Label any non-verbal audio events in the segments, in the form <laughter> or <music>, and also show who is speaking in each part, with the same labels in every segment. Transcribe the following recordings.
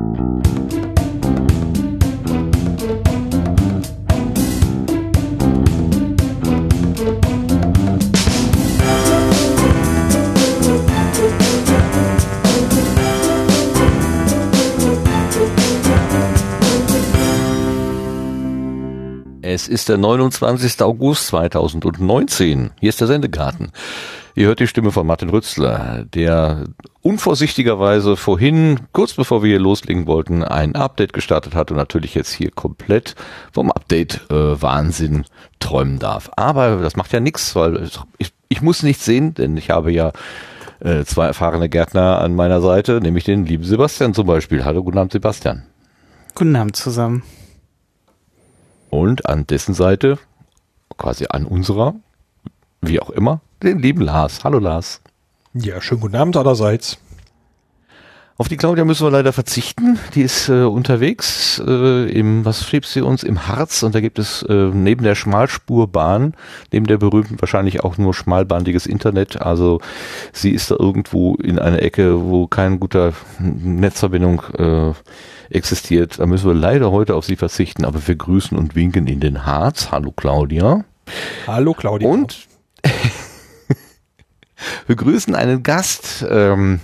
Speaker 1: Mm-hmm. Ist der 29. August 2019. Hier ist der Sendegarten. Ihr hört die Stimme von Martin Rützler, der unvorsichtigerweise vorhin, kurz bevor wir hier loslegen wollten, ein Update gestartet hat und natürlich jetzt hier komplett vom Update-Wahnsinn äh, träumen darf. Aber das macht ja nichts, weil ich, ich muss nichts sehen, denn ich habe ja äh, zwei erfahrene Gärtner an meiner Seite, nämlich den lieben Sebastian zum Beispiel. Hallo, guten Abend, Sebastian.
Speaker 2: Guten Abend zusammen.
Speaker 1: Und an dessen Seite, quasi an unserer, wie auch immer, den lieben Lars. Hallo Lars.
Speaker 3: Ja, schönen guten Abend allerseits.
Speaker 1: Auf die Claudia müssen wir leider verzichten. Die ist äh, unterwegs äh, im, was schrieb sie uns, im Harz und da gibt es äh, neben der Schmalspurbahn, neben der berühmten wahrscheinlich auch nur schmalbandiges Internet. Also sie ist da irgendwo in einer Ecke, wo keine gute Netzverbindung äh, existiert. Da müssen wir leider heute auf sie verzichten, aber wir grüßen und winken in den Harz. Hallo Claudia.
Speaker 3: Hallo Claudia.
Speaker 1: Und <laughs> wir grüßen einen Gast, ähm,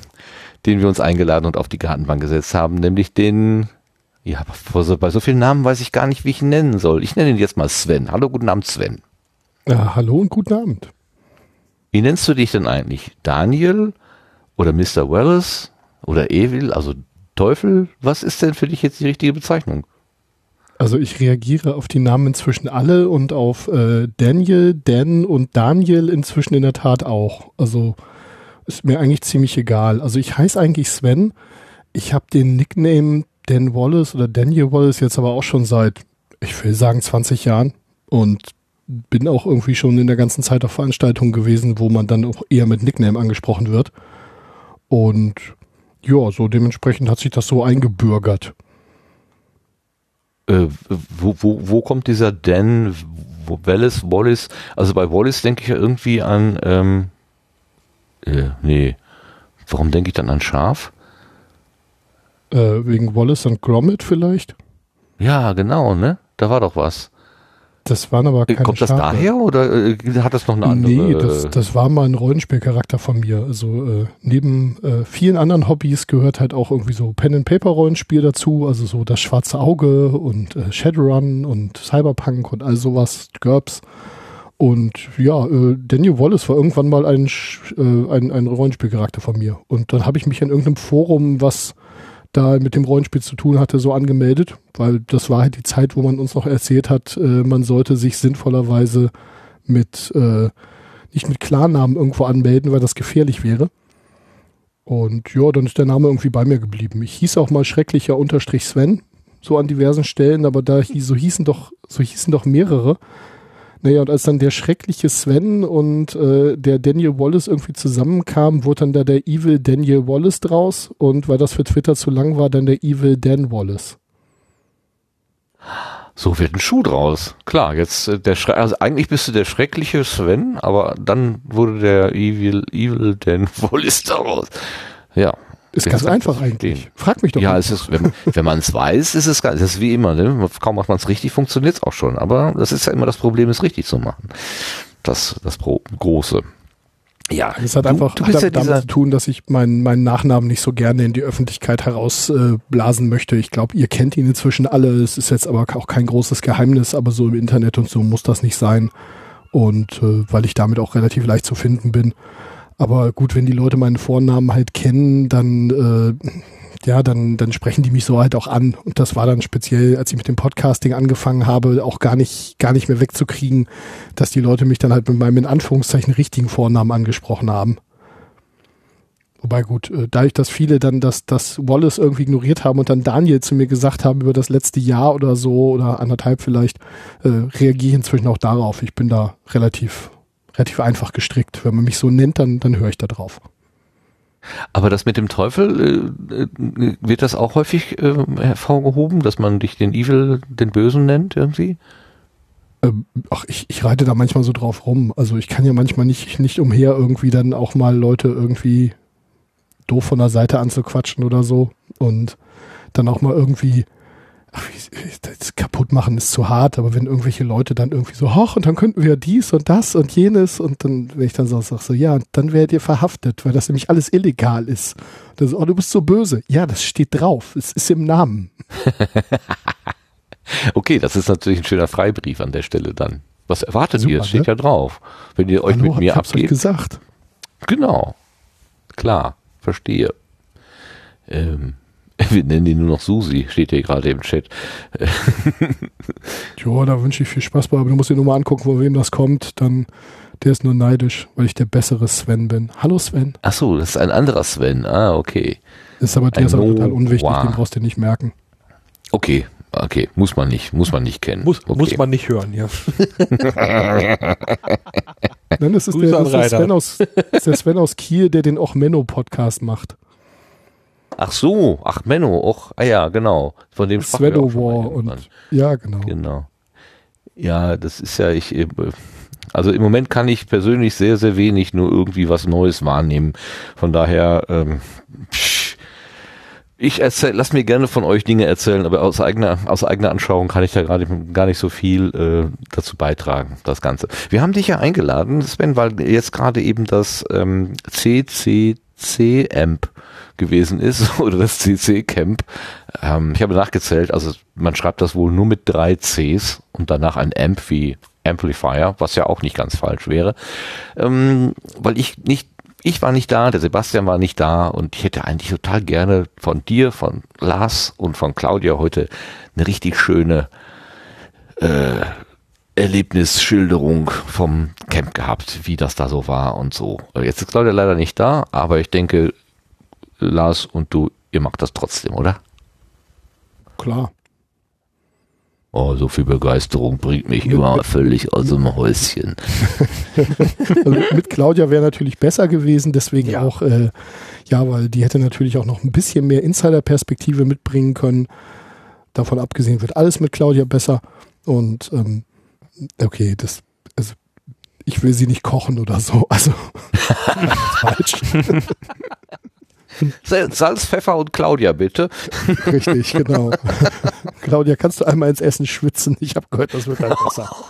Speaker 1: den wir uns eingeladen und auf die Gartenbank gesetzt haben, nämlich den, ja, bei so vielen Namen weiß ich gar nicht, wie ich ihn nennen soll. Ich nenne ihn jetzt mal Sven. Hallo, guten Abend, Sven.
Speaker 4: Ja, hallo und guten Abend.
Speaker 1: Wie nennst du dich denn eigentlich? Daniel oder Mr. Wallace oder Evil, also Teufel? Was ist denn für dich jetzt die richtige Bezeichnung?
Speaker 4: Also ich reagiere auf die Namen inzwischen alle und auf äh, Daniel, Dan und Daniel inzwischen in der Tat auch. Also ist mir eigentlich ziemlich egal. Also ich heiße eigentlich Sven. Ich habe den Nickname Dan Wallace oder Daniel Wallace jetzt aber auch schon seit, ich will sagen, 20 Jahren und bin auch irgendwie schon in der ganzen Zeit auf Veranstaltungen gewesen, wo man dann auch eher mit Nickname angesprochen wird. Und ja, so dementsprechend hat sich das so eingebürgert.
Speaker 1: Äh, wo, wo, wo kommt dieser Dan Wallace, Wallace? Also bei Wallace denke ich ja irgendwie an, ähm, äh, nee, warum denke ich dann an Schaf?
Speaker 4: Äh, wegen Wallace und Gromit vielleicht?
Speaker 1: Ja, genau, ne? Da war doch was.
Speaker 4: Das waren aber keine
Speaker 1: Kommt das
Speaker 4: Schafe.
Speaker 1: daher oder äh, hat das noch eine andere?
Speaker 4: Nee, das, das war mal ein Rollenspielcharakter von mir. Also äh, neben äh, vielen anderen Hobbys gehört halt auch irgendwie so Pen-and-Paper-Rollenspiel dazu, also so das Schwarze Auge und äh, Shadowrun und Cyberpunk und all sowas, GURPS. Und ja, äh, Daniel Wallace war irgendwann mal ein, äh, ein, ein Rollenspielcharakter von mir. Und dann habe ich mich in irgendeinem Forum, was da mit dem Rollenspiel zu tun hatte, so angemeldet, weil das war halt die Zeit, wo man uns noch erzählt hat, äh, man sollte sich sinnvollerweise mit äh, nicht mit Klarnamen irgendwo anmelden, weil das gefährlich wäre. Und ja, dann ist der Name irgendwie bei mir geblieben. Ich hieß auch mal schrecklicher Unterstrich Sven, so an diversen Stellen, aber da so hießen doch, so hießen doch mehrere. Naja, und als dann der schreckliche Sven und äh, der Daniel Wallace irgendwie zusammenkamen, wurde dann da der Evil Daniel Wallace draus und weil das für Twitter zu lang war, dann der Evil Dan Wallace.
Speaker 1: So wird ein Schuh draus. Klar, jetzt äh, der Schre also eigentlich bist du der schreckliche Sven, aber dann wurde der Evil Evil Dan <laughs> Wallace daraus. Ja.
Speaker 4: Ist ganz einfach eigentlich.
Speaker 1: verstehen.
Speaker 4: Frag mich doch
Speaker 1: Ja,
Speaker 4: mal.
Speaker 1: es ist, wenn, wenn man es weiß, ist es ganz, das ist wie immer, ne? Kaum macht man es richtig, funktioniert es auch schon. Aber das ist ja immer das Problem, es richtig zu machen. Das, das Pro Große. Ja,
Speaker 4: Es hat
Speaker 1: du-
Speaker 4: einfach
Speaker 1: du
Speaker 4: hat
Speaker 1: ja
Speaker 4: damit zu tun, dass ich meinen, meinen Nachnamen nicht so gerne in die Öffentlichkeit herausblasen äh, möchte. Ich glaube, ihr kennt ihn inzwischen alle. Es ist jetzt aber auch kein großes Geheimnis, aber so im Internet und so muss das nicht sein. Und äh, weil ich damit auch relativ leicht zu finden bin. Aber gut, wenn die Leute meinen Vornamen halt kennen, dann äh, ja, dann, dann sprechen die mich so halt auch an. Und das war dann speziell, als ich mit dem Podcasting angefangen habe, auch gar nicht, gar nicht mehr wegzukriegen, dass die Leute mich dann halt mit meinem in Anführungszeichen richtigen Vornamen angesprochen haben. Wobei gut, äh, dadurch, dass viele dann das, das Wallace irgendwie ignoriert haben und dann Daniel zu mir gesagt haben über das letzte Jahr oder so oder anderthalb vielleicht, äh, reagiere ich inzwischen auch darauf. Ich bin da relativ, relativ einfach gestrickt. Wenn man mich so nennt, dann, dann höre ich da drauf.
Speaker 1: aber das mit dem Teufel, äh, äh, wird das auch häufig äh, hervorgehoben, dass man dich den Evil, den Bösen nennt irgendwie?
Speaker 4: Ähm, ach, ich, ich reite da manchmal so drauf rum. Also ich kann ja manchmal nicht, nicht umher, irgendwie dann auch mal Leute irgendwie doof von der Seite anzuquatschen oder so. Und dann auch mal irgendwie, das kaputt machen ist zu hart, aber wenn irgendwelche Leute dann irgendwie so, hoch, und dann könnten wir dies und das und jenes und dann, wenn ich dann so sage, so, ja, dann werdet ihr verhaftet, weil das nämlich alles illegal ist. Das, oh, du bist so böse. Ja, das steht drauf. Es ist im Namen. <laughs>
Speaker 1: okay, das ist natürlich ein schöner Freibrief an der Stelle dann. Was erwartet
Speaker 4: Super,
Speaker 1: ihr? Es steht
Speaker 4: ne?
Speaker 1: ja drauf. Wenn ihr euch
Speaker 4: Hallo,
Speaker 1: mit mir
Speaker 4: ich hab's euch
Speaker 1: abgebt.
Speaker 4: gesagt.
Speaker 1: Genau. Klar, verstehe. Ähm, <laughs> wir nennen die nur noch Susi, steht hier gerade im Chat. <laughs>
Speaker 4: Ja, da wünsche ich viel Spaß bei, aber du musst dir nur mal angucken, von wem das kommt. Dann, der ist nur neidisch, weil ich der bessere Sven bin. Hallo Sven.
Speaker 1: Ach so, das ist ein anderer Sven. Ah, okay.
Speaker 4: Ist aber, der
Speaker 1: Ein
Speaker 4: ist aber total unwichtig,
Speaker 1: Noah.
Speaker 4: den brauchst du nicht merken.
Speaker 1: Okay, okay, muss man nicht, muss man nicht kennen.
Speaker 3: Muss,
Speaker 1: okay.
Speaker 3: muss man nicht hören, ja. <laughs>
Speaker 4: Nein, das ist, der, das ist der. Sven aus, das ist der Sven aus Kiel, der den auch Menno-Podcast macht.
Speaker 1: Ach so, ach Menno, och, ah ja, genau. Von dem mal
Speaker 4: War und ja, genau.
Speaker 1: Genau. Ja, das ist ja, ich, äh, also im Moment kann ich persönlich sehr, sehr wenig nur irgendwie was Neues wahrnehmen. Von daher, ähm, ich erzähl, lass mir gerne von euch Dinge erzählen, aber aus eigener, aus eigener Anschauung kann ich da gerade gar nicht so viel äh, dazu beitragen, das Ganze. Wir haben dich ja eingeladen, Sven, weil jetzt gerade eben das ähm, CCC-Amp gewesen ist <laughs> oder das CC-Camp. Ähm, ich habe nachgezählt, also man schreibt das wohl nur mit drei Cs und danach ein Amp wie Amplifier, was ja auch nicht ganz falsch wäre, ähm, weil ich nicht ich war nicht da, der Sebastian war nicht da und ich hätte eigentlich total gerne von dir, von Lars und von Claudia heute eine richtig schöne äh, Erlebnisschilderung vom Camp gehabt, wie das da so war und so. Jetzt ist Claudia leider nicht da, aber ich denke, Lars und du, ihr macht das trotzdem, oder?
Speaker 4: Klar.
Speaker 1: Oh, so viel Begeisterung bringt mich immer völlig aus dem Häuschen. <laughs>
Speaker 4: Also mit- Claudia wäre natürlich besser gewesen, deswegen
Speaker 3: Ja.
Speaker 4: auch, äh, ja, weil die hätte natürlich auch noch ein bisschen mehr Insider-Perspektive mitbringen können. Davon abgesehen wird alles mit Claudia besser. Und ähm, okay, das, also ich will sie nicht kochen oder so. Also <laughs> falsch. <laughs>
Speaker 1: Salz, Pfeffer und Claudia, bitte.
Speaker 4: Richtig, genau. <laughs> Claudia, kannst du einmal ins Essen schwitzen? Ich habe gehört, das wird dann besser. <laughs>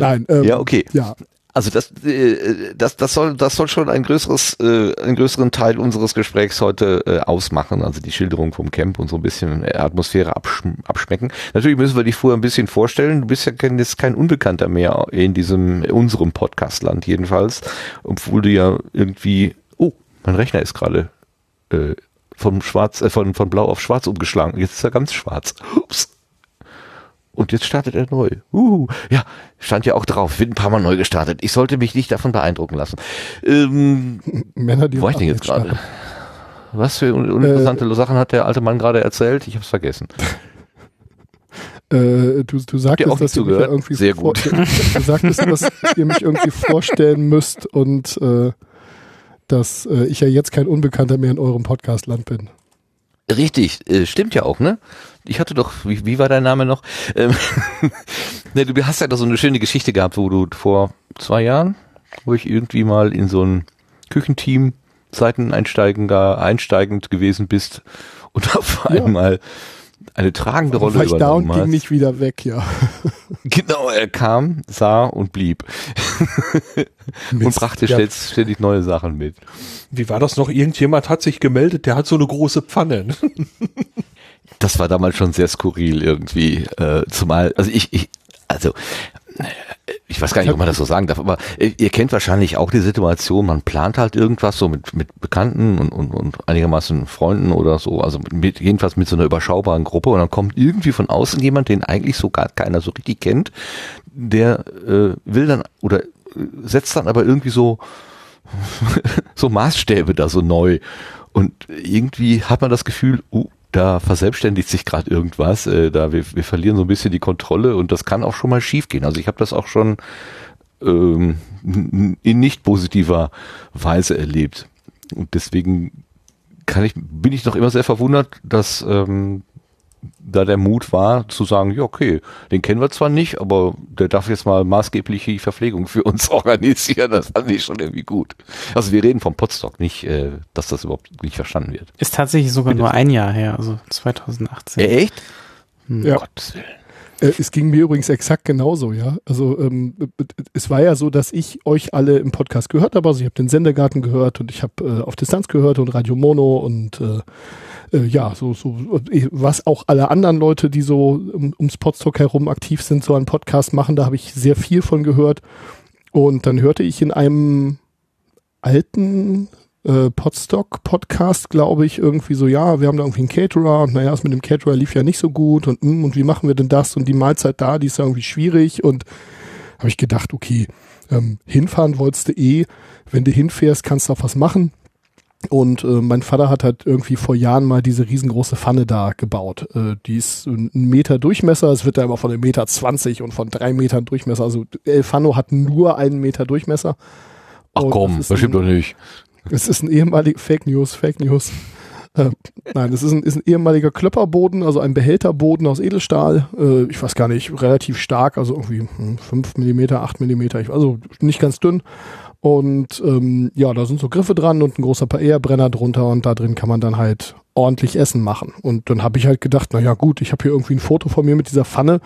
Speaker 4: Nein, ähm,
Speaker 1: Ja, okay.
Speaker 4: ja,
Speaker 1: Also das, äh, das, das soll, das soll schon ein größeres, äh, einen größeren Teil unseres Gesprächs heute äh, ausmachen. Also die Schilderung vom Camp und so ein bisschen äh, Atmosphäre absch abschmecken. Natürlich müssen wir dich vorher ein bisschen vorstellen. Du bist ja kein, jetzt kein Unbekannter mehr in diesem, unserem Podcastland jedenfalls. Obwohl du ja irgendwie, oh, mein Rechner ist gerade, äh, von schwarz, äh, von, von blau auf schwarz umgeschlagen. Jetzt ist er ganz schwarz. Ups. Und jetzt startet er neu. Uh, ja, stand ja auch drauf. Wird ein paar Mal neu gestartet. Ich sollte mich nicht davon beeindrucken lassen. Ähm, <laughs>
Speaker 4: Männer, die
Speaker 1: wo war ich denn jetzt gerade? Was für un uninteressante Sachen hat der alte Mann gerade erzählt? Ich habe es vergessen. <laughs>
Speaker 4: Äh, du, du sagtest,
Speaker 1: auch
Speaker 4: dass ihr mich ja irgendwie
Speaker 1: Sehr
Speaker 4: vor-
Speaker 1: gut. <laughs>
Speaker 4: du sagtest, dass ihr mich irgendwie vorstellen müsst und äh, dass äh, ich ja jetzt kein Unbekannter mehr in eurem Podcastland bin.
Speaker 1: Richtig, äh, stimmt ja auch, ne? Ich hatte doch, wie, wie war dein Name noch? Ähm, <laughs> ne, du hast ja doch so eine schöne Geschichte gehabt, wo du vor zwei Jahren, wo ich irgendwie mal in so ein Küchenteam Seiteneinsteigender, einsteigend gewesen bist und <laughs> auf
Speaker 4: Ja.
Speaker 1: einmal eine tragende Rolle
Speaker 4: War ich da und ging nicht wieder weg, ja. <laughs>
Speaker 1: Genau, er kam, sah und blieb und
Speaker 4: Mist.
Speaker 1: brachte
Speaker 3: Ja.
Speaker 1: ständig neue Sachen mit.
Speaker 3: Wie war das noch? Irgendjemand hat sich gemeldet, der hat so eine große Pfanne.
Speaker 1: Das war damals schon sehr skurril irgendwie, äh, zumal, also ich, ich also ich weiß gar nicht, ob man das so sagen darf, aber äh, ihr kennt wahrscheinlich auch die Situation, man plant halt irgendwas so mit, mit Bekannten und, und, und einigermaßen Freunden oder so, also mit, jedenfalls mit so einer überschaubaren Gruppe und dann kommt irgendwie von außen jemand, den eigentlich so gar keiner so richtig kennt, der äh, will dann oder äh, setzt dann aber irgendwie so <laughs> so Maßstäbe da so neu. Und irgendwie hat man das Gefühl, uh, da verselbstständigt sich gerade irgendwas, äh, da wir, wir verlieren so ein bisschen die Kontrolle und das kann auch schon mal schiefgehen. Also ich habe das auch schon ähm, in nicht positiver Weise erlebt. Und deswegen kann ich, bin ich noch immer sehr verwundert, dass ähm, da der Mut war, zu sagen, ja, okay, den kennen wir zwar nicht, aber der darf jetzt mal maßgebliche Verpflegung für uns <laughs> organisieren. Das fand ich schon irgendwie gut. Also wir reden vom Podstock, nicht, äh, dass das überhaupt nicht verstanden wird.
Speaker 2: Ist tatsächlich sogar nur ein Jahr her, also 2018.
Speaker 1: Ja, echt?
Speaker 2: Hm.
Speaker 4: Ja.
Speaker 1: Gottes Willen.
Speaker 4: Äh, es ging mir übrigens exakt genauso, ja. Also ähm, es war ja so, dass ich euch alle im Podcast gehört habe. Also ich habe den Sendergarten gehört und ich habe äh, auf Distanz gehört und Radio Mono und äh, äh, ja, so, so was auch alle anderen Leute, die so um, ums Podstock herum aktiv sind, so einen Podcast machen, da habe ich sehr viel von gehört. Und dann hörte ich in einem alten äh, Podstock-Podcast, glaube ich, irgendwie so, ja, wir haben da irgendwie einen Caterer und naja, das mit dem Caterer lief ja nicht so gut und, mm, und wie machen wir denn das und die Mahlzeit da, die ist ja irgendwie schwierig und habe ich gedacht, okay, ähm, hinfahren wolltest du eh, wenn du hinfährst, kannst du auch was machen. Und äh, mein Vater hat halt irgendwie vor Jahren mal diese riesengroße Pfanne da gebaut. Äh, die ist ein Meter Durchmesser, es wird da immer von einem Meter zwanzig und von drei Metern Durchmesser. Also El Fano hat nur einen Meter Durchmesser.
Speaker 1: Ach
Speaker 4: Und
Speaker 1: komm, das stimmt doch nicht.
Speaker 4: es ist ein ehemaliger Fake News, Fake News. Äh, nein, es ist ein, ist ein ehemaliger Klöpperboden, also ein Behälterboden aus Edelstahl. Äh, ich weiß gar nicht, relativ stark, also irgendwie hm, 5 mm, 8 mm, also nicht ganz dünn. Und ähm, ja, da sind so Griffe dran und ein großer Paella-Brenner drunter und da drin kann man dann halt ordentlich Essen machen. Und dann habe ich halt gedacht, na ja gut, ich habe hier irgendwie ein Foto von mir mit dieser Pfanne.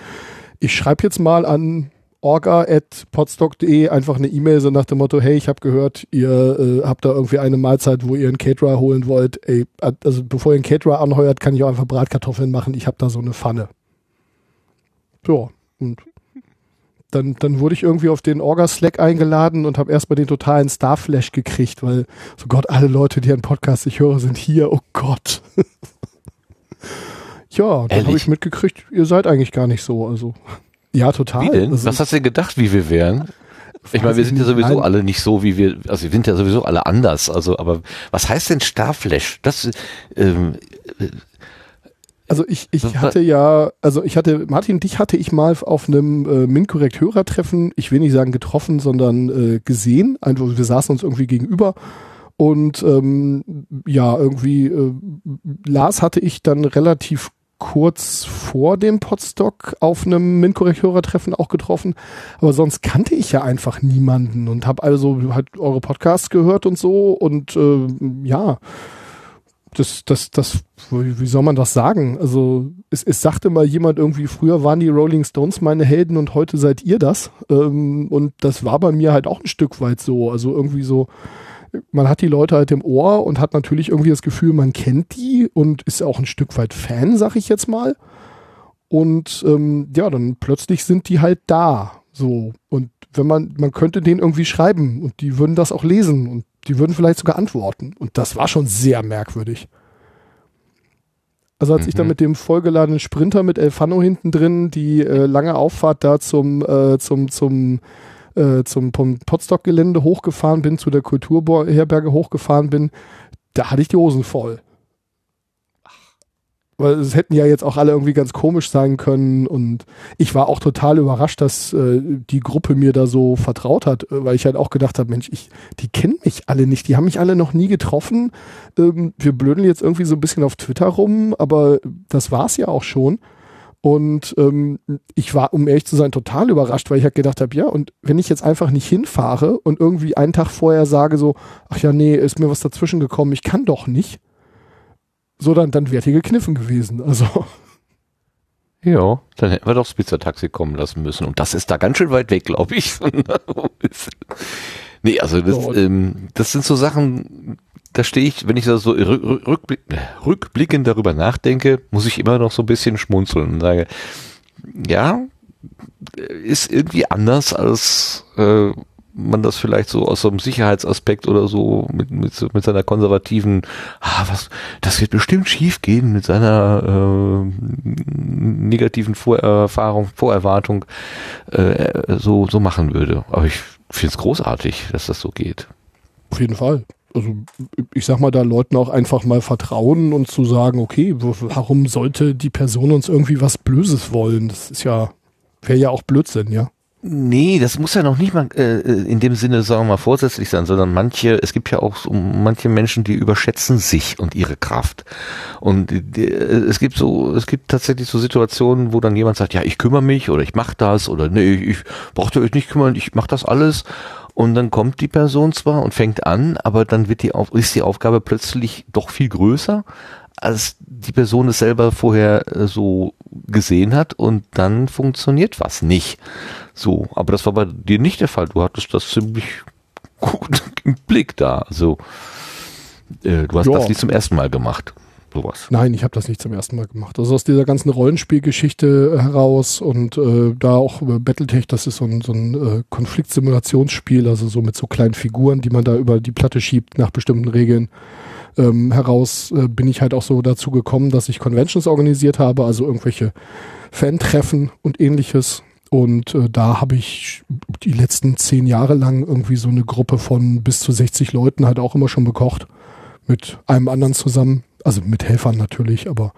Speaker 4: Ich schreibe jetzt mal an orga.podstock.de einfach eine E-Mail so nach dem Motto, hey, ich habe gehört, ihr äh, habt da irgendwie eine Mahlzeit, wo ihr einen Caterer holen wollt. Ey, also bevor ihr einen Caterer anheuert, kann ich auch einfach Bratkartoffeln machen. Ich habe da so eine Pfanne. Ja, und dann, dann wurde ich irgendwie auf den Orga-Slack eingeladen und habe erstmal den totalen Starflash gekriegt, weil, so Gott, alle Leute, die einen Podcast ich höre, sind hier. Oh Gott. <laughs> ja, dann habe ich mitgekriegt, ihr seid eigentlich gar nicht so. Also, ja, total.
Speaker 1: Wie denn?
Speaker 4: Also,
Speaker 1: Was hast du denn gedacht, wie wir wären? Ich meine, wir sind ja sowieso alle nicht so, wie wir, also wir sind ja sowieso alle anders. Also, aber was heißt denn Starflash? Das, ähm,
Speaker 4: Also ich, ich hatte ja, also ich hatte, Martin, dich hatte ich mal auf einem äh, MinCorrect-Hörertreffen, ich will nicht sagen getroffen, sondern äh, gesehen. Einfach, wir saßen uns irgendwie gegenüber und ähm, ja, irgendwie äh, Lars hatte ich dann relativ kurz vor dem Podstock auf einem MinCorrect-Hörertreffen auch getroffen, aber sonst kannte ich ja einfach niemanden und habe also halt eure Podcasts gehört und so und äh, ja, das, das, das, wie soll man das sagen? Also, es, es sagte mal jemand irgendwie, früher waren die Rolling Stones meine Helden und heute seid ihr das. Ähm, und das war bei mir halt auch ein Stück weit so. Also irgendwie so, man hat die Leute halt im Ohr und hat natürlich irgendwie das Gefühl, man kennt die und ist auch ein Stück weit Fan, sag ich jetzt mal. Und ähm, ja, dann plötzlich sind die halt da. So. Und wenn man, man könnte denen irgendwie schreiben und die würden das auch lesen und die würden vielleicht sogar antworten. Und das war schon sehr merkwürdig. Also als ich dann
Speaker 1: Mhm.
Speaker 4: mit dem vollgeladenen Sprinter mit Elfano hinten drin die äh, lange Auffahrt da zum, äh, zum, zum, äh, zum vom Potsdok-Gelände hochgefahren bin, zu der Kulturherberge hochgefahren bin, da hatte ich die Hosen voll. Weil es hätten ja jetzt auch alle irgendwie ganz komisch sein können und ich war auch total überrascht, dass äh, die Gruppe mir da so vertraut hat, äh, weil ich halt auch gedacht habe, Mensch, ich, die kennen mich alle nicht, die haben mich alle noch nie getroffen. Ähm, wir blödeln jetzt irgendwie so ein bisschen auf Twitter rum, aber das war's ja auch schon. Und ähm, ich war, um ehrlich zu sein, total überrascht, weil ich halt gedacht habe, ja, und wenn ich jetzt einfach nicht hinfahre und irgendwie einen Tag vorher sage so, ach ja, nee, ist mir was dazwischen gekommen, ich kann doch nicht, so dann, dann wäre hier gekniffen gewesen. Also <laughs>
Speaker 1: ja, dann hätten wir doch das Pizzataxi kommen lassen müssen. Und das ist da ganz schön weit weg, glaube ich. <laughs> nee, also das,
Speaker 4: Ja.
Speaker 1: ähm, das sind so Sachen, da stehe ich, wenn ich da so rück, rück, rückblick, rückblickend darüber nachdenke, muss ich immer noch so ein bisschen schmunzeln und sage, ja, ist irgendwie anders als äh, man das vielleicht so aus so einem Sicherheitsaspekt oder so mit, mit, mit seiner konservativen, ah, was, das wird bestimmt schief gehen mit seiner äh, negativen Vorerfahrung, Vorerwartung äh, so, so machen würde. Aber ich finde es großartig, dass das so geht.
Speaker 4: Auf jeden Fall. Also ich sag mal, da Leuten auch einfach mal vertrauen und zu sagen, okay, warum sollte die Person uns irgendwie was Blöses wollen? Das ist ja, wäre ja auch Blödsinn, ja.
Speaker 1: Nee, das muss ja noch nicht mal äh, in dem Sinne, sagen wir mal, vorsätzlich sein, sondern manche, es gibt ja auch so manche Menschen, die überschätzen sich und ihre Kraft. Und die, es gibt so, es gibt tatsächlich so Situationen, wo dann jemand sagt, ja, ich kümmere mich oder ich mache das oder nee, ich brauchte euch nicht kümmern, ich mache das alles. Und dann kommt die Person zwar und fängt an, aber dann wird die, ist die Aufgabe plötzlich doch viel größer, als die Person es selber vorher äh, so gesehen hat und dann funktioniert was nicht. So, aber das war bei dir nicht der Fall. Du hattest das ziemlich gut <laughs> im Blick da. Also äh, du hast ja. das nicht zum ersten Mal gemacht. Sowas.
Speaker 4: Nein, ich habe das nicht zum ersten Mal gemacht. Also aus dieser ganzen Rollenspielgeschichte heraus und äh, da auch über Battletech, das ist so ein, so ein äh, Konfliktsimulationsspiel, also so mit so kleinen Figuren, die man da über die Platte schiebt nach bestimmten Regeln ähm, heraus äh, bin ich halt auch so dazu gekommen, dass ich Conventions organisiert habe, also irgendwelche Fan-Treffen und ähnliches. Und äh, da habe ich die letzten zehn Jahre lang irgendwie so eine Gruppe von bis zu 60 Leuten halt auch immer schon bekocht. Mit einem anderen zusammen. Also mit Helfern natürlich, aber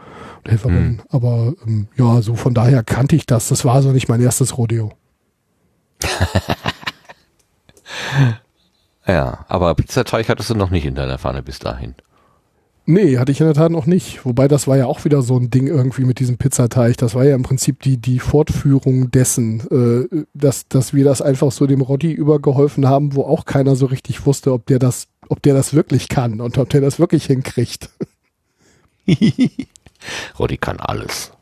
Speaker 4: Helferinnen. Mhm. Aber ähm, ja, so von daher kannte ich das. Das war so nicht mein erstes Rodeo. <laughs>
Speaker 1: ja, aber Pizzateig hattest du noch nicht in deiner Pfanne bis dahin.
Speaker 4: Nee, hatte ich in der Tat noch nicht. Wobei das war ja auch wieder so ein Ding irgendwie mit diesem Pizzateig. Das war ja im Prinzip die, die Fortführung dessen, äh, dass, dass wir das einfach so dem Rotti übergeholfen haben, wo auch keiner so richtig wusste, ob der das, ob der das wirklich kann und ob der das wirklich hinkriegt. <laughs>
Speaker 1: Roddy kann alles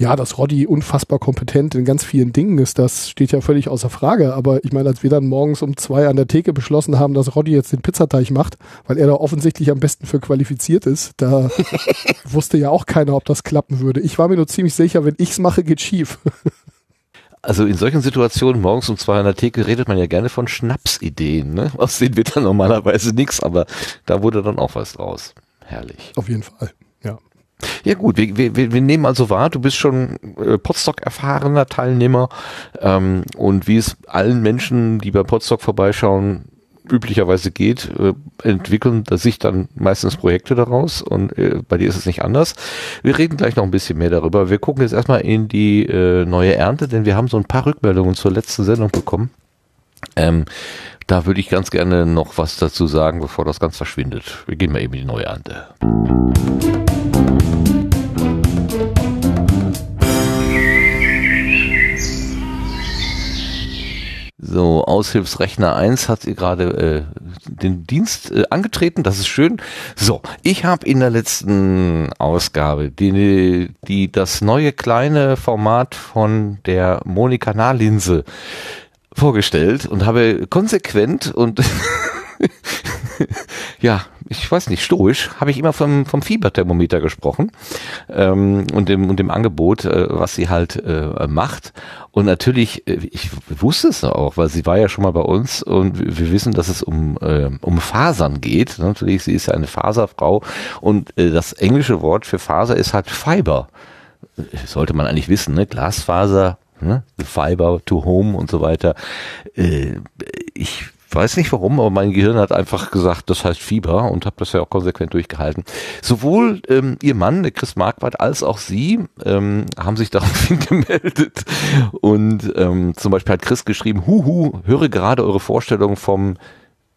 Speaker 4: ja, dass Roddy unfassbar kompetent in ganz vielen Dingen ist, das steht ja völlig außer Frage. Aber ich meine, als wir dann morgens um zwei an der Theke beschlossen haben, dass Roddy jetzt den Pizzateig macht, weil er da offensichtlich am besten für qualifiziert ist, da <laughs> wusste ja auch keiner, ob das klappen würde. Ich war mir nur ziemlich sicher, wenn ich's mache, geht schief. <laughs>
Speaker 1: Also in solchen Situationen morgens um zwei an der Theke redet man ja gerne von Schnapsideen, ne? Aus denen wird dann normalerweise nichts, aber da wurde dann auch was draus. Herrlich.
Speaker 4: Auf jeden Fall.
Speaker 1: Ja gut, wir, wir, wir nehmen also wahr, du bist schon äh, Podstock erfahrener Teilnehmer ähm, und wie es allen Menschen, die bei Podstock vorbeischauen, üblicherweise geht, äh, entwickeln sich dann meistens Projekte daraus und äh, bei dir ist es nicht anders. Wir reden gleich noch ein bisschen mehr darüber. Wir gucken jetzt erstmal in die äh, neue Ernte, denn wir haben so ein paar Rückmeldungen zur letzten Sendung bekommen. Ähm, da würde ich ganz gerne noch was dazu sagen, bevor das ganz verschwindet. Wir gehen mal eben in die neue Ernte. So, Aushilfsrechner 1 hat gerade äh, den Dienst äh, angetreten, das ist schön. So, ich habe in der letzten Ausgabe die, die das neue kleine Format von der Monika Nahlinse vorgestellt und habe konsequent und <laughs> <laughs> ja, ich weiß nicht, stoisch, habe ich immer vom, vom Fieberthermometer gesprochen ähm, und, dem, und dem Angebot, äh, was sie halt äh, macht. Und natürlich, äh, ich wusste es auch, weil sie war ja schon mal bei uns und wir wissen, dass es um, äh, um Fasern geht. Natürlich, sie ist ja eine Faserfrau und äh, das englische Wort für Faser ist halt Fiber. Sollte man eigentlich wissen, ne? Glasfaser, ne? Fiber to Home und so weiter. Äh, ich weiß nicht warum, aber mein Gehirn hat einfach gesagt, das heißt Fieber und habe das ja auch konsequent durchgehalten. Sowohl ähm, ihr Mann, der Chris Marquardt, als auch sie ähm, haben sich <laughs> daraufhin gemeldet und ähm, zum Beispiel hat Chris geschrieben, huhu, höre gerade eure Vorstellung vom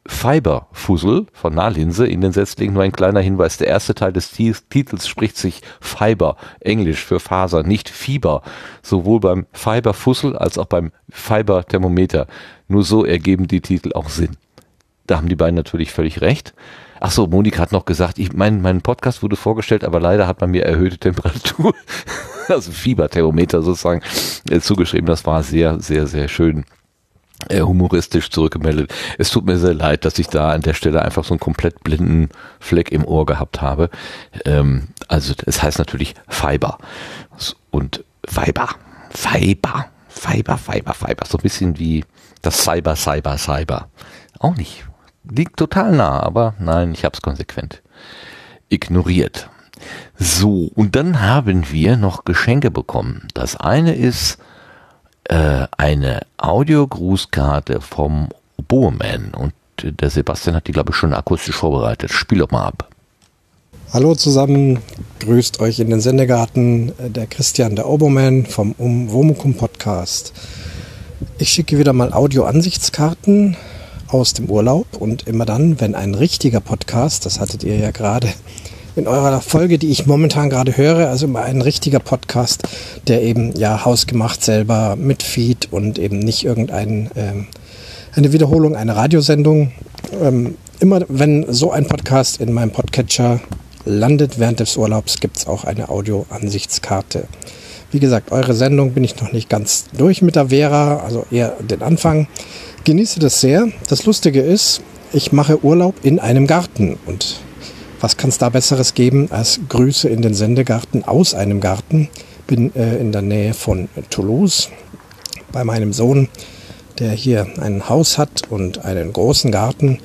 Speaker 1: Fiberfussel von Nahlinse in den Setzlingen nur ein kleiner Hinweis. Der erste Teil des Titels spricht sich Fiber, Englisch für Faser, nicht Fieber. Sowohl beim Fiberfussel als auch beim Fiberthermometer. Nur so ergeben die Titel auch Sinn. Da haben die beiden natürlich völlig recht. Ach so, Monika hat noch gesagt, ich, mein, mein Podcast wurde vorgestellt, aber leider hat man mir erhöhte Temperatur, <laughs> also Fieberthermometer sozusagen, äh, zugeschrieben. Das war sehr, sehr, sehr schön äh, humoristisch zurückgemeldet. Es tut mir sehr leid, dass ich da an der Stelle einfach so einen komplett blinden Fleck im Ohr gehabt habe. Ähm, also es heißt natürlich Fiber und Fiber, Fiber, Fiber, Fiber, Fiber. So ein bisschen wie das Cyber, Cyber, Cyber. Auch nicht. Liegt total nah, aber nein, ich habe es konsequent ignoriert. So, und dann haben wir noch Geschenke bekommen. Das eine ist äh, eine Audiogrußkarte vom Boeman und der Sebastian hat die, glaube ich, schon akustisch vorbereitet. Spiel doch mal ab.
Speaker 5: Hallo zusammen, grüßt euch in den Sendegarten der Christian der Oberman vom Um Womukum Podcast. Ich schicke wieder mal Audio-Ansichtskarten aus dem Urlaub und immer dann, wenn ein richtiger Podcast, das hattet ihr ja gerade in eurer Folge, die ich momentan gerade höre, also immer ein richtiger Podcast, der eben ja hausgemacht selber mit Feed und eben nicht irgendein ähm, eine Wiederholung einer Radiosendung. Ähm, immer wenn so ein Podcast in meinem Podcatcher landet während des Urlaubs, gibt es auch eine Audio-Ansichtskarte. Wie gesagt, eure Sendung bin ich noch nicht ganz durch mit der Vera, also eher den Anfang. Genieße das sehr. Das Lustige ist, ich mache Urlaub in einem Garten und was kann es da Besseres geben als Grüße in den Sendegarten aus einem Garten? Bin äh, in der Nähe von Toulouse bei meinem Sohn, der hier ein Haus hat und einen großen Garten.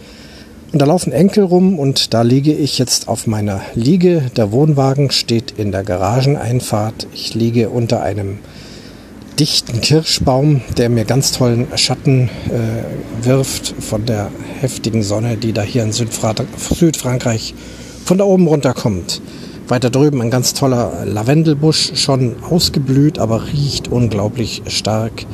Speaker 5: Und da laufen Enkel rum und da liege ich jetzt auf meiner Liege. Der Wohnwagen steht in der Garageneinfahrt. Ich liege unter einem dichten Kirschbaum, der mir ganz tollen Schatten äh, wirft von der heftigen Sonne, die da hier in Südfra Südfrankreich von da oben runterkommt. Weiter drüben ein ganz toller Lavendelbusch, schon ausgeblüht, aber riecht unglaublich stark.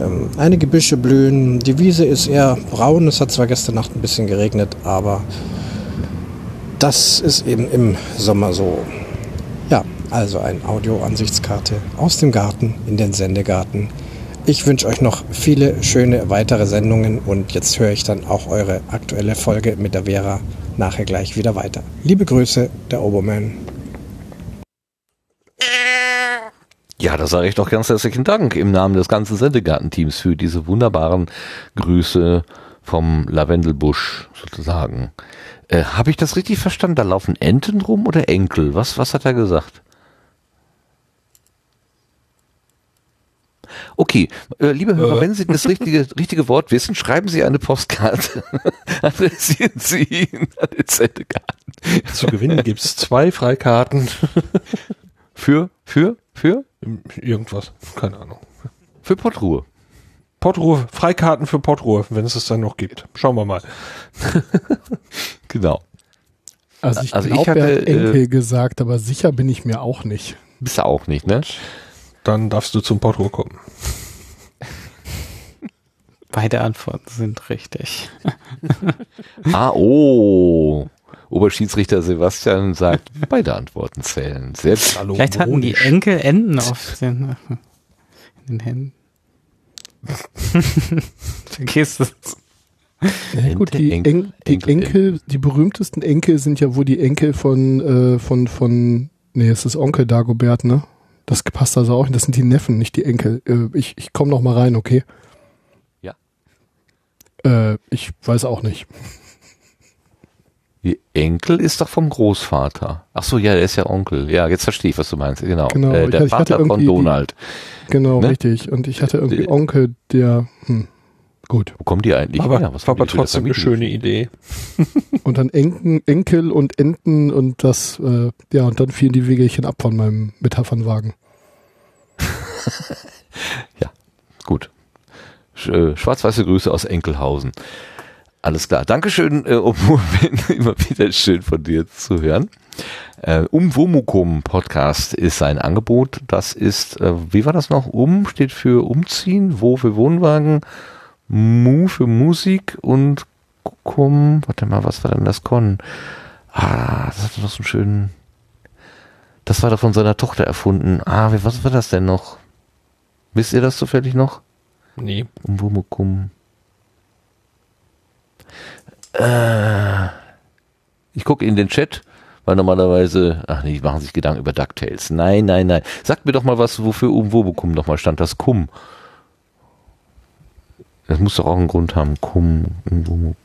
Speaker 5: Ähm, einige Büsche blühen. Die Wiese ist eher braun. Es hat zwar gestern Nacht ein bisschen geregnet, aber das ist eben im Sommer so. Ja, also eine Audio-Ansichtskarte aus dem Garten in den Sendegarten. Ich wünsche euch noch viele schöne weitere Sendungen und jetzt höre ich dann auch eure aktuelle Folge mit der Vera nachher gleich wieder weiter. Liebe Grüße, der Obermann.
Speaker 1: Ja, da sage ich doch ganz herzlichen Dank im Namen des ganzen Sendegartenteams für diese wunderbaren Grüße vom Lavendelbusch sozusagen. Äh, Habe ich das richtig verstanden? Da laufen Enten rum oder Enkel? Was, was hat er gesagt? Okay, äh, liebe Hörer, wenn Sie das richtige, <laughs> richtige Wort wissen, schreiben Sie eine Postkarte. <laughs> Adressieren Sie ihn an den Sendegarten.
Speaker 3: Zu gewinnen gibt's zwei Freikarten. <laughs>
Speaker 1: Für, für, für?
Speaker 3: Irgendwas, keine Ahnung.
Speaker 1: Für Pottruhe.
Speaker 3: Pottruhe, Freikarten für Pottruhe, wenn es es dann noch gibt. Schauen wir mal. <laughs>
Speaker 1: Genau.
Speaker 4: Also ich
Speaker 1: Also ich
Speaker 4: glaube, er
Speaker 1: hatte,
Speaker 4: hat Enkel
Speaker 1: äh,
Speaker 4: gesagt, aber sicher bin ich mir auch nicht.
Speaker 1: Bist du auch nicht, ne?
Speaker 3: Dann darfst du zum Pottruhe kommen.
Speaker 2: Beide Antworten sind richtig. <laughs>
Speaker 1: Ah, oh. Oberschiedsrichter Sebastian sagt, <laughs> beide Antworten zählen. Selbst
Speaker 2: Vielleicht hatten die Enkel Enden auf den, <laughs> in den Händen. <laughs> Vergiss es.
Speaker 4: Ja, gut, die,
Speaker 1: Enkel,
Speaker 4: Enkel, die
Speaker 1: Enkel,
Speaker 4: Enkel, die berühmtesten Enkel sind ja wohl die Enkel von, äh, von, von, nee, es ist Onkel Dagobert, ne? Das passt also auch, das sind die Neffen, nicht die Enkel. Äh, ich ich komme noch mal rein, okay?
Speaker 1: Ja.
Speaker 4: Äh, ich weiß auch nicht.
Speaker 1: Die Enkel ist doch vom Großvater. Ach so, ja, der ist ja Onkel. Ja, jetzt verstehe ich, was du meinst. Genau.
Speaker 4: Genau,
Speaker 1: äh,
Speaker 4: ich
Speaker 1: der
Speaker 4: ich
Speaker 1: Vater von
Speaker 4: irgendwie die-
Speaker 1: Donald.
Speaker 4: Genau,
Speaker 1: Ne?
Speaker 4: richtig. Und ich hatte irgendwie
Speaker 1: Die-
Speaker 4: Onkel, der, hm, gut.
Speaker 1: Wo kommen die eigentlich
Speaker 3: Aber,
Speaker 1: her? Was
Speaker 3: war aber trotzdem eine schöne Idee. <laughs> <laughs>
Speaker 4: Und dann Enken, Enkel und Enten und das, äh, ja, und dann fielen die Wegelchen ab von meinem Metaphernwagen. <laughs>
Speaker 1: Gut. Sch äh, Schwarz-weiße Grüße aus Enkelhausen. Alles klar. Dankeschön, äh, <laughs> immer wieder schön von dir zu hören. Äh, Umwomukum Podcast ist ein Angebot. Das ist, äh, wie war das noch? Um steht für Umziehen, Wo für Wohnwagen, Mu für Musik und Kum, warte mal, was war denn das Con? Ah, das hatte noch so einen schönen, das war da von seiner Tochter erfunden. Ah, was war das denn noch? Wisst ihr das zufällig noch?
Speaker 3: Nee.
Speaker 1: Umwomukum. Äh, ich gucke in den Chat, weil normalerweise, ach nee, die machen sich Gedanken über DuckTales. Nein, nein, nein. Sagt mir doch mal was, wofür Umwomukum nochmal stand. Das Kum. Das muss doch auch einen Grund haben. Kum, Umwomukum.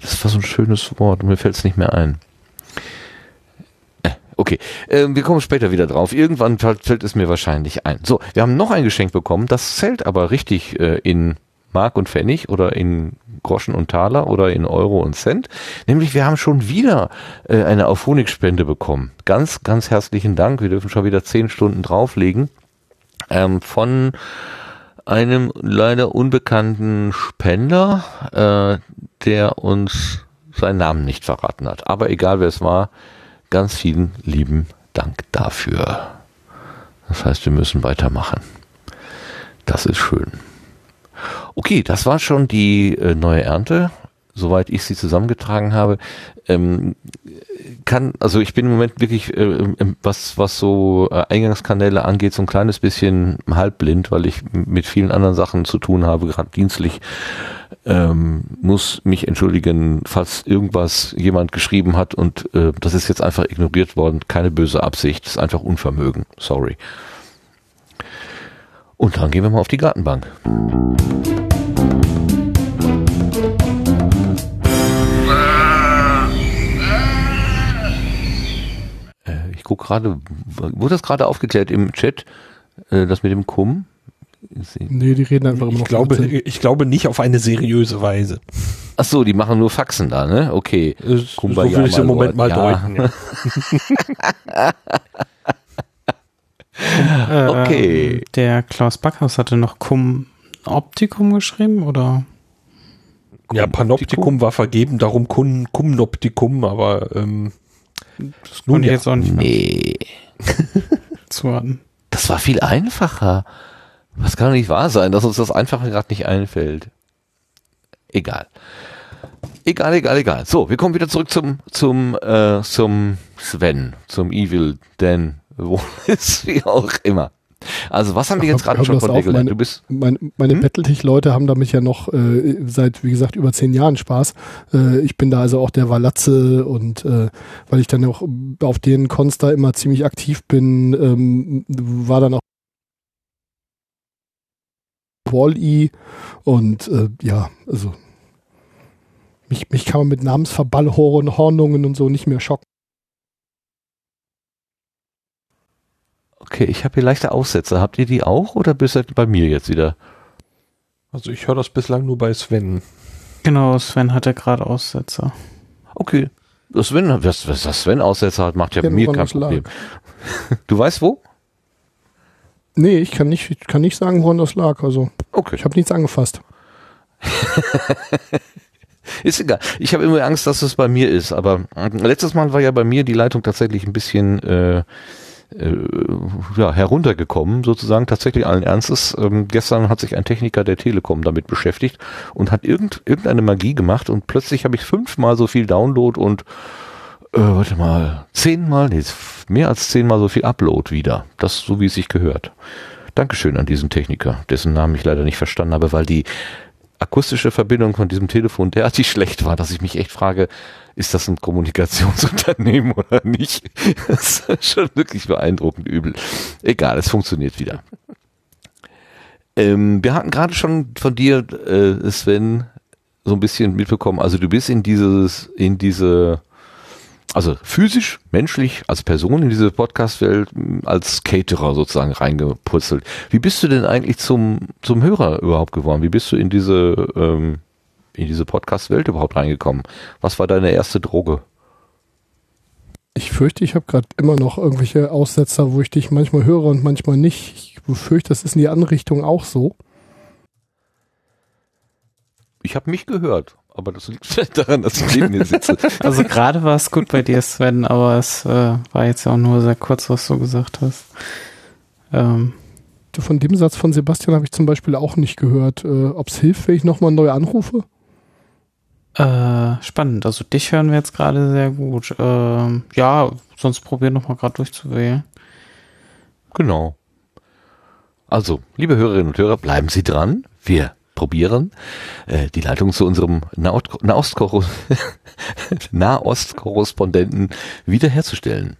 Speaker 1: Das war so ein schönes Wort und mir fällt es nicht mehr ein. Äh, Okay, ähm, wir kommen später wieder drauf. Irgendwann fällt fällt es mir wahrscheinlich ein. So, wir haben noch ein Geschenk bekommen. Das zählt aber richtig äh, in Mark und Pfennig oder in Groschen und Taler oder in Euro und Cent. Nämlich wir haben schon wieder äh, eine Auphonic-Spende bekommen. Ganz, ganz herzlichen Dank. Wir dürfen schon wieder zehn Stunden drauflegen. Ähm, von einem leider unbekannten Spender, äh, der uns seinen Namen nicht verraten hat. Aber egal wer es war, ganz vielen lieben Dank dafür. Das heißt, wir müssen weitermachen. Das ist schön. Okay, das war schon die äh, neue Ernte, soweit ich sie zusammengetragen habe. Ähm, kann, also ich bin im Moment wirklich, äh, was, was so äh, Eingangskanäle angeht, so ein kleines bisschen halbblind, weil ich mit vielen anderen Sachen zu tun habe, gerade dienstlich. Ähm, muss mich entschuldigen, falls irgendwas jemand geschrieben hat und äh, das ist jetzt einfach ignoriert worden. Keine böse Absicht, ist einfach Unvermögen. Sorry. Und dann gehen wir mal auf die Gartenbank. Äh, Ich gucke gerade, wurde das gerade aufgeklärt im Chat, äh, das mit dem Kumm?
Speaker 4: Nee, die reden einfach immer noch
Speaker 3: Ich glaube, ich glaube nicht auf eine seriöse Weise.
Speaker 1: Ach so, die machen nur Faxen da, ne? Okay.
Speaker 3: Das-
Speaker 1: Kumbaya,
Speaker 3: so will ich es im Moment mal
Speaker 1: Ja.
Speaker 3: deuten. Ja. <laughs> <laughs>
Speaker 2: Äh,
Speaker 1: Okay.
Speaker 2: Der Klaus Backhaus hatte noch Cum Optikum geschrieben, oder?
Speaker 3: ja, Panoptikum war vergeben, darum Cum, Cumnoptikum, aber ähm,
Speaker 2: Das
Speaker 3: Nun ja.
Speaker 2: jetzt auch nicht mehr
Speaker 1: Nee, <laughs>
Speaker 2: zuordnen.
Speaker 1: das war viel einfacher. Was kann doch nicht wahr sein, dass uns das Einfache gerade nicht einfällt. Egal. Egal, egal, egal. So, wir kommen wieder zurück zum, zum, äh, zum Sven, zum Evil, Dan, wo <laughs> ist wie auch immer. Also, was haben wir jetzt gerade schon von dir gelernt?
Speaker 4: meine-
Speaker 1: Du bist,
Speaker 4: Meine, meine
Speaker 1: Hm?
Speaker 4: Battletech-Leute haben damit ja noch äh, seit, wie gesagt, über zehn Jahren Spaß. Äh, ich bin da also auch der Walatze und äh, weil ich dann auch auf den Cons da immer ziemlich aktiv bin, ähm, war dann auch Wall-E und äh, ja, also mich, mich kann man mit Namensverballhornungen und so nicht mehr schocken.
Speaker 1: Okay, ich habe hier leichte Aussätze. Habt ihr die auch oder bist ihr bei mir jetzt wieder?
Speaker 3: also ich höre das bislang nur bei Sven.
Speaker 2: Genau, Sven hatte gerade Aussetzer.
Speaker 1: Okay. Das Sven, was, was das Sven Aussätze hat, macht ja bei mir
Speaker 4: woran
Speaker 1: kein
Speaker 4: das lag.
Speaker 1: Problem. Du weißt wo?
Speaker 4: Nee, ich kann nicht, ich kann nicht sagen, woran das lag. Also
Speaker 1: Okay.
Speaker 4: ich habe nichts angefasst. <laughs>
Speaker 1: Ist egal. Ich habe immer Angst, dass es bei mir ist. Aber äh, letztes Mal war ja bei mir die Leitung tatsächlich ein bisschen äh, äh, ja, heruntergekommen, sozusagen. Tatsächlich allen Ernstes. Ähm, gestern hat sich ein Techniker der Telekom damit beschäftigt und hat irgend, irgendeine Magie gemacht und plötzlich habe ich fünfmal so viel Download und äh, warte mal, zehnmal, nee, mehr als zehnmal so viel Upload wieder. Das so wie es sich gehört. Dankeschön an diesen Techniker, dessen Namen ich leider nicht verstanden habe, weil die akustische Verbindung von diesem Telefon derartig schlecht war, dass ich mich echt frage, ist das ein Kommunikationsunternehmen <laughs> oder nicht? Das ist schon wirklich beeindruckend übel. Egal, es funktioniert wieder. Ähm, wir hatten gerade schon von dir, äh, Sven, so ein bisschen mitbekommen. Also du bist in dieses, in diese, also physisch, menschlich, als Person in diese Podcast-Welt m, als Caterer sozusagen reingeputzelt. Wie bist du denn eigentlich zum, zum Hörer überhaupt geworden? Wie bist du in diese, ähm, in diese Podcast-Welt überhaupt reingekommen? Was war deine erste Droge?
Speaker 4: Ich fürchte, ich habe gerade immer noch irgendwelche Aussetzer, wo ich dich manchmal höre und manchmal nicht. Ich befürchte, das ist in die andere Richtung auch so.
Speaker 1: Ich habe mich gehört, aber das liegt vielleicht daran, dass ich neben mir sitze. <laughs>
Speaker 2: Also gerade war es gut bei dir, Sven, aber es äh, war jetzt ja auch nur sehr kurz, was du gesagt hast. Ähm,
Speaker 4: Von dem Satz von Sebastian habe ich zum Beispiel auch nicht gehört. Äh, Ob es hilft, wenn ich nochmal neu anrufe?
Speaker 2: äh, spannend. Also dich hören wir jetzt gerade sehr gut. Ähm, ja, sonst probier noch mal gerade durchzuwählen.
Speaker 1: Genau. Also, liebe Hörerinnen und Hörer, bleiben Sie dran. Wir probieren äh, die Leitung zu unserem Nahostkorrespondenten <laughs> wiederherzustellen.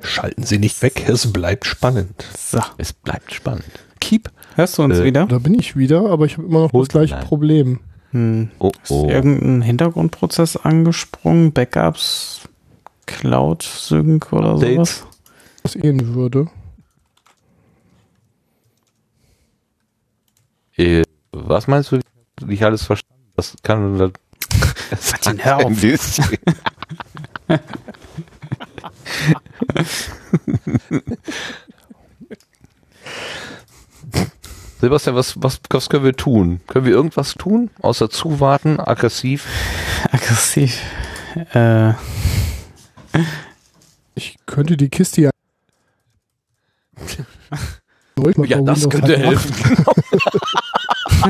Speaker 3: Schalten Sie nicht weg, es bleibt spannend.
Speaker 2: So,
Speaker 1: Es bleibt spannend. Keep.
Speaker 2: hörst du uns
Speaker 1: Äh,
Speaker 2: wieder?
Speaker 4: Da bin ich wieder, aber ich habe immer noch das gleiche
Speaker 1: nein.
Speaker 4: Problem.
Speaker 2: Hm.
Speaker 1: Oh,
Speaker 2: Ist
Speaker 1: oh.
Speaker 2: irgendein Hintergrundprozess angesprungen? Backups? Cloud Sync oder
Speaker 1: Updates?
Speaker 2: sowas?
Speaker 4: Was gehen würde.
Speaker 1: Äh, was meinst du? Nicht alles verstanden. Das kann das <laughs>
Speaker 2: Martin, hör auf. <laughs>
Speaker 1: Sebastian, was, was, was können wir tun? Können wir irgendwas tun? Außer zuwarten, aggressiv?
Speaker 2: Aggressiv. Äh,
Speaker 4: Ich könnte die Kiste ja <laughs>
Speaker 1: Ja, das könnte
Speaker 4: halt
Speaker 1: helfen.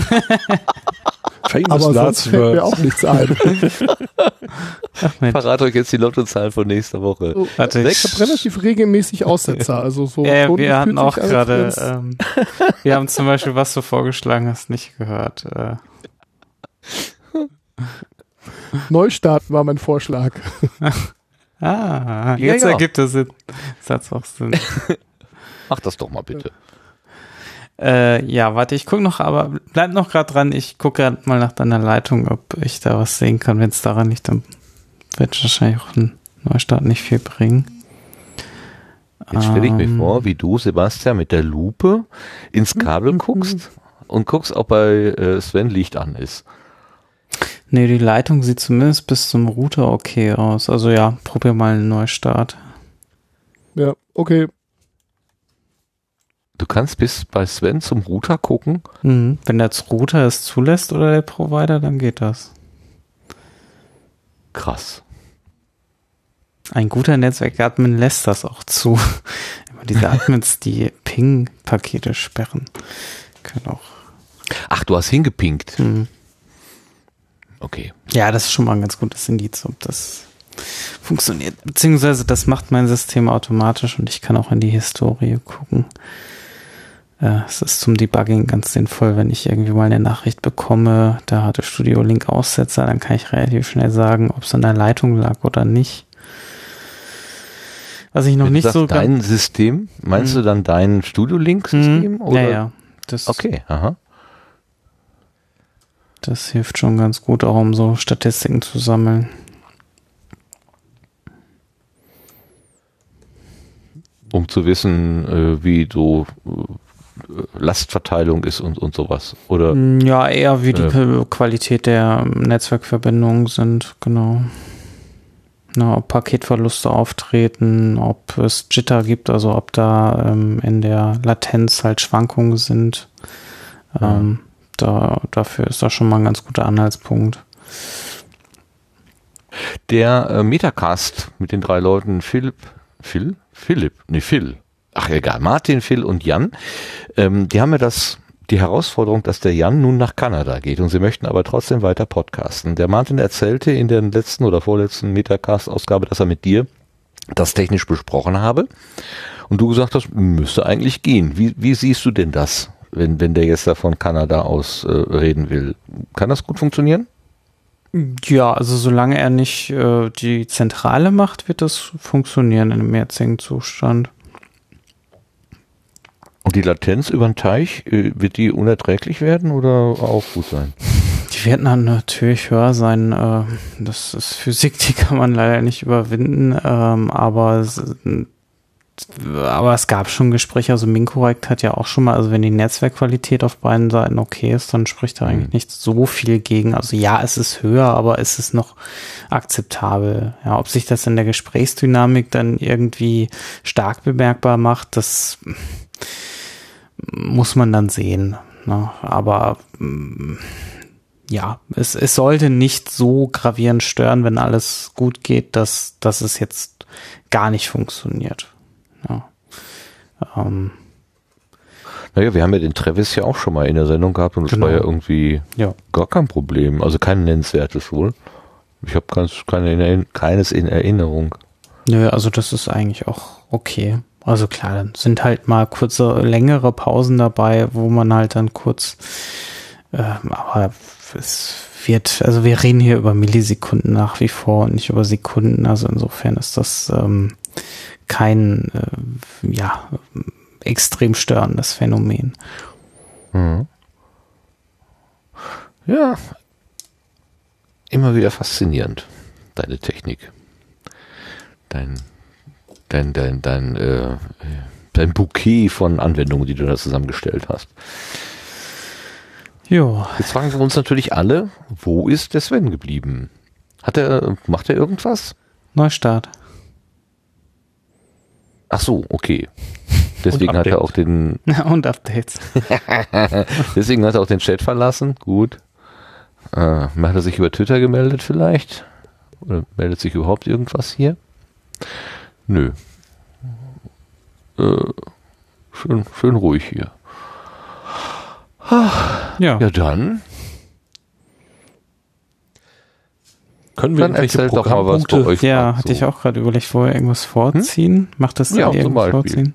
Speaker 1: <laughs>
Speaker 3: Famous
Speaker 4: Aber sonst
Speaker 3: last
Speaker 4: fällt mir auch nichts ein. <laughs>
Speaker 2: Ach.
Speaker 1: Verrate euch jetzt die Lottozahl von nächster Woche.
Speaker 2: Warte,
Speaker 4: Ich habe relativ regelmäßig Aussetzer. Also so
Speaker 2: Ja,
Speaker 4: Ton
Speaker 2: wir hatten auch
Speaker 4: sich als
Speaker 2: gerade, ähm, wir haben zum Beispiel, was du vorgeschlagen hast, nicht gehört. Äh, <laughs>
Speaker 4: Neustart war mein Vorschlag.
Speaker 2: ah,
Speaker 1: Ja,
Speaker 2: jetzt
Speaker 1: ja.
Speaker 2: ergibt es Sinn. Satz auch Sinn.
Speaker 1: Mach das doch mal bitte.
Speaker 2: Äh, ja, warte, ich gucke noch, aber bleib noch gerade dran. Ich gucke gerade mal nach deiner Leitung, ob ich da was sehen kann. Wenn es daran liegt, dann wird wahrscheinlich auch ein Neustart nicht viel bringen.
Speaker 1: Jetzt stelle ich mir
Speaker 2: Ähm,
Speaker 1: vor, wie du, Sebastian, mit der Lupe ins Kabel guckst und guckst, ob bei äh, Sven Licht an ist.
Speaker 2: Nee, die Leitung sieht zumindest bis zum Router okay aus. Also ja, probier mal einen Neustart.
Speaker 4: Ja, okay.
Speaker 1: Du kannst bis bei Sven zum Router gucken.
Speaker 2: Mhm. Wenn der Router es zulässt oder der Provider, dann geht das.
Speaker 1: Krass.
Speaker 2: Ein guter Netzwerkadmin lässt das auch zu. <laughs> Immer diese Admins, die Ping-Pakete sperren, können auch.
Speaker 1: Ach, du hast hingepinkt.
Speaker 2: Mhm.
Speaker 1: Okay.
Speaker 2: Ja, das ist schon mal ein ganz gutes Indiz, ob das funktioniert. Beziehungsweise das macht mein System automatisch und ich kann auch in die Historie gucken. Äh, Es ist zum Debugging ganz sinnvoll, wenn ich irgendwie mal eine Nachricht bekomme, da hatte Studio Link Aussetzer, dann kann ich relativ schnell sagen, ob es an der Leitung lag oder nicht. Was ich noch
Speaker 1: Wenn
Speaker 2: nicht
Speaker 1: du
Speaker 2: so
Speaker 1: dein System, meinst
Speaker 2: Mhm.
Speaker 1: du dann dein Studio-Link-System?
Speaker 2: Mhm.
Speaker 1: oder?
Speaker 2: Ja, ja. Das,
Speaker 1: Okay, aha.
Speaker 2: das hilft schon ganz gut, auch um so Statistiken zu sammeln.
Speaker 1: Um zu wissen, äh, wie so äh, Lastverteilung ist und, und sowas. Oder
Speaker 2: Mm, Ja, eher wie die
Speaker 1: Äh.
Speaker 2: Qualität der Netzwerkverbindungen sind, genau. Na, ob Paketverluste auftreten, ob es Jitter gibt, also ob da ähm, in der Latenz halt Schwankungen sind. Ähm, da, dafür ist das schon mal ein ganz guter Anhaltspunkt.
Speaker 1: der äh, Metacast mit den drei Leuten Philipp, Phil? Philipp? Nee, Phil. Ach egal, Martin, Phil und Jan, ähm, die haben ja das, die Herausforderung, dass der Jan nun nach Kanada geht und sie möchten aber trotzdem weiter podcasten. Der Martin erzählte in der letzten oder vorletzten Metacast-Ausgabe, dass er mit dir das technisch besprochen habe und du gesagt hast, müsste eigentlich gehen. Wie, wie siehst du denn das, wenn, wenn der jetzt da von Kanada aus äh, reden will? Kann das gut funktionieren?
Speaker 2: Ja, also solange er nicht äh, die Zentrale macht, wird das funktionieren in dem jetzigen Zustand.
Speaker 1: Und die Latenz über den Teich, äh, wird die unerträglich werden oder auch gut sein?
Speaker 2: Die werden dann natürlich höher sein. Äh, das ist Physik, die kann man leider nicht überwinden. Ähm, aber, es, aber es gab schon Gespräche. Also Minkorrekt hat ja auch schon mal, also wenn die Netzwerkqualität auf beiden Seiten okay ist, dann spricht da eigentlich nicht so viel gegen. Also ja, es ist höher, aber es ist noch akzeptabel. Ja, ob sich das in der Gesprächsdynamik dann irgendwie stark bemerkbar macht, das muss man dann sehen. Ne? Aber mm, ja, es, es sollte nicht so gravierend stören, wenn alles gut geht, dass, dass es jetzt gar nicht funktioniert. Ja. Ähm,
Speaker 1: Naja, wir haben ja den Travis ja auch schon mal in der Sendung gehabt und es
Speaker 2: Genau.
Speaker 1: war ja irgendwie
Speaker 2: ja.
Speaker 1: gar kein Problem. Also kein nennenswertes wohl. Ich habe keins, keine, keines in Erinnerung.
Speaker 2: Nö, also das ist eigentlich auch okay. Also klar, dann sind halt mal kurze, längere Pausen dabei, wo man halt dann kurz, ähm, aber es wird, also wir reden hier über Millisekunden nach wie vor und nicht über Sekunden. Also insofern ist das ähm, kein, äh, ja, extrem störendes Phänomen.
Speaker 1: Mhm. Ja, immer wieder faszinierend, deine Technik. Dein, dein, dein, dein, äh, dein Bouquet von Anwendungen, die du da zusammengestellt hast.
Speaker 2: Jo,
Speaker 1: Jetzt fragen wir uns natürlich alle, wo ist der Sven geblieben? Hat er, macht er irgendwas?
Speaker 2: Neustart.
Speaker 1: Ach so, okay. <laughs> Deswegen hat er auch den,
Speaker 2: Und Updates. <laughs>
Speaker 1: deswegen hat er auch den Chat verlassen. Gut. Äh, hat er sich über Twitter gemeldet vielleicht? Oder meldet sich überhaupt irgendwas hier? Nö. Äh, schön, schön ruhig hier.
Speaker 2: Ja.
Speaker 1: Ja, dann.
Speaker 3: Können wir
Speaker 1: Dann
Speaker 3: irgendwelche
Speaker 1: erzählt doch mal was bei euch.
Speaker 2: Ja,
Speaker 1: grad
Speaker 2: hatte
Speaker 1: so.
Speaker 2: ich auch gerade überlegt, vorher irgendwas vorziehen. Macht das
Speaker 1: Ja, zum
Speaker 2: irgendwas vorziehen?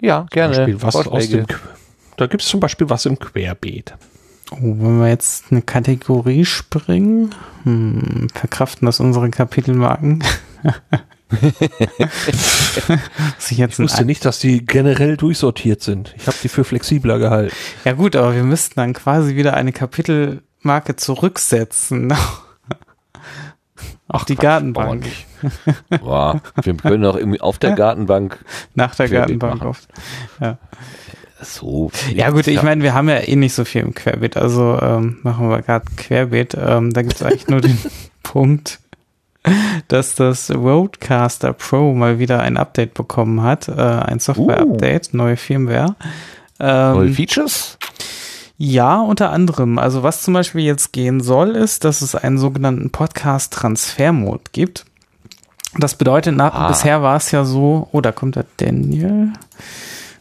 Speaker 1: Ja, gerne.
Speaker 3: Beispiel was aus dem, da gibt es zum Beispiel was im Querbeet.
Speaker 2: Oh, wenn wir jetzt eine Kategorie springen, hm, verkraften das unsere Kapitelmarken? Ich
Speaker 3: Ich wusste nicht, dass die generell durchsortiert sind. Ich habe die für flexibler gehalten.
Speaker 2: Ja gut, aber wir müssten dann quasi wieder eine Kapitelmarke zurücksetzen. <laughs> Auf die Gartenbank.
Speaker 1: ordentlich. Boah, wir können auch irgendwie auf der <laughs> Gartenbank
Speaker 2: Nach der Gartenbank oft. Ja.
Speaker 1: so.
Speaker 2: ja gut, ich meine, wir haben ja eh nicht so viel im Querbeet, also ähm, machen wir gerade Querbeet. Ähm, da gibt es eigentlich nur den <laughs> Punkt, <laughs> dass das Roadcaster Pro mal wieder ein Update bekommen hat, äh, ein Software-Update, neue Firmware.
Speaker 1: Neue
Speaker 2: Ähm,
Speaker 1: Features?
Speaker 2: ja, unter anderem. Also was zum Beispiel jetzt gehen soll, ist, dass es einen sogenannten Podcast-Transfer-Mode gibt. Das bedeutet, nach,
Speaker 1: Ah.
Speaker 2: bisher war es ja so, oh, da kommt der Daniel.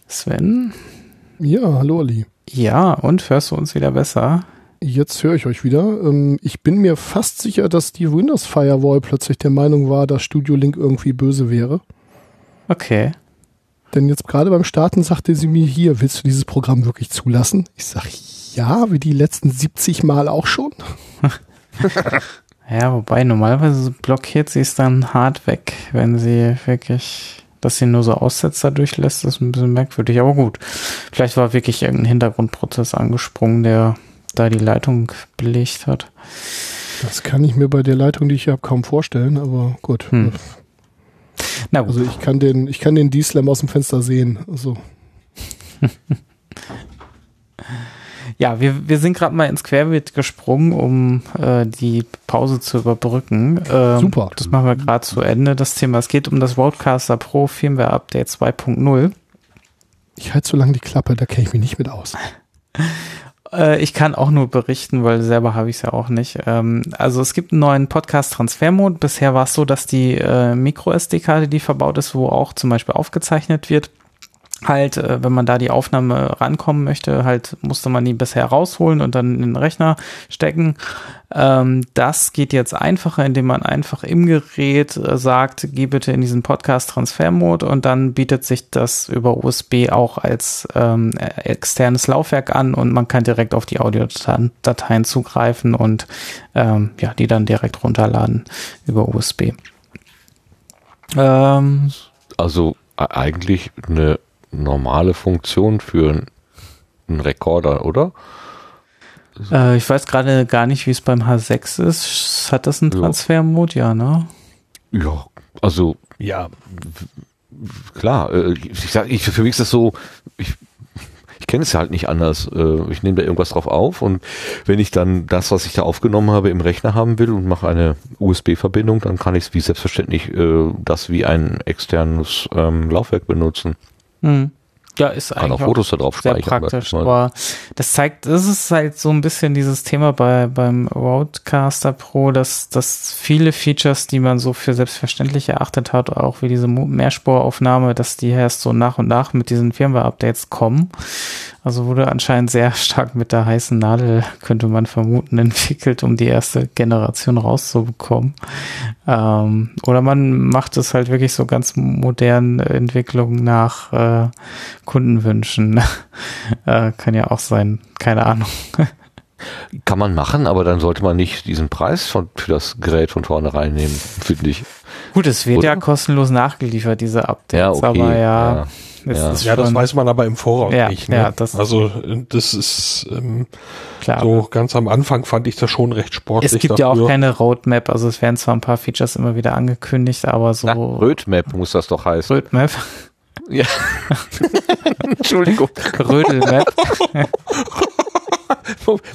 Speaker 2: Sven.
Speaker 4: Ja, hallo Ali.
Speaker 2: Ja, und hörst du uns wieder besser?
Speaker 4: Jetzt höre ich euch wieder. Ähm, Ich bin mir fast sicher, dass die Windows Firewall plötzlich der Meinung war, dass Studio Link irgendwie böse wäre.
Speaker 2: Okay.
Speaker 4: Denn jetzt gerade beim Starten sagte sie mir hier, willst du dieses Programm wirklich zulassen? Ich sag ja, wie die letzten 70 Mal auch schon. <laughs>
Speaker 2: Ja, wobei normalerweise blockiert sie es dann hart weg, wenn sie wirklich, dass sie nur so Aussetzer durchlässt, ist ein bisschen merkwürdig, aber gut. Vielleicht war wirklich irgendein Hintergrundprozess angesprungen, der da die Leitung belegt hat.
Speaker 4: Das kann ich mir bei der Leitung, die ich habe, kaum vorstellen, aber gut.
Speaker 2: Hm. Na gut.
Speaker 4: Also ich kann den, ich kann den D-Slam aus dem Fenster sehen. Also <laughs>
Speaker 2: Ja, wir, wir sind gerade mal ins Querbeet gesprungen, um äh, die Pause zu überbrücken. Ähm,
Speaker 4: Super.
Speaker 2: Das machen wir gerade zu Ende, das Thema. Es geht um das Roadcaster Pro Firmware Update 2.0.
Speaker 4: ich halte so lange die Klappe, da kenne ich mich nicht mit aus. <laughs>
Speaker 2: Äh, ich kann auch nur berichten, weil selber habe ich es ja auch nicht. Ähm, also es gibt einen neuen Podcast-Transfer-Mode. Bisher war es so, dass die äh, Micro-SD-Karte, die verbaut ist, wo auch zum Beispiel aufgezeichnet wird, halt, äh, wenn man da die Aufnahme rankommen möchte, halt musste man die bisher rausholen und dann in den Rechner stecken. Ähm, das geht jetzt einfacher, indem man einfach im Gerät äh, sagt, geh bitte in diesen Podcast-Transfer-Mode und dann bietet sich das über USB auch als ähm, äh, externes Laufwerk an und man kann direkt auf die Audiodateien zugreifen und ähm, ja, die dann direkt runterladen über USB. Ähm,
Speaker 1: Also e- eigentlich eine normale Funktion für einen- Rekorder, oder?
Speaker 2: äh, ich weiß gerade gar nicht, wie es beim H6 ist. Hat das einen
Speaker 1: Ja.
Speaker 2: Transfer-Mode? Ja, ne?
Speaker 1: Ja, also
Speaker 3: Ja,
Speaker 1: klar, äh, ich sag, ich, für mich ist das so, ich, ich kenne es ja halt nicht anders. Äh, Ich nehme da irgendwas drauf auf und wenn ich dann das, was ich da aufgenommen habe, im Rechner haben will und mache eine USB-Verbindung, dann kann ich es wie selbstverständlich äh, das wie ein externes ähm, Laufwerk benutzen.
Speaker 2: Hm. Ja, ist
Speaker 1: Kann auch
Speaker 2: eigentlich
Speaker 1: Fotos da drauf
Speaker 2: sehr
Speaker 1: speichern.
Speaker 2: praktisch. Aber das zeigt, das ist halt so ein bisschen dieses Thema bei beim Roadcaster Pro, dass, dass viele Features, die man so für selbstverständlich erachtet hat, auch wie diese Mehrspuraufnahme, dass die erst so nach und nach mit diesen Firmware-Updates kommen. Also wurde anscheinend sehr <laughs> stark mit der heißen Nadel, könnte man vermuten, entwickelt, um die erste Generation rauszubekommen. Ähm, oder man macht es halt wirklich so ganz modernen Entwicklungen nach äh, Kundenwünschen. <laughs> äh, kann ja auch sein, keine Ahnung. <laughs>
Speaker 1: Kann man machen, aber dann sollte man nicht diesen Preis von, für das Gerät von vornherein nehmen, finde ich.
Speaker 2: Gut, es wird
Speaker 1: Oder?
Speaker 2: ja kostenlos nachgeliefert, diese Updates,
Speaker 1: Ja, okay.
Speaker 2: aber ja,
Speaker 1: ja. ja.
Speaker 2: ist
Speaker 3: ja, das weiß man aber im Voraus
Speaker 2: Ja,
Speaker 3: nicht. Ne?
Speaker 2: ja, das-
Speaker 3: also das ist ähm,
Speaker 2: klar.
Speaker 3: so ganz am Anfang fand ich das schon recht sportlich.
Speaker 2: es gibt ja auch
Speaker 3: dafür.
Speaker 2: keine Roadmap, also es werden zwar ein paar Features immer wieder angekündigt, aber so
Speaker 1: Na, Rötmap muss das doch heißen.
Speaker 2: Roadmap,
Speaker 1: Ja. <laughs> Entschuldigung.
Speaker 2: Rödelmap. <laughs>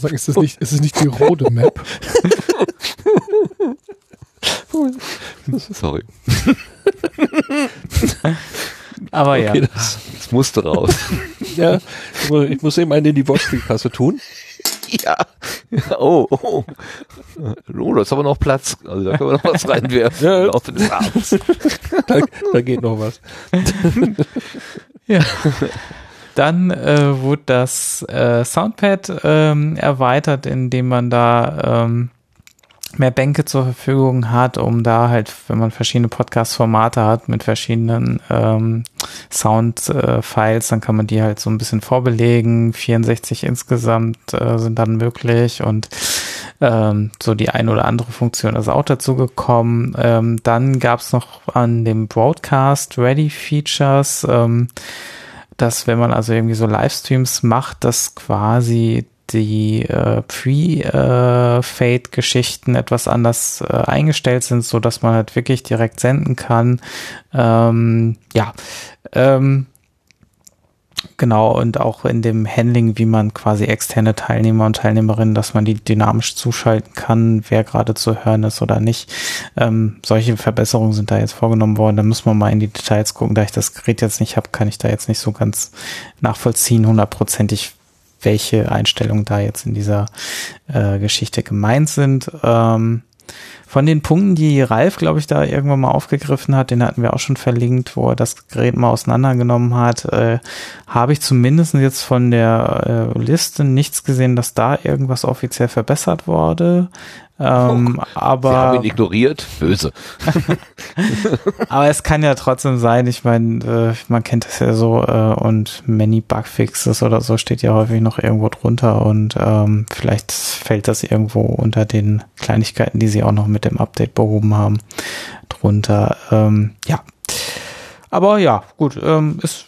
Speaker 4: Sag, ist es nicht, ist es nicht die rote Map?
Speaker 1: Sorry.
Speaker 2: Aber
Speaker 3: Okay,
Speaker 2: ja.
Speaker 3: das,
Speaker 1: Das musste raus.
Speaker 3: ja, ich muss eben einen in die Wortspielkasse tun. <laughs>
Speaker 1: ja. Oh, oh. Oh, da ist aber noch Platz. Also da können wir noch was reinwerfen
Speaker 3: Ja.
Speaker 1: im Laufe des Abends.
Speaker 3: Da, da geht noch was. <laughs>
Speaker 2: Ja. Dann äh, wurde das äh, Soundpad ähm, erweitert, indem man da ähm, mehr Bänke zur Verfügung hat, um da halt, wenn man verschiedene Podcast-Formate hat mit verschiedenen ähm, Sound-Files, äh, dann kann man die halt so ein bisschen vorbelegen. 64 insgesamt äh, sind dann möglich und ähm, so die ein oder andere Funktion ist auch dazu gekommen. Ähm, dann gab es noch an dem Broadcast Ready Features, ähm, dass wenn man also irgendwie so Livestreams macht, dass quasi die äh, Pre-Fade-Geschichten äh, etwas anders äh, eingestellt sind, so dass man halt wirklich direkt senden kann. Ähm, ja, ähm, genau und auch in dem Handling, wie man quasi externe Teilnehmer und Teilnehmerinnen, dass man die dynamisch zuschalten kann, wer gerade zu hören ist oder nicht. Ähm, solche Verbesserungen sind da jetzt vorgenommen worden. Da muss man mal in die Details gucken. Da ich das Gerät jetzt nicht habe, kann ich da jetzt nicht so ganz nachvollziehen, hundertprozentig welche Einstellungen da jetzt in dieser äh, Geschichte gemeint sind. Ähm, von den Punkten, die Ralf, glaube ich, da irgendwann mal aufgegriffen hat, den hatten wir auch schon verlinkt, wo er das Gerät mal auseinandergenommen hat, äh, habe ich zumindest jetzt von der äh, Liste nichts gesehen, dass da irgendwas offiziell verbessert wurde. Ähm, aber,
Speaker 1: Sie haben ihn ignoriert, böse. <laughs>
Speaker 2: aber es kann ja trotzdem sein, ich meine, äh, man kennt das ja so äh, und many Bugfixes oder so steht ja häufig noch irgendwo drunter und ähm, vielleicht fällt das irgendwo unter den Kleinigkeiten, die sie auch noch mit dem Update behoben haben, drunter. Ähm, ja. Aber ja, gut, ähm, es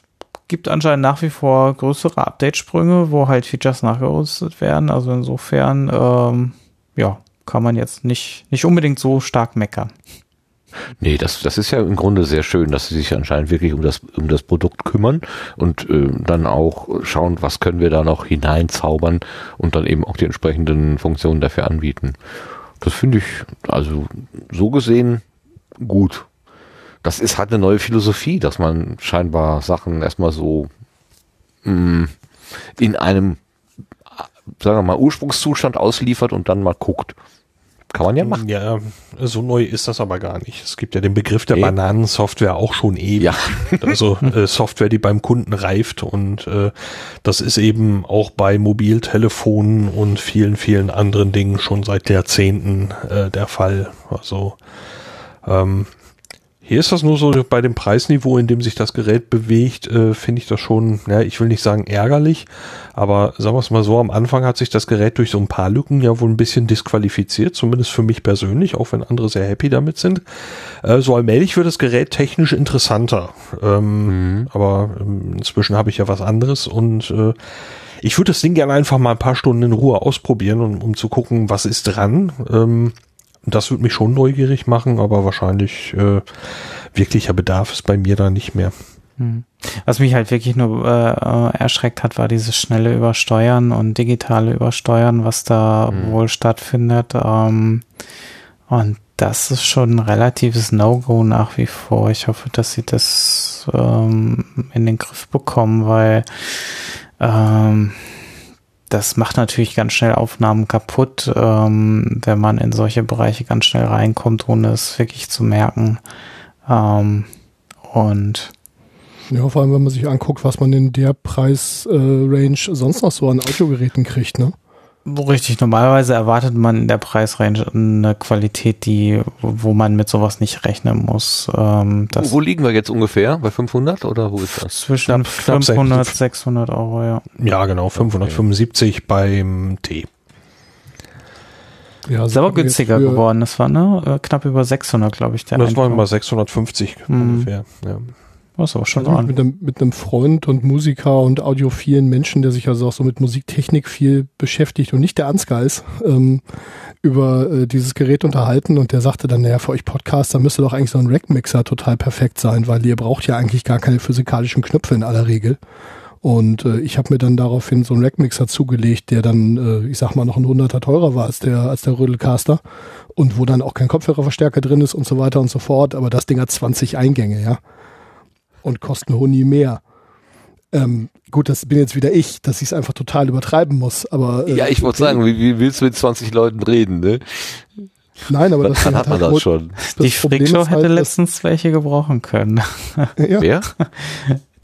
Speaker 2: gibt anscheinend nach wie vor größere Update-Sprünge, wo halt Features nachgerüstet werden. Also insofern, ähm, ja, kann man jetzt nicht, nicht unbedingt so stark meckern.
Speaker 1: Nee, das, das ist ja im Grunde sehr schön, dass sie sich anscheinend wirklich um das, um das Produkt kümmern und äh, dann auch schauen, was können wir da noch hineinzaubern und dann eben auch die entsprechenden Funktionen dafür anbieten. Das finde ich, also so gesehen, gut. Das ist halt eine neue Philosophie, dass man scheinbar Sachen erstmal so mh, mm, in einem, sagen wir mal, Ursprungszustand ausliefert und dann mal guckt. Kann man ja machen.
Speaker 3: Ja, so neu ist das aber gar nicht. Es gibt ja den Begriff der Bananensoftware auch schon ewig. Ja. <laughs> also äh, Software, die beim Kunden reift und äh, das ist eben auch bei Mobiltelefonen und vielen, vielen anderen Dingen schon seit Jahrzehnten äh, der Fall. Also ähm, hier ist das nur so bei dem Preisniveau, in dem sich das Gerät bewegt, äh, finde ich das schon, ja, ich will nicht sagen ärgerlich, aber sagen wir es mal so, am Anfang hat sich das Gerät durch so ein paar Lücken ja wohl ein bisschen disqualifiziert, zumindest für mich persönlich, auch wenn andere sehr happy damit sind. Äh, so allmählich wird das Gerät technisch interessanter, ähm, mhm. aber ähm, inzwischen habe ich ja was anderes und äh, ich würde das Ding gerne einfach mal ein paar Stunden in Ruhe ausprobieren, um, um zu gucken, was ist dran. Ähm, das würde mich schon neugierig machen, aber wahrscheinlich äh, wirklicher Bedarf ist bei mir da nicht mehr.
Speaker 2: Hm. Was mich halt wirklich nur äh, erschreckt hat, war dieses schnelle Übersteuern und digitale Übersteuern, was da mhm. wohl stattfindet. Ähm, und das ist schon ein relatives No-Go nach wie vor. Ich hoffe, dass sie das ähm, in den Griff bekommen, weil ähm, das macht natürlich ganz schnell Aufnahmen kaputt, ähm, wenn man in solche Bereiche ganz schnell reinkommt, ohne es wirklich zu merken. Ähm, und
Speaker 4: ja, vor allem, wenn man sich anguckt, was man in der Preisrange äh, sonst noch so an Audiogeräten kriegt, ne?
Speaker 2: Richtig, normalerweise erwartet man in der Preisrange eine Qualität, die, wo man mit sowas nicht rechnen muss. Ähm,
Speaker 1: wo, wo, liegen wir jetzt ungefähr? Bei 500 oder wo ist das?
Speaker 2: Zwischen knapp, 500, 600 Euro, ja.
Speaker 3: Ja, genau, 575 okay. beim T.
Speaker 2: Ja, ist aber günstiger geworden. Das war ne, äh, knapp über 600, glaube ich.
Speaker 3: Der das waren mal 650 hm. ungefähr. Ja.
Speaker 4: Was auch schon also mit, einem, mit einem Freund und Musiker und audiophilen Menschen, der sich also auch so mit Musiktechnik viel beschäftigt und nicht der Ansgar ist, ähm, über äh, dieses Gerät unterhalten und der sagte dann, naja, für euch Podcaster müsste doch eigentlich so ein Rackmixer total perfekt sein, weil ihr braucht ja eigentlich gar keine physikalischen Knöpfe in aller Regel. Und äh, ich habe mir dann daraufhin so einen Rackmixer zugelegt, der dann, äh, ich sag mal, noch ein Hunderter teurer war als der, als der Rödelcaster und wo dann auch kein Kopfhörerverstärker drin ist und so weiter und so fort. Aber das Ding hat 20 Eingänge, ja und kosten Huni mehr. Ähm, gut, das bin jetzt wieder ich, dass ich es einfach total übertreiben muss, aber.
Speaker 1: Äh, ja, ich wollte sagen, wie, wie willst du mit 20 Leuten reden, ne?
Speaker 4: Nein, aber das
Speaker 1: Dann hat man
Speaker 4: halt
Speaker 1: das schon.
Speaker 2: Die Freakshow hätte halt, letztens welche gebrauchen können. <laughs>
Speaker 1: Ja. Wer?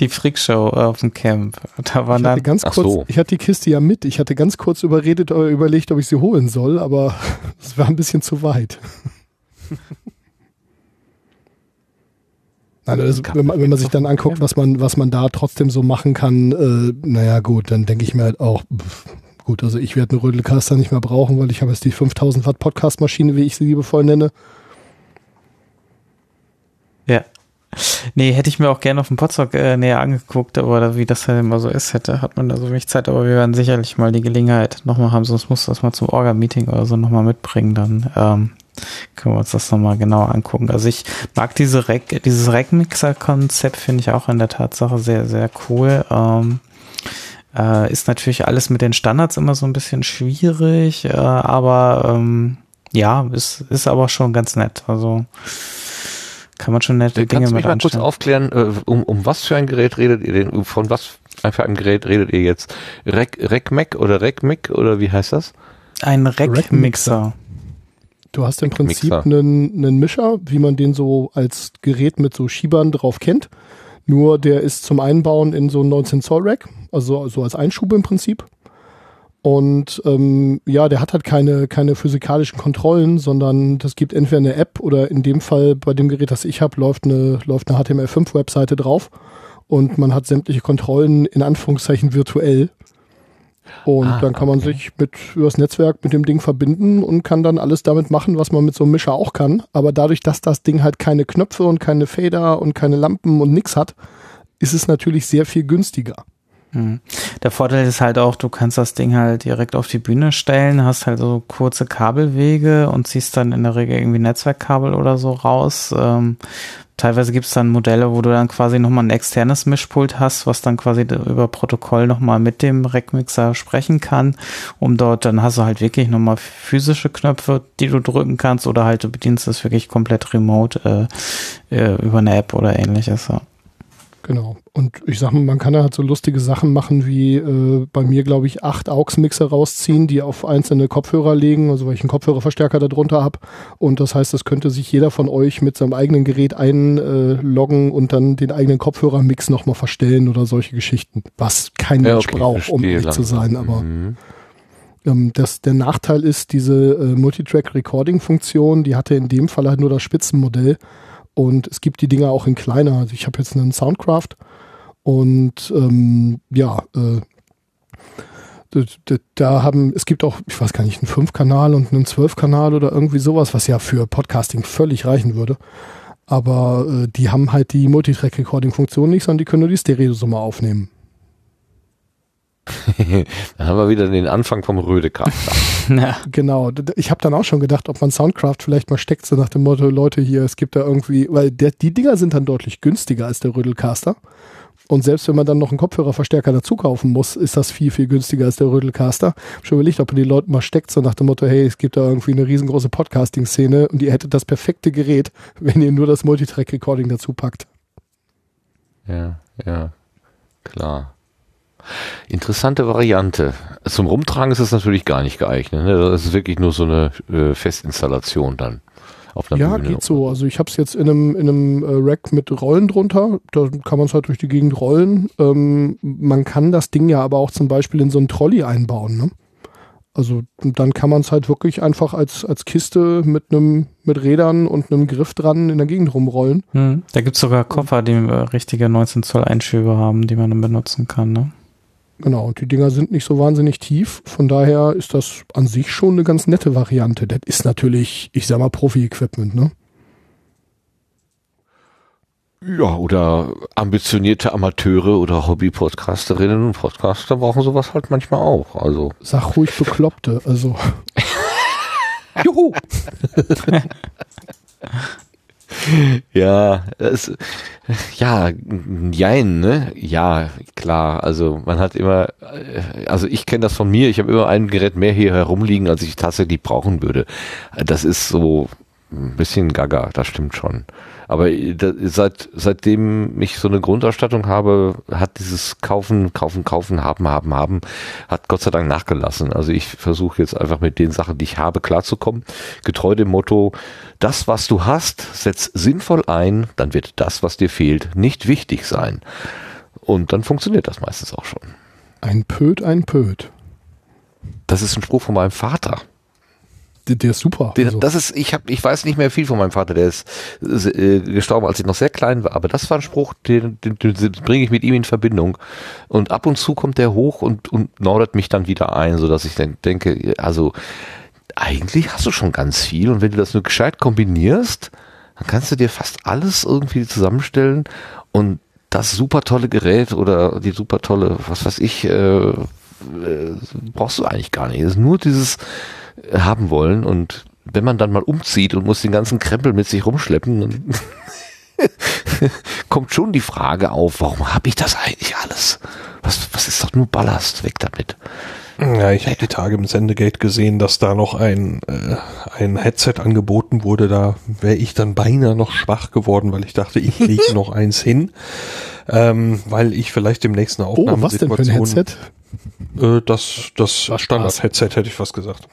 Speaker 2: Die Freakshow auf dem Camp. Da waren
Speaker 4: ich hatte
Speaker 2: dann
Speaker 4: ganz kurz,
Speaker 1: so.
Speaker 4: ich hatte die Kiste ja mit. Ich hatte ganz kurz überredet, äh, überlegt, ob ich sie holen soll, aber <laughs> es war ein bisschen zu weit. Nein, also, wenn, man, wenn man sich dann anguckt, was man, was man da trotzdem so machen kann, äh, naja gut, dann denke ich mir halt auch, pff, gut, also ich werde einen Rödelcaster nicht mehr brauchen, weil ich habe jetzt die 5000 Watt Podcast-Maschine, wie ich sie liebevoll nenne.
Speaker 2: Ja. Nee, hätte ich mir auch gerne auf dem Potsdok äh, näher angeguckt, aber wie das halt immer so ist, hätte, hat man da so wenig Zeit, aber wir werden sicherlich mal die Gelegenheit nochmal haben, sonst muss das mal zum Orga-Meeting oder so nochmal mitbringen, dann ähm, können wir uns das nochmal genauer angucken. Also ich mag diese Rack, dieses Rack-Mixer-Konzept, finde ich auch in der Tatsache sehr, sehr cool. Ähm, äh, ist natürlich alles mit den Standards immer so ein bisschen schwierig, äh, aber ähm, ja, ist, ist aber schon ganz nett. Also kann man schon nette
Speaker 1: Kannst
Speaker 2: Dinge
Speaker 1: du mich
Speaker 2: mit
Speaker 1: mal
Speaker 2: anstellen.
Speaker 1: kurz aufklären, äh, um, um was für ein Gerät redet ihr denn? Von was für ein Gerät redet ihr jetzt? Rec, RecMac oder RecMic oder wie heißt das?
Speaker 2: Ein
Speaker 4: Rack-Mixer.
Speaker 2: Rack-Mixer.
Speaker 4: Du hast im Prinzip einen, einen Mischer, wie man den so als Gerät mit so Schiebern drauf kennt. Nur der ist zum Einbauen in so ein 19 Zoll Rack, also so als Einschub im Prinzip. Und ähm, ja, der hat halt keine, keine physikalischen Kontrollen, sondern das gibt entweder eine App oder in dem Fall bei dem Gerät, das ich habe, läuft eine, läuft eine HTML5-Webseite drauf und man hat sämtliche Kontrollen in Anführungszeichen virtuell. Und
Speaker 1: Ah,
Speaker 4: dann kann man
Speaker 1: okay.
Speaker 4: sich mit übers Netzwerk mit dem Ding verbinden und kann dann alles damit machen, was man mit so einem Mischer auch kann. Aber dadurch, dass das Ding halt keine Knöpfe und keine Fader und keine Lampen und nix hat, ist es natürlich sehr viel günstiger.
Speaker 2: Mhm. Der Vorteil ist halt auch, du kannst das Ding halt direkt auf die Bühne stellen, hast halt so kurze Kabelwege und ziehst dann in der Regel irgendwie Netzwerkkabel oder so raus. Ähm, teilweise gibt es dann Modelle, wo du dann quasi nochmal ein externes Mischpult hast, was dann quasi über Protokoll nochmal mit dem Rackmixer sprechen kann, um dort, dann hast du halt wirklich nochmal physische Knöpfe, die du drücken kannst oder halt du bedienst es wirklich komplett remote äh, äh, über eine App oder ähnliches. Ja.
Speaker 4: Genau. Und ich sag mal, man kann da halt so lustige Sachen machen, wie äh, bei mir, glaube ich, acht AUX-Mixer rausziehen, die auf einzelne Kopfhörer legen, also weil ich einen Kopfhörerverstärker da drunter habe. Und das heißt, das könnte sich jeder von euch mit seinem eigenen Gerät einloggen und dann den eigenen Kopfhörermix nochmal verstellen oder solche Geschichten. Was kein
Speaker 1: Ja,
Speaker 4: Mensch
Speaker 1: okay,
Speaker 4: braucht, um ehrlich zu sein. Aber
Speaker 1: Mhm.
Speaker 4: ähm, das, der Nachteil ist, diese äh, Multitrack-Recording-Funktion, die hatte in dem Fall halt nur das Spitzenmodell. Und es gibt die Dinger auch in kleiner. Also ich habe jetzt einen Soundcraft und ähm, ja, äh, da, haben, es gibt auch, ich weiß gar nicht, einen 5-Kanal und einen 12-Kanal oder irgendwie sowas, was ja für Podcasting völlig reichen würde. Aber äh, die haben halt die Multitrack-Recording-Funktion nicht, sondern die können nur die Stereosumme aufnehmen. <laughs>
Speaker 1: Dann haben wir wieder den Anfang vom Rödekraft. <laughs>
Speaker 2: Ja.
Speaker 4: Genau, ich habe dann auch schon gedacht, ob man Soundcraft vielleicht mal steckt, so nach dem Motto, Leute hier, es gibt da irgendwie, weil der, die Dinger sind dann deutlich günstiger als der Rödelcaster. Und selbst wenn man dann noch einen Kopfhörerverstärker dazu kaufen muss, ist das viel, viel günstiger als der Rödelcaster. Schon überlegt, ob man die Leute mal steckt, so nach dem Motto, hey, es gibt da irgendwie eine riesengroße Podcasting-Szene und ihr hättet das perfekte Gerät, <laughs> wenn ihr nur das Multitrack-Recording dazu packt.
Speaker 1: Ja, ja, klar. Interessante Variante. Zum Rumtragen ist es natürlich gar nicht geeignet. Ne? Das ist wirklich nur so eine äh, Festinstallation dann auf einer
Speaker 4: Ja,
Speaker 1: Bühne.
Speaker 4: geht so. Also ich habe es jetzt in einem, in einem äh, Rack mit Rollen drunter. Da kann man es halt durch die Gegend rollen. Ähm, man kann das Ding ja aber auch zum Beispiel in so einen Trolley einbauen. Ne? Also dann kann man es halt wirklich einfach als, als Kiste mit einem mit Rädern und einem Griff dran in der Gegend rumrollen.
Speaker 2: Hm. Da gibt's sogar Koffer, die äh, richtige 19 Zoll Einschübe haben, die man dann benutzen kann. Ne?
Speaker 4: Genau, und die Dinger sind nicht so wahnsinnig tief. Von daher ist das an sich schon eine ganz nette Variante. Das ist natürlich, ich sag mal, Profi-Equipment, ne?
Speaker 1: Ja, oder ambitionierte Amateure oder Hobby-Podcasterinnen und Podcaster brauchen sowas halt manchmal auch. Also
Speaker 4: Sag ruhig Bekloppte. Also, <laughs>
Speaker 1: Juhu! <laughs> ja, es, ja, jein, ne? Ja, klar. Also man hat immer, äh, also ich kenne das von mir, ich habe immer ein Gerät mehr hier herumliegen, als ich tatsächlich brauchen würde. Das ist so ein bisschen gaga, das stimmt schon. Aber seit, seitdem ich so eine Grundausstattung habe, hat dieses Kaufen, Kaufen, Kaufen, Haben, Haben, Haben, hat Gott sei Dank nachgelassen. Also ich versuche jetzt einfach mit den Sachen, die ich habe, klarzukommen. Getreu dem Motto, das, was du hast, setz sinnvoll ein, dann wird das, was dir fehlt, nicht wichtig sein. Und dann funktioniert das meistens auch schon.
Speaker 4: Ein Pöd, ein Pöd.
Speaker 1: Das ist ein Spruch von meinem Vater.
Speaker 4: Der, der ist super.
Speaker 1: Der, also. Das ist, ich habe, ich weiß nicht mehr viel von meinem Vater. Der ist äh, gestorben, als ich noch sehr klein war. Aber das war ein Spruch, den, den, den, bringe ich mit ihm in Verbindung. Und ab und zu kommt der hoch und und nordert mich dann wieder ein, so dass ich dann denke, also eigentlich hast du schon ganz viel. Und wenn du das nur gescheit kombinierst, dann kannst du dir fast alles irgendwie zusammenstellen und das super tolle Gerät oder die super tolle, was weiß ich, äh, äh, brauchst du eigentlich gar nicht. Es ist nur dieses haben wollen und wenn man dann mal umzieht und muss den ganzen Krempel mit sich rumschleppen, dann <laughs> kommt schon die Frage auf, warum habe ich das eigentlich alles? Was, was ist doch nur Ballast? Weg damit.
Speaker 3: Ja, ich habe die Tage im Sendegate gesehen, dass da noch ein, äh, ein Headset angeboten wurde. Da wäre ich dann beinahe noch schwach geworden, weil ich dachte, ich lege <laughs> noch eins hin, ähm, weil ich vielleicht im nächsten Aufnahmesituation... Oh, was denn für ein Headset? Äh, das das Standard-Headset hätte ich fast gesagt.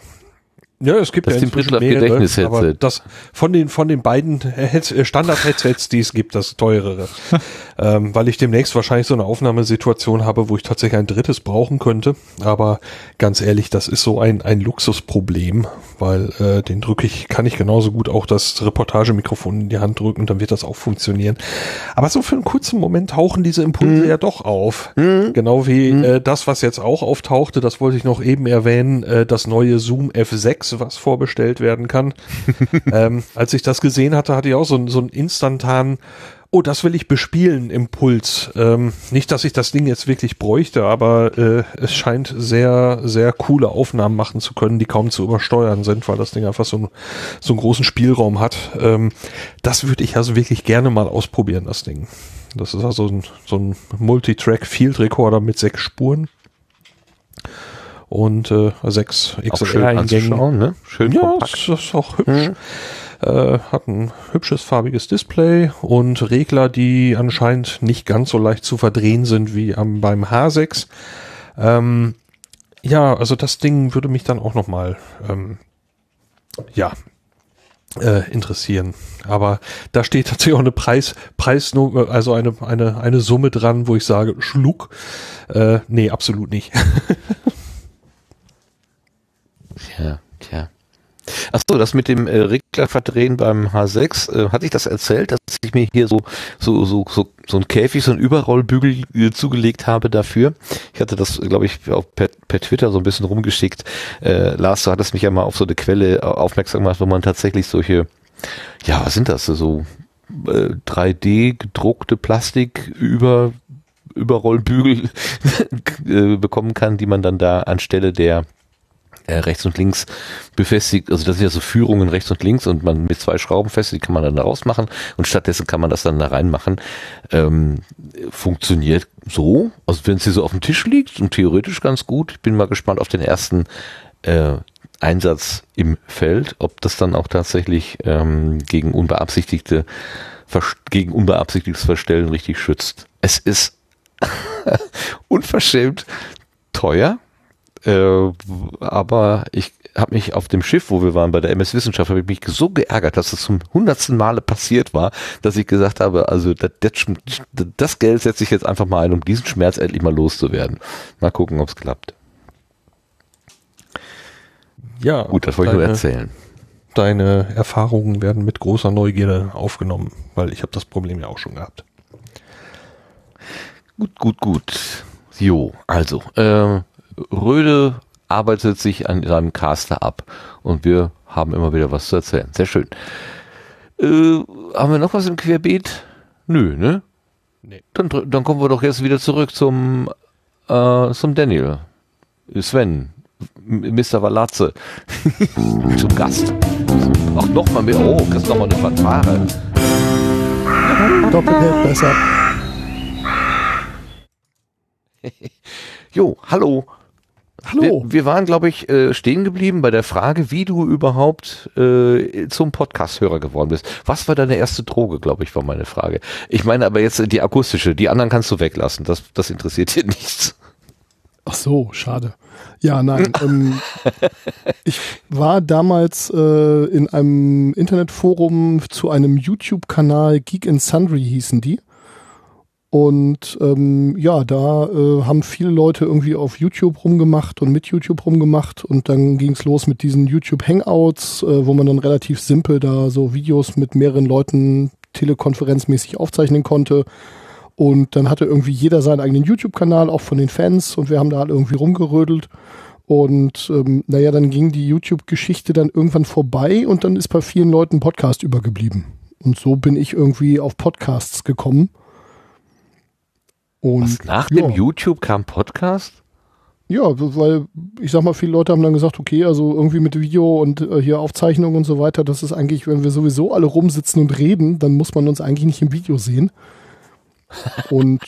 Speaker 3: Ja, es gibt
Speaker 1: das
Speaker 3: ja
Speaker 1: inzwischen mehrere,
Speaker 3: aber das von den von den beiden äh, Standard-Headsets, die es gibt, das teurere, <laughs> ähm, weil ich demnächst wahrscheinlich so eine Aufnahmesituation habe, wo ich tatsächlich ein drittes brauchen könnte. Aber ganz ehrlich, das ist so ein ein Luxusproblem, weil äh, den drücke ich, kann ich genauso gut auch das Reportagemikrofon in die Hand drücken, dann wird das auch funktionieren. Aber so für einen kurzen Moment tauchen diese Impulse mhm. ja doch auf, mhm. genau wie mhm. äh, das, was jetzt auch auftauchte. Das wollte ich noch eben erwähnen, äh, das neue Zoom F6 was vorbestellt werden kann. <laughs> ähm, als ich das gesehen hatte, hatte ich auch so, so einen instantanen, oh, das will ich bespielen, Impuls. Ähm, nicht, dass ich das Ding jetzt wirklich bräuchte, aber äh, es scheint sehr, sehr coole Aufnahmen machen zu können, die kaum zu übersteuern sind, weil das Ding einfach so, so einen großen Spielraum hat. Ähm, das würde ich also wirklich gerne mal ausprobieren, das Ding. Das ist also ein, so ein Multitrack Field Recorder mit sechs Spuren und äh, sechs
Speaker 1: XLR-Eingängen.
Speaker 3: Ne? Schön ja, kompakt. das ist auch hübsch. Mhm. Äh, hat ein hübsches farbiges Display und Regler, die anscheinend nicht ganz so leicht zu verdrehen sind wie am, beim H6. Ähm, ja, also das Ding würde mich dann auch noch mal ähm, ja äh, interessieren. Aber da steht <laughs> tatsächlich auch eine Preis, Preisnummer, also eine, eine, eine Summe dran, wo ich sage, Schluck. Äh, nee, absolut nicht. <laughs>
Speaker 1: Tja, tja. Achso, das mit dem äh, Regler verdrehen beim H6, äh, hatte ich das erzählt, dass ich mir hier so, so, so, so, so ein Käfig, so ein Überrollbügel äh, zugelegt habe dafür. Ich hatte das, glaube ich, auch per, per Twitter so ein bisschen rumgeschickt. Äh, Lars, du hattest mich ja mal auf so eine Quelle äh, aufmerksam gemacht, wo man tatsächlich solche, ja, was sind das, so äh, 3D gedruckte Plastik über Überrollbügel <laughs> äh, bekommen kann, die man dann da anstelle der äh, rechts und links befestigt, also das sind ja so Führungen rechts und links und man mit zwei Schrauben fest, die kann man dann da rausmachen und stattdessen kann man das dann da reinmachen. Ähm, funktioniert so, also wenn sie so auf dem Tisch liegt und theoretisch ganz gut. Ich bin mal gespannt auf den ersten äh, Einsatz im Feld, ob das dann auch tatsächlich ähm, gegen unbeabsichtigte gegen unbeabsichtigtes Verstellen richtig schützt. Es ist <laughs> unverschämt teuer, äh, aber ich habe mich auf dem Schiff, wo wir waren bei der MS Wissenschaft, habe ich mich so geärgert, dass es zum hundertsten Male passiert war, dass ich gesagt habe, also das, das Geld setze ich jetzt einfach mal ein, um diesen Schmerz endlich mal loszuwerden. Mal gucken, ob es klappt.
Speaker 3: Ja, gut, das wollte ich nur erzählen. Deine Erfahrungen werden mit großer Neugierde aufgenommen, weil ich habe das Problem ja auch schon gehabt.
Speaker 1: Gut, gut, gut. Jo, also, äh, Röde arbeitet sich an seinem Caster ab und wir haben immer wieder was zu erzählen. Sehr schön. Äh, haben wir noch was im Querbeet? Nö, ne? Nee. Dann, dann kommen wir doch jetzt wieder zurück zum, äh, zum Daniel. Sven, Mr. Walatze. <laughs> zum Gast. Ach, nochmal mehr. Oh, das ist nochmal eine Fanfare.
Speaker 4: Doppelt besser. <laughs>
Speaker 1: jo, hallo. Hallo. Wir, wir waren, glaube ich, äh, stehen geblieben bei der Frage, wie du überhaupt äh, zum Podcast-Hörer geworden bist. Was war deine erste Droge, glaube ich, war meine Frage. Ich meine aber jetzt die akustische, die anderen kannst du weglassen. Das, das interessiert <laughs> dir nichts.
Speaker 4: Ach so, schade. Ja, nein. <laughs> ähm, ich war damals äh, in einem Internetforum zu einem YouTube-Kanal Geek and Sundry hießen die. Und ähm, ja, da äh, haben viele Leute irgendwie auf YouTube rumgemacht und mit YouTube rumgemacht. Und dann ging's los mit diesen YouTube Hangouts, äh, wo man dann relativ simpel da so Videos mit mehreren Leuten telekonferenzmäßig aufzeichnen konnte. Und dann hatte irgendwie jeder seinen eigenen YouTube-Kanal, auch von den Fans. Und wir haben da halt irgendwie rumgerödelt. Und ähm, naja, dann ging die YouTube-Geschichte dann irgendwann vorbei und dann ist bei vielen Leuten Podcast übergeblieben. Und so bin ich irgendwie auf Podcasts gekommen
Speaker 1: und Was, nach ja. dem YouTube kam Podcast?
Speaker 4: Ja, weil ich sag mal, viele Leute haben dann gesagt, okay, also irgendwie mit Video und äh, hier Aufzeichnung und so weiter, das ist eigentlich, wenn wir sowieso alle rumsitzen und reden, dann muss man uns eigentlich nicht im Video sehen. <laughs> und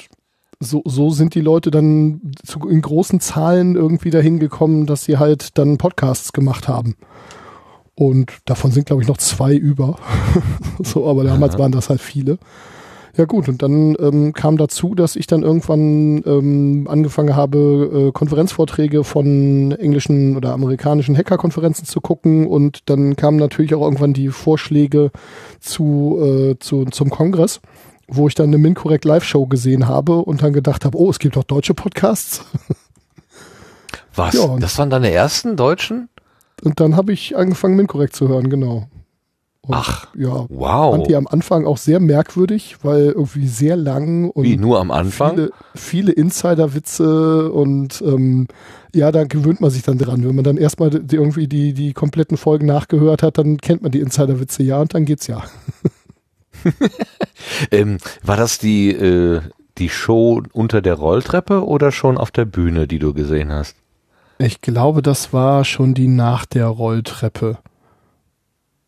Speaker 4: so, so sind die Leute dann zu, in großen Zahlen irgendwie dahin gekommen, dass sie halt dann Podcasts gemacht haben. Und davon sind, glaube ich, noch zwei über. <laughs> so, aber damals Aha. waren das halt viele. Ja gut, und dann ähm, kam dazu, dass ich dann irgendwann ähm, angefangen habe, äh, Konferenzvorträge von englischen oder amerikanischen Hackerkonferenzen zu gucken und dann kamen natürlich auch irgendwann die Vorschläge zu, äh, zu zum Kongress, wo ich dann eine MinCorrect Live-Show gesehen habe und dann gedacht habe, oh, es gibt auch deutsche Podcasts.
Speaker 1: Was? Ja, das waren deine ersten deutschen?
Speaker 4: Und dann habe ich angefangen, MinCorrect zu hören, genau.
Speaker 1: Und Ach,
Speaker 4: ja,
Speaker 1: wow.
Speaker 4: Fand die am Anfang auch sehr merkwürdig, weil irgendwie sehr lang und
Speaker 1: Wie, nur am Anfang?
Speaker 4: Viele, viele Insider-Witze und ähm, ja, da gewöhnt man sich dann dran. Wenn man dann erstmal die, irgendwie die, die kompletten Folgen nachgehört hat, dann kennt man die Insider-Witze ja und dann geht's ja. <laughs>
Speaker 1: ähm, war das die, äh, die Show unter der Rolltreppe oder schon auf der Bühne, die du gesehen hast?
Speaker 4: Ich glaube, das war schon die nach der Rolltreppe.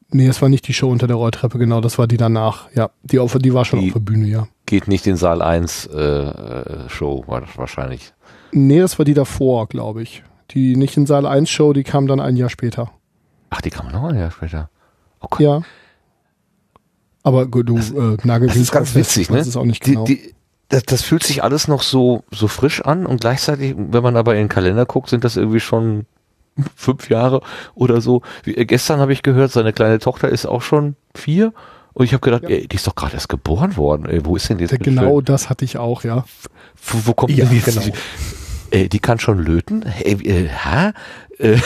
Speaker 4: Nee, es war nicht die Show unter der Rolltreppe, genau, das war die danach. Ja, die, auf, die war schon die auf der Bühne, ja.
Speaker 1: Geht nicht in Saal 1 äh, Show, war das wahrscheinlich.
Speaker 4: Nee, das war die davor, glaube ich. Die nicht in Saal 1 Show, die kam dann ein Jahr später.
Speaker 1: Ach, die kam noch ein Jahr später.
Speaker 4: Okay. Ja. Aber gut, du
Speaker 1: das, äh, nagel Das ist ganz witzig, ne?
Speaker 4: Das ist auch nicht genau.
Speaker 1: Die, die, das, das fühlt sich alles noch so, so frisch an und gleichzeitig, wenn man aber in den Kalender guckt, sind das irgendwie schon <laughs> fünf Jahre oder so. Wie, äh, gestern habe ich gehört, seine kleine Tochter ist auch schon vier. Und ich habe gedacht, ja. ey, die ist doch gerade erst geboren worden. Ey, wo ist denn die?
Speaker 4: Genau schön? das hatte ich auch, ja.
Speaker 1: Wo, wo kommt ja, denn jetzt? Genau. Äh, die kann schon löten? Hey, äh, hä? Äh,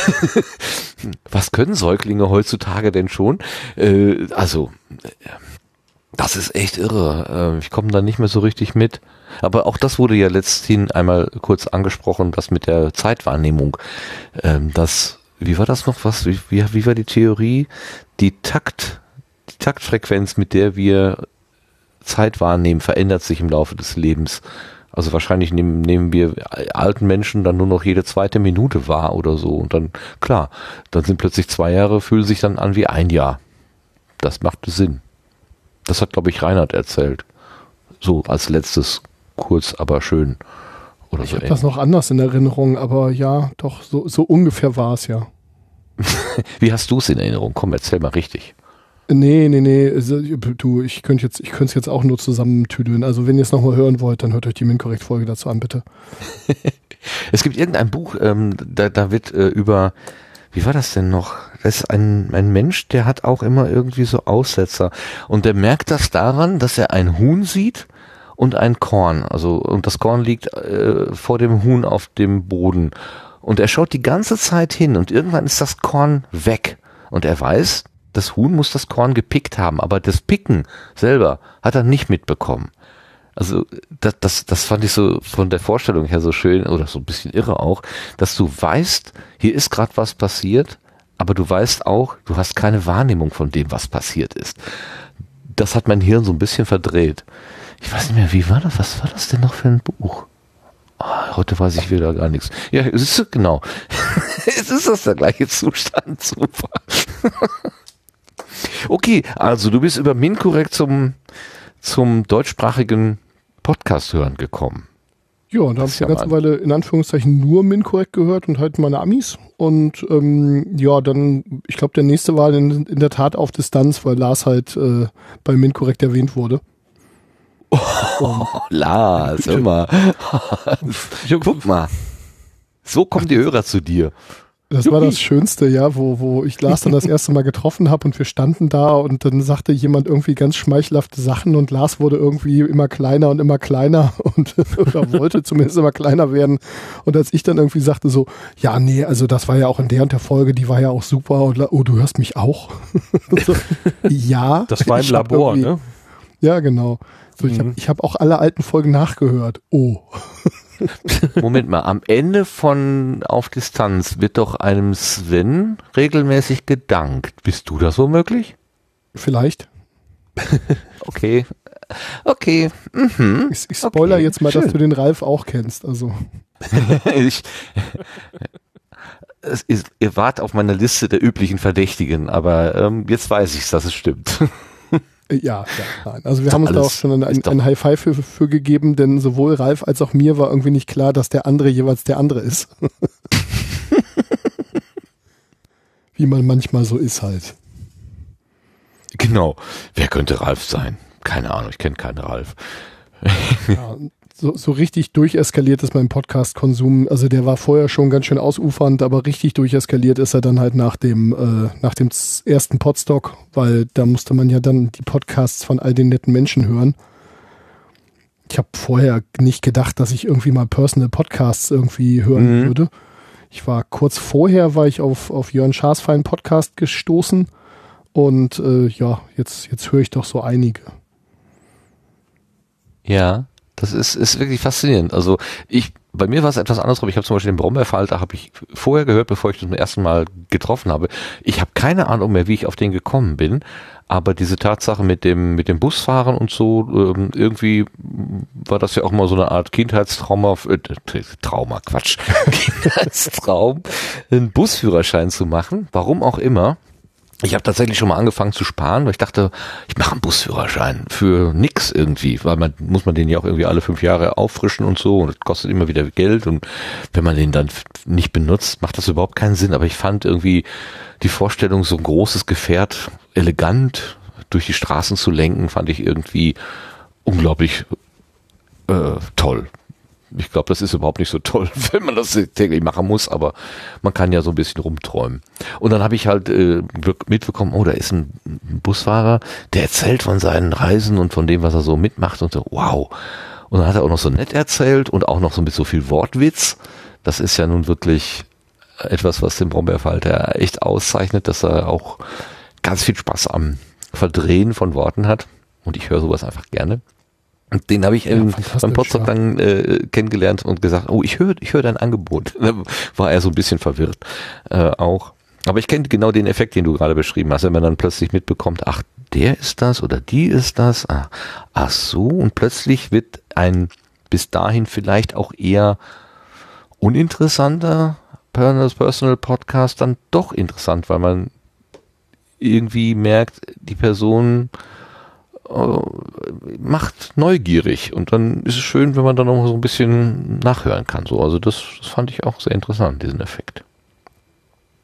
Speaker 1: <laughs> was können Säuglinge heutzutage denn schon? Äh, also, das ist echt irre. Äh, ich komme da nicht mehr so richtig mit. Aber auch das wurde ja letzthin einmal kurz angesprochen, das mit der Zeitwahrnehmung. Ähm, das, wie war das noch? Was? Wie, wie, wie war die Theorie? Die Takt, die Taktfrequenz, mit der wir Zeit wahrnehmen, verändert sich im Laufe des Lebens. Also wahrscheinlich nehmen, nehmen wir alten Menschen dann nur noch jede zweite Minute wahr oder so. Und dann, klar, dann sind plötzlich zwei Jahre, fühlen sich dann an wie ein Jahr. Das macht Sinn. Das hat, glaube ich, Reinhard erzählt. So als letztes kurz, aber schön.
Speaker 4: Oder ich so habe das noch anders in Erinnerung, aber ja, doch, so, so ungefähr war es ja. <laughs>
Speaker 1: Wie hast du es in Erinnerung? Komm, erzähl mal richtig.
Speaker 4: Nee, nee, nee, du, ich könnte jetzt, ich könnte es jetzt auch nur zusammentüdeln. Also wenn ihr es nochmal hören wollt, dann hört euch die Minkorrekt-Folge dazu an, bitte. <laughs>
Speaker 1: es gibt irgendein Buch, ähm, da, da wird äh, über, wie war das denn noch? Das ist ein, ein Mensch, der hat auch immer irgendwie so Aussetzer. Und der merkt das daran, dass er ein Huhn sieht und ein Korn. Also, und das Korn liegt äh, vor dem Huhn auf dem Boden. Und er schaut die ganze Zeit hin und irgendwann ist das Korn weg. Und er weiß, das Huhn muss das Korn gepickt haben, aber das Picken selber hat er nicht mitbekommen. Also das, das, das fand ich so von der Vorstellung her so schön oder so ein bisschen irre auch, dass du weißt, hier ist gerade was passiert, aber du weißt auch, du hast keine Wahrnehmung von dem, was passiert ist. Das hat mein Hirn so ein bisschen verdreht ich weiß nicht mehr, wie war das? Was war das denn noch für ein Buch? Oh, heute weiß ich wieder gar nichts. Ja, es ist genau. <laughs> es ist das der gleiche Zustand. Super. <laughs> okay, also du bist über Minkorrekt zum, zum deutschsprachigen Podcast hören gekommen.
Speaker 4: Ja, und da habe ich ja eine ganze Weile in Anführungszeichen nur Minkorrekt gehört und halt meine Amis. Und ähm, ja, dann, ich glaube, der nächste war in, in, der Tat auf Distanz, weil Lars halt äh, bei Minkorrekt erwähnt wurde.
Speaker 1: Oh, Lars, immer. <laughs> Guck mal. So kommen die Hörer zu dir.
Speaker 4: Das war das Schönste, ja, wo, wo ich Lars dann das erste Mal getroffen habe und wir standen da und dann sagte jemand irgendwie ganz schmeichelhafte Sachen und Lars wurde irgendwie immer kleiner und immer kleiner <laughs> und oder wollte zumindest immer kleiner werden. Und als ich dann irgendwie sagte so, ja, nee, also das war ja auch in der und der Folge, die war ja auch super und oh, du hörst mich auch. <laughs> so, ja.
Speaker 3: Das war im Labor, ne?
Speaker 4: Ja, genau. So, ich habe mhm. ich hab auch alle alten Folgen nachgehört. Oh. <laughs>
Speaker 1: Moment mal, am Ende von Auf Distanz wird doch einem Sven regelmäßig gedankt. Bist du das so möglich?
Speaker 4: Vielleicht. <laughs>
Speaker 1: okay. Okay. Mhm.
Speaker 4: Ich, ich spoiler okay. jetzt mal, Schön. dass du den Ralf auch kennst. Also. <laughs> ich,
Speaker 1: es ist, ihr wart auf meiner Liste der üblichen Verdächtigen, aber ähm, jetzt weiß ich, dass es stimmt.
Speaker 4: Ja, ja, nein. Also wir haben uns da auch schon ein, ein High Five für, für gegeben, denn sowohl Ralf als auch mir war irgendwie nicht klar, dass der andere jeweils der andere ist. <laughs> Wie man manchmal so ist halt.
Speaker 1: Genau. Wer könnte Ralf sein? Keine Ahnung, ich kenne keinen Ralf.
Speaker 4: ja, <laughs> so, so richtig durcheskaliert ist mein Podcast-Konsum. Also der war vorher schon ganz schön ausufernd, aber richtig durcheskaliert ist er dann halt nach dem, äh, nach dem ersten Podstock, weil da musste man ja dann die Podcasts von all den netten Menschen hören. Ich habe vorher nicht gedacht, dass ich irgendwie mal Personal Podcasts irgendwie hören mhm. würde. Ich war kurz vorher, war ich auf, auf Jörn Schaas feinen Podcast gestoßen und äh, ja, jetzt, jetzt höre ich doch so einige.
Speaker 1: Ja, das ist, ist wirklich faszinierend. Also ich, bei mir war es etwas anderes, aber ich habe zum Beispiel den Brombeerfall, da habe ich vorher gehört, bevor ich das zum ersten Mal getroffen habe. Ich habe keine Ahnung mehr, wie ich auf den gekommen bin, aber diese Tatsache mit dem mit dem Busfahren und so, ähm, irgendwie war das ja auch mal so eine Art Kindheitstrauma, äh, Trauma, Quatsch, <laughs> Kindheitstraum, einen Busführerschein zu machen, warum auch immer. Ich habe tatsächlich schon mal angefangen zu sparen, weil ich dachte, ich mache einen Busführerschein für nix irgendwie, weil man muss man den ja auch irgendwie alle fünf Jahre auffrischen und so und das kostet immer wieder Geld und wenn man den dann nicht benutzt, macht das überhaupt keinen Sinn. Aber ich fand irgendwie die Vorstellung, so ein großes Gefährt elegant durch die Straßen zu lenken, fand ich irgendwie unglaublich äh, toll ich glaube, das ist überhaupt nicht so toll, <laughs> wenn man das täglich machen muss, aber man kann ja so ein bisschen rumträumen. Und dann habe ich halt äh, mitbekommen, oh, da ist ein Busfahrer, der erzählt von seinen Reisen und von dem, was er so mitmacht und so, wow. Und dann hat er auch noch so nett erzählt und auch noch so mit so viel Wortwitz. Das ist ja nun wirklich etwas, was den Brombeerfalter echt auszeichnet, dass er auch ganz viel Spaß am Verdrehen von Worten hat. Und ich höre sowas einfach gerne. Und den habe ich ja, beim Potsdam dann äh, kennengelernt und gesagt, oh, ich höre ich höre dein Angebot. <laughs> War er so ein bisschen verwirrt äh, auch. Aber ich kenne genau den Effekt, den du gerade beschrieben hast, wenn man dann plötzlich mitbekommt, ach, der ist das oder die ist das. Ach, ach so, und plötzlich wird ein bis dahin vielleicht auch eher uninteressanter Personal Podcast dann doch interessant, weil man irgendwie merkt, die Person macht neugierig und dann ist es schön, wenn man dann noch so ein bisschen nachhören kann. So, also das, das fand ich auch sehr interessant, diesen Effekt.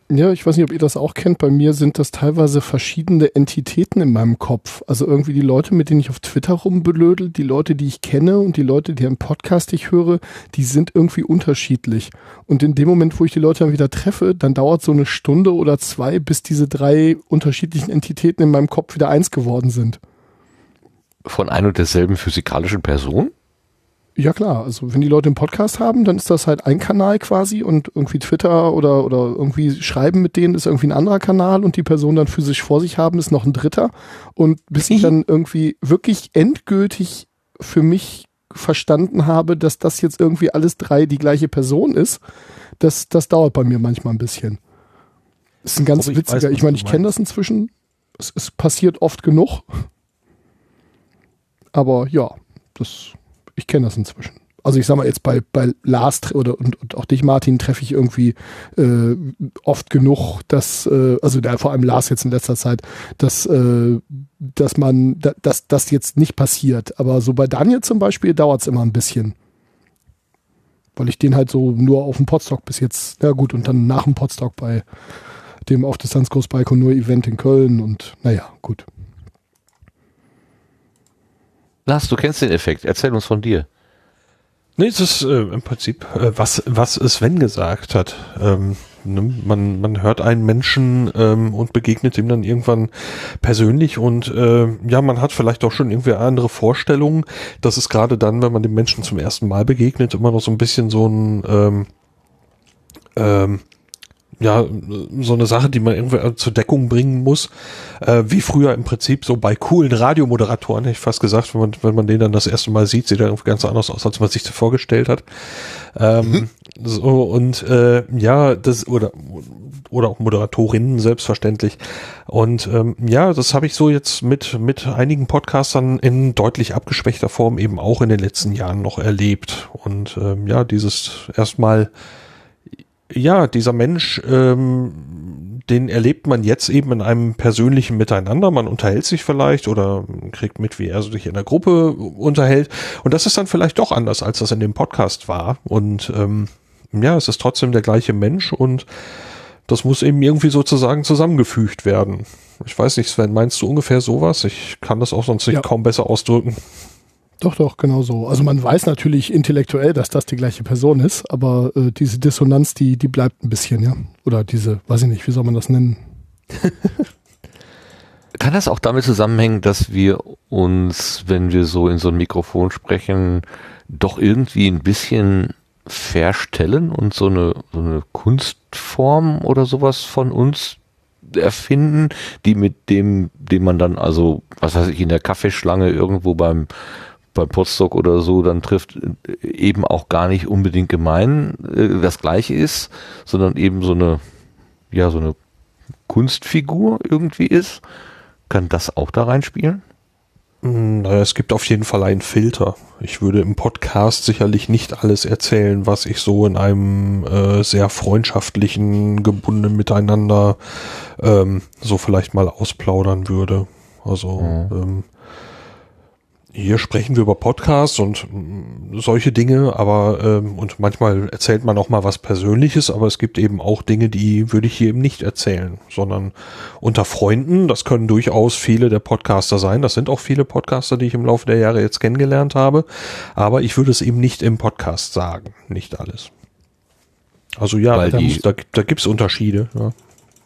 Speaker 4: Ja, ich weiß nicht, ob ihr das auch kennt. Bei mir sind das teilweise verschiedene Entitäten in meinem Kopf. Also irgendwie die Leute, mit denen ich auf Twitter rumblödel, die Leute, die ich kenne und die Leute, die einen Podcast ich höre, die sind irgendwie unterschiedlich. Und in dem Moment, wo ich die Leute dann wieder treffe, dann dauert so eine Stunde oder zwei, bis diese drei unterschiedlichen Entitäten in meinem Kopf wieder eins geworden sind
Speaker 1: von ein und derselben physikalischen Person?
Speaker 4: Ja klar, also wenn die Leute einen Podcast haben, dann ist das halt ein Kanal quasi und irgendwie Twitter oder, oder irgendwie Schreiben mit denen ist irgendwie ein anderer Kanal und die Person dann physisch vor sich haben ist noch ein dritter. Und bis ich dann irgendwie wirklich endgültig für mich verstanden habe, dass das jetzt irgendwie alles drei die gleiche Person ist, das, das dauert bei mir manchmal ein bisschen. Das ist ein ganz ich witziger, weiß, ich meine, ich kenne das inzwischen. Es, es passiert oft genug. Aber ja, das, ich kenne das inzwischen. Also ich sag mal jetzt bei, bei Lars oder und, und auch dich, Martin, treffe ich irgendwie äh, oft genug, dass, äh, also da, vor allem Lars jetzt in letzter Zeit, dass, äh, dass man, da, dass das jetzt nicht passiert. Aber so bei Daniel zum Beispiel dauert es immer ein bisschen. weil ich den halt so nur auf dem Podstock bis jetzt, ja gut, und dann nach dem Podstock bei dem auf Distanzkurs Baikonur Event in Köln und naja, gut.
Speaker 1: Lars, du kennst den Effekt. Erzähl uns von dir.
Speaker 3: Nee, es ist äh, im Prinzip, äh, was, was Sven gesagt hat. Ähm, ne? man, man hört einen Menschen ähm, und begegnet ihm dann irgendwann persönlich und äh, ja, man hat vielleicht auch schon irgendwie andere Vorstellungen. Das ist gerade dann, wenn man dem Menschen zum ersten Mal begegnet, immer noch so ein bisschen so ein ähm, ähm, ja, so eine Sache, die man irgendwie zur Deckung bringen muss, äh, wie früher im Prinzip so bei coolen Radiomoderatoren, hätte ich fast gesagt, wenn man, wenn man den dann das erste Mal sieht, sieht er irgendwie ganz anders aus, als man sich das vorgestellt hat. Ähm, mhm. So, und äh, ja, das, oder, oder auch Moderatorinnen selbstverständlich. Und ähm, ja, das habe ich so jetzt mit, mit einigen Podcastern in deutlich abgeschwächter Form eben auch in den letzten Jahren noch erlebt. Und ähm, ja, dieses erstmal ja, dieser Mensch, ähm, den erlebt man jetzt eben in einem persönlichen Miteinander. Man unterhält sich vielleicht oder kriegt mit, wie er sich in der Gruppe unterhält. Und das ist dann vielleicht doch anders, als das in dem Podcast war. Und ähm, ja, es ist trotzdem der gleiche Mensch und das muss eben irgendwie sozusagen zusammengefügt werden. Ich weiß nicht, Sven, meinst du ungefähr sowas? Ich kann das auch sonst nicht ja. kaum besser ausdrücken.
Speaker 4: Doch, doch, genau so. Also man weiß natürlich intellektuell, dass das die gleiche Person ist, aber äh, diese Dissonanz, die, die bleibt ein bisschen, ja. Oder diese, weiß ich nicht, wie soll man das nennen? <laughs>
Speaker 1: Kann das auch damit zusammenhängen, dass wir uns, wenn wir so in so ein Mikrofon sprechen, doch irgendwie ein bisschen verstellen und so eine, so eine Kunstform oder sowas von uns erfinden, die mit dem, den man dann also, was weiß ich, in der Kaffeeschlange irgendwo beim bei Potsdok oder so dann trifft, eben auch gar nicht unbedingt gemein äh, das gleiche ist, sondern eben so eine, ja, so eine Kunstfigur irgendwie ist. Kann das auch da reinspielen?
Speaker 3: Hm, naja, es gibt auf jeden Fall einen Filter. Ich würde im Podcast sicherlich nicht alles erzählen, was ich so in einem äh, sehr freundschaftlichen, gebundenen Miteinander ähm, so vielleicht mal ausplaudern würde. Also mhm. ähm, hier sprechen wir über Podcasts und mm, solche Dinge, aber ähm, und manchmal erzählt man auch mal was Persönliches, aber es gibt eben auch Dinge, die würde ich hier eben nicht erzählen, sondern unter Freunden, das können durchaus viele der Podcaster sein, das sind auch viele Podcaster, die ich im Laufe der Jahre jetzt kennengelernt habe, aber ich würde es eben nicht im Podcast sagen, nicht alles. Also ja, Weil da, die, da, da gibt es Unterschiede. Ja,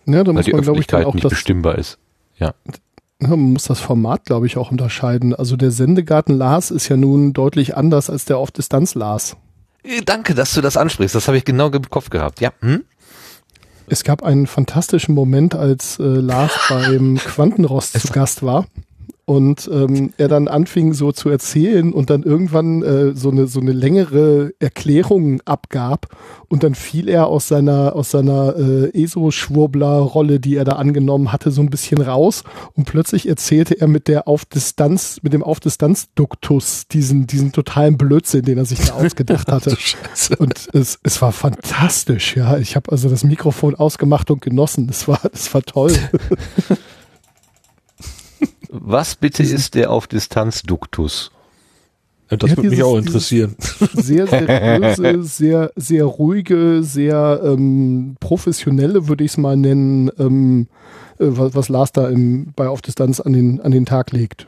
Speaker 1: ja da muss man, glaube ich, dann auch nicht das, bestimmbar ist. Ja,
Speaker 4: man muss das Format, glaube ich, auch unterscheiden. Also der Sendegarten Lars ist ja nun deutlich anders als der Auf-Distanz Lars.
Speaker 1: Äh, danke, dass du das ansprichst. Das habe ich genau im Kopf gehabt. Ja. Hm?
Speaker 4: Es gab einen fantastischen Moment, als äh, Lars <laughs> beim Quantenrost zu Gast war und ähm, er dann anfing so zu erzählen und dann irgendwann äh, so eine so eine längere Erklärung abgab und dann fiel er aus seiner aus seiner äh, ESO-Schwurbler Rolle, die er da angenommen hatte, so ein bisschen raus und plötzlich erzählte er mit der auf Distanz mit dem auf Distanz Duktus diesen diesen totalen Blödsinn, den er sich da ausgedacht <laughs> hatte. und es, es war fantastisch, ja. Ich habe also das Mikrofon ausgemacht und genossen. Es war es war toll. <laughs>
Speaker 1: Was bitte ist der auf Distanz Duktus?
Speaker 3: Ja, das würde mich auch interessieren. <laughs>
Speaker 4: Sehr seriöse, <laughs> sehr, sehr ruhige, sehr ähm, professionelle, würde ich es mal nennen, ähm, äh, was, was Lars da im, bei Auf Distanz an den, an den Tag legt.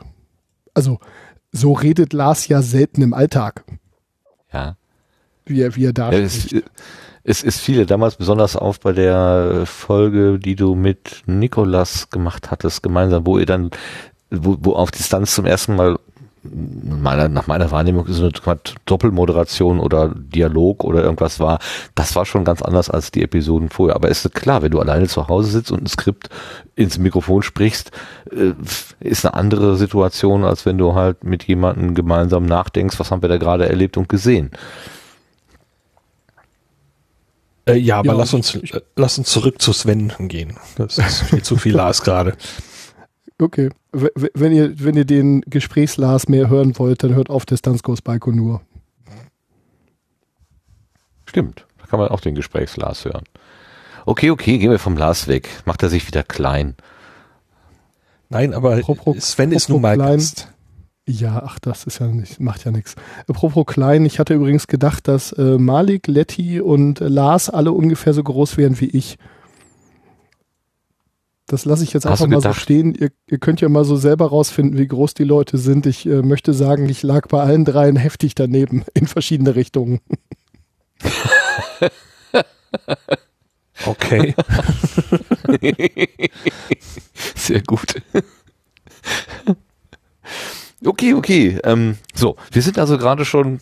Speaker 4: Also, so redet Lars ja selten im Alltag.
Speaker 1: Ja.
Speaker 4: Wie er, wie er da ja, spricht
Speaker 1: es ist viele damals besonders auf bei der Folge, die du mit Nikolas gemacht hattest, gemeinsam, wo ihr dann, wo, wo auf Distanz zum ersten Mal meiner, nach meiner Wahrnehmung so eine Doppelmoderation oder Dialog oder irgendwas war, das war schon ganz anders als die Episoden vorher. Aber ist klar, wenn du alleine zu Hause sitzt und ein Skript ins Mikrofon sprichst, äh, ist eine andere Situation, als wenn du halt mit jemandem gemeinsam nachdenkst, was haben wir da gerade erlebt und gesehen.
Speaker 3: Äh, ja, aber ja, lass uns ich, lass uns zurück zu Sven gehen. Das ist viel zu viel <laughs> Lars gerade.
Speaker 4: Okay. Wenn ihr, wenn ihr den Gesprächs-Lars mehr hören wollt, dann hört auf Distanzkurs nur.
Speaker 1: Stimmt. Da kann man auch den Gesprächs-Lars hören. Okay, okay, gehen wir vom Lars weg. Macht er sich wieder klein.
Speaker 3: Nein, aber Pro, Sven ist nun mal klein. Gast.
Speaker 4: Ja, ach, das ist ja nicht, macht ja nichts. Apropos klein, ich hatte übrigens gedacht, dass äh, Malik, Letty und äh, Lars alle ungefähr so groß wären wie ich. Das lasse ich jetzt einfach mal so stehen. Ihr, ihr könnt ja mal so selber rausfinden, wie groß die Leute sind. Ich äh, möchte sagen, ich lag bei allen dreien heftig daneben <laughs> in verschiedene Richtungen. <laughs>
Speaker 3: Okay. <laughs>
Speaker 1: Sehr gut. Okay, okay. Ähm, so, wir sind also gerade schon,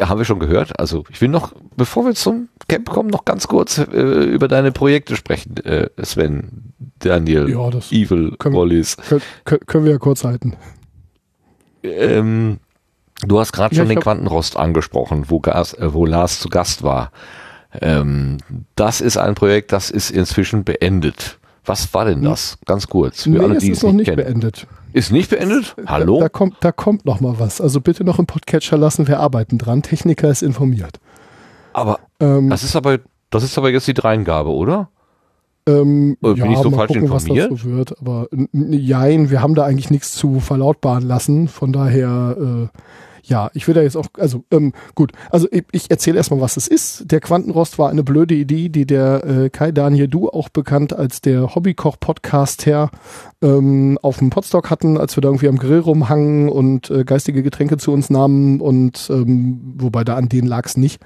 Speaker 1: haben wir schon gehört. Also ich will noch, bevor wir zum Camp kommen, noch ganz kurz äh, über deine Projekte sprechen, äh, Sven, Daniel,
Speaker 4: Ja,
Speaker 1: Evil,
Speaker 4: können-
Speaker 1: Wallis.
Speaker 4: Kön kön können wir ja kurz halten.
Speaker 1: Ähm, du hast gerade
Speaker 4: Ja,
Speaker 1: schon den
Speaker 4: hab-
Speaker 1: Quantenrost angesprochen, wo, Gas, äh, wo Lars zu Gast war. Ähm, das ist ein Projekt, das ist inzwischen beendet. Was war denn das? Ganz kurz. Für
Speaker 4: Hm. Nee,
Speaker 1: alle,
Speaker 4: es
Speaker 1: die
Speaker 4: ist
Speaker 1: es
Speaker 4: noch
Speaker 1: nicht
Speaker 4: nicht
Speaker 1: kennen.
Speaker 4: beendet.
Speaker 1: Ist nicht beendet? Hallo?
Speaker 4: Da, da kommt, da kommt noch mal was. Also bitte noch im Podcatcher lassen, wir arbeiten dran. Techniker ist informiert.
Speaker 1: aber
Speaker 4: Ähm,
Speaker 1: das ist aber, das ist aber jetzt die Dreingabe, oder?
Speaker 4: ähm,
Speaker 1: bin ich so falsch
Speaker 4: gucken, was
Speaker 1: informiert?
Speaker 4: das so wird. Aber jein, wir haben da eigentlich nichts zu verlautbaren lassen. Von daher, äh, ja, ich will da jetzt auch, also ähm, gut, also ich, ich erzähle erstmal, was es ist. Der Quantenrost war eine blöde Idee, die der äh, Kai Daniel Du, auch bekannt als der Hobbykoch-Podcast-Herr, ähm, auf dem Podstock hatten, als wir da irgendwie am Grill rumhangen und äh, geistige Getränke zu uns nahmen und ähm, wobei da an denen lag es nicht.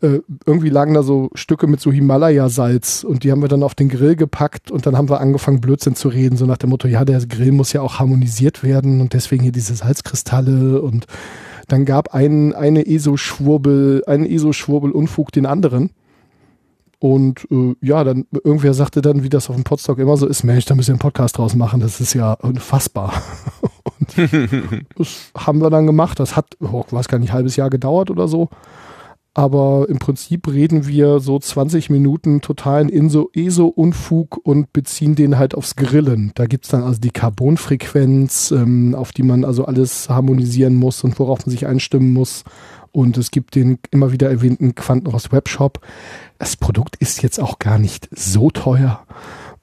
Speaker 4: Äh, irgendwie lagen da so Stücke mit so Himalaya-Salz und die haben wir dann auf den Grill gepackt und dann haben wir angefangen Blödsinn zu reden, so nach dem Motto, ja, der Grill muss ja auch harmonisiert werden und deswegen hier diese Salzkristalle und dann gab ein, eine ESO-Schwurbel, ein ESO-Schwurbel-Unfug den anderen. Und äh, ja, dann irgendwer sagte dann, wie das auf dem Podstock immer so ist, Mensch, da müssen wir einen Podcast draus machen, das ist ja unfassbar. <laughs> und <laughs> das haben wir dann gemacht. Das hat, oh, ich weiß gar nicht, ein halbes Jahr gedauert oder so. Aber im Prinzip reden wir so 20 Minuten totalen Inso, ESO-Unfug und beziehen den halt aufs Grillen. Da gibt's dann also die Carbonfrequenz, ähm, auf die man also alles harmonisieren muss und worauf man sich einstimmen muss. Und es gibt den immer wieder erwähnten Quantenrost Webshop. Das Produkt ist jetzt auch gar nicht so teuer.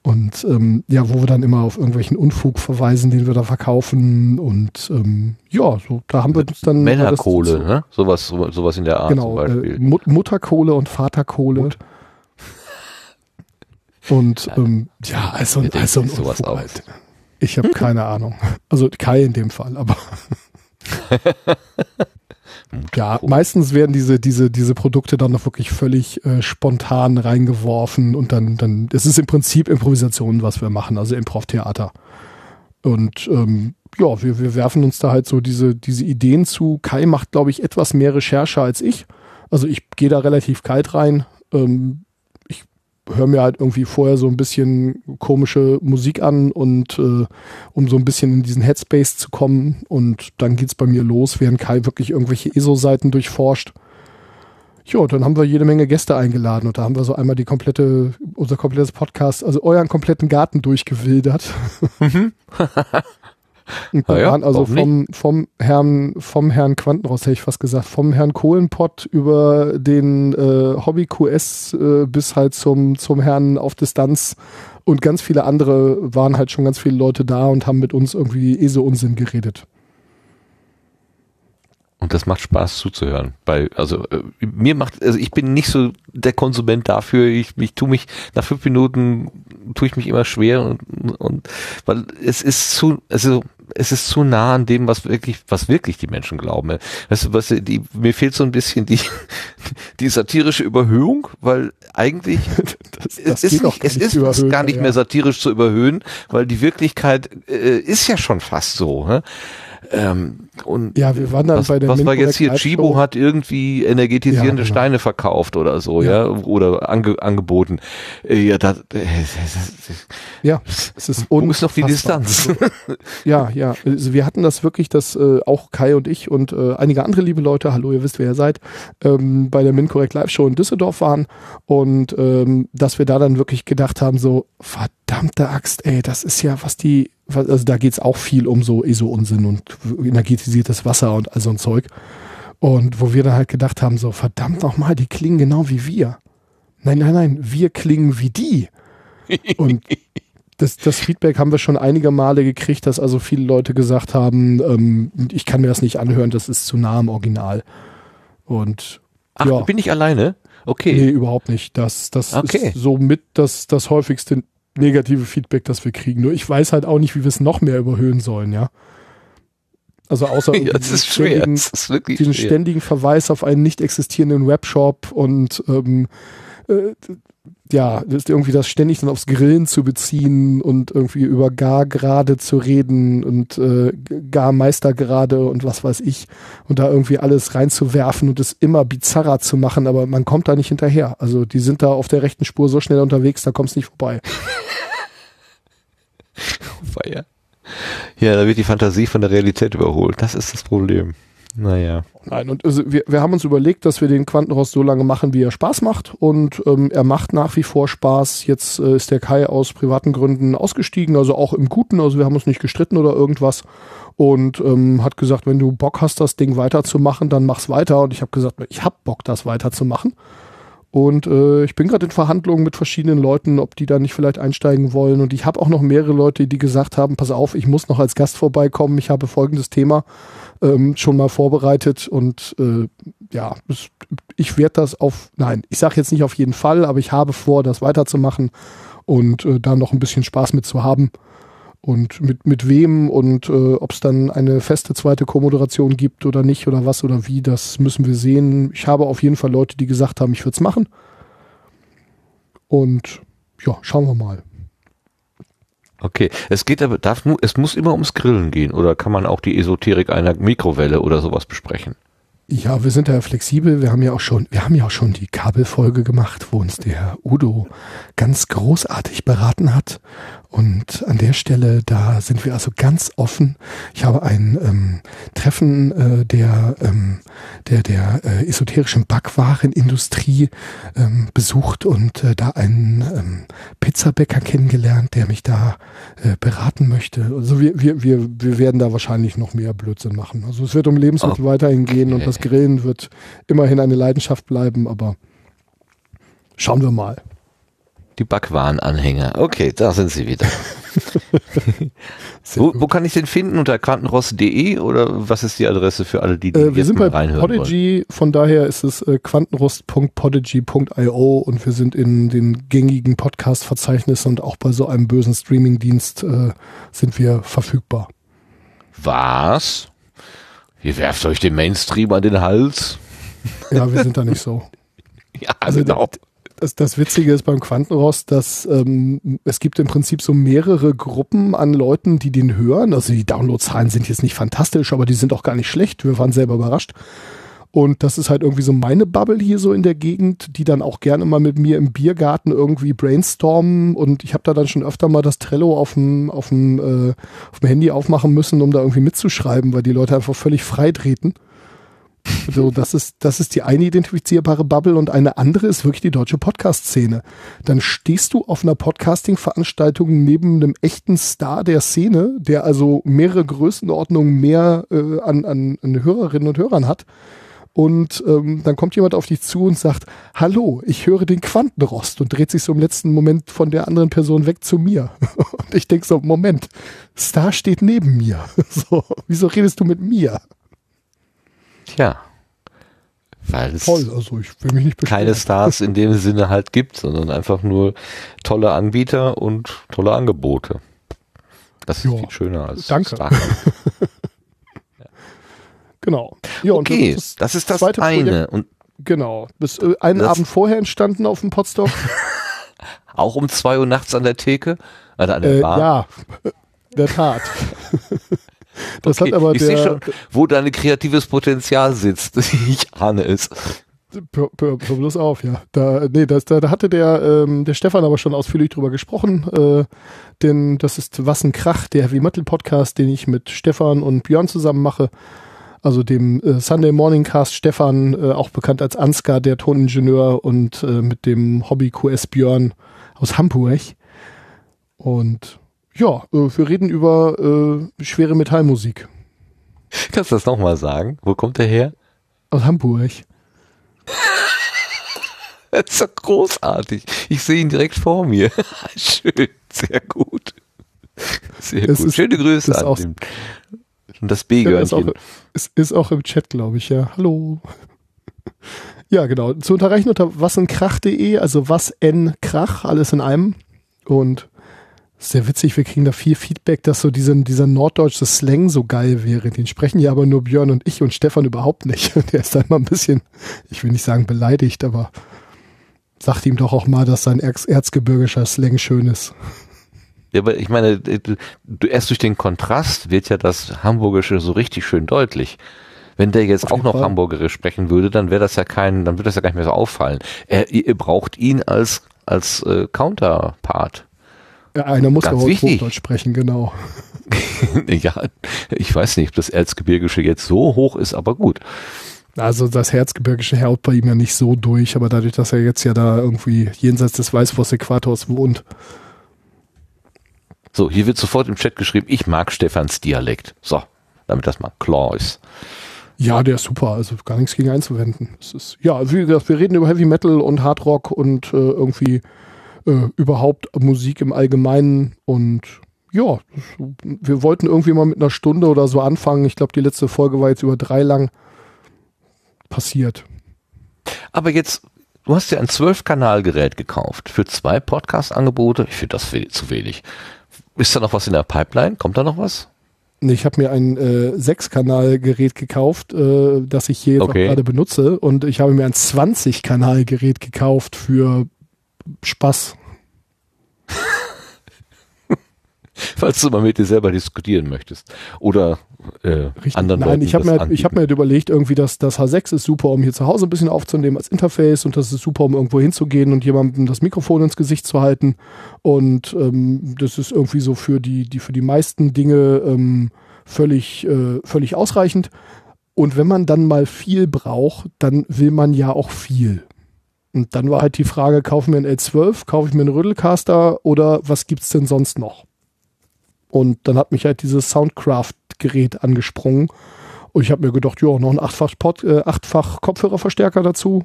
Speaker 4: Und ähm, ja, wo wir dann immer auf irgendwelchen Unfug verweisen, den wir da verkaufen. Und ähm, ja, so, da haben wir uns dann.
Speaker 1: Männerkohle, ne? Sowas, so- sowas in der Art zum
Speaker 4: Genau, äh,
Speaker 1: Beispiel.
Speaker 4: Mut Mutterkohle und Vaterkohle. Und ähm, ja, also,
Speaker 1: denkt
Speaker 4: also ein
Speaker 1: sowas
Speaker 4: Unfug halt. Ich habe keine Ahnung. Also Kai in dem Fall, aber <laughs> <laughs> ja, meistens werden diese, diese, diese Produkte dann noch wirklich völlig äh, spontan reingeworfen und dann, dann, es ist im Prinzip Improvisation, was wir machen, also Improv-Theater. Und ähm, ja, wir, wir werfen uns da halt so diese, diese Ideen zu. Kai macht, glaube ich, etwas mehr Recherche als ich. Also ich gehe da relativ kalt rein. Ähm, höre mir halt irgendwie vorher so ein bisschen komische Musik an und äh, um so ein bisschen in diesen Headspace zu kommen. Und dann geht's bei mir los, während Kai wirklich irgendwelche ESO-Seiten durchforscht. Ja, dann haben wir jede Menge Gäste eingeladen und da haben wir so einmal die komplette, unser komplettes Podcast, also euren kompletten Garten durchgewildert. <laughs> Und wir
Speaker 1: ja,
Speaker 4: waren also vom, vom Herrn, vom Herrn Quantenrost, hätte ich fast gesagt, vom Herrn Kohlenpott über den äh, Hobby QS äh, bis halt zum, zum Herrn auf Distanz und ganz viele andere waren halt schon ganz viele Leute da und haben mit uns irgendwie eh so Unsinn geredet.
Speaker 1: Und das macht Spaß zuzuhören. Bei, also äh, mir macht, also ich bin nicht so der Konsument dafür. Ich, ich tue mich nach fünf Minuten tue ich mich immer schwer und, und weil es ist zu, also es ist zu nah an dem, was wirklich, was wirklich die Menschen glauben. Weißt du, was die, mir fehlt so ein bisschen die, <laughs> die satirische Überhöhung, weil eigentlich <laughs>
Speaker 4: Das,
Speaker 1: es ist, nicht, es ist gar nicht
Speaker 4: ja.
Speaker 1: mehr satirisch zu überhöhen, weil die Wirklichkeit äh, ist ja schon fast so. Ne? Ähm, und
Speaker 4: Ja, wir waren dann
Speaker 1: was,
Speaker 4: bei der
Speaker 1: was war jetzt hier? Chibo hat irgendwie energetisierende
Speaker 4: Ja, genau.
Speaker 1: Steine verkauft oder so, ja,
Speaker 4: Ja.
Speaker 1: oder ange, angeboten. Äh, Ja, da, äh,
Speaker 4: Ja, <laughs> es ist
Speaker 1: wo ist noch die. Distanz? <laughs>
Speaker 4: Ja, ja. Also wir hatten das wirklich, dass äh, auch Kai und ich und äh, einige andere liebe Leute, hallo, ihr wisst, wer ihr seid, ähm, bei der MinCorrect Live Show in Düsseldorf waren und ähm, dass wir da dann wirklich gedacht haben, so verdammte Axt, ey, das ist ja, was die, also da geht's auch viel um so ESO-Unsinn und energetisiertes Wasser und all so ein Zeug. Und wo wir dann halt gedacht haben, so verdammt nochmal, die klingen genau wie wir. Nein, nein, nein, wir klingen wie die. <laughs> Und das, das Feedback haben wir schon einige Male gekriegt, dass also viele Leute gesagt haben, ähm, ich kann mir das nicht anhören, das ist zu nah am Original. Und
Speaker 1: Ach, ja. bin ich alleine? Okay.
Speaker 4: Nee, überhaupt nicht. Das, das okay. ist somit das, das häufigste negative Feedback, das wir kriegen. Nur ich weiß halt auch nicht, wie wir es noch mehr überhöhen sollen, ja. Also außer <laughs>
Speaker 1: ja. Das ist
Speaker 4: diesen ständigen Verweis auf einen nicht existierenden Webshop und ähm, äh, ja, ist irgendwie das ständig dann aufs Grillen zu beziehen und irgendwie über gar gerade zu reden und äh, gar Meister gerade und was weiß ich und da irgendwie alles reinzuwerfen und es immer bizarrer zu machen, aber man kommt da nicht hinterher. Also die sind da auf der rechten Spur so schnell unterwegs, da kommst nicht vorbei. <laughs>
Speaker 1: ja, da wird die Fantasie von der Realität überholt. Das ist das Problem. Naja.
Speaker 4: Nein, und also wir, wir haben uns überlegt, dass wir den Quantenrost so lange machen, wie er Spaß macht. Und ähm, er macht nach wie vor Spaß. Jetzt äh, ist der Kai aus privaten Gründen ausgestiegen, also auch im Guten. Also wir haben uns nicht gestritten oder irgendwas. Und ähm, hat gesagt, wenn du Bock hast, das Ding weiterzumachen, dann mach's weiter. Und ich habe gesagt, ich hab Bock, das weiterzumachen. Und äh, ich bin gerade in Verhandlungen mit verschiedenen Leuten, ob die da nicht vielleicht einsteigen wollen. Und ich habe auch noch mehrere Leute, die gesagt haben, pass auf, ich muss noch als Gast vorbeikommen. Ich habe folgendes Thema ähm, schon mal vorbereitet. Und äh, ja, ich werde das auf, nein, ich sage jetzt nicht auf jeden Fall, aber ich habe vor, das weiterzumachen und äh, da noch ein bisschen Spaß mit zu haben. Und mit, mit wem und äh, ob es dann eine feste zweite Co-Moderation gibt oder nicht oder was oder wie, das müssen wir sehen. Ich habe auf jeden Fall Leute, die gesagt haben, ich würde es machen. Und ja, schauen wir mal.
Speaker 1: Okay, es geht aber, darf nur, es muss immer ums Grillen gehen oder kann man auch die Esoterik einer Mikrowelle oder sowas besprechen?
Speaker 4: Ja, wir sind da flexibel. Wir haben ja auch schon, wir haben ja auch schon die Kabelfolge gemacht, wo uns der Udo ganz großartig beraten hat. Und an der Stelle, da sind wir also ganz offen. Ich habe ein ähm, Treffen äh, der, ähm, der, der äh, esoterischen Backwarenindustrie ähm, besucht und äh, da einen ähm, Pizzabäcker kennengelernt, der mich da äh, beraten möchte. Also wir, wir, wir, wir werden da wahrscheinlich noch mehr Blödsinn machen. Also es wird um Lebensmittel oh. weiterhin gehen und das Grillen wird immerhin eine Leidenschaft bleiben, aber schauen wir mal.
Speaker 1: Die Backwarenanhänger. Okay, da sind sie wieder. <laughs> wo, wo, kann ich den finden? Unter quantenrost.de oder was ist die Adresse für alle, die, die
Speaker 4: äh, Wir sind bei Podigy, wollen? von daher ist es äh, quantenrost.podigy.io und wir sind in den gängigen Podcast-Verzeichnissen und auch bei so einem bösen Streaming-Dienst äh, sind wir verfügbar.
Speaker 1: Was? Ihr werft euch den Mainstream an den Hals?
Speaker 4: Ja, wir sind da nicht so. <laughs>
Speaker 1: ja, also genau
Speaker 4: das, das Witzige ist beim Quantenrost, dass ähm, es gibt im Prinzip so mehrere Gruppen an Leuten, die den hören. Also die Downloadzahlen sind jetzt nicht fantastisch, aber die sind auch gar nicht schlecht. Wir waren selber überrascht. Und das ist halt irgendwie so meine Bubble hier so in der Gegend, die dann auch gerne mal mit mir im Biergarten irgendwie brainstormen. Und ich habe da dann schon öfter mal das Trello auf dem, auf dem, äh, auf dem Handy aufmachen müssen, um da irgendwie mitzuschreiben, weil die Leute einfach völlig frei treten. So, das ist, das ist die eine identifizierbare Bubble und eine andere ist wirklich die deutsche Podcast-Szene. Dann stehst du auf einer Podcasting-Veranstaltung neben einem echten Star der Szene, der also mehrere Größenordnungen mehr äh, an, an, an Hörerinnen und Hörern hat. Und ähm, dann kommt jemand auf dich zu und sagt, hallo, ich höre den Quantenrost und dreht sich so im letzten Moment von der anderen Person weg zu mir. <laughs> Und ich denke so, Moment, Star steht neben mir. <laughs> So, wieso redest du mit mir?
Speaker 1: Tja. Weil es
Speaker 4: Toll, also ich will mich nicht
Speaker 1: keine Stars in dem <laughs> Sinne halt gibt, sondern einfach nur tolle Anbieter und tolle Angebote. Das ist jo, viel schöner als
Speaker 4: Danke. Star. <laughs> Genau.
Speaker 1: Ja, okay, das ist das, ist das eine. Und
Speaker 4: genau. Bis äh, einen Abend vorher entstanden auf dem Potstock. <laughs>
Speaker 1: Auch um zwei Uhr nachts an der Theke?
Speaker 4: Also an der äh, Bar? Ja, der Tat.
Speaker 1: Das okay, hat aber ich der, schon, wo dein kreatives Potenzial sitzt. <laughs> ich ahne es.
Speaker 4: Bloß auf, ja. Da, nee, das, da, da hatte der, ähm, der Stefan aber schon ausführlich drüber gesprochen. Äh, denn das ist Was ein Krach, der Heavy Metal Podcast, den ich mit Stefan und Björn zusammen mache. Also dem äh, Sunday Morning Cast Stefan, äh, auch bekannt als Ansgar, der Toningenieur und äh, mit dem Hobby QS Björn aus Hamburg. Und ja, äh, wir reden über äh, schwere Metallmusik.
Speaker 1: Kannst du das nochmal sagen? Wo kommt der her?
Speaker 4: Aus Hamburg. <laughs>
Speaker 1: Das ist doch großartig. Ich sehe ihn direkt vor mir. <laughs> Schön, sehr gut. Sehr
Speaker 4: Es
Speaker 1: gut.
Speaker 4: ist-
Speaker 1: Schöne Grüße an
Speaker 4: auch-
Speaker 1: den, und das
Speaker 4: auch,
Speaker 1: B-Gehörnchen.
Speaker 4: ist, ist auch im Chat, glaube ich, ja. Hallo. <laughs> Ja, genau. Zu unterreichen unter wasenkrach.de, also was n Krach, alles in einem. Und sehr witzig, wir kriegen da viel Feedback, dass so diesen, dieser norddeutsche Slang so geil wäre. Den sprechen ja aber nur Björn und ich und Stefan überhaupt nicht. <laughs> Der ist da immer ein bisschen, ich will nicht sagen beleidigt, aber sagt ihm doch auch mal, dass sein Erz erzgebirgischer Slang schön ist.
Speaker 1: Ja, aber ich meine, du- erst durch den Kontrast wird ja das Hamburgische so richtig schön deutlich. Wenn der jetzt auch noch
Speaker 4: Fall.
Speaker 1: Hamburgerisch sprechen würde, dann wäre das ja kein, dann würde das ja gar nicht mehr so auffallen. Er, ihr braucht ihn als als äh, Counterpart.
Speaker 4: Ja, einer muss
Speaker 1: Ganz
Speaker 4: aber auch
Speaker 1: wichtig.
Speaker 4: Hochdeutsch sprechen, genau. <laughs>
Speaker 1: ja, ich weiß nicht, ob das Erzgebirgische jetzt so hoch ist, aber gut.
Speaker 4: Also das Herzgebirgische haut bei ihm ja nicht so durch, aber dadurch, dass er jetzt ja da irgendwie jenseits des Weißwurst-Äquators wohnt.
Speaker 1: So, hier wird sofort im Chat geschrieben, ich mag Stefans Dialekt. So, damit das mal klar ist.
Speaker 4: Ja, der ist super, also gar nichts gegen einzuwenden. Es ist, ja, wie gesagt, wir reden über Heavy Metal und Hard Rock und äh, irgendwie äh, überhaupt Musik im Allgemeinen und ja, wir wollten irgendwie mal mit einer Stunde oder so anfangen. Ich glaube, die letzte Folge war jetzt über drei lang passiert.
Speaker 1: Aber jetzt, du hast dir ein 12-Kanal-Gerät gekauft für zwei Podcast-Angebote. Ich finde das zu wenig. Ist da noch was in der Pipeline? Kommt da noch was?
Speaker 4: Nee, Ich habe mir ein äh, Sechs-Kanal-Gerät gekauft, äh, das ich hier
Speaker 1: Okay.
Speaker 4: gerade benutze. Und ich habe mir ein 20-Kanal-Gerät gekauft für Spaß. <laughs>
Speaker 1: Falls du mal mit dir selber diskutieren möchtest. Oder äh, anderen
Speaker 4: Nein,
Speaker 1: Leuten
Speaker 4: ich habe mir, ich
Speaker 1: anbieten.
Speaker 4: hab mir halt überlegt, irgendwie, dass das H6 ist super, um hier zu Hause ein bisschen aufzunehmen als Interface und das ist super, um irgendwo hinzugehen und jemandem das Mikrofon ins Gesicht zu halten. Und ähm, das ist irgendwie so für die, die für die meisten Dinge ähm, völlig, äh, völlig ausreichend. Und wenn man dann mal viel braucht, dann will man ja auch viel. Und dann war halt die Frage, kaufe ich mir einen L12, kaufe ich mir einen Rödelcaster oder was gibt's denn sonst noch? Und dann hat mich halt dieses Soundcraft-Gerät angesprungen. Und ich habe mir gedacht, ja, noch ein achtfach, Pod, äh, achtfach Kopfhörerverstärker dazu.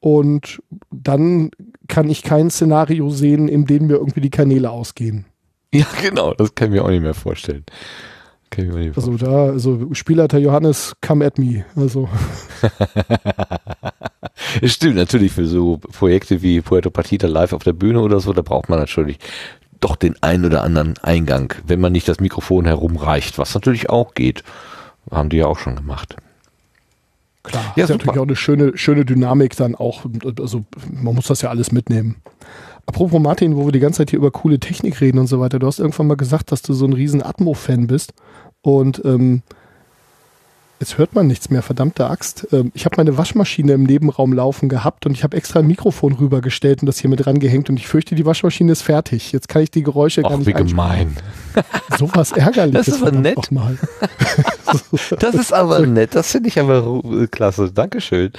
Speaker 4: Und dann kann ich kein Szenario sehen, in dem mir irgendwie die Kanäle ausgehen.
Speaker 1: Ja, genau, das kann ich mir auch nicht mehr vorstellen. Kann ich mir nicht
Speaker 4: Also da, also Spielleiter Johannes, come at me. Also <laughs>
Speaker 1: Es stimmt, natürlich für so Projekte wie Puerto Partita live auf der Bühne oder so, da braucht man natürlich doch den einen oder anderen Eingang, wenn man nicht das Mikrofon herumreicht, was natürlich auch geht. Haben die ja auch schon gemacht.
Speaker 4: klar,
Speaker 1: Ja,
Speaker 4: ist
Speaker 1: super.
Speaker 4: natürlich auch eine schöne, schöne Dynamik dann auch. Also man muss das ja alles mitnehmen. Apropos Martin, wo wir die ganze Zeit hier über coole Technik reden und so weiter, du hast irgendwann mal gesagt, dass du so ein riesen Atmo-Fan bist. Und ähm, jetzt hört man nichts mehr, verdammte Axt. Ähm, ich habe meine Waschmaschine im Nebenraum laufen gehabt und ich habe extra ein Mikrofon rübergestellt und das hier mit dran gehängt und ich fürchte, die Waschmaschine ist fertig. Jetzt kann ich die Geräusche gar
Speaker 1: Ach,
Speaker 4: nicht
Speaker 1: wie gemein.
Speaker 4: Sowas ärgerliches.
Speaker 1: Das ist aber nett. <laughs> Das ist aber nett, das finde ich aber ru- klasse. Dankeschön.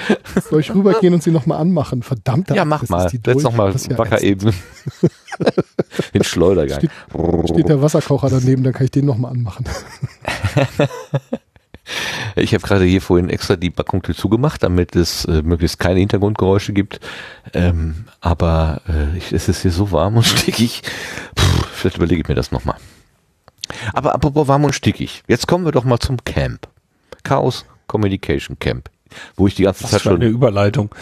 Speaker 4: Soll ich rübergehen und sie nochmal anmachen? Verdammt.
Speaker 1: Ja, mach mal.
Speaker 4: durch.
Speaker 1: nochmal
Speaker 4: Das ist ja
Speaker 1: wacker eben. <laughs> Den Schleudergang.
Speaker 4: Steht- Steht der Wasserkocher daneben, dann kann ich den nochmal anmachen. <laughs>
Speaker 1: Ich habe gerade hier vorhin extra die Backontür zugemacht, damit es äh, möglichst keine Hintergrundgeräusche gibt. Ähm, aber äh, ich, es ist hier so warm und <laughs> stickig. Puh, vielleicht überlege ich mir das nochmal. Aber apropos warm und stickig. Jetzt kommen wir doch mal zum Camp. Chaos Communication Camp. Wo ich die ganze
Speaker 3: Was
Speaker 1: Zeit
Speaker 3: für eine
Speaker 1: schon,
Speaker 3: Überleitung.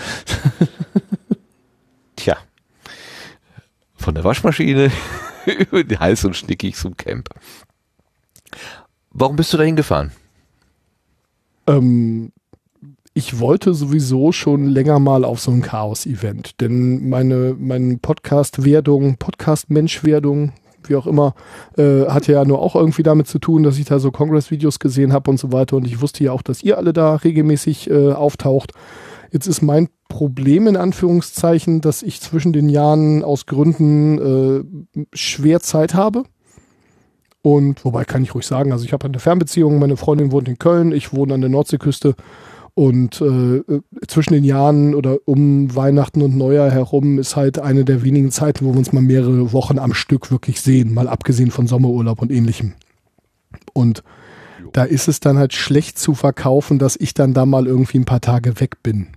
Speaker 3: <laughs>
Speaker 1: tja, von der Waschmaschine <laughs> über die heiß und stickig zum Camp. Warum bist du dahin gefahren?
Speaker 4: Ähm, ich wollte sowieso schon länger mal auf so ein Chaos-Event, denn meine, meine Podcast-Werdung, Podcast-Mensch-Werdung, wie auch immer, äh, hatte ja nur auch irgendwie damit zu tun, dass ich da so Congress-Videos gesehen habe und so weiter und ich wusste ja auch, dass ihr alle da regelmäßig äh, auftaucht. Jetzt ist mein Problem in Anführungszeichen, dass ich zwischen den Jahren aus Gründen äh, schwer Zeit habe. Und wobei kann ich ruhig sagen, also ich habe eine Fernbeziehung, meine Freundin wohnt in Köln, ich wohne an der Nordseeküste und äh, äh, zwischen den Jahren oder um Weihnachten und Neujahr herum ist halt eine der wenigen Zeiten, wo wir uns mal mehrere Wochen am Stück wirklich sehen, mal abgesehen von Sommerurlaub und ähnlichem. Und da ist es dann halt schlecht zu verkaufen, dass ich dann da mal irgendwie ein paar Tage weg bin.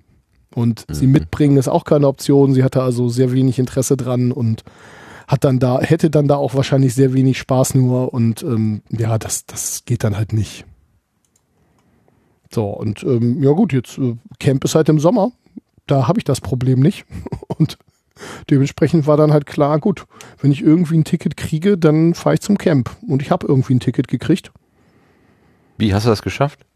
Speaker 4: Und mhm. sie mitbringen ist auch keine Option. Sie hatte also sehr wenig Interesse dran und hat dann da, hätte dann da auch wahrscheinlich sehr wenig Spaß nur und ähm, ja, das, das geht dann halt nicht. So, und ähm, ja gut, jetzt äh, Camp ist halt im Sommer. Da habe ich das Problem nicht. <laughs> Und dementsprechend war dann halt klar, gut, wenn ich irgendwie ein Ticket kriege, dann fahre ich zum Camp. Und ich habe irgendwie ein Ticket gekriegt.
Speaker 1: Wie hast du das geschafft?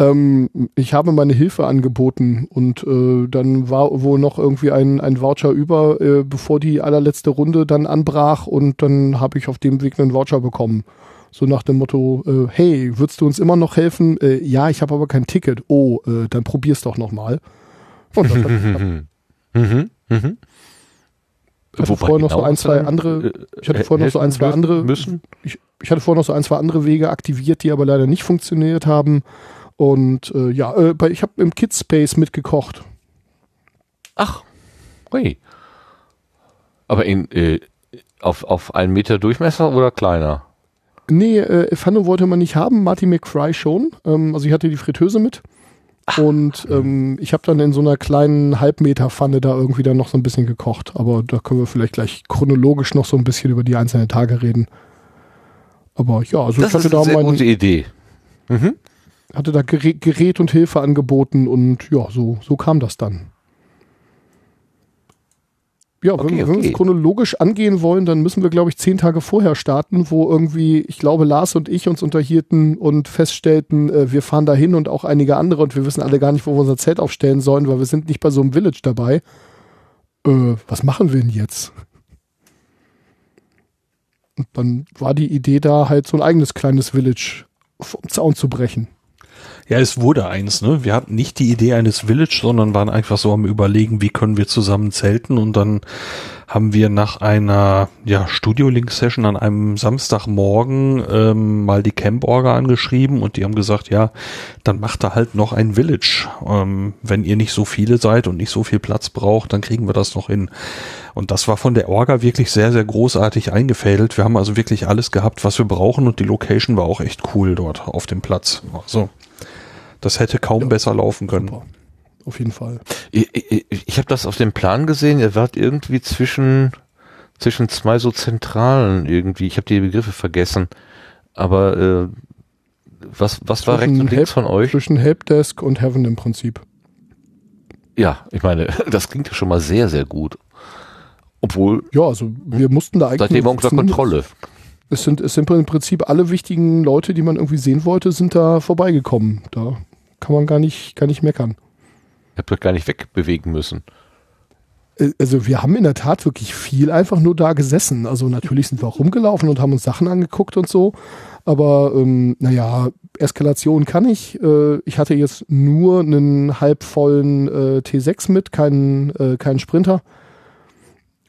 Speaker 4: Ähm, ich habe meine Hilfe angeboten und äh, dann war wohl noch irgendwie ein, ein Voucher über, äh, bevor die allerletzte Runde dann anbrach und dann habe ich auf dem Weg einen Voucher bekommen. So nach dem Motto, äh, hey, würdest du uns immer noch helfen? Äh, ja, ich habe aber kein Ticket. Oh, äh, dann probier's doch nochmal. Und das hat <laughs> mhm, mhm. Ich hatte vorher noch so ein, zwei andere, ich hatte vorher noch so ein, zwei andere, müssen? Ich, ich hatte vorher noch so ein, zwei andere Wege aktiviert, die aber leider nicht funktioniert haben. Und äh, ja, äh, ich habe im Kids Space mitgekocht.
Speaker 1: Ach, ui. Aber in, äh, auf, auf einen Meter Durchmesser oder kleiner?
Speaker 4: Nee, äh, Pfanne wollte man nicht haben, Marty McFry schon. Ähm, also ich hatte die Fritteuse mit. Ach. Und ähm, ich habe dann in so einer kleinen Halbmeter-Pfanne da irgendwie dann noch so ein bisschen gekocht. Aber da können wir vielleicht gleich chronologisch noch so ein bisschen über die einzelnen Tage reden. Aber ja, also
Speaker 1: das
Speaker 4: ich hatte
Speaker 1: ist eine da sehr gute Idee.
Speaker 4: Mhm. Hatte da Gerät und Hilfe angeboten und ja, so, so kam das dann. Ja, okay, wenn, wenn okay. wir es chronologisch angehen wollen, dann müssen wir, glaube ich, zehn Tage vorher starten, wo irgendwie, ich glaube, Lars und ich uns unterhielten und feststellten, äh, wir fahren dahin und auch einige andere und wir wissen alle gar nicht, wo wir unser Zelt aufstellen sollen, weil wir sind nicht bei so einem Village dabei. Äh, was machen wir denn jetzt? Und dann war die Idee da, halt so ein eigenes kleines Village vom Zaun zu brechen.
Speaker 3: Ja, es wurde eins, ne? Wir hatten nicht die Idee eines Village, sondern waren einfach so am überlegen, wie können wir zusammen zelten und dann haben wir nach einer ja, Studio-Link-Session an einem Samstagmorgen ähm, mal die Camp-Orga angeschrieben und die haben gesagt, ja, dann macht da halt noch ein Village. Ähm, wenn ihr nicht so viele seid und nicht so viel Platz braucht, dann kriegen wir das noch hin. Und das war von der Orga wirklich sehr, sehr großartig eingefädelt. Wir haben also wirklich alles gehabt, was wir brauchen und die Location war auch echt cool dort auf dem Platz. Also das hätte kaum ja, besser laufen können. Super.
Speaker 4: Auf jeden Fall.
Speaker 1: Ich, ich, ich habe das auf dem Plan gesehen. Ihr wart irgendwie zwischen zwischen zwei so Zentralen irgendwie. Ich habe die Begriffe vergessen. Aber äh, was was war rechts und links von euch?
Speaker 4: Zwischen Helpdesk und Heaven im Prinzip.
Speaker 1: Ja, ich meine, <laughs> das klingt ja schon mal sehr sehr gut. Obwohl.
Speaker 4: Ja, also wir mussten da eigentlich.
Speaker 1: Seitdem unter Kontrolle.
Speaker 4: Es sind, es sind im Prinzip alle wichtigen Leute, die man irgendwie sehen wollte, sind da vorbeigekommen. Da kann man gar nicht, gar nicht meckern.
Speaker 1: Ihr habt euch gar nicht wegbewegen müssen.
Speaker 4: Äh, also wir haben in der Tat wirklich viel einfach nur da gesessen. Also natürlich sind wir auch rumgelaufen und haben uns Sachen angeguckt und so. Aber ähm, naja, Eskalation kann ich. Äh, ich hatte jetzt nur einen halbvollen äh, T6 mit, keinen, äh, keinen Sprinter.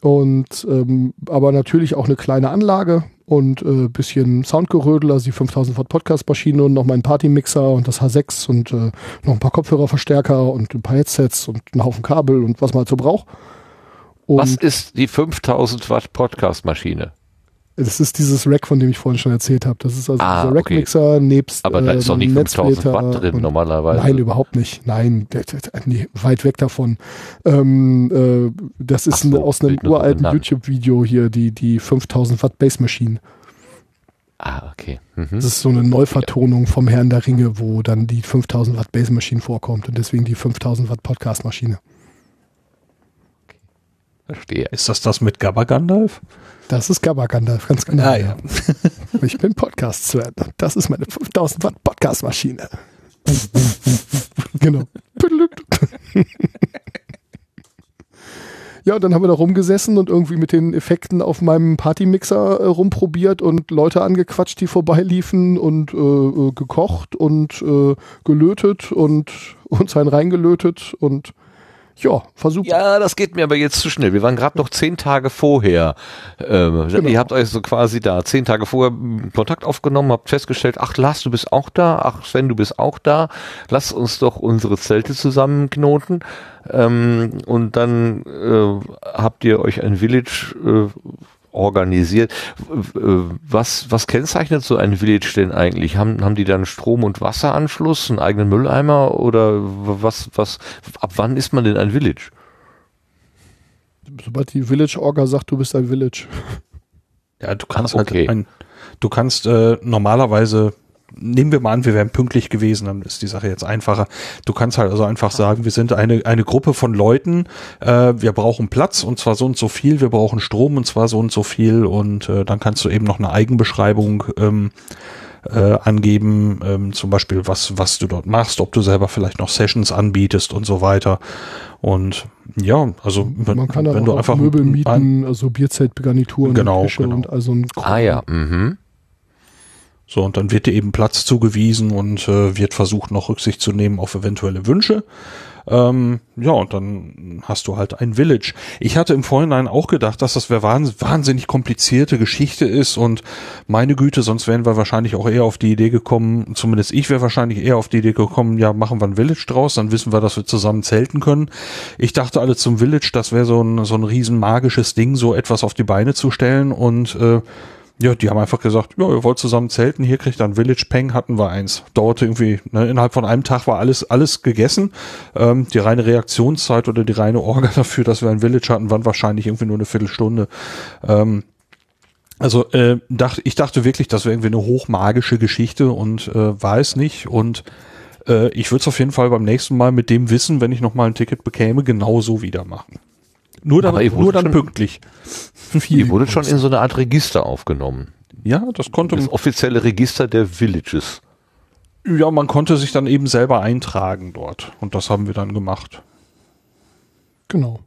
Speaker 4: Und ähm, aber natürlich auch eine kleine Anlage und äh, bisschen Soundgerödel, also die 5000 Watt Podcast-Maschine und noch mein Party-Mixer und das H6 und äh, noch ein paar Kopfhörerverstärker und ein paar Headsets und einen Haufen Kabel und was man halt so braucht.
Speaker 1: Und was ist die 5000 Watt Podcast-Maschine?
Speaker 4: Das ist dieses Rack, von dem ich vorhin schon erzählt habe. Das ist also ah, dieser Rack-Mixer okay. nebst.
Speaker 1: Aber da ist doch nicht 5000 Watt drin normalerweise.
Speaker 4: Nein, überhaupt nicht. Nein, nee, weit weg davon. Ähm, äh, das ist so, aus einem uralten YouTube-Video hier, die, die 5000 Watt Bass Machine.
Speaker 1: Ah, okay.
Speaker 4: Mhm. Das ist so eine Neuvertonung vom Herrn der Ringe, wo dann die 5000 Watt Bass Machine vorkommt und deswegen die 5000 Watt Podcast Maschine.
Speaker 3: Verstehe. Ist das das mit Gabba Gandalf?
Speaker 4: Das ist Gabba Gandalf, ganz genau. Ah, ja. <laughs> ich bin Podcast zu Ende. Das ist meine 5000 Watt Podcast Maschine. genau. Ja, und dann haben wir da rumgesessen und irgendwie mit den Effekten auf meinem Partymixer äh, rumprobiert und Leute angequatscht, die vorbeiliefen und äh, äh gekocht und äh, gelötet und uns einen reingelötet und ja, versucht.
Speaker 1: Ja, das geht mir aber jetzt zu schnell. Wir waren gerade noch zehn Tage vorher. Ähm, genau. Ihr habt euch so quasi da zehn Tage vorher Kontakt aufgenommen, habt festgestellt, ach Lars, du bist auch da, ach Sven, du bist auch da. Lass uns doch unsere Zelte zusammenknoten. Ähm, und dann äh, habt ihr euch ein Village äh, organisiert. Was, was kennzeichnet so ein Village denn eigentlich? Haben, haben die dann Strom- und Wasseranschluss, einen eigenen Mülleimer oder was, was, ab wann ist man denn ein Village?
Speaker 4: Sobald die Village-Orga sagt, du bist ein Village.
Speaker 3: Ja, du kannst Ach, okay. halt ein, du kannst äh, normalerweise nehmen wir mal an, wir wären pünktlich gewesen, dann ist die Sache jetzt einfacher. Du kannst halt also einfach sagen, wir sind eine, eine Gruppe von Leuten, äh, wir brauchen Platz und zwar so und so viel, wir brauchen Strom und zwar so und so viel und äh, dann kannst du eben noch eine Eigenbeschreibung ähm, äh, angeben, ähm, zum Beispiel was, was du dort machst, ob du selber vielleicht noch Sessions anbietest und so weiter. Und ja, also
Speaker 4: man kann wenn du einfach Möbel mieten, ein, also Bierzeltgarnituren,
Speaker 3: genau, genau.
Speaker 4: und also ein
Speaker 1: Ah ja, mhm.
Speaker 3: So, und dann wird dir eben Platz zugewiesen und äh, wird versucht, noch Rücksicht zu nehmen auf eventuelle Wünsche. Ähm, ja, und dann hast du halt ein Village. Ich hatte im Vorhinein auch gedacht, dass das wahnsinnig komplizierte Geschichte ist und meine Güte, sonst wären wir wahrscheinlich auch eher auf die Idee gekommen, zumindest ich wäre wahrscheinlich eher auf die Idee gekommen, ja, machen wir ein Village draus, dann wissen wir, dass wir zusammen zelten können. Ich dachte alle zum Village, das wäre so ein, so ein riesen magisches Ding, so etwas auf die Beine zu stellen und äh, ja, die haben einfach gesagt, ja, ihr wollt zusammen zelten, hier kriegt ein Village Peng, hatten wir eins. Dauerte irgendwie, ne, innerhalb von einem Tag war alles, alles gegessen. Ähm, die reine Reaktionszeit oder die reine Orga <laughs> dafür, dass wir ein Village hatten, waren wahrscheinlich irgendwie nur eine Viertelstunde. Ähm, also äh, dachte, ich dachte wirklich, das wäre irgendwie eine hochmagische Geschichte und äh, war es nicht. Und äh, ich würde es auf jeden Fall beim nächsten Mal mit dem Wissen, wenn ich nochmal ein Ticket bekäme, genauso wieder machen. Nur dann, nur dann pünktlich.
Speaker 1: Viel <laughs> ihr wurde schon in so eine Art Register aufgenommen.
Speaker 3: Ja, das konnte
Speaker 1: Das offizielle Register der Villages.
Speaker 3: Ja, man konnte sich dann eben selber eintragen dort. Und das haben wir dann gemacht.
Speaker 4: Genau.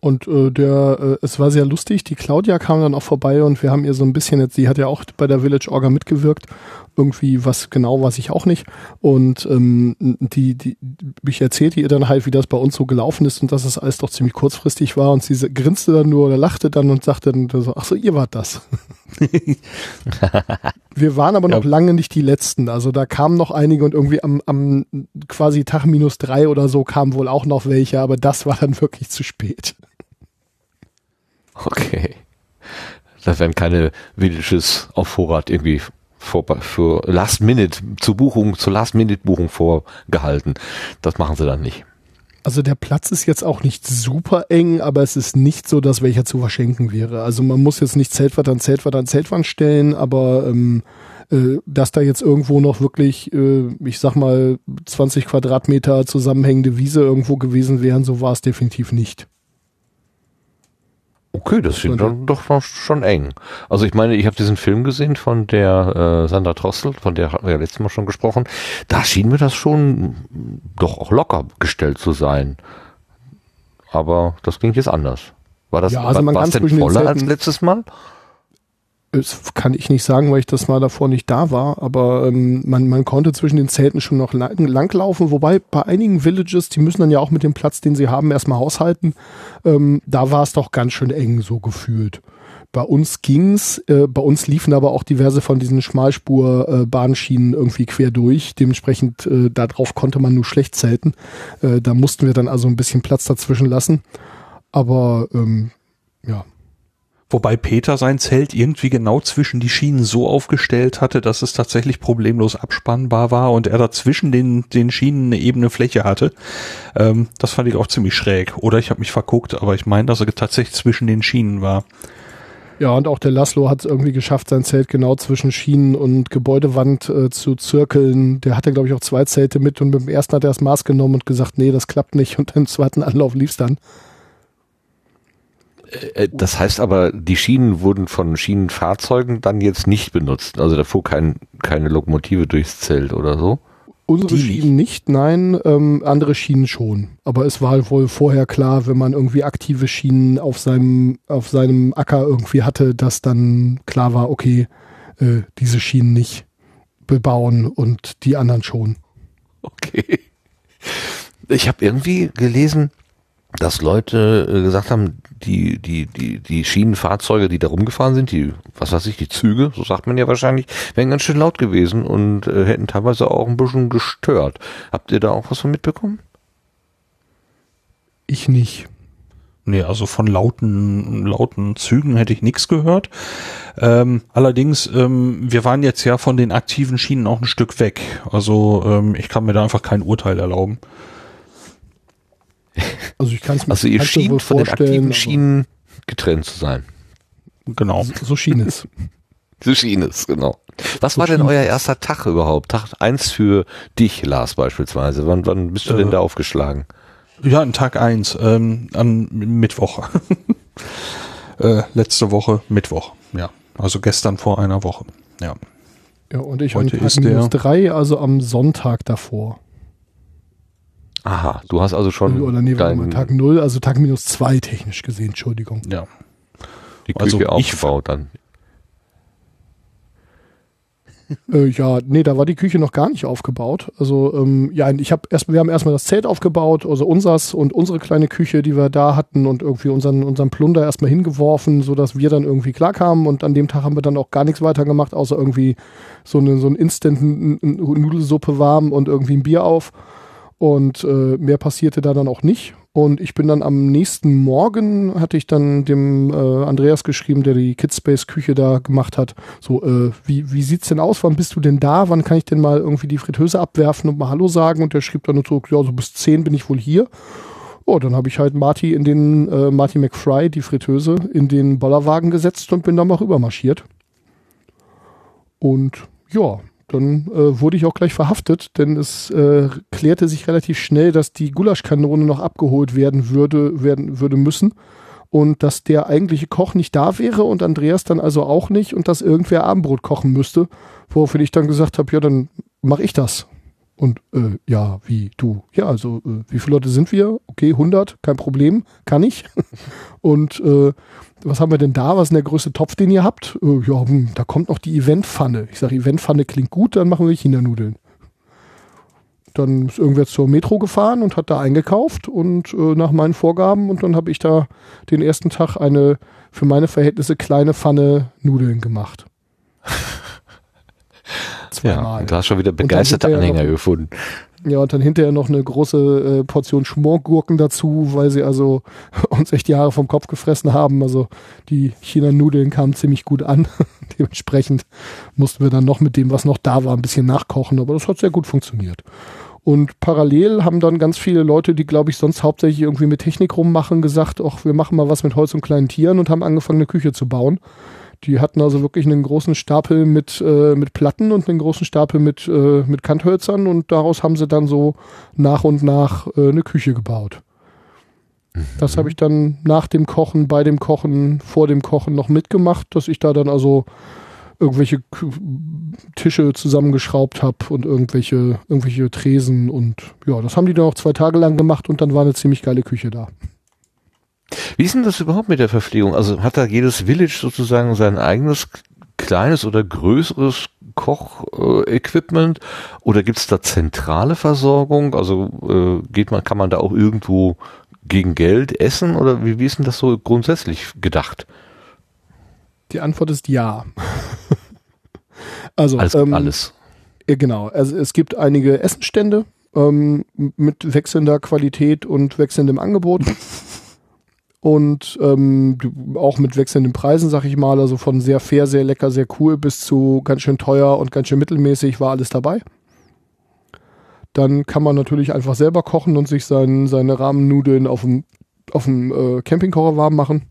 Speaker 4: Und äh, der, äh, es war sehr lustig. Die Claudia kam dann auch vorbei und wir haben ihr so ein bisschen jetzt, sie hat ja auch bei der Village Orga mitgewirkt. Irgendwie was genau weiß ich auch nicht. Und ähm, die, die, ich erzählte ihr dann halt, wie das bei uns so gelaufen ist und dass es alles doch ziemlich kurzfristig war. Und sie grinste dann nur oder lachte dann und sagte dann so, ach so, ihr wart das. <laughs> wir waren aber noch ja. lange nicht die Letzten. Also da kamen noch einige und irgendwie am, am quasi Tag minus drei oder so kamen wohl auch noch welche, aber das war dann wirklich zu spät.
Speaker 1: Okay. Das werden keine Villages auf Vorrat irgendwie vor, für Last Minute zu Buchung, zur Last Minute Buchung vorgehalten. Das machen sie dann nicht.
Speaker 4: Also der Platz ist jetzt auch nicht super eng, aber es ist nicht so, dass welcher zu verschenken wäre. Also man muss jetzt nicht Zeltwand an Zeltwand an Zeltwand stellen, aber ähm, äh, dass da jetzt irgendwo noch wirklich, äh, ich sag mal, 20 Quadratmeter zusammenhängende Wiese irgendwo gewesen wären, so war es definitiv nicht.
Speaker 1: Okay, das klingt dann doch schon eng. Also ich meine, ich habe diesen Film gesehen von der äh, Sandra Trossel, von der hatten wir ja letztes Mal schon gesprochen. Da schien mir das schon doch auch locker gestellt zu sein. Aber das klingt jetzt anders. War das
Speaker 4: ja, also man war,
Speaker 1: denn voller als letztes Mal?
Speaker 4: Das kann ich nicht sagen, weil ich das mal davor nicht da war, aber ähm, man, man konnte zwischen den Zelten schon noch lang, langlaufen, wobei bei einigen Villages, die müssen dann ja auch mit dem Platz, den sie haben, erstmal haushalten. Ähm, da war es doch ganz schön eng so gefühlt. Bei uns ging's, äh, bei uns liefen aber auch diverse von diesen Schmalspur-Bahnschienen äh, irgendwie quer durch. Dementsprechend, äh, darauf konnte man nur schlecht zelten. Äh, da mussten wir dann also ein bisschen Platz dazwischen lassen. Aber ähm, ja,
Speaker 3: Wobei Peter sein Zelt irgendwie genau zwischen die Schienen so aufgestellt hatte, dass es tatsächlich problemlos abspannbar war und er dazwischen den, den Schienen eine ebene Fläche hatte. Ähm, das fand ich auch ziemlich schräg. Oder ich habe mich verguckt, aber ich meine, dass er tatsächlich zwischen den Schienen war.
Speaker 4: Ja, und auch der Laszlo hat es irgendwie geschafft, sein Zelt genau zwischen Schienen und Gebäudewand äh, zu zirkeln. Der hatte, glaube ich, auch zwei Zelte mit und mit dem ersten hat er das Maß genommen und gesagt, nee, das klappt nicht. Und im zweiten Anlauf lief's dann.
Speaker 1: Äh, das heißt aber, die Schienen wurden von Schienenfahrzeugen dann jetzt nicht benutzt. Also da fuhr kein, keine Lokomotive durchs Zelt oder so.
Speaker 4: Unsere die Schienen nicht, nein, ähm, andere Schienen schon. Aber es war wohl vorher klar, wenn man irgendwie aktive Schienen auf seinem, auf seinem Acker irgendwie hatte, dass dann klar war, okay, äh, diese Schienen nicht bebauen und die anderen schon.
Speaker 1: Okay. Ich habe irgendwie gelesen, dass Leute äh, gesagt haben, die, die, die, die Schienenfahrzeuge, die da rumgefahren sind, die, was weiß ich, die Züge, so sagt man ja wahrscheinlich, wären ganz schön laut gewesen und äh, hätten teilweise auch ein bisschen gestört. Habt ihr da auch was von mitbekommen?
Speaker 4: Ich nicht.
Speaker 3: Nee, also von lauten, lauten Zügen hätte ich nichts gehört. Ähm, allerdings, ähm, wir waren jetzt ja von den aktiven Schienen auch ein Stück weg. Also ähm, ich kann mir da einfach kein Urteil erlauben.
Speaker 1: Also ich kann es mir Also ihr schien von den aktiven Schienen getrennt zu sein.
Speaker 3: Genau.
Speaker 4: So, so schien es. <laughs>
Speaker 1: so schien es, genau. Was so war denn euer erster Tag überhaupt? Tag eins für dich, Lars, beispielsweise. Wann, wann bist du äh, denn da aufgeschlagen?
Speaker 3: Ja, an Tag eins, ähm, am Mittwoch. <laughs> äh, letzte Woche Mittwoch, ja. Also gestern vor einer Woche, ja.
Speaker 4: Ja, und ich Heute an Tag minus drei, also am Sonntag davor.
Speaker 1: Aha, du hast also schon.
Speaker 4: Oder nee, warte mal, Tag null, also Tag minus zwei technisch gesehen, Entschuldigung.
Speaker 3: Ja.
Speaker 1: Die Küche also aufgebaut dann.
Speaker 4: Äh, ja, nee, da war die Küche noch gar nicht aufgebaut. Also ähm, ja, ich habe erst, wir haben erstmal das Zelt aufgebaut, also unsers und unsere kleine Küche, die wir da hatten und irgendwie unseren unseren Plunder erstmal hingeworfen, so dass wir dann irgendwie klarkamen und an dem Tag haben wir dann auch gar nichts weiter gemacht, außer irgendwie so eine so ein Instant Nudelsuppe warm und irgendwie ein Bier auf. Und äh, mehr passierte da dann auch nicht. Und ich bin dann am nächsten Morgen, hatte ich dann dem äh, Andreas geschrieben, der die Kidspace-Küche da gemacht hat, so, äh, wie, wie sieht's denn aus? Wann bist du denn da? Wann kann ich denn mal irgendwie die Fritteuse abwerfen und mal Hallo sagen? Und der schrieb dann so, ja, so bis zehn bin ich wohl hier. Oh, dann habe ich halt Marty in den, äh, Marty McFry, die Fritteuse, in den Bollerwagen gesetzt und bin dann mal rüber marschiert. Und ja, dann äh, wurde ich auch gleich verhaftet, denn es äh, klärte sich relativ schnell, dass die Gulaschkanone noch abgeholt werden würde, werden würde müssen und dass der eigentliche Koch nicht da wäre und Andreas dann also auch nicht und dass irgendwer Abendbrot kochen müsste, woraufhin ich dann gesagt habe, ja, dann mache ich das. Und äh, ja, wie du? Ja, also äh, wie viele Leute sind wir? Okay, 100, kein Problem, kann ich. <laughs> und äh, was haben wir denn da? Was ist denn der größte Topf, den ihr habt? Äh, ja, hm, da kommt noch die Eventpfanne. Ich sage, Eventpfanne klingt gut, dann machen wir China-Nudeln. Dann ist irgendwer zur Metro gefahren und hat da eingekauft und äh, nach meinen Vorgaben und dann habe ich da den ersten Tag eine für meine Verhältnisse kleine Pfanne Nudeln gemacht. <laughs>
Speaker 1: Zweimal. Ja, du hast schon wieder begeisterte Anhänger noch, gefunden.
Speaker 4: Ja, und dann hinterher noch eine große äh, Portion Schmorgurken dazu, weil sie also <laughs> uns echt Jahre vom Kopf gefressen haben. Also die China-Nudeln kamen ziemlich gut an. <laughs> Dementsprechend mussten wir dann noch mit dem, was noch da war, ein bisschen nachkochen. Aber das hat sehr gut funktioniert. Und parallel haben dann ganz viele Leute, die, glaube ich, sonst hauptsächlich irgendwie mit Technik rummachen, gesagt, ach, wir machen mal was mit Holz und kleinen Tieren und haben angefangen, eine Küche zu bauen. Die hatten also wirklich einen großen Stapel mit, äh, mit Platten und einen großen Stapel mit, äh, mit Kanthölzern und daraus haben sie dann so nach und nach äh, eine Küche gebaut. Das habe ich dann nach dem Kochen, bei dem Kochen, vor dem Kochen noch mitgemacht, dass ich da dann also irgendwelche Tische zusammengeschraubt habe und irgendwelche, irgendwelche Tresen und ja, das haben die dann auch zwei Tage lang gemacht und dann war eine ziemlich geile Küche da.
Speaker 1: Wie ist denn das überhaupt mit der Verpflegung? Also hat da jedes Village sozusagen sein eigenes kleines oder größeres Kochequipment äh, oder gibt es da zentrale Versorgung? Also äh, geht man, kann man da auch irgendwo gegen Geld essen oder wie, wie ist denn das so grundsätzlich gedacht?
Speaker 4: Die Antwort ist ja. also
Speaker 1: alles, ähm, alles.
Speaker 4: Ja, genau. Also es gibt einige Essenstände ähm, mit wechselnder Qualität und wechselndem Angebot. <laughs> und ähm, auch mit wechselnden Preisen, sag ich mal, also von sehr fair, sehr lecker, sehr cool bis zu ganz schön teuer und ganz schön mittelmäßig war alles dabei. Dann kann man natürlich einfach selber kochen und sich sein, seine Rahmennudeln auf dem, auf dem äh, Campingkocher warm machen.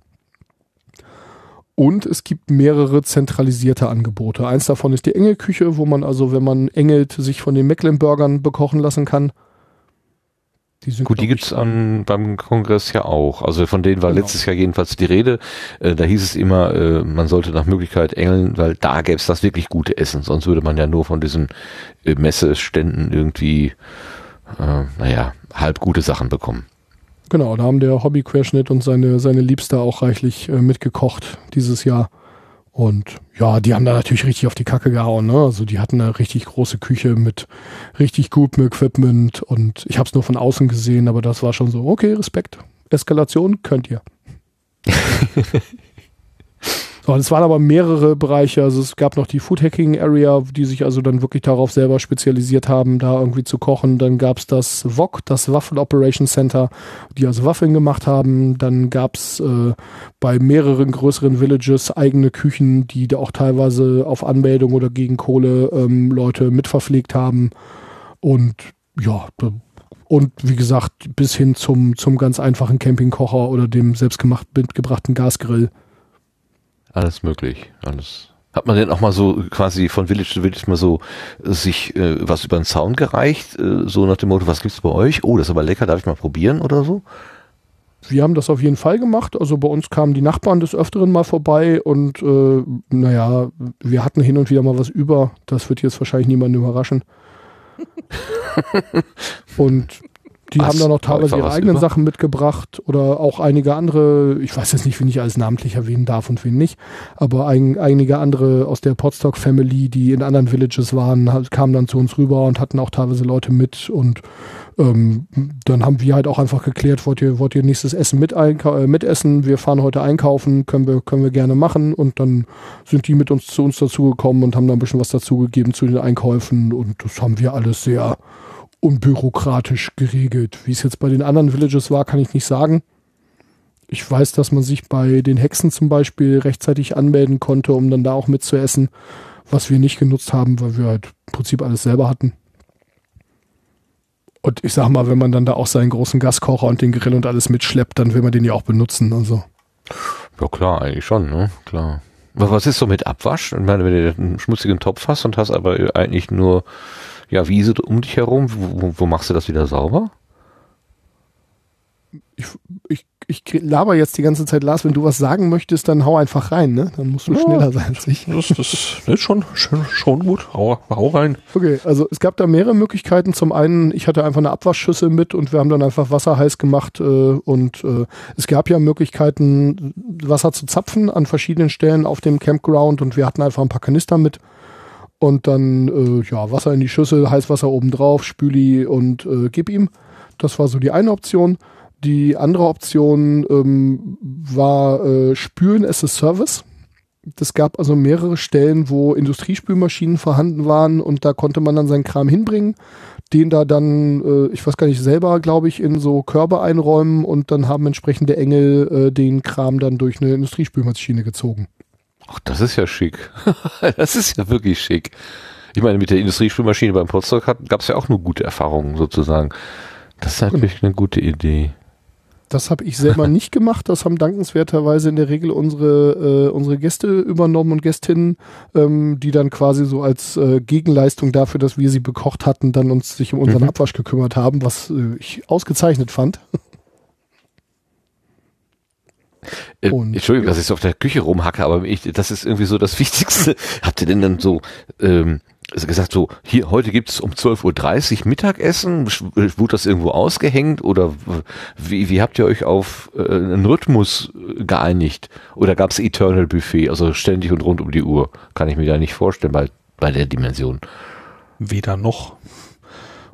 Speaker 4: Und es gibt mehrere zentralisierte Angebote. Eins davon ist die Engelküche, wo man also, wenn man engelt, sich von den Mecklenburgern bekochen lassen kann.
Speaker 1: Die sind, Gut, die gibt's an, beim Kongress ja auch. Also von denen war genau. letztes Jahr jedenfalls die Rede. Äh, da hieß es immer, äh, man sollte nach Möglichkeit engeln, weil da gäbe es das wirklich gute Essen. Sonst würde man ja nur von diesen äh, Messeständen irgendwie, äh, naja, halb gute Sachen bekommen.
Speaker 4: Genau, da haben der Hobbyquerschnitt und seine, seine Liebster auch reichlich äh, mitgekocht dieses Jahr. Und ja, die haben da natürlich richtig auf die Kacke gehauen. Ne? Also die hatten eine richtig große Küche mit richtig gutem Equipment und ich habe es nur von außen gesehen, aber das war schon so, okay, Respekt. Eskalation könnt ihr. <laughs> Und es waren aber mehrere Bereiche. Also es gab noch die Food Hacking Area, die sich also dann wirklich darauf selber spezialisiert haben, da irgendwie zu kochen. Dann gab es das VOC, das Waffel Operation Center, die also Waffeln gemacht haben. Dann gab es äh, bei mehreren größeren Villages eigene Küchen, die da auch teilweise auf Anmeldung oder gegen Kohle ähm, Leute mitverpflegt haben. Und ja, und wie gesagt, bis hin zum, zum ganz einfachen Campingkocher oder dem selbstgemacht mitgebrachten Gasgrill.
Speaker 1: Alles möglich, alles. Hat man denn auch mal so quasi von Village zu Village mal so äh, sich äh, was über den Sound gereicht, äh, so nach dem Motto, was gibt's bei euch? Oh, das ist aber lecker, darf ich mal probieren oder so?
Speaker 4: Wir haben das auf jeden Fall gemacht. Also bei uns kamen die Nachbarn des Öfteren mal vorbei und äh, naja, wir hatten hin und wieder mal was über. Das wird jetzt wahrscheinlich niemanden überraschen. <laughs> und die was? haben dann auch teilweise ihre eigenen über? Sachen mitgebracht oder auch einige andere, ich weiß jetzt nicht, wen ich alles namentlich erwähnen darf und wen nicht, aber ein, einige andere aus der Podstock Family, die in anderen Villages waren, kamen dann zu uns rüber und hatten auch teilweise Leute mit und ähm, dann haben wir halt auch einfach geklärt, wollt ihr, wollt ihr nächstes Essen mit äh, mitessen? Wir fahren heute einkaufen, können wir, können wir gerne machen und dann sind die mit uns zu uns dazugekommen und haben dann ein bisschen was dazugegeben zu den Einkäufen und das haben wir alles sehr unbürokratisch geregelt. Wie es jetzt bei den anderen Villages war, kann ich nicht sagen. Ich weiß, dass man sich bei den Hexen zum Beispiel rechtzeitig anmelden konnte, um dann da auch mitzuessen, was wir nicht genutzt haben, weil wir halt im Prinzip alles selber hatten. Und ich sag mal, wenn man dann da auch seinen großen Gaskocher und den Grill und alles mitschleppt, dann will man den ja auch benutzen. Also.
Speaker 1: Ja klar, eigentlich schon, ne? Klar. Aber was ist so mit Abwasch? Ich meine, wenn du einen schmutzigen Topf hast und hast aber eigentlich nur ja, Wiese um dich herum, wo, wo machst du das wieder sauber?
Speaker 4: Ich, ich, ich laber jetzt die ganze Zeit, Lars, wenn du was sagen möchtest, dann hau einfach rein, ne? Dann musst du ja, schneller sein als ich.
Speaker 3: Das, das ist schon, schon, schon gut. Hau, hau rein.
Speaker 4: Okay, also es gab da mehrere Möglichkeiten. Zum einen, ich hatte einfach eine Abwaschschüssel mit und wir haben dann einfach Wasser heiß gemacht äh, und äh, es gab ja Möglichkeiten, Wasser zu zapfen an verschiedenen Stellen auf dem Campground und wir hatten einfach ein paar Kanister mit und dann äh, ja Wasser in die Schüssel, Heißwasser oben drauf, Spüli und äh, gib ihm. Das war so die eine Option. Die andere Option ähm, war äh, Spülen as a Service. Das gab also mehrere Stellen, wo Industriespülmaschinen vorhanden waren und da konnte man dann seinen Kram hinbringen, den da dann, äh, ich weiß gar nicht, selber, glaube ich, in so Körbe einräumen und dann haben entsprechende Engel äh, den Kram dann durch eine Industriespülmaschine gezogen.
Speaker 1: Ach, das ist ja schick. <laughs> das ist ja wirklich schick. Ich meine, mit der Industriespülmaschine beim Potsdok gab es ja auch nur gute Erfahrungen sozusagen. Das ist natürlich genau. eine gute Idee.
Speaker 4: Das habe ich selber <laughs> nicht gemacht. Das haben dankenswerterweise in der Regel unsere, äh, unsere Gäste übernommen und Gästinnen, ähm, die dann quasi so als äh, Gegenleistung dafür, dass wir sie bekocht hatten, dann uns sich um unseren mhm. Abwasch gekümmert haben, was äh, ich ausgezeichnet fand. <laughs>
Speaker 1: Äh, Entschuldigung, dass ich so auf der Küche rumhacke, aber ich, das ist irgendwie so das <laughs> Wichtigste. Habt ihr denn dann so ähm, also gesagt, so hier heute gibt's um 12.30 Uhr Mittagessen? Wurde das irgendwo ausgehängt oder wie, wie habt ihr euch auf äh, einen Rhythmus äh, geeinigt? Oder gab's Eternal Buffet, also ständig und rund um die Uhr? Kann ich mir da nicht vorstellen bei, bei der Dimension.
Speaker 3: Weder noch.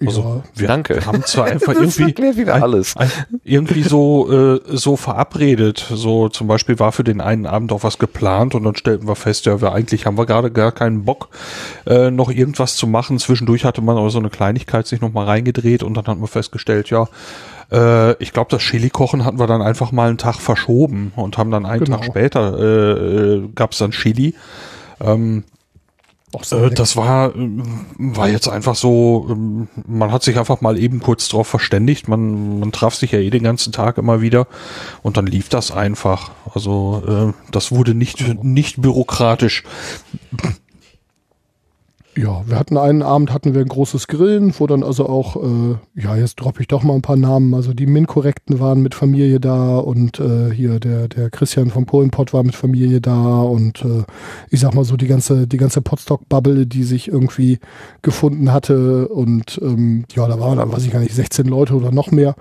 Speaker 1: Also ja, wir Danke.
Speaker 3: haben zwar <laughs> einfach irgendwie
Speaker 1: wieder alles. Ein,
Speaker 3: irgendwie so äh, so verabredet. So zum Beispiel war für den einen Abend auch was geplant und dann stellten wir fest, ja, wir eigentlich haben wir gerade gar keinen Bock, äh, noch irgendwas zu machen. Zwischendurch hatte man aber so eine Kleinigkeit sich noch mal reingedreht und dann hat man festgestellt, ja, äh, ich glaube, das Chili-Kochen hatten wir dann einfach mal einen Tag verschoben und haben dann einen genau. Tag später äh, äh, gab es dann Chili. Ähm, äh, das war, war jetzt einfach so, ähm, man hat sich einfach mal eben kurz drauf verständigt. Man, man traf sich ja eh den ganzen Tag immer wieder und dann lief das einfach. Also äh, das wurde nicht, nicht bürokratisch.
Speaker 4: Ja, wir hatten einen Abend, hatten wir ein großes Grillen, wo dann also auch, äh, ja, jetzt droppe ich doch mal ein paar Namen, also die Min-Korrekten waren mit Familie da und äh, hier der, der Christian vom Polenpott war mit Familie da und äh, ich sag mal so die ganze, die ganze Potstock-Bubble, die sich irgendwie gefunden hatte und ähm, ja, da waren dann, weiß ich gar nicht, 16 Leute oder noch mehr.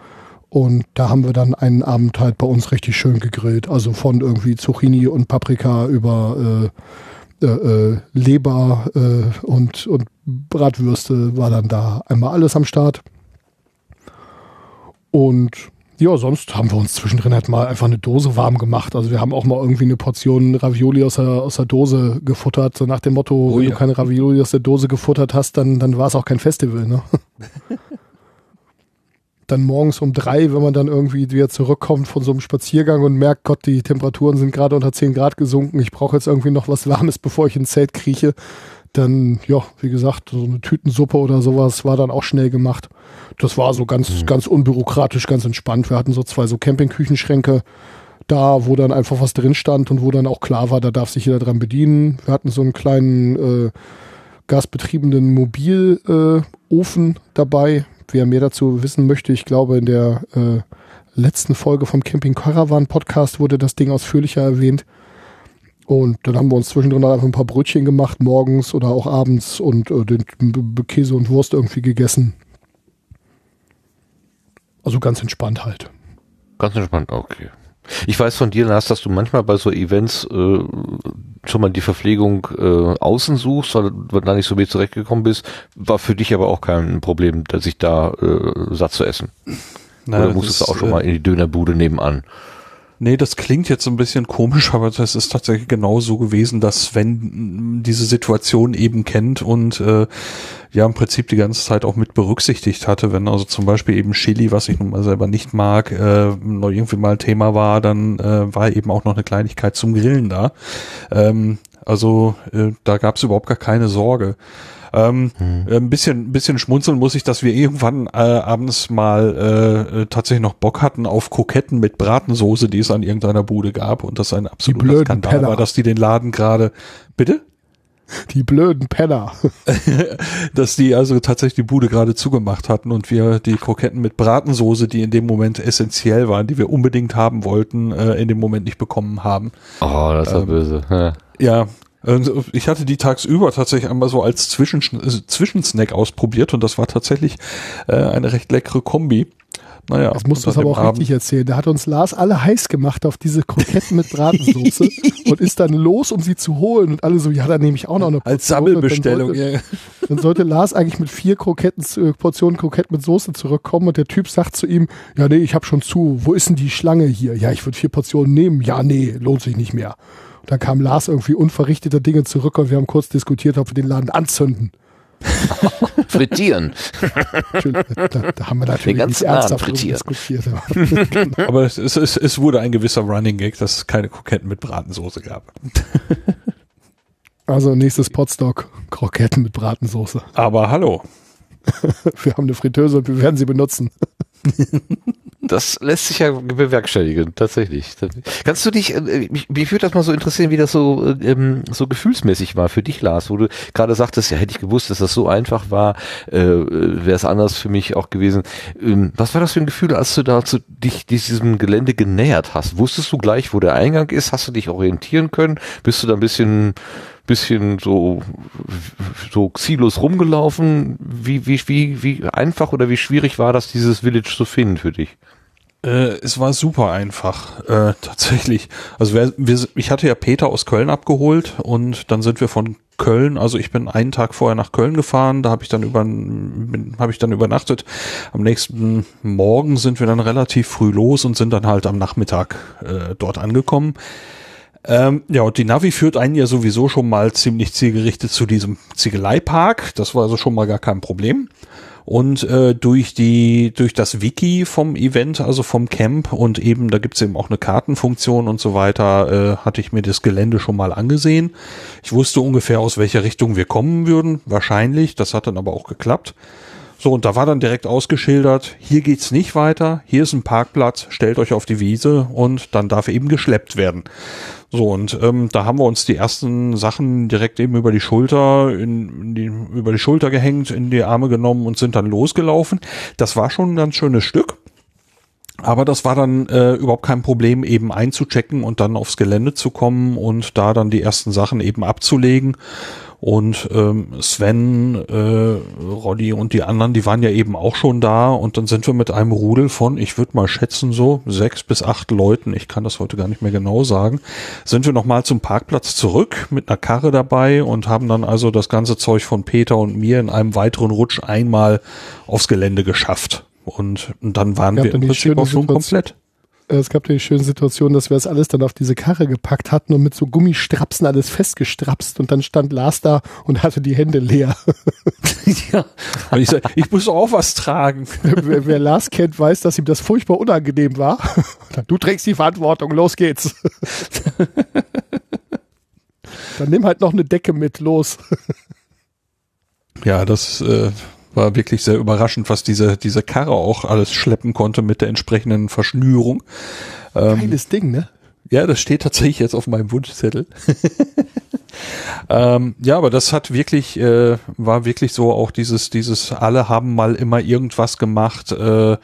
Speaker 4: Und da haben wir dann einen Abend halt bei uns richtig schön gegrillt. Also von irgendwie Zucchini und Paprika über äh, äh, äh, Leber äh, und, und Bratwürste war dann da einmal alles am Start. Und Ja, sonst haben wir uns zwischendrin halt mal einfach eine Dose warm gemacht. Also wir haben auch mal irgendwie eine Portion Ravioli aus der, aus der Dose gefuttert. So nach dem Motto, oh, wenn ja. du keine Ravioli aus der Dose gefuttert hast, dann, dann war es auch kein Festival. Ne? <laughs> dann morgens um drei, wenn man dann irgendwie wieder zurückkommt von so einem Spaziergang und merkt, Gott, die Temperaturen sind gerade unter 10 Grad gesunken, ich brauche jetzt irgendwie noch was Warmes, bevor ich ins Zelt krieche, dann, ja, wie gesagt, so eine Tütensuppe oder sowas war dann auch schnell gemacht. Das war so ganz, mhm. ganz unbürokratisch, ganz entspannt. Wir hatten so zwei so Campingküchenschränke da, wo dann einfach was drin stand und wo dann auch klar war, da darf sich jeder dran bedienen. Wir hatten so einen kleinen äh, gasbetriebenen Mobilofen äh, dabei. Wer mehr dazu wissen möchte, ich glaube, in der äh, letzten Folge vom Camping Caravan Podcast wurde das Ding ausführlicher erwähnt. Und dann haben wir uns zwischendrin einfach ein paar Brötchen gemacht, morgens oder auch abends und äh, den Käse und Wurst irgendwie gegessen. Also ganz entspannt halt.
Speaker 1: Ganz entspannt, okay. Ich weiß von dir, Lars, dass du manchmal bei so Events äh, schon mal die Verpflegung äh, außen suchst, weil du da nicht so mit zurechtgekommen bist. War für dich aber auch kein Problem, sich da äh, satt zu essen. Naja, Oder musstest du auch schon mal in die Dönerbude nebenan?
Speaker 3: Nee, das klingt jetzt ein bisschen komisch, aber das ist tatsächlich genau so gewesen, dass Sven diese Situation eben kennt und äh, ja im Prinzip die ganze Zeit auch mit berücksichtigt hatte, wenn also zum Beispiel eben Chili, was ich nun mal selber nicht mag, äh, noch irgendwie mal Thema war, dann äh, war eben auch noch eine Kleinigkeit zum Grillen da. Ähm, also äh, da gab es überhaupt gar keine Sorge. Ähm, hm. Ein bisschen, ein bisschen schmunzeln muss ich, dass wir irgendwann äh, abends mal äh, äh, tatsächlich noch Bock hatten auf Kroketten mit Bratensoße, die es an irgendeiner Bude gab und das ein absoluter Skandal Penner. war, dass die den Laden gerade, bitte?
Speaker 4: Die blöden Penner. <laughs>
Speaker 3: dass die also tatsächlich die Bude gerade zugemacht hatten und wir die Kroketten mit Bratensoße, die in dem Moment essentiell waren, die wir unbedingt haben wollten, äh, in dem Moment nicht bekommen haben.
Speaker 1: Oh, das war ähm, böse. Ja.
Speaker 3: Ähm, ich hatte die tagsüber tatsächlich einmal so als Zwischen, äh, Zwischensnack ausprobiert und das war tatsächlich äh, eine recht leckere Kombi.
Speaker 4: Naja, das musst du aber auch Abend. richtig erzählen. Da hat uns Lars alle heiß gemacht auf diese Kroketten mit Bratensoße <laughs> und ist dann los, um sie zu holen. Und alle so, ja, dann nehme ich auch noch eine
Speaker 3: Portion. Als Sammelbestellung,
Speaker 4: dann sollte, ja. Dann sollte Lars eigentlich mit vier Kroketten, äh, Portionen Kroketten mit Soße zurückkommen und der Typ sagt zu ihm, ja, nee, ich habe schon zu. Wo ist denn die Schlange hier? Ja, ich würde vier Portionen nehmen. Ja, nee, lohnt sich nicht mehr. Da kam Lars irgendwie unverrichteter Dinge zurück und wir haben kurz diskutiert, ob wir den Laden anzünden. <laughs>
Speaker 1: frittieren.
Speaker 4: da, da, haben wir natürlich
Speaker 1: den ganzen ernsthaft diskutiert. <laughs>
Speaker 3: genau. Aber es, es, es, wurde ein gewisser Running Gag, dass es keine Kroketten mit Bratensoße gab.
Speaker 4: also nächstes Potstock, Kroketten mit Bratensoße.
Speaker 3: Aber hallo. <laughs>
Speaker 4: wir haben eine Fritteuse und wir werden sie benutzen.
Speaker 1: Das lässt sich ja bewerkstelligen, tatsächlich. Kannst du dich, äh, mich, mich würde das mal so interessieren, wie das so, äh, ähm, so gefühlsmäßig war für dich, Lars, wo du gerade sagtest, ja, hätte ich gewusst, dass das so einfach war, äh, wäre es anders für mich auch gewesen. Ähm, was war das für ein Gefühl, als du da zu dich diesem Gelände genähert hast? Wusstest du gleich, wo der Eingang ist? Hast du dich orientieren können? Bist du da ein bisschen bisschen so, so ziellos rumgelaufen. Wie, wie, wie, wie einfach oder wie schwierig war das, dieses Village zu finden für dich?
Speaker 3: Äh, es war super einfach, äh, <laughs> tatsächlich. Also wir, wir, ich hatte ja Peter aus Köln abgeholt und dann sind wir von Köln, also ich bin einen Tag vorher nach Köln gefahren, da habe ich dann über habe ich dann übernachtet. Am nächsten Morgen sind wir dann relativ früh los und sind dann halt am Nachmittag äh, dort angekommen. Ähm, ja, und die Navi führt einen ja sowieso schon mal ziemlich zielgerichtet zu diesem Ziegeleipark. Das war also schon mal gar kein Problem. Und äh, durch die durch das Wiki vom Event, also vom Camp und eben da gibt's eben auch eine Kartenfunktion und so weiter, äh, hatte ich mir das Gelände schon mal angesehen. Ich wusste ungefähr aus welcher Richtung wir kommen würden, wahrscheinlich. Das hat dann aber auch geklappt. So, und da war dann direkt ausgeschildert, hier geht's nicht weiter, hier ist ein Parkplatz, stellt euch auf die Wiese und dann darf eben geschleppt werden. So, und ähm, da haben wir uns die ersten Sachen direkt eben über die Schulter, in, in die, über die Schulter gehängt, in die Arme genommen und sind dann losgelaufen. Das war schon ein ganz schönes Stück. Aber das war dann äh, überhaupt kein Problem, eben einzuchecken und dann aufs Gelände zu kommen und da dann die ersten Sachen eben abzulegen. Und ähm, Sven, äh, Roddy und die anderen, die waren ja eben auch schon da. Und dann sind wir mit einem Rudel von, ich würde mal schätzen, so sechs bis acht Leuten, ich kann das heute gar nicht mehr genau sagen, sind wir nochmal zum Parkplatz zurück mit einer Karre dabei und haben dann also das ganze Zeug von Peter und mir in einem weiteren Rutsch einmal aufs Gelände geschafft. Und, und dann waren wir im Prinzip auch schon komplett.
Speaker 4: Äh, es gab die schöne Situation, dass wir das alles dann auf diese Karre gepackt hatten und mit so Gummistrapsen alles festgestrapst und dann stand Lars da und hatte die Hände leer. <laughs>
Speaker 3: ja. Und ich, sag, ich muss auch was tragen. <laughs>
Speaker 4: Wer, wer, Lars kennt, weiß, dass ihm das furchtbar unangenehm war. <laughs> Du trägst die Verantwortung, los geht's. dann nimm halt noch eine Decke mit, los.
Speaker 3: ja, das äh, war wirklich sehr überraschend, was diese, diese Karre auch alles schleppen konnte mit der entsprechenden Verschnürung.
Speaker 4: Ähm, Geiles Ding, ne?
Speaker 3: Ja, das steht tatsächlich jetzt auf meinem Wunschzettel. <laughs> ähm, ja, aber das hat wirklich, äh, war wirklich so auch dieses, dieses, alle haben mal immer irgendwas gemacht, äh,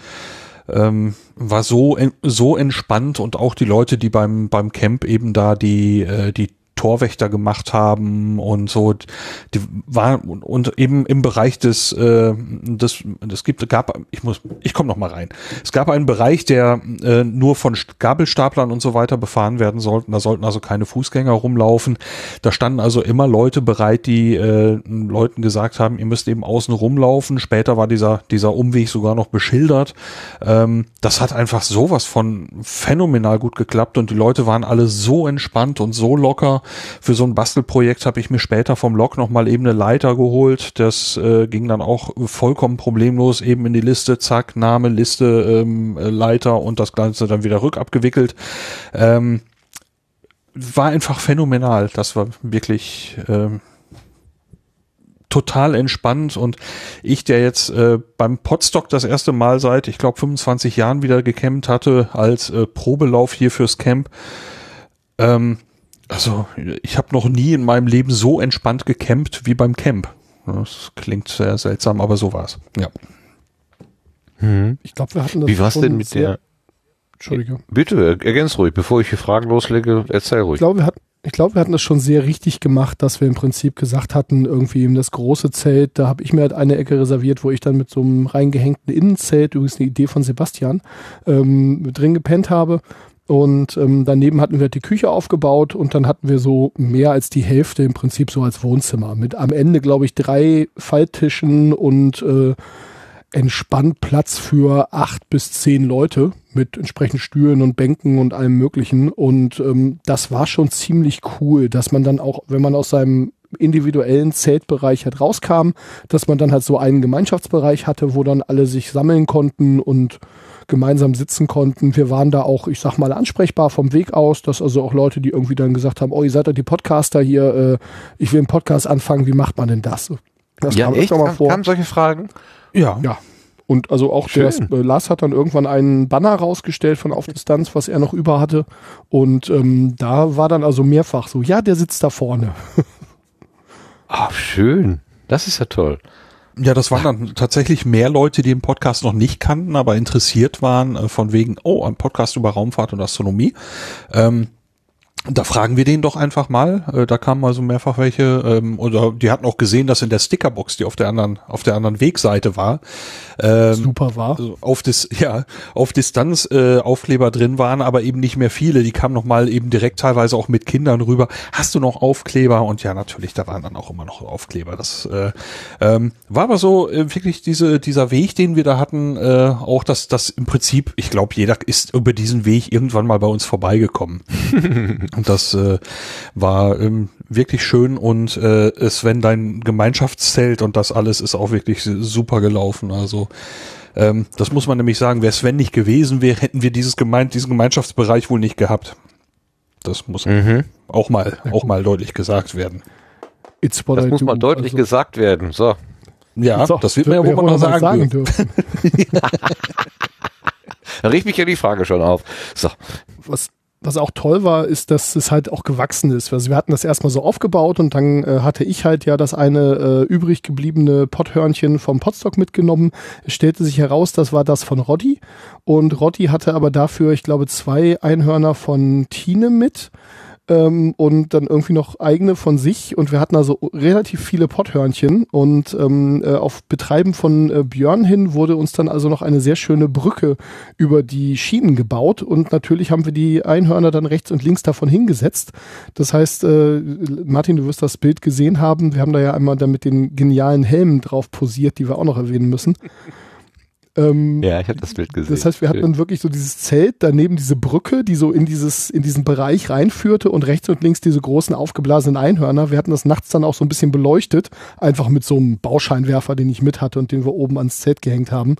Speaker 3: ähm, war so so entspannt und auch die Leute, die beim beim Camp eben da die äh, die Torwächter gemacht haben und so. Die war und eben im Bereich des, äh, des, es gibt, gab, ich muss, ich komme noch mal rein. Es gab einen Bereich, der äh, nur von Gabelstaplern und so weiter befahren werden sollten. Da sollten also keine Fußgänger rumlaufen. Da standen also immer Leute bereit, die äh, Leuten gesagt haben, ihr müsst eben außen rumlaufen. Später war dieser dieser Umweg sogar noch beschildert. Ähm, das hat einfach sowas von phänomenal gut geklappt und die Leute waren alle so entspannt und so locker für so ein Bastelprojekt habe ich mir später vom Log nochmal eben eine Leiter geholt. Das äh, ging dann auch vollkommen problemlos eben in die Liste, zack, Name, Liste, ähm, Leiter und das Ganze dann wieder rückabgewickelt. Ähm, war einfach phänomenal. Das war wirklich ähm, total entspannt und ich, der jetzt äh, beim Podstock das erste Mal seit, ich glaube, 25 Jahren wieder gecampt hatte als äh, Probelauf hier fürs Camp, ähm, also ich habe noch nie in meinem Leben so entspannt gecampt wie beim Camp. Das klingt sehr seltsam, aber so war's. Ja.
Speaker 4: Hm. Ich glaube, wir hatten das
Speaker 1: Wie war's denn mit der?
Speaker 4: Entschuldige.
Speaker 1: Bitte, ergänz ruhig, bevor ich hier Fragen loslege, erzähl ruhig.
Speaker 4: Ich glaube, wir hatten ich glaube, wir hatten das schon sehr richtig gemacht, dass wir im Prinzip gesagt hatten, irgendwie eben das große Zelt, da habe ich mir halt eine Ecke reserviert, wo ich dann mit so einem reingehängten Innenzelt, übrigens eine Idee von Sebastian, ähm, drin gepennt habe. Und ähm, daneben hatten wir die Küche aufgebaut und dann hatten wir so mehr als die Hälfte im Prinzip so als Wohnzimmer. Mit am Ende, glaube ich, drei Falltischen und äh, entspannt Platz für acht bis zehn Leute mit entsprechenden Stühlen und Bänken und allem möglichen. Und ähm, das war schon ziemlich cool, dass man dann auch, wenn man aus seinem individuellen Zeltbereich halt rauskam, dass man dann halt so einen Gemeinschaftsbereich hatte, wo dann alle sich sammeln konnten und gemeinsam sitzen konnten. Wir waren da auch, ich sag mal, ansprechbar vom Weg aus, dass also auch Leute, die irgendwie dann gesagt haben, oh, ihr seid ja die Podcaster hier, äh, ich will einen Podcast anfangen, wie macht man denn das?
Speaker 1: Das ja, kam echt? Mal vor. Kamen solche Fragen?
Speaker 4: Ja. Ja. Und also auch der äh, Lars hat dann irgendwann einen Banner rausgestellt von auf Distanz, was er noch über hatte. Und ähm, da war dann also mehrfach so, ja, der sitzt da vorne.
Speaker 1: Ach, <laughs> schön. Das ist ja toll.
Speaker 3: Ja, das waren dann tatsächlich mehr Leute, die den Podcast noch nicht kannten, aber interessiert waren, äh, von wegen, oh, ein Podcast über Raumfahrt und Astronomie. Ähm, da fragen wir den doch einfach mal. Äh, da kamen also mehrfach welche, ähm, oder die hatten auch gesehen, dass in der Stickerbox, die auf der anderen, auf der anderen Wegseite war,
Speaker 4: ähm, super war,
Speaker 3: also auf Dis, <laughs> ja, auf Distanz äh, Aufkleber drin waren, aber eben nicht mehr viele. Die kamen noch mal eben direkt teilweise auch mit Kindern rüber. Hast du noch Aufkleber? Und ja, natürlich, da waren dann auch immer noch Aufkleber. Das äh, ähm, war aber so äh, wirklich diese dieser Weg, den wir da hatten, äh, auch dass das im Prinzip, ich glaube, jeder ist über diesen Weg irgendwann mal bei uns vorbeigekommen. <laughs> Und das äh, war ähm, wirklich schön und äh, Sven, dein Gemeinschaftszelt und das alles ist auch wirklich super gelaufen. Also ähm, das muss man nämlich sagen, wäre Sven nicht gewesen wäre, hätten wir dieses Gemein diesen Gemeinschaftsbereich wohl nicht gehabt. Das muss mhm. auch mal auch mal deutlich gesagt werden.
Speaker 1: das muss mal deutlich also. gesagt werden. So.
Speaker 3: Ja, so, das wird mir ja wohl mal sagen, sagen dürfen. <laughs> <laughs>
Speaker 1: da riecht mich ja die Frage schon auf. So.
Speaker 4: Was, was auch toll war, ist, dass es halt auch gewachsen ist. Also wir hatten das erstmal so aufgebaut und dann äh, hatte ich halt ja das eine äh, übrig gebliebene Potthörnchen vom Potstock mitgenommen. Es stellte sich heraus, das war das von Roddy. Und Roddy hatte aber dafür, ich glaube, zwei Einhörner von Tine mit ähm, und dann irgendwie noch eigene von sich und wir hatten also relativ viele Potthörnchen und ähm, äh, auf Betreiben von äh, Björn hin wurde uns dann also noch eine sehr schöne Brücke über die Schienen gebaut und natürlich haben wir die Einhörner dann rechts und links davon hingesetzt. Das heißt, äh, Martin, du wirst das Bild gesehen haben. Wir haben da ja einmal dann mit den genialen Helmen drauf posiert, die wir auch noch erwähnen müssen.
Speaker 2: Ähm,
Speaker 1: ja, ich habe das Bild gesehen.
Speaker 4: Das heißt, wir hatten dann wirklich so dieses Zelt, daneben diese Brücke, die so in dieses in diesen Bereich reinführte und rechts und links diese großen aufgeblasenen Einhörner. Wir hatten das nachts dann auch so ein bisschen beleuchtet, einfach mit so einem Bauscheinwerfer, den ich mit hatte und den wir oben ans Zelt gehängt haben.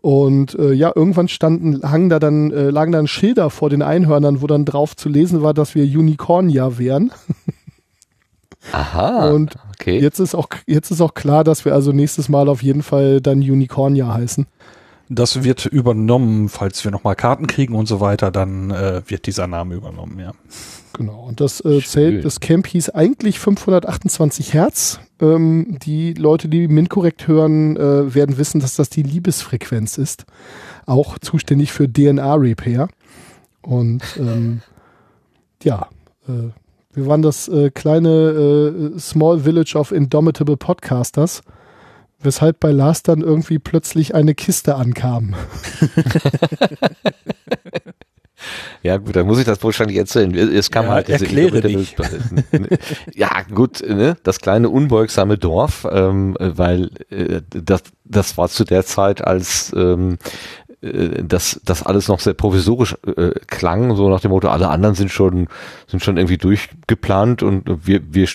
Speaker 4: Und äh, ja, irgendwann standen, hangen da dann, äh, lagen dann Schilder vor den Einhörnern, wo dann drauf zu lesen war, dass wir Unicornia wären.
Speaker 1: Aha.
Speaker 4: Und okay. jetzt ist auch jetzt ist auch klar, dass wir also nächstes Mal auf jeden Fall dann Unicornia heißen.
Speaker 3: Das wird übernommen, falls wir nochmal Karten kriegen und so weiter, dann äh, wird dieser Name übernommen, ja.
Speaker 4: Genau. Und das äh, Zelt, das Camp hieß eigentlich 528 Hertz. Ähm, die Leute, die MINT-korrekt hören, äh, werden wissen, dass das die Liebesfrequenz ist. Auch zuständig für DNA-Repair. Und ähm, ja, äh, wir waren das äh, kleine äh, Small Village of Indomitable Podcasters, weshalb bei Lars dann irgendwie plötzlich eine Kiste ankam. <laughs>
Speaker 1: Ja, gut, dann muss ich das wahrscheinlich erzählen. Es kam
Speaker 3: ja,
Speaker 1: halt
Speaker 3: diese erkläre dich. <laughs>
Speaker 1: ja, gut, ne? das kleine unbeugsame Dorf, ähm, weil äh, das, das war zu der Zeit, als ähm, äh, dass das alles noch sehr provisorisch äh, klang, so nach dem Motto, alle anderen sind schon sind schon irgendwie durchgeplant und wir wir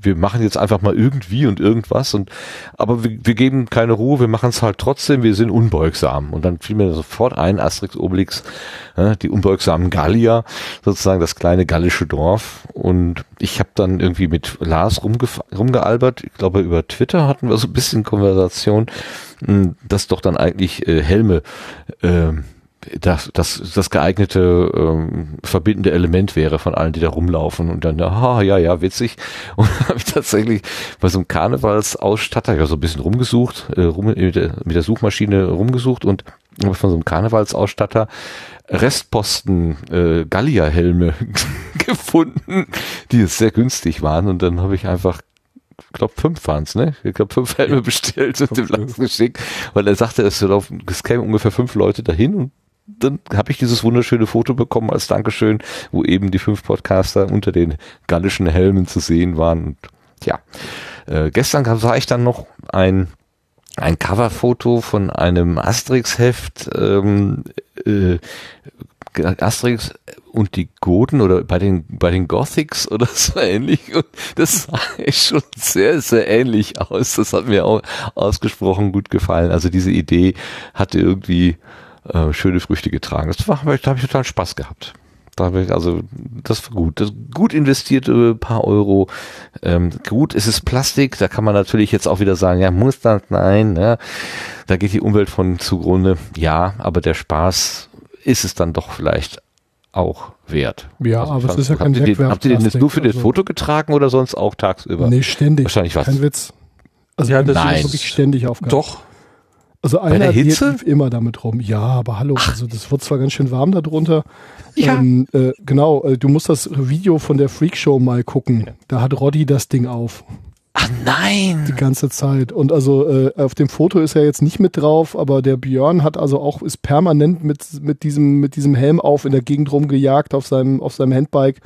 Speaker 1: wir machen jetzt einfach mal irgendwie und irgendwas und aber wir, wir geben keine Ruhe, wir machen es halt trotzdem, wir sind unbeugsam. Und dann fiel mir sofort ein Asterix Obelix, äh, die unbeugsamen Gallier, sozusagen das kleine gallische Dorf. Und ich habe dann irgendwie mit Lars rumgealbert, ich glaube über Twitter hatten wir so ein bisschen Konversation dass doch dann eigentlich äh, Helme äh, das, das, das geeignete ähm, verbindende Element wäre von allen, die da rumlaufen und dann, ah, ja, ja, witzig. <laughs> Und habe ich tatsächlich bei so einem Karnevalsausstatter ja so ein bisschen rumgesucht, äh, rum, mit, der, mit der Suchmaschine rumgesucht und habe von so einem Karnevalsausstatter Restposten äh, Gallia-Helme <laughs> gefunden, die sehr günstig waren und dann habe ich einfach ich glaube fünf waren es, ne? Ich glaube fünf Helme bestellt und dem Lars geschickt, weil er sagte, es, es kämen ungefähr fünf Leute dahin und dann habe ich dieses wunderschöne Foto bekommen als Dankeschön, wo eben die fünf Podcaster unter den gallischen Helmen zu sehen waren. Und ja, äh, gestern sah ich dann noch ein ein Coverfoto von einem Asterix-Heft, ähm, äh, Asterix und die Goten oder bei den, bei den Gothics oder <laughs> so ähnlich. Und das sah schon sehr, sehr ähnlich aus. Das hat mir auch ausgesprochen gut gefallen. Also diese Idee hatte irgendwie äh, schöne Früchte getragen. Das war, da habe ich total Spaß gehabt. Da ich, also, das war gut. Das gut investierte paar Euro. Ähm, gut, es ist Plastik, da kann man natürlich jetzt auch wieder sagen, ja, muss das? Nein, ja. Da geht die Umwelt von zugrunde. Ja, aber der Spaß ist es dann doch vielleicht auch wert.
Speaker 4: Ja, also aber es ist ja kein
Speaker 1: Wegwerf. Habt ihr den jetzt nur für das also Foto getragen oder sonst auch tagsüber?
Speaker 4: Nee, ständig.
Speaker 1: Wahrscheinlich was.
Speaker 4: Kein Witz. Also
Speaker 3: ja, das
Speaker 4: Nein. ist wirklich ständig aufgegangen.
Speaker 3: Doch.
Speaker 4: Also einer lief immer damit rum. Ja, aber hallo, also das wird zwar ganz schön warm darunter. Ja. Ähm, äh, genau, äh, du musst das Video von der Freakshow mal gucken. Da hat Roddy das Ding auf.
Speaker 1: Ach nein!
Speaker 4: Die ganze Zeit. Und also äh, auf dem Foto ist er jetzt nicht mit drauf, aber der Björn hat also auch, ist permanent mit, mit, diesem, mit diesem Helm auf in der Gegend rumgejagt auf seinem, auf seinem Handbike.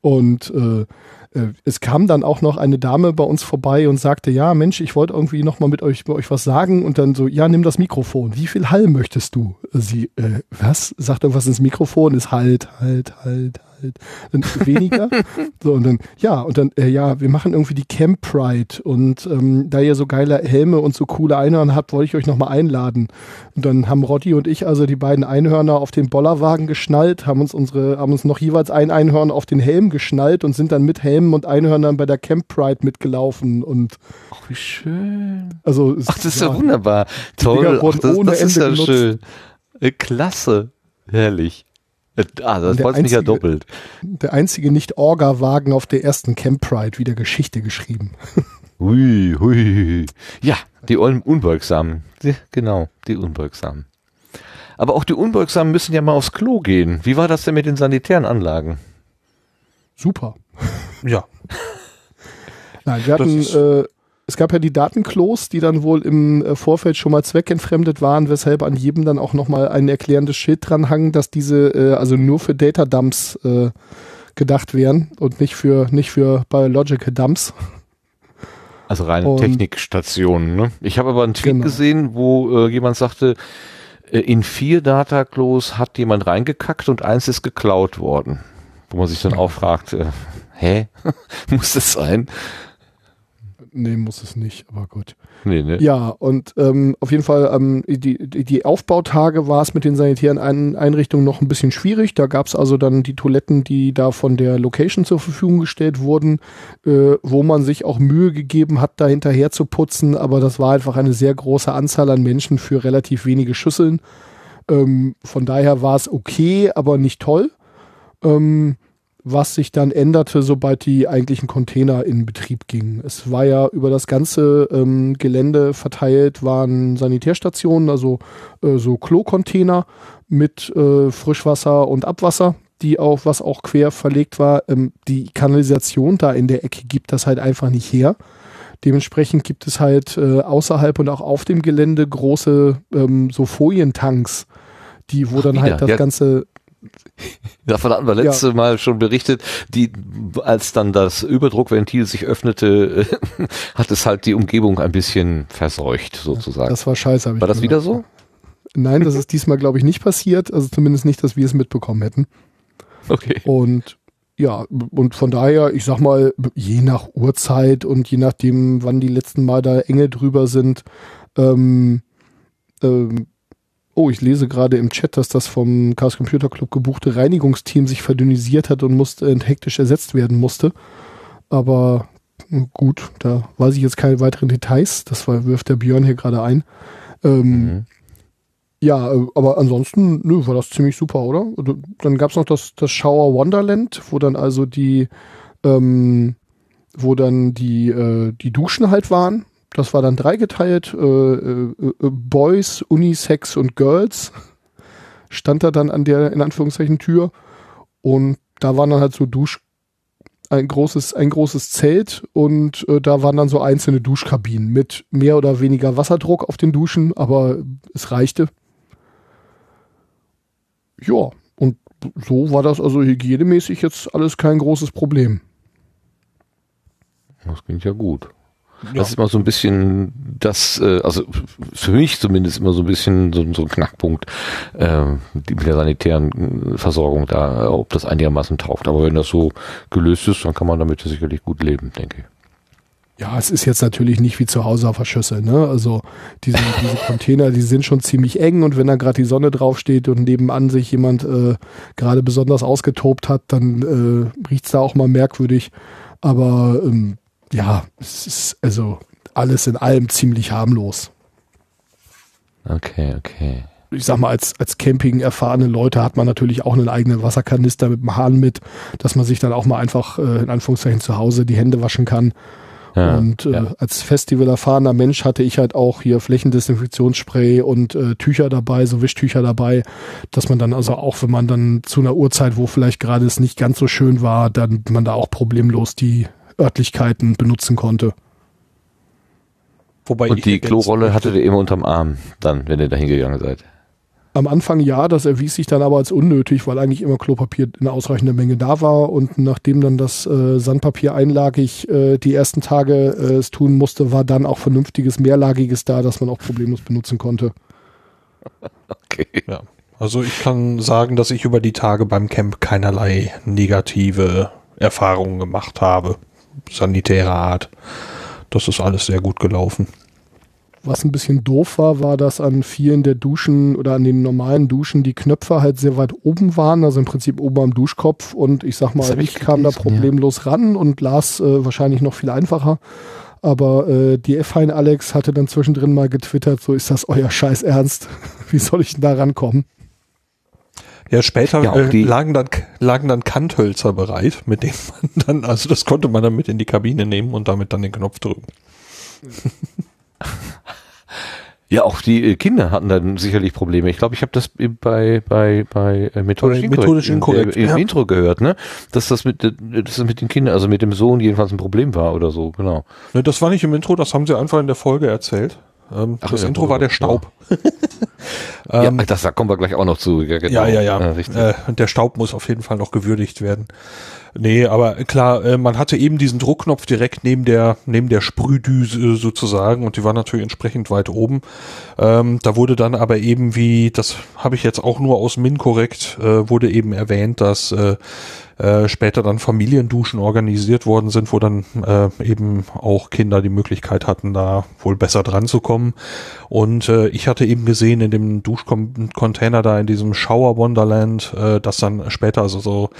Speaker 4: Und äh, äh, es kam dann auch noch eine Dame bei uns vorbei und sagte, ja, Mensch, ich wollte irgendwie noch mal mit euch, mit euch was sagen und dann so, ja, nimm das Mikrofon. Wie viel Hall möchtest du? Sie, äh, was? Sagt irgendwas ins Mikrofon, ist halt, halt, halt, halt. Dann weniger. <laughs> so, und dann, ja, und dann, äh, ja, wir machen irgendwie die Camp Pride und ähm, da ihr so geile Helme und so coole Einhörner habt, wollte ich euch nochmal einladen. Und dann haben Rotti und ich also die beiden Einhörner auf den Bollerwagen geschnallt, haben uns unsere, haben uns noch jeweils ein Einhorn auf den Helm geschnallt und sind dann mit Helmen und Einhörnern bei der Camp Pride mitgelaufen und
Speaker 1: Ach, wie schön.
Speaker 4: Also,
Speaker 1: Ach, das ist ja, ja wunderbar. Toll. Ach, das, das ist ja genutzt. schön. Äh, klasse. Herrlich. Ah, das freut mich ja doppelt.
Speaker 4: Der einzige Nicht-Orga-Wagen auf der ersten Camp Pride wieder Geschichte geschrieben. <laughs>
Speaker 1: Hui, hui. Ja, die Unbeugsamen. Genau, die Unbeugsamen. Aber auch die Unbeugsamen müssen ja mal aufs Klo gehen. Wie war das denn mit den sanitären Anlagen?
Speaker 4: Super.
Speaker 3: Ja. <laughs>
Speaker 4: Nein, wir hatten äh, es gab ja die Datenklos, die dann wohl im äh, Vorfeld schon mal zweckentfremdet waren, weshalb an jedem dann auch nochmal ein erklärendes Schild dranhang, dass diese äh, also nur für Data Dumps äh, gedacht wären und nicht für nicht für Biological Dumps.
Speaker 1: Also reine und, Technikstationen. Ne? Ich habe aber einen Tweet genau. gesehen, wo äh, jemand sagte, äh, in vier Dataklos hat jemand reingekackt und eins ist geklaut worden. Wo man sich dann auch fragt, äh, hä? <laughs> Muss das sein?
Speaker 4: Nee, muss es nicht, aber gut. Nee, nee. Ja, und ähm, auf jeden Fall, ähm, die, die Aufbautage war es mit den sanitären Ein Einrichtungen noch ein bisschen schwierig. Da gab es also dann die Toiletten, die da von der Location zur Verfügung gestellt wurden, äh, wo man sich auch Mühe gegeben hat, da hinterher zu putzen, aber das war einfach eine sehr große Anzahl an Menschen für relativ wenige Schüsseln. Ähm, von daher war es okay, aber nicht toll. Ähm, was sich dann änderte, sobald die eigentlichen Container in Betrieb gingen. Es war ja über das ganze ähm, Gelände verteilt, waren Sanitärstationen, also äh, so Klo-Container mit äh, Frischwasser und Abwasser, die auch, was auch quer verlegt war. Ähm, die Kanalisation da in der Ecke gibt das halt einfach nicht her. Dementsprechend gibt es halt äh, außerhalb und auch auf dem Gelände große ähm, so Folientanks, die wo Ach, dann halt wieder. halt das ja. ganze
Speaker 1: Davon hatten wir letzte ja. Mal schon berichtet, die, als dann das Überdruckventil sich öffnete, <laughs> hat es halt die Umgebung ein bisschen verseucht, sozusagen.
Speaker 4: Das war scheiße.
Speaker 1: War das gesagt. wieder so?
Speaker 4: Nein, das ist diesmal, glaube ich, nicht passiert. Also zumindest nicht, dass wir es mitbekommen hätten. Okay. Und ja, und von daher, ich sag mal, je nach Uhrzeit und je nachdem, wann die letzten Mal da Engel drüber sind, ähm, ähm, Oh, ich lese gerade im Chat, dass das vom Chaos Computer Club gebuchte Reinigungsteam sich verdünnisiert hat und musste äh, hektisch ersetzt werden musste. Aber hm, gut, da weiß ich jetzt keine weiteren Details. Das war, wirft der Björn hier gerade ein. Ähm, mhm. Ja, äh, aber ansonsten nö, war das ziemlich super, oder? Also, dann gab es noch das, das Shower Wonderland, wo dann also die, ähm, wo dann die, äh, die Duschen halt waren das war dann dreigeteilt, äh, äh, äh, Boys, Unisex und Girls stand da dann an der, in Anführungszeichen, Tür. Und da waren dann halt so Dusch, ein großes, ein großes Zelt und äh, da waren dann so einzelne Duschkabinen mit mehr oder weniger Wasserdruck auf den Duschen, aber es reichte. Ja, und so war das also hygienemäßig jetzt alles kein großes Problem.
Speaker 1: Das klingt ja gut. Ja. Das ist immer so ein bisschen das, äh, also für mich zumindest immer so ein bisschen so, so ein Knackpunkt äh, mit der sanitären Versorgung da, ob das einigermaßen taugt. Aber wenn das so gelöst ist, dann kann man damit sicherlich gut leben, denke ich.
Speaker 4: Ja, es ist jetzt natürlich nicht wie zu Hause auf der Schüssel, ne? Also diese, diese Container, die sind schon ziemlich eng und wenn da gerade die Sonne draufsteht und nebenan sich jemand äh, gerade besonders ausgetobt hat, dann äh, riecht's da auch mal merkwürdig. Aber ähm, ja, es ist also alles in allem ziemlich harmlos.
Speaker 1: Okay, okay.
Speaker 4: Ich sag mal, als, als Camping erfahrene Leute hat man natürlich auch einen eigenen Wasserkanister mit dem Hahn mit, dass man sich dann auch mal einfach äh, in Anführungszeichen zu Hause die Hände waschen kann. Ja, und äh, ja. als Festival erfahrener Mensch hatte ich halt auch hier Flächendesinfektionsspray und äh, Tücher dabei, so Wischtücher dabei, dass man dann also auch, wenn man dann zu einer Uhrzeit, wo vielleicht gerade es nicht ganz so schön war, dann man da auch problemlos die Örtlichkeiten benutzen konnte.
Speaker 1: Wobei Und die Klorolle hattet ihr immer unterm Arm, dann, wenn ihr da hingegangen seid.
Speaker 4: Am Anfang ja, das erwies sich dann aber als unnötig, weil eigentlich immer Klopapier in ausreichender Menge da war und nachdem dann das äh, Sandpapier einlagig äh, die ersten Tage äh, es tun musste, war dann auch vernünftiges mehrlagiges da, das man auch problemlos benutzen konnte. <laughs>
Speaker 3: Okay. Ja. Also ich kann sagen, dass ich über die Tage beim Camp keinerlei negative Erfahrungen gemacht habe sanitärer Art. Das ist alles sehr gut gelaufen.
Speaker 4: Was ein bisschen doof war, war, dass an vielen der Duschen oder an den normalen Duschen die Knöpfe halt sehr weit oben waren, also im Prinzip oben am Duschkopf. Und ich sag mal, ich, ich kam da problemlos ja. ran und las äh, wahrscheinlich noch viel einfacher. Aber äh, die F-Hein Alex hatte dann zwischendrin mal getwittert, so ist das euer Scheiß Ernst? <laughs> Wie soll ich denn da rankommen?
Speaker 3: Ja, später ja, äh, lagen, dann, lagen dann Kanthölzer bereit, mit denen man <laughs> dann, also das konnte man dann mit in die Kabine nehmen und damit dann den Knopf drücken.
Speaker 1: Ja, auch die äh, Kinder hatten dann sicherlich Probleme. Ich glaube, ich habe das bei bei bei äh, methodisch, methodisch inkorrekt, im ja. Intro gehört, ne? Dass das mit dass das mit den Kindern, also mit dem Sohn jedenfalls ein Problem war oder so, genau.
Speaker 3: Ne, das war nicht im Intro, das haben sie einfach in der Folge erzählt. Ähm, Ach, das ja, Intro war der Staub.
Speaker 1: ja, <laughs> ähm, das, da kommen wir gleich auch noch zu.
Speaker 3: Ja, genau. ja, ja. ja. ja äh, der Staub muss auf jeden Fall noch gewürdigt werden. Nee, aber klar, äh, man hatte eben diesen Druckknopf direkt neben der, neben der Sprühdüse sozusagen und die war natürlich entsprechend weit oben. Ähm, da wurde dann aber eben wie, das habe ich jetzt auch nur aus Min korrekt, äh, wurde eben erwähnt, dass äh, äh, später dann Familienduschen organisiert worden sind, wo dann äh, eben auch Kinder die Möglichkeit hatten, da wohl besser dran zu kommen. Und äh, ich hatte eben gesehen in dem Duschcontainer da in diesem Shower Wonderland, äh, dass dann später also so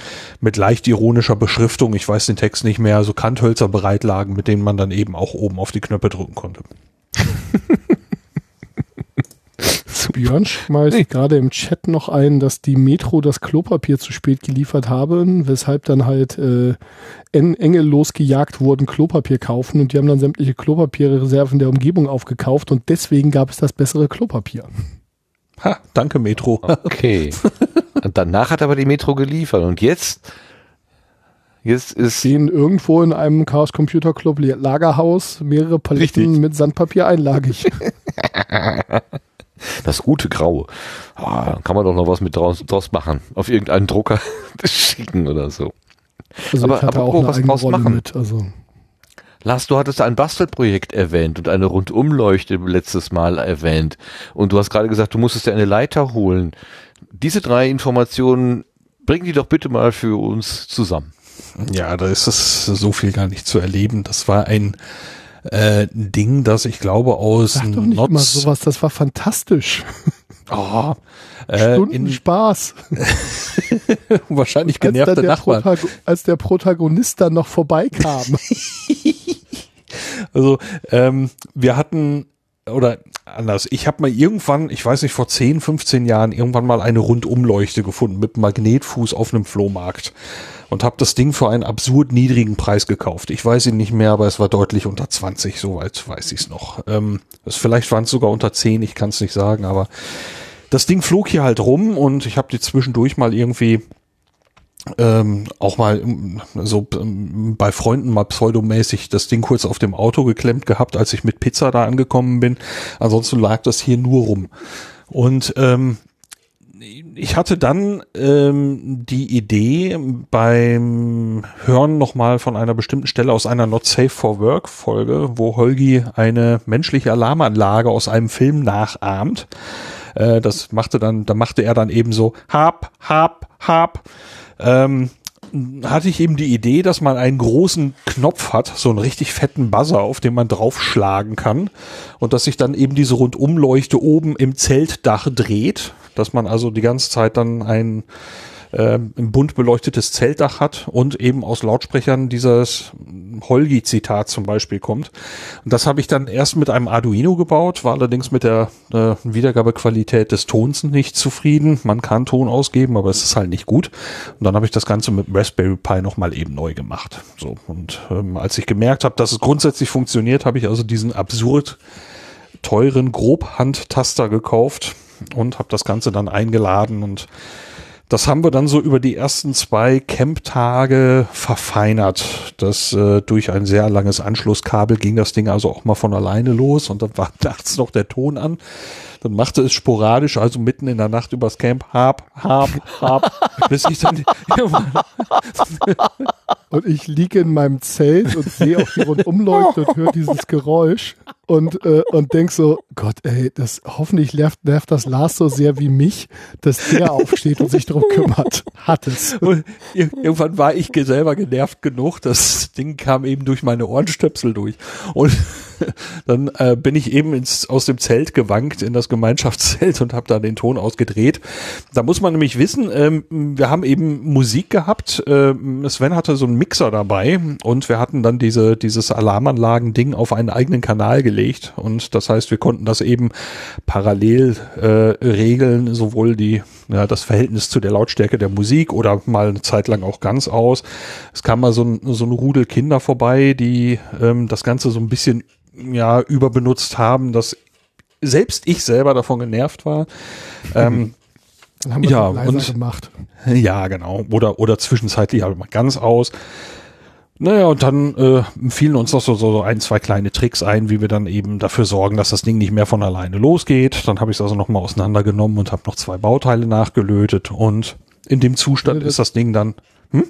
Speaker 3: mit leicht ironischer Beschriftung, ich weiß den Text nicht mehr, so Kanthölzer bereit lagen, mit denen man dann eben auch oben auf die Knöpfe drücken konnte.
Speaker 4: Björn schmeißt nee. gerade im Chat noch ein, dass die Metro das Klopapier zu spät geliefert haben, weshalb dann halt äh, Engel losgejagt wurden, Klopapier kaufen und die haben dann sämtliche Klopapierreserven der Umgebung aufgekauft und deswegen gab es das bessere Klopapier.
Speaker 3: Ha, danke Metro.
Speaker 1: Okay. <laughs> und danach hat aber die Metro geliefert und jetzt
Speaker 4: Jetzt ist stehen irgendwo in einem Chaos Computer Club Lagerhaus mehrere Paletten Richtig. mit Sandpapier einlagig. <laughs>
Speaker 1: Das gute Grau. Oh, kann man doch noch was mit draus, draus machen. Auf irgendeinen Drucker <laughs> schicken oder so.
Speaker 4: Also aber, aber auch was draus machen. Mit, also.
Speaker 1: Lars, du hattest ein Bastelprojekt erwähnt und eine Rundumleuchte letztes Mal erwähnt. Und du hast gerade gesagt, du musstest dir eine Leiter holen. Diese drei Informationen, bring die doch bitte mal für uns zusammen.
Speaker 3: Ja, da ist es so viel gar nicht zu erleben. Das war ein äh, Ding, das ich glaube aus
Speaker 4: Sag doch nicht Notz immer sowas, das war fantastisch.
Speaker 3: Oh,
Speaker 4: äh, Stunden in Spaß. <laughs>
Speaker 3: wahrscheinlich genervte
Speaker 4: als
Speaker 3: Nachbarn.
Speaker 4: Protago als der Protagonist dann noch vorbeikam. <laughs>
Speaker 3: also ähm, wir hatten oder anders. Ich habe mal irgendwann, ich weiß nicht, vor 10, 15 Jahren irgendwann mal eine Rundumleuchte gefunden mit Magnetfuß auf einem Flohmarkt und habe das Ding für einen absurd niedrigen Preis gekauft. Ich weiß ihn nicht mehr, aber es war deutlich unter 20, soweit weiß ich es noch. Ähm, es, vielleicht waren es sogar unter 10, ich kann es nicht sagen, aber das Ding flog hier halt rum und ich habe die zwischendurch mal irgendwie ähm, auch mal so ähm, bei Freunden mal pseudomäßig das Ding kurz auf dem Auto geklemmt gehabt, als ich mit Pizza da angekommen bin. Ansonsten lag das hier nur rum. Und ähm, ich hatte dann ähm, die Idee beim Hören nochmal von einer bestimmten Stelle aus einer Not Safe for Work Folge, wo Holgi eine menschliche Alarmanlage aus einem Film nachahmt. Äh, das machte dann, da machte er dann eben so hab, hab, hab. Ähm, hatte ich eben die Idee, dass man einen großen Knopf hat, so einen richtig fetten Buzzer, auf den man draufschlagen kann und dass sich dann eben diese Rundumleuchte oben im Zeltdach dreht, dass man also die ganze Zeit dann ein äh, ein bunt beleuchtetes Zeltdach hat und eben aus Lautsprechern dieses Holgi-Zitat zum Beispiel kommt. Und das habe ich dann erst mit einem Arduino gebaut, war allerdings mit der äh, Wiedergabequalität des Tons nicht zufrieden. Man kann Ton ausgeben, aber es ist halt nicht gut. Und dann habe ich das Ganze mit Raspberry Pi nochmal eben neu gemacht. So und ähm, als ich gemerkt habe, dass es grundsätzlich funktioniert, habe ich also diesen absurd teuren Grobhandtaster gekauft und habe das Ganze dann eingeladen und das haben wir dann so über die ersten zwei Camp-Tage verfeinert. Das äh, durch ein sehr langes Anschlusskabel ging das Ding also auch mal von alleine los und dann war <laughs> nachts noch der Ton an. Dann machte es sporadisch, also mitten in der Nacht übers Camp, hab, hab, hab, <laughs> bis ich dann
Speaker 4: und ich liege in meinem Zelt und sehe auf die Rundumleuchte und höre dieses Geräusch und, äh, und denk so, Gott, ey, das hoffentlich nervt, nervt das Lars so sehr wie mich, dass der aufsteht und sich darum kümmert. Hat es. Und
Speaker 3: irgendwann war ich selber genervt genug, das Ding kam eben durch meine Ohrenstöpsel durch. Und <laughs> dann äh, bin ich eben ins, aus dem Zelt gewankt in das Gemeinschaftszelt und habe da den Ton ausgedreht. Da muss man nämlich wissen, ähm, wir haben eben Musik gehabt. Ähm, Sven hatte so einen Mixer dabei und wir hatten dann diese, dieses Alarmanlagen-Ding auf einen eigenen Kanal gelegt. Und das heißt, wir konnten das eben parallel äh, regeln, sowohl die ja, das Verhältnis zu der Lautstärke der Musik oder mal eine Zeit lang auch ganz aus. Es kam mal so ein, so ein Rudel Kinder vorbei, die ähm, das Ganze so ein bisschen ja überbenutzt haben, dass selbst ich selber davon genervt war. Ähm,
Speaker 4: Dann haben wir ja, und,
Speaker 3: gemacht. Ja, genau. Oder, oder zwischenzeitlich halt mal ganz aus. Naja, und dann äh, fielen uns noch so, so ein, zwei kleine Tricks ein, wie wir dann eben dafür sorgen, dass das Ding nicht mehr von alleine losgeht. Dann habe ich es also nochmal auseinandergenommen und habe noch zwei Bauteile nachgelötet und in dem Zustand ist das Ding dann. Hm?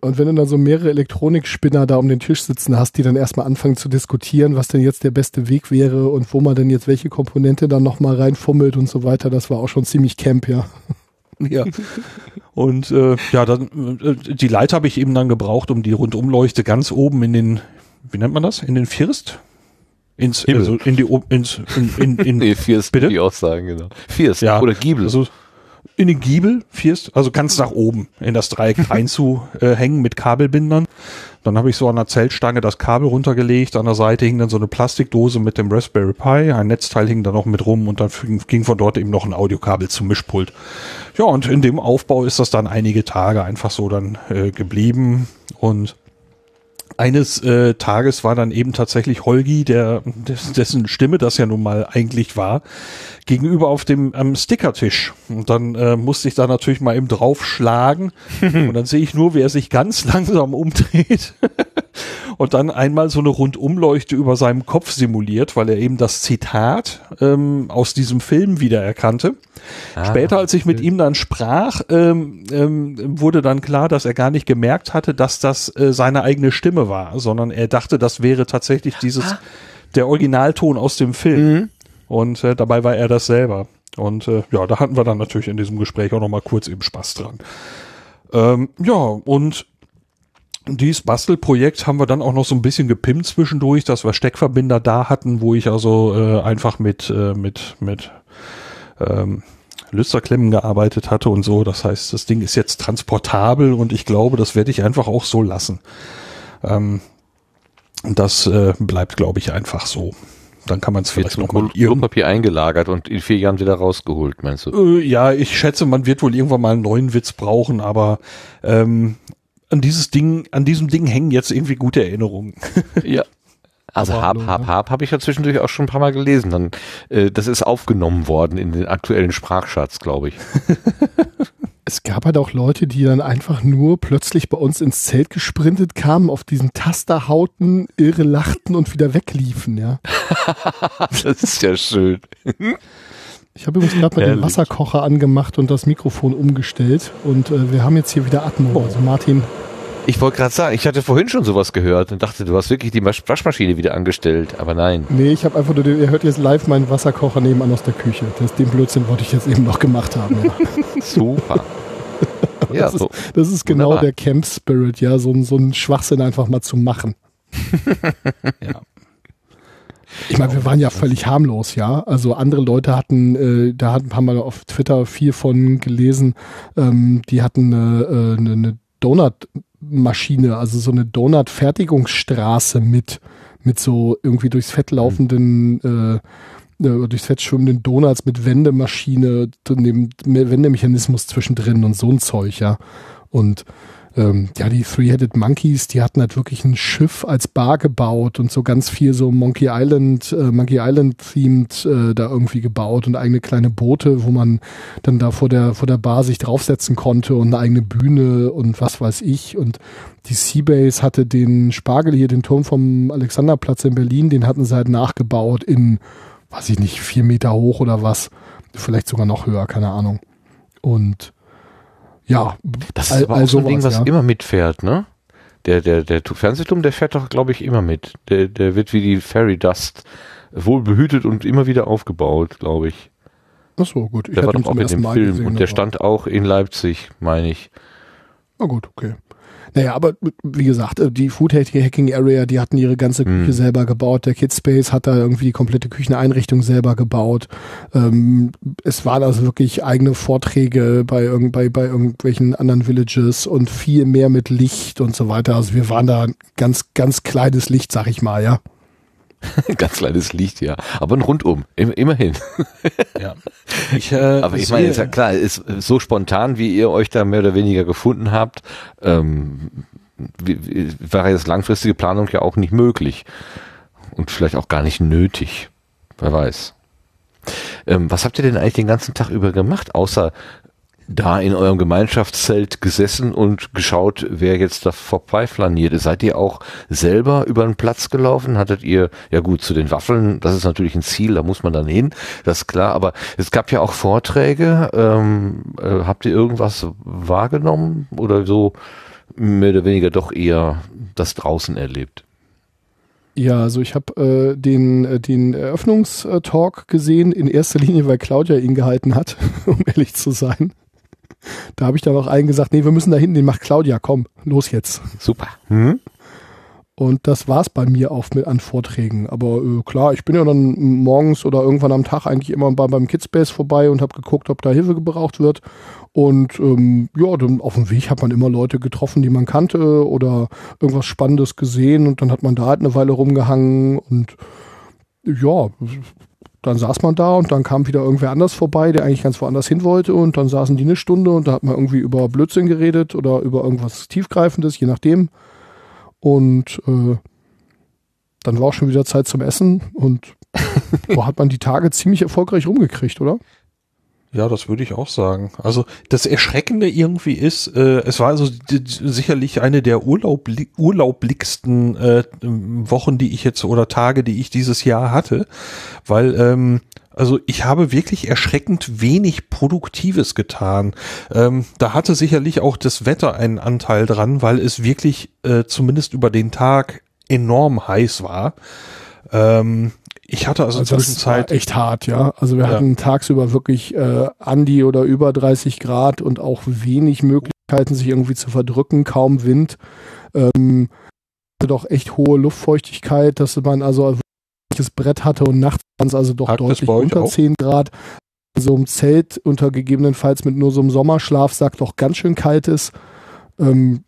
Speaker 4: Und wenn du dann so mehrere Elektronikspinner da um den Tisch sitzen hast, die dann erstmal anfangen zu diskutieren, was denn jetzt der beste Weg wäre und wo man denn jetzt welche Komponente dann nochmal reinfummelt und so weiter, das war auch schon ziemlich Camp, ja. <laughs>
Speaker 3: Ja. Und äh, ja, dann äh, die Leiter habe ich eben dann gebraucht, um die Rundumleuchte ganz oben in den, wie nennt man das? In den First? Ins,
Speaker 1: Himmel.
Speaker 3: also in die ins in, in, in <laughs>
Speaker 1: Nee, Fierst,
Speaker 3: Bitte?
Speaker 1: würde ich auch sagen, genau. Fierst
Speaker 3: Ja.
Speaker 1: oder Giebel.
Speaker 3: Also in den Giebel, First, also ganz nach oben in das Dreieck <laughs> einzuhängen mit Kabelbindern. Dann habe ich so an der Zeltstange das Kabel runtergelegt. An der Seite hing dann so eine Plastikdose mit dem Raspberry Pi. Ein Netzteil hing da noch mit rum und dann ging ging von dort eben noch ein Audiokabel zum Mischpult. Ja, und in dem Aufbau ist das dann einige Tage einfach so dann äh, geblieben. Und eines äh, Tages war dann eben tatsächlich Holgi, der des- dessen Stimme das ja nun mal eigentlich war, gegenüber auf dem am Stickertisch. Und dann äh, musste ich da natürlich mal eben draufschlagen <laughs> und dann sehe ich nur, wie er sich ganz <laughs> langsam umdreht und dann einmal so eine Rundumleuchte über seinem Kopf simuliert, weil er eben das Zitat ähm, aus diesem Film wiedererkannte. Später, als ich mit ihm dann sprach, ähm, ähm, wurde dann klar, dass er gar nicht gemerkt hatte, dass das äh, seine eigene Stimme war, sondern er dachte, das wäre tatsächlich dieses der Originalton aus dem Film. Und äh, dabei war er das selber. Und äh, ja, da hatten wir dann natürlich in diesem Gespräch auch noch mal kurz eben Spaß dran. Ähm, ja, und dieses Bastelprojekt haben wir dann auch noch so ein bisschen gepimpt zwischendurch, dass wir Steckverbinder da hatten, wo ich also äh, einfach mit, äh, mit, mit ähm, Lüsterklemmen gearbeitet hatte und so. Das heißt, das Ding ist jetzt transportabel und ich glaube, das werde ich einfach auch so lassen. Ähm, das äh, bleibt, glaube ich, einfach so. Dann kann man es vielleicht noch mal
Speaker 1: Klopapier eingelagert und in vier Jahren wieder rausgeholt, meinst du?
Speaker 3: Äh, ja, ich schätze, man wird wohl irgendwann mal einen neuen Witz brauchen, aber ähm, an dieses Ding, an diesem Ding hängen jetzt irgendwie gute Erinnerungen. <laughs>
Speaker 1: Ja. Also Hab, Hab,
Speaker 4: ne?
Speaker 1: Hab habe ich ja zwischendurch auch schon ein paar Mal gelesen. Dann, äh, das ist aufgenommen worden in den aktuellen Sprachschatz, glaube ich. <laughs>
Speaker 4: Es gab halt auch Leute, die dann einfach nur plötzlich bei uns ins Zelt gesprintet kamen, auf diesen Taster hauten, irre lachten und wieder wegliefen, ja. <laughs>
Speaker 1: das ist ja schön.
Speaker 4: Ich habe übrigens gerade mal den. Wasserkocher angemacht und das Mikrofon umgestellt und äh, wir haben jetzt hier wieder Atmo. Also Martin,
Speaker 1: Ich wollte gerade sagen, ich hatte vorhin schon sowas gehört und dachte, du hast wirklich die Masch- Waschmaschine wieder angestellt, aber nein.
Speaker 4: nee, ich habe einfach nur, ihr hört jetzt live meinen Wasserkocher nebenan aus der Küche. Das, den Blödsinn wollte ich jetzt eben noch gemacht haben. Ja. <laughs>
Speaker 1: Super. <laughs> ja,
Speaker 4: das, ist,
Speaker 1: so.
Speaker 4: das ist genau
Speaker 1: Wunderbar.
Speaker 4: der Camp Spirit, ja, so, so ein Schwachsinn einfach mal zu machen. <laughs>
Speaker 3: Ja.
Speaker 4: Ich meine, wir waren ja völlig harmlos, ja. Also andere Leute hatten, äh, da hatten, haben wir auf Twitter viel von gelesen, ähm, die hatten eine, äh, eine, eine Donut-Maschine, also so eine Donut-Fertigungsstraße mit, mit so irgendwie durchs Fett laufenden, äh, äh, durchs Fett schwimmenden Donuts mit Wendemaschine, dem Wendemechanismus zwischendrin und so ein Zeug, ja. Und ähm, ja, die Three-Headed Monkeys, die hatten halt wirklich ein Schiff als Bar gebaut und so ganz viel so Monkey Island, äh, Monkey Island themed äh, da irgendwie gebaut und eigene kleine Boote, wo man dann da vor der vor der Bar sich draufsetzen konnte und eine eigene Bühne und was weiß ich und die Seabase hatte den Spargel hier, den Turm vom Alexanderplatz in Berlin, den hatten sie halt nachgebaut in, weiß ich nicht, vier Meter hoch oder was, vielleicht sogar noch höher, keine Ahnung. Und ja,
Speaker 1: Das ist aber auch so ein Ding, was
Speaker 4: ja.
Speaker 1: immer mitfährt, ne? Der, der, der Fernsehturm, der fährt doch, glaube ich, immer mit. Der, der wird wie die Fairy Dust wohl behütet und immer wieder aufgebaut, glaube ich.
Speaker 4: Ach so, gut. Ich
Speaker 1: Der war doch auch in dem
Speaker 4: Mal
Speaker 1: Film
Speaker 4: gesehen,
Speaker 1: und der stand auch in Leipzig, meine ich.
Speaker 4: Na gut, okay. Naja, aber wie gesagt, äh, die Food Hacking Area, die hatten ihre ganze Küche
Speaker 1: Hm.
Speaker 4: selber gebaut. Der Kidspace hat da irgendwie die komplette Kücheneinrichtung selber gebaut. Ähm, es waren also wirklich eigene Vorträge bei, irgend, bei, bei irgendwelchen anderen Villages und viel mehr mit Licht und so weiter. Also wir waren da ein ganz, ganz kleines Licht, sag ich mal, ja. <laughs>
Speaker 1: Ganz kleines Licht, ja. Aber ein Rundum, im, immerhin.
Speaker 3: ja. Ich, äh, <laughs>
Speaker 1: Aber ich meine, ist ja klar, ist so spontan, wie ihr euch da mehr oder weniger gefunden habt, ähm, war jetzt langfristige Planung ja auch nicht möglich. Und vielleicht auch gar nicht nötig. Wer weiß. Ähm, was habt ihr denn eigentlich den ganzen Tag über gemacht, außer da in eurem Gemeinschaftszelt gesessen und geschaut, wer jetzt da vorbeiflaniert. Seid ihr auch selber über den Platz gelaufen? Hattet ihr, ja gut, zu den Waffeln, das ist natürlich ein Ziel, da muss man dann hin, das ist klar, aber es gab ja auch Vorträge. Ähm, äh, habt ihr irgendwas wahrgenommen oder so mehr oder weniger doch eher das draußen erlebt?
Speaker 4: Ja, also ich habe äh, den, äh, den Eröffnungstalk gesehen, in erster Linie, weil Claudia ihn gehalten hat, <laughs> um ehrlich zu sein. Da habe ich dann auch allen gesagt, nee, wir müssen da hinten, den macht Claudia, komm, los jetzt.
Speaker 1: Super. Mhm.
Speaker 4: Und das war's bei mir auch mit an Vorträgen. Aber äh, klar, ich bin ja dann morgens oder irgendwann am Tag eigentlich immer bei, beim Kidspace vorbei und habe geguckt, ob da Hilfe gebraucht wird. Und ähm, ja, dann auf dem Weg hat man immer Leute getroffen, die man kannte oder irgendwas Spannendes gesehen und dann hat man da halt eine Weile rumgehangen und ja, dann saß man da und dann kam wieder irgendwer anders vorbei, der eigentlich ganz woanders hin wollte und dann saßen die eine Stunde und da hat man irgendwie über Blödsinn geredet oder über irgendwas Tiefgreifendes, je nachdem. Und äh, dann war auch schon wieder Zeit zum Essen und <laughs> so hat man die Tage ziemlich erfolgreich rumgekriegt, oder?
Speaker 3: Ja, das würde ich auch sagen. Also das Erschreckende irgendwie ist, äh, es war also sicherlich eine der urlaubli urlaubligsten äh, Wochen, die ich jetzt oder Tage, die ich dieses Jahr hatte, weil ähm, also ich habe wirklich erschreckend wenig Produktives getan. Ähm, da hatte sicherlich auch das Wetter einen Anteil dran, weil es wirklich äh, zumindest über den Tag enorm heiß war. Ähm, ich hatte also, also Zwischenzeit
Speaker 4: echt hart, ja. Also wir ja. hatten tagsüber wirklich äh, an die oder über 30 Grad und auch wenig Möglichkeiten, sich irgendwie zu verdrücken, kaum Wind. Ähm, doch echt hohe Luftfeuchtigkeit, dass man also das Brett hatte und nachts waren es also doch Hakt deutlich unter auch? 10 Grad. So im Zelt unter gegebenenfalls mit nur so einem Sommerschlaf sagt doch ganz schön kalt ist. Ähm,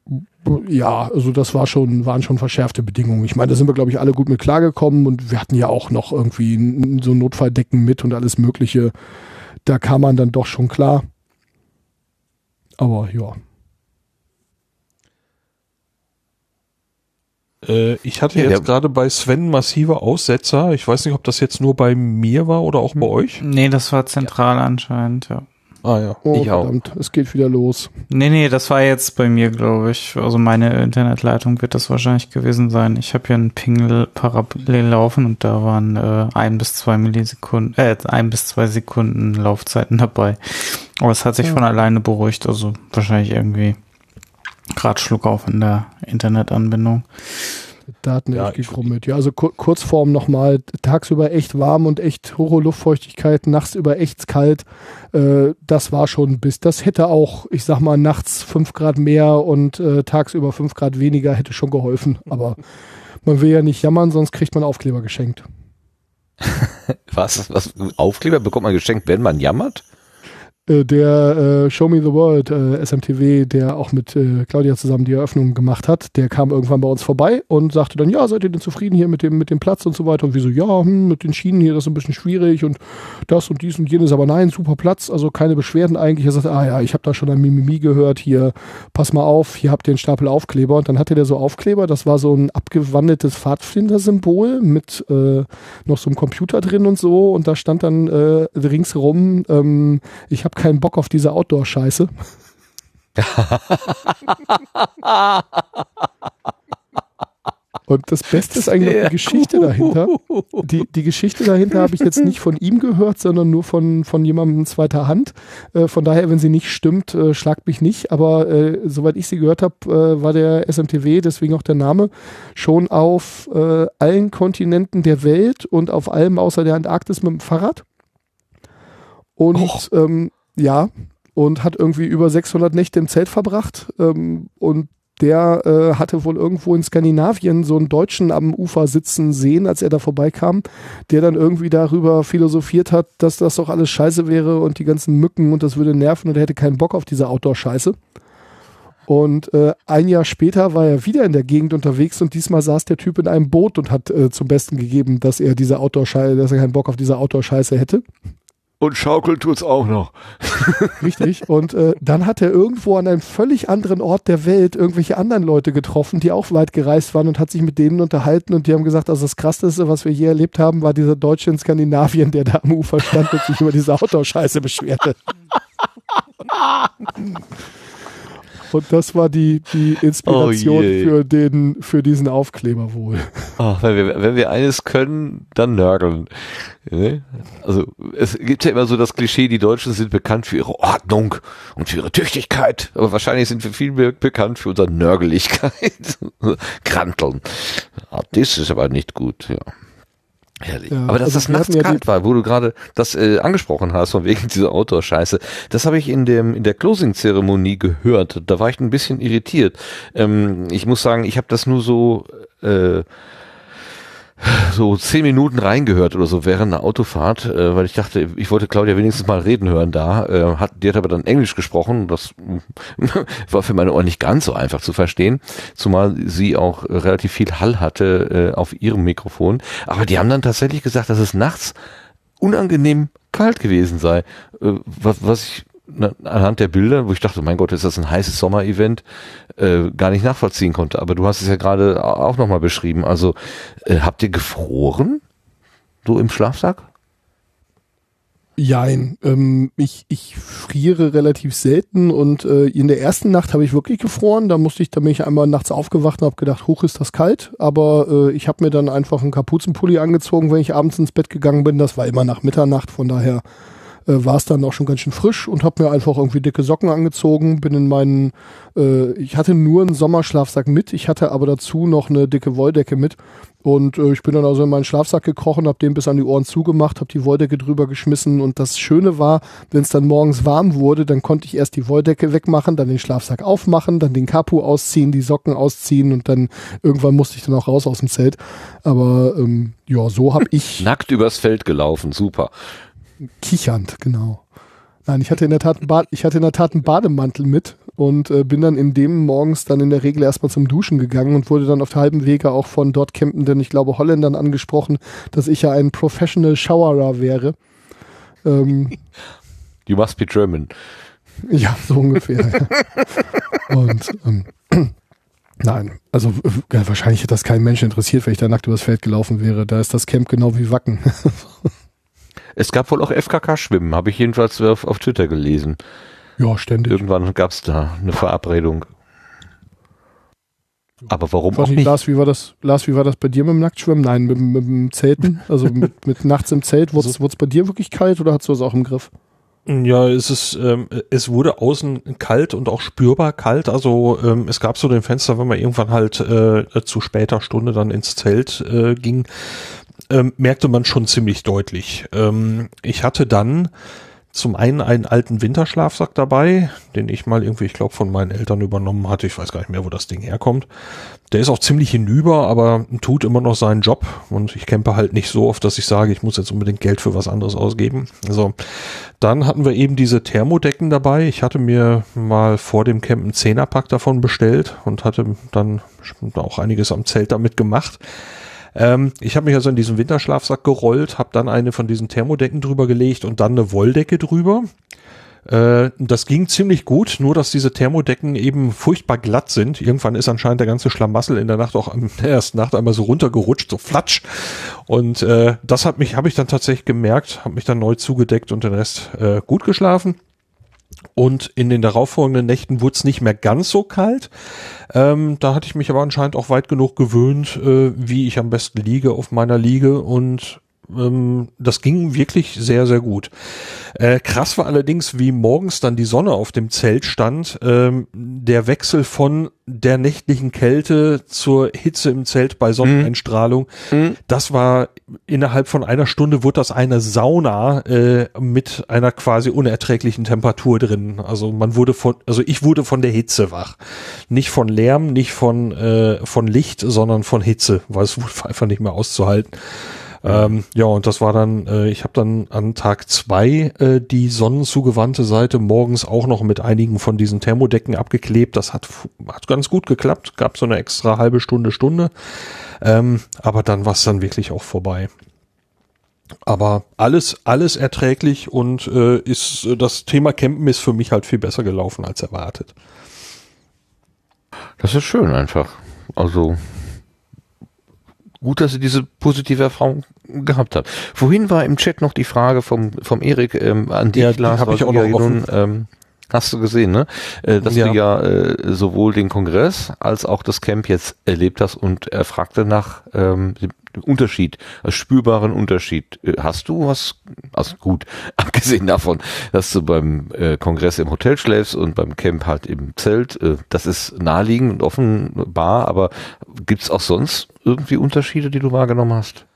Speaker 4: ja, also das war schon, waren schon verschärfte Bedingungen. Ich meine, da sind wir, glaube ich, alle gut mit klargekommen und wir hatten ja auch noch irgendwie so Notfalldecken mit und alles Mögliche. Da kam man dann doch schon klar. Aber ja.
Speaker 3: Äh, ich hatte jetzt ja. gerade bei Sven massive Aussetzer. Ich weiß nicht, ob das jetzt nur bei mir war oder auch bei euch.
Speaker 2: Nee, das war zentral ja. anscheinend, ja.
Speaker 4: Ah ja, oh, ich verdammt, auch. es geht wieder los.
Speaker 2: Nee, nee, das war jetzt bei mir, glaube ich. Also meine Internetleitung wird das wahrscheinlich gewesen sein. Ich habe hier einen Pingel parallel laufen und da waren äh, ein bis zwei Millisekunden, äh, ein bis zwei Sekunden Laufzeiten dabei. Aber es hat sich ja. von alleine beruhigt, also wahrscheinlich irgendwie gerade Schluck auf in der Internetanbindung.
Speaker 4: Daten ja, echt gekrummelt. Ja, also kur Kurzform nochmal, tagsüber echt warm und echt hohe Luftfeuchtigkeit, nachts über echt kalt. Äh, das war schon bis, das hätte auch, ich sag mal, nachts fünf Grad mehr und äh, tagsüber fünf Grad weniger hätte schon geholfen. <laughs> Aber man will ja nicht jammern, sonst kriegt man Aufkleber geschenkt. <laughs>
Speaker 1: was, was, Aufkleber bekommt man geschenkt, wenn man jammert?
Speaker 4: Äh, der äh, Show Me the World äh, SMTW, der auch mit äh, Claudia zusammen die Eröffnung gemacht hat, der kam irgendwann bei uns vorbei und sagte dann, ja, seid ihr denn zufrieden hier mit dem, mit dem Platz und so weiter? Und wir so, ja, hm, mit den Schienen hier, das ist ein bisschen schwierig und das und dies und jenes, aber nein, super Platz, also keine Beschwerden eigentlich. Er sagte, ah ja, ich habe da schon ein Mimimi gehört, hier, pass mal auf, hier habt ihr einen Stapel Aufkleber. Und dann hatte der so Aufkleber, das war so ein abgewandeltes Pfadfindersymbol mit äh, noch so einem Computer drin und so und da stand dann äh, ringsherum, ähm, ich habe keinen Bock auf diese Outdoor-Scheiße. Und das Beste ist eigentlich noch die Geschichte dahinter. Die, die Geschichte dahinter habe ich jetzt nicht von ihm gehört, sondern nur von, von jemandem zweiter Hand. Äh, von daher, wenn sie nicht stimmt, äh, schlagt mich nicht. Aber äh, soweit ich sie gehört habe, äh, war der SMTW, deswegen auch der Name, schon auf äh, allen Kontinenten der Welt und auf allem außer der Antarktis mit dem Fahrrad. Und ähm, ja, und hat irgendwie über 600 Nächte im Zelt verbracht. Ähm, und der äh, hatte wohl irgendwo in Skandinavien so einen Deutschen am Ufer sitzen sehen, als er da vorbeikam, der dann irgendwie darüber philosophiert hat, dass das doch alles scheiße wäre und die ganzen Mücken und das würde nerven und er hätte keinen Bock auf diese Outdoor-Scheiße. Und äh, ein Jahr später war er wieder in der Gegend unterwegs und diesmal saß der Typ in einem Boot und hat äh, zum Besten gegeben, dass er diese Outdoor-Scheiße, dass er keinen Bock auf diese Outdoor-Scheiße hätte.
Speaker 1: Und schaukeln tut's auch noch. <laughs>
Speaker 4: Richtig. Und äh, dann hat er irgendwo an einem völlig anderen Ort der Welt irgendwelche anderen Leute getroffen, die auch weit gereist waren und hat sich mit denen unterhalten und die haben gesagt, also das krasseste, was wir je erlebt haben, war dieser Deutsche in Skandinavien, der da am Ufer stand und sich über diese Outdoor-Scheiße beschwerte. <laughs> Und das war die, die Inspiration oh für, den, für diesen Aufkleber wohl.
Speaker 1: Ach, wenn, wir, wenn wir eines können, dann nörgeln. Ne? Also es gibt ja immer so das Klischee, die Deutschen sind bekannt für ihre Ordnung und für ihre Tüchtigkeit. Aber wahrscheinlich sind wir viel mehr bekannt für unsere Nörgeligkeit. <laughs> Kranteln. Das ist aber nicht gut, ja. Herrlich. Ja, aber dass also das nachts kalt ja war, wo du gerade das äh, angesprochen hast, von wegen <laughs> dieser Outdoor-Scheiße, das habe ich in dem in der Closing-Zeremonie gehört. Da war ich ein bisschen irritiert. Ähm, ich muss sagen, ich habe das nur so äh, so zehn Minuten reingehört oder so während einer Autofahrt, äh, weil ich dachte, ich wollte Claudia wenigstens mal reden hören da. Äh, hat, die hat aber dann Englisch gesprochen. Das <laughs> war für meine Ohren nicht ganz so einfach zu verstehen, zumal sie auch relativ viel Hall hatte äh, auf ihrem Mikrofon. Aber die haben dann tatsächlich gesagt, dass es nachts unangenehm kalt gewesen sei, äh, was, was ich anhand der Bilder, wo ich dachte, mein Gott, ist das ein heißes Sommerevent, äh, gar nicht nachvollziehen konnte. Aber du hast es ja gerade auch nochmal beschrieben. Also äh, habt ihr gefroren? Du im Schlafsack?
Speaker 4: Jein. Ähm, ich, ich friere relativ selten und äh, in der ersten Nacht habe ich wirklich gefroren. Da musste ich, da bin ich einmal nachts aufgewacht und habe gedacht, hoch ist das kalt. Aber äh, ich habe mir dann einfach einen Kapuzenpulli angezogen, wenn ich abends ins Bett gegangen bin. Das war immer nach Mitternacht, von daher äh, war es dann auch schon ganz schön frisch und habe mir einfach irgendwie dicke Socken angezogen, bin in meinen, äh, ich hatte nur einen Sommerschlafsack mit, ich hatte aber dazu noch eine dicke Wolldecke mit und äh, ich bin dann also in meinen Schlafsack gekrochen, habe den bis an die Ohren zugemacht, habe die Wolldecke drüber geschmissen und das Schöne war, wenn es dann morgens warm wurde, dann konnte ich erst die Wolldecke wegmachen, dann den Schlafsack aufmachen, dann den Kapu ausziehen, die Socken ausziehen und dann irgendwann musste ich dann auch raus aus dem Zelt. Aber ähm, ja, so habe ich
Speaker 1: nackt übers Feld gelaufen, super
Speaker 4: kichernd, genau. Nein, ich hatte in der Tat einen, Bad, ich hatte in der Tat einen Bademantel mit und äh, bin dann in dem morgens dann in der Regel erstmal zum Duschen gegangen und wurde dann auf der halben Wege auch von dort campenden, ich glaube Holländern angesprochen, dass ich ja ein Professional Showerer wäre.
Speaker 1: Ähm, <laughs> you must be German.
Speaker 4: Ja, so ungefähr. und ähm, <clears throat> Nein, also ja, wahrscheinlich hätte das kein Mensch interessiert, wenn ich da nackt übers Feld gelaufen wäre. Da ist das Camp genau wie Wacken. <laughs>
Speaker 1: Es gab wohl auch FKK-Schwimmen, habe ich jedenfalls auf, auf Twitter gelesen.
Speaker 4: Ja, ständig.
Speaker 1: Irgendwann gab es da eine Verabredung. Aber warum
Speaker 4: auch nicht? Lars, wie war das, Lars, wie war das bei dir mit dem Nacktschwimmen? Nein, mit, mit dem Zelten? Also mit, mit nachts im Zelt. Wurde es bei dir wirklich kalt oder hast du es auch im Griff?
Speaker 3: Ja, es ist, ähm, es wurde außen kalt und auch spürbar kalt. Also ähm, es gab so den Fenster, wenn man irgendwann halt äh, zu später Stunde dann ins Zelt äh, ging, ähm, merkte man schon ziemlich deutlich. Ähm, ich hatte dann zum einen einen alten Winterschlafsack dabei, den ich mal irgendwie, ich glaube, von meinen Eltern übernommen hatte. Ich weiß gar nicht mehr, wo das Ding herkommt. Der ist auch ziemlich hinüber, aber tut immer noch seinen Job. Und ich campe halt nicht so oft, dass ich sage, ich muss jetzt unbedingt Geld für was anderes ausgeben. Also, dann hatten wir eben diese Thermodecken dabei. Ich hatte mir mal vor dem Camp einen Zehnerpack davon bestellt und hatte dann auch einiges am Zelt damit gemacht. Ähm, ich habe mich also in diesen Winterschlafsack gerollt, habe dann eine von diesen Thermodecken drüber gelegt und dann eine Wolldecke drüber. Äh, das ging ziemlich gut, nur dass diese Thermodecken eben furchtbar glatt sind. Irgendwann ist anscheinend der ganze Schlamassel in der Nacht auch in der ersten Nacht einmal so runtergerutscht, so flatsch. Und äh, das hat mich, habe ich dann tatsächlich gemerkt, habe mich dann neu zugedeckt und den Rest äh, gut geschlafen. Und in den darauffolgenden Nächten wurde es nicht mehr ganz so kalt. Ähm, da hatte ich mich aber anscheinend auch weit genug gewöhnt, äh, wie ich am besten liege auf meiner Liege und ähm, das ging wirklich sehr, sehr gut. Äh, krass war allerdings, wie morgens dann die Sonne auf dem Zelt stand. Ähm, der Wechsel von der nächtlichen Kälte zur Hitze im Zelt bei Sonneneinstrahlung. Mhm. Das war innerhalb von einer Stunde wurde das eine Sauna äh, mit einer quasi unerträglichen Temperatur drin. Also man wurde von, also ich wurde von der Hitze wach. Nicht von Lärm, nicht von, äh, von Licht, sondern von Hitze, weil es <laughs> einfach nicht mehr auszuhalten. Ähm, ja, und das war dann, äh, ich habe dann an Tag zwei äh, die sonnenzugewandte Seite morgens auch noch mit einigen von diesen Thermodecken abgeklebt. Das hat, hat ganz gut geklappt, gab so eine extra halbe Stunde, Stunde. Ähm, aber dann war es dann wirklich auch vorbei. Aber alles, alles erträglich und äh, ist das Thema Campen ist für mich halt viel besser gelaufen als erwartet.
Speaker 1: Das ist schön einfach. Also gut, dass ihr diese positive Erfahrung gehabt habt. Vorhin war im Chat noch die Frage vom, vom Erik ähm, an dich,
Speaker 3: ja, Lars. Hab ich auch noch offen.
Speaker 1: Ähm, Hast du gesehen, ne? Äh, dass ja. du ja äh, sowohl den Kongress als auch das Camp jetzt erlebt hast und er fragte nach ähm, Unterschied, einen spürbaren Unterschied. Äh, hast du was, also gut, <laughs> abgesehen davon, dass du beim äh, Kongress im Hotel schläfst und beim Camp halt im Zelt, äh, das ist naheliegend und offenbar, aber gibt's auch sonst irgendwie Unterschiede, die du wahrgenommen hast?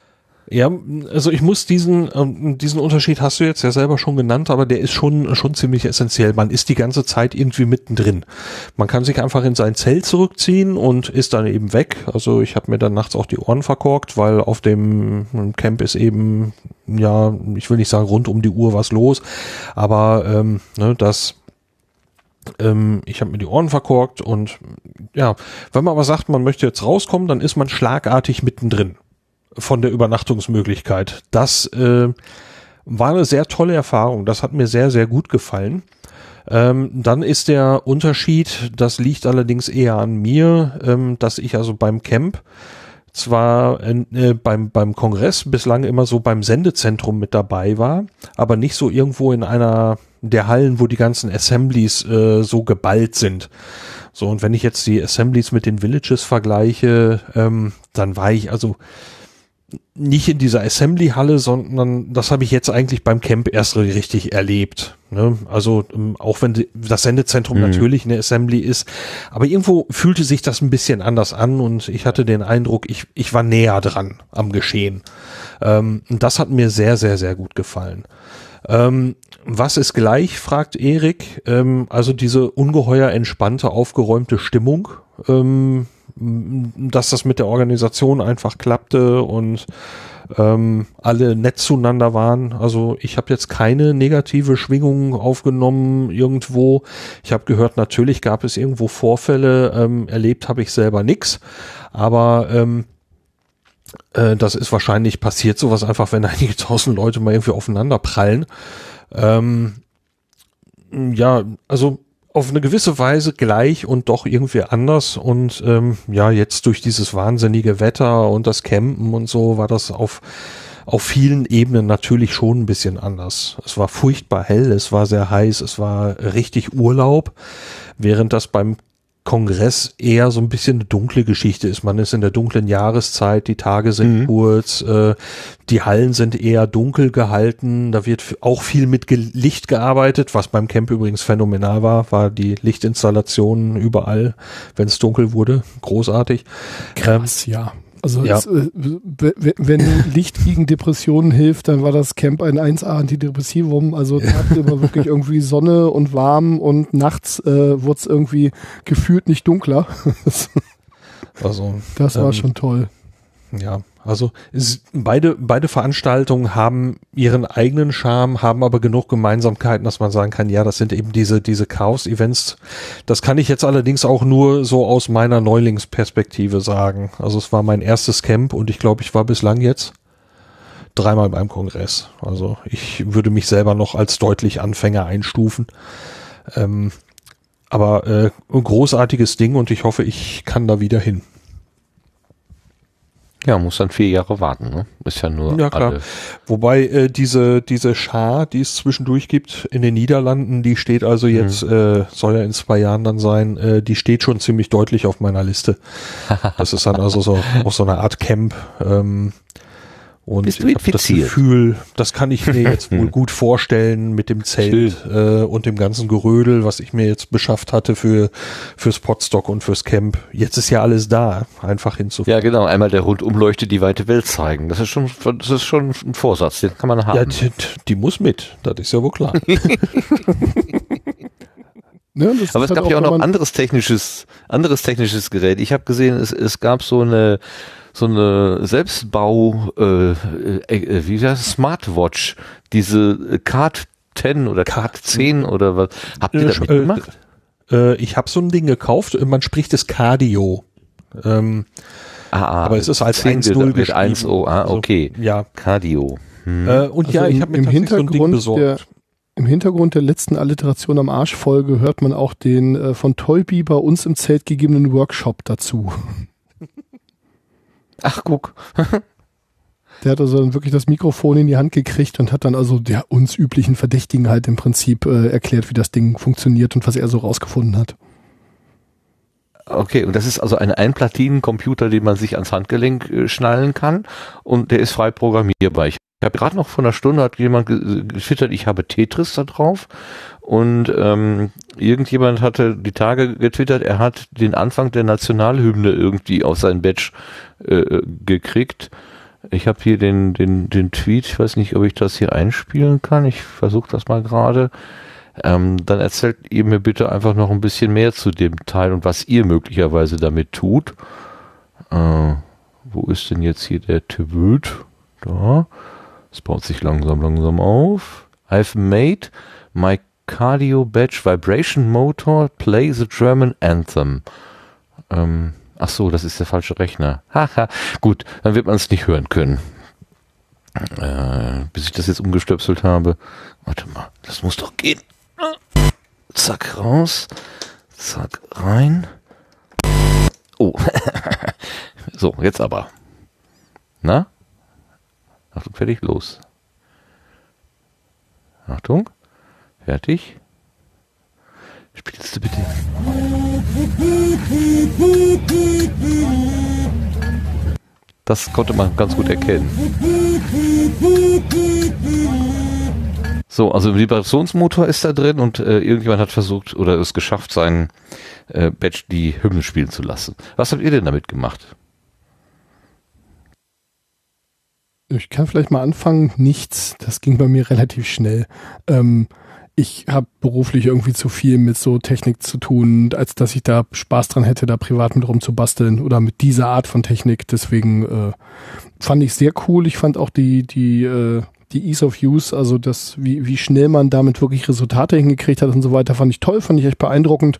Speaker 3: Ja, also ich muss diesen ähm, diesen Unterschied hast du jetzt ja selber schon genannt, aber der ist schon schon ziemlich essentiell. Man ist die ganze Zeit irgendwie mittendrin. Man kann sich einfach in sein Zelt zurückziehen und ist dann eben weg. Also ich habe mir dann nachts auch die Ohren verkorkt, weil auf dem Camp ist eben ja, ich will nicht sagen rund um die Uhr was los, aber ähm, ne, das ähm, ich habe mir die Ohren verkorkt und ja, wenn man aber sagt, man möchte jetzt rauskommen, dann ist man schlagartig mittendrin von der Übernachtungsmöglichkeit. Das äh, war eine sehr tolle Erfahrung. Das hat mir sehr, sehr gut gefallen. Ähm, dann ist der Unterschied, das liegt allerdings eher an mir, ähm, dass ich also beim Camp zwar äh, beim, beim Kongress bislang immer so beim Sendezentrum mit dabei war, aber nicht so irgendwo in einer der Hallen, wo die ganzen Assemblies äh, so geballt sind. So, und wenn ich jetzt die Assemblies mit den Villages vergleiche, ähm, dann war ich also nicht in dieser Assembly-Halle, sondern das habe ich jetzt eigentlich beim Camp erst richtig erlebt. Ne? Also ähm, auch wenn das Sendezentrum mhm. natürlich eine Assembly ist, aber irgendwo fühlte sich das ein bisschen anders an und ich hatte den Eindruck, ich, ich war näher dran am Geschehen. Ähm, das hat mir sehr, sehr, sehr gut gefallen. Ähm, was ist gleich, fragt Erik. Ähm, also diese ungeheuer entspannte, aufgeräumte Stimmung. Ähm, dass das mit der Organisation einfach klappte und ähm, alle nett zueinander waren. Also ich habe jetzt keine negative Schwingung aufgenommen irgendwo. Ich habe gehört, natürlich gab es irgendwo Vorfälle, ähm, erlebt habe ich selber nix, aber ähm, äh, das ist wahrscheinlich passiert sowas einfach, wenn <laughs> einige tausend Leute mal irgendwie aufeinander prallen. Ähm, ja, also auf eine gewisse Weise gleich und doch irgendwie anders. Und ähm, ja, jetzt durch dieses wahnsinnige Wetter und das Campen und so war das auf auf vielen Ebenen natürlich schon ein bisschen anders. Es war furchtbar hell, es war sehr heiß, es war richtig Urlaub, während das beim Kongress eher so ein bisschen eine dunkle Geschichte ist. Man ist in der dunklen Jahreszeit, die Tage sind mhm. kurz, äh, die Hallen sind eher dunkel gehalten, da wird auch viel mit Licht gearbeitet, was beim Camp übrigens phänomenal war, war die Lichtinstallation überall, wenn es dunkel wurde, großartig.
Speaker 4: Krass, ähm, ja. Also ja. es, äh, wenn Licht gegen Depressionen hilft, dann war das Camp ein 1A Antidepressivum. Also da hatten immer wirklich irgendwie Sonne und warm und nachts äh, wurde es irgendwie gefühlt nicht dunkler. <laughs> also das war ähm, schon toll.
Speaker 3: Ja, also es, beide, beide Veranstaltungen haben ihren eigenen Charme, haben aber genug Gemeinsamkeiten, dass man sagen kann, ja, das sind eben diese, diese Chaos-Events. Das kann ich jetzt allerdings auch nur so aus meiner Neulingsperspektive sagen. Also es war mein erstes Camp und ich glaube, ich war bislang jetzt dreimal beim Kongress. Also ich würde mich selber noch als deutlich Anfänger einstufen. Ähm, aber äh, ein großartiges Ding und ich hoffe, ich kann da wieder hin.
Speaker 1: Ja, muss dann vier Jahre warten, ne? Ist ja nur.
Speaker 3: Ja, klar. Alle. Wobei äh, diese, diese Schar, die es zwischendurch gibt in den Niederlanden, die steht also jetzt, mhm. äh, soll ja in zwei Jahren dann sein, äh, die steht schon ziemlich deutlich auf meiner Liste. <laughs> Das ist dann also so auch so eine Art Camp. Ähm, und Bist ich habe das Gefühl, das kann ich mir jetzt wohl <laughs> gut vorstellen mit dem Zelt äh, und dem ganzen Gerödel, was ich mir jetzt beschafft hatte für fürs Potstock und fürs Camp. Jetzt ist ja alles da, einfach hinzufahren.
Speaker 1: Ja, genau. Einmal der Rundum leuchtet die weite Welt zeigen. Das ist schon, das ist schon ein Vorsatz, den kann man haben. Ja,
Speaker 3: die, die muss mit. Das ist ja wohl klar. <laughs> <laughs>
Speaker 1: Ne, Aber es halt gab ja auch noch anderes technisches, anderes technisches Gerät. Ich habe gesehen, es, es gab so eine so eine Selbstbau, äh, äh, äh wie heißt Smartwatch, diese Card 10 oder Card 10 oder was. Habt ihr äh, das mitgemacht?
Speaker 3: Äh, ich habe so ein Ding gekauft, man spricht es Cardio. Ähm,
Speaker 1: ah, ah, aber es ist als 1.0 mit 1 O, ah, okay.
Speaker 3: Also, ja.
Speaker 1: Cardio.
Speaker 4: Hm. Äh, und also ja, ich habe mir im Hintergrund so ein Ding besorgt. Der, im Hintergrund der letzten Alliteration am Arsch-Folge hört man auch den äh, von Toybi bei uns im Zelt gegebenen Workshop dazu.
Speaker 1: Ach, guck. <laughs>
Speaker 4: Der hat also dann wirklich das Mikrofon in die Hand gekriegt und hat dann also der uns üblichen Verdächtigen halt im Prinzip äh, erklärt, wie das Ding funktioniert und was er so rausgefunden hat.
Speaker 1: Okay, und das ist also ein Einplatinencomputer, den man sich ans Handgelenk äh, schnallen kann und der ist frei programmierbar. Ich habe gerade noch vor einer Stunde hat jemand getwittert, ich habe Tetris da drauf und ähm, irgendjemand hatte die Tage getwittert, er hat den Anfang der Nationalhymne irgendwie auf sein Badge äh, gekriegt. Ich habe hier den, den, den Tweet, ich weiß nicht, ob ich das hier einspielen kann. Ich versuche das mal gerade. Ähm, dann erzählt ihr mir bitte einfach noch ein bisschen mehr zu dem Teil und was ihr möglicherweise damit tut. Äh, wo ist denn jetzt hier der Tweet? Da. Es baut sich langsam, langsam auf. I've made my cardio badge vibration motor play the German anthem. Ähm, ach so, das ist der falsche Rechner. <laughs> Haha, gut, dann wird man es nicht hören können. Äh, bis ich das jetzt umgestöpselt habe. Warte mal, das muss doch gehen. Zack, raus. Zack, rein. Oh. <laughs> so, jetzt aber. Na? Achtung, fertig, los. Achtung, fertig. Spielst du bitte. Das konnte man ganz gut erkennen. So, also Vibrationsmotor ist da drin und äh, irgendjemand hat versucht oder es geschafft, seinen äh, Badge die Hymne spielen zu lassen. Was habt ihr denn damit gemacht?
Speaker 4: Ich kann vielleicht mal anfangen. Nichts. Das ging bei mir relativ schnell. Ähm, ich habe beruflich irgendwie zu viel mit so Technik zu tun, als dass ich da Spaß dran hätte, da privat mit rumzubasteln oder mit dieser Art von Technik. Deswegen äh, fand ich sehr cool. Ich fand auch die, die äh, die Ease of Use, also das, wie, wie schnell man damit wirklich Resultate hingekriegt hat und so weiter, fand ich toll, fand ich echt beeindruckend.